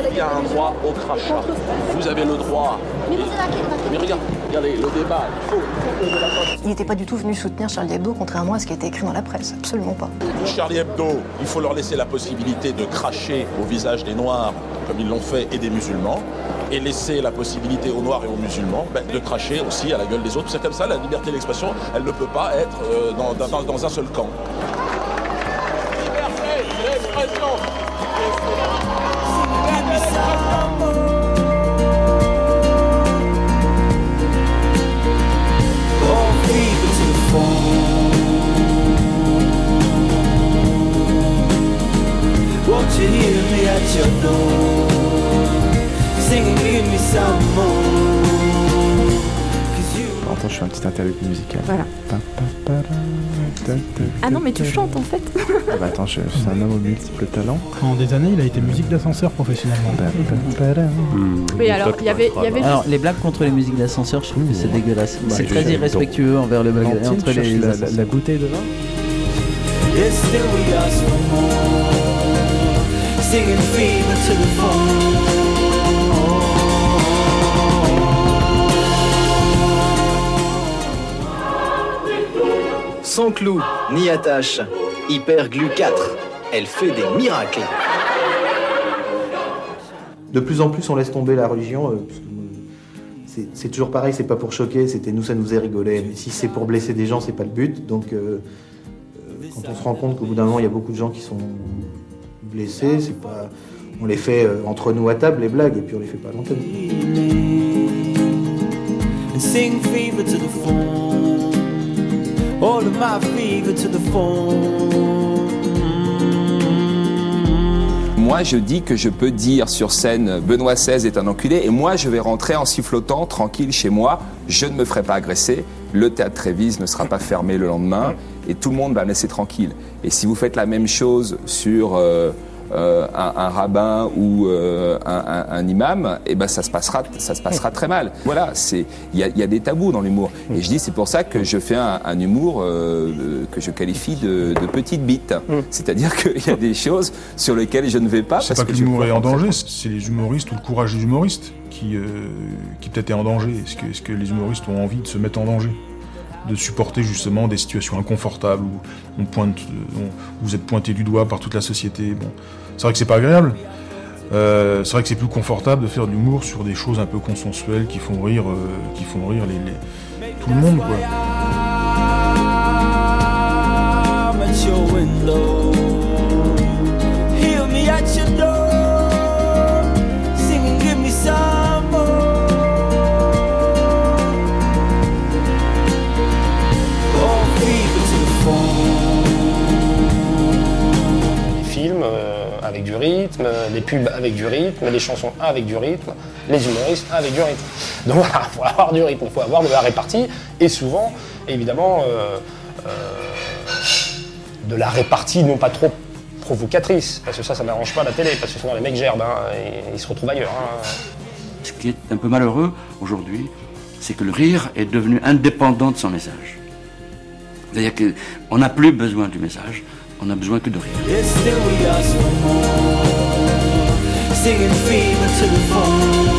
Il y a un droit au crachat. Vous avez le droit. Mais regarde, regardez, le débat, il faut. Il n'était pas du tout venu soutenir Charlie Hebdo, contrairement à ce qui a été écrit dans la presse. Absolument pas. Charlie Hebdo, il faut leur laisser la possibilité de cracher au visage des Noirs, comme ils l'ont fait, et des musulmans, et laisser la possibilité aux Noirs et aux musulmans ben, de cracher aussi à la gueule des autres. C'est comme ça, la liberté d'expression, elle ne peut pas être euh, dans, dans- dans un seul camp. Won't you hear me at your door? Singing, give me some more. Attends, je fais un petit interlude musical. Voilà. Ah non, mais tu chantes en fait. Ah bah attends, je- c'est un homme aux multiples talents. En des années, il a été musique d'ascenseur professionnellement. Mais alors, il y avait, il y avait Alors, les blagues contre les musiques d'ascenseur, je trouve que c'est dégueulasse. Bah, c'est très donc- irrespectueux envers le Entre les la- la bouteille de vin Singing fever to the phone. Sans clou ni attache, Hyper Glue 4, elle fait des miracles. De plus en plus, on laisse tomber la religion. euh, parce que, euh, c'est- toujours pareil, c'est pas pour choquer, c'était nous, ça nous faisait rigoler. Mais si c'est pour blesser des gens, c'est pas le but. Donc, euh, quand on se rend compte qu'au bout d'un moment, il y a beaucoup de gens qui sont blessés, c'est pas. On les fait euh, entre nous à table, les blagues, et puis on les fait pas à l'antenne. And sing fever to the phone. All of my fever to the phone. Moi, je dis que je peux dire sur scène Benoît XVI est un enculé et moi, je vais rentrer en sifflotant tranquille chez moi. Je ne me ferai pas agresser. Le théâtre Trévise ne sera pas fermé le lendemain et tout le monde va me laisser tranquille. Et si vous faites la même chose sur euh, euh, un, un rabbin ou euh, un, un- un imam, et ben ça se passera, ça se passera très mal. Voilà, c'est il y a, il y a des tabous dans l'humour. Et je dis c'est pour ça que je fais un, un humour euh, que je qualifie de, de petite bite. C'est-à-dire qu'il y a des choses sur lesquelles je ne vais pas C'est parce pas que l'humour est en danger, c'est les humoristes ou le courage des humoristes qui, euh, qui peut-être est en danger. Est-ce que, est-ce que les humoristes ont envie de se mettre en danger? De supporter justement des situations inconfortables où euh, vous êtes pointé du doigt par toute la société. Bon, c'est vrai que c'est pas agréable. Euh, c'est vrai que c'est plus confortable de faire de l'humour sur des choses un peu consensuelles qui font rire, euh, qui font rire tout le monde. Du rythme, les pubs avec du rythme, les chansons avec du rythme, les humoristes avec du rythme. Donc voilà, il faut avoir du rythme, il faut avoir de la répartie et souvent, évidemment, euh, euh, de la répartie non pas trop provocatrice, parce que ça, ça n'arrange pas la télé, parce que sinon les mecs gerbent, hein, et ils se retrouvent ailleurs. hein. Ce qui est un peu malheureux aujourd'hui, c'est que le rire est devenu indépendant de son message. C'est-à-dire qu'on n'a plus besoin du message, on n'a besoin que de rire. Singing fever to the phone.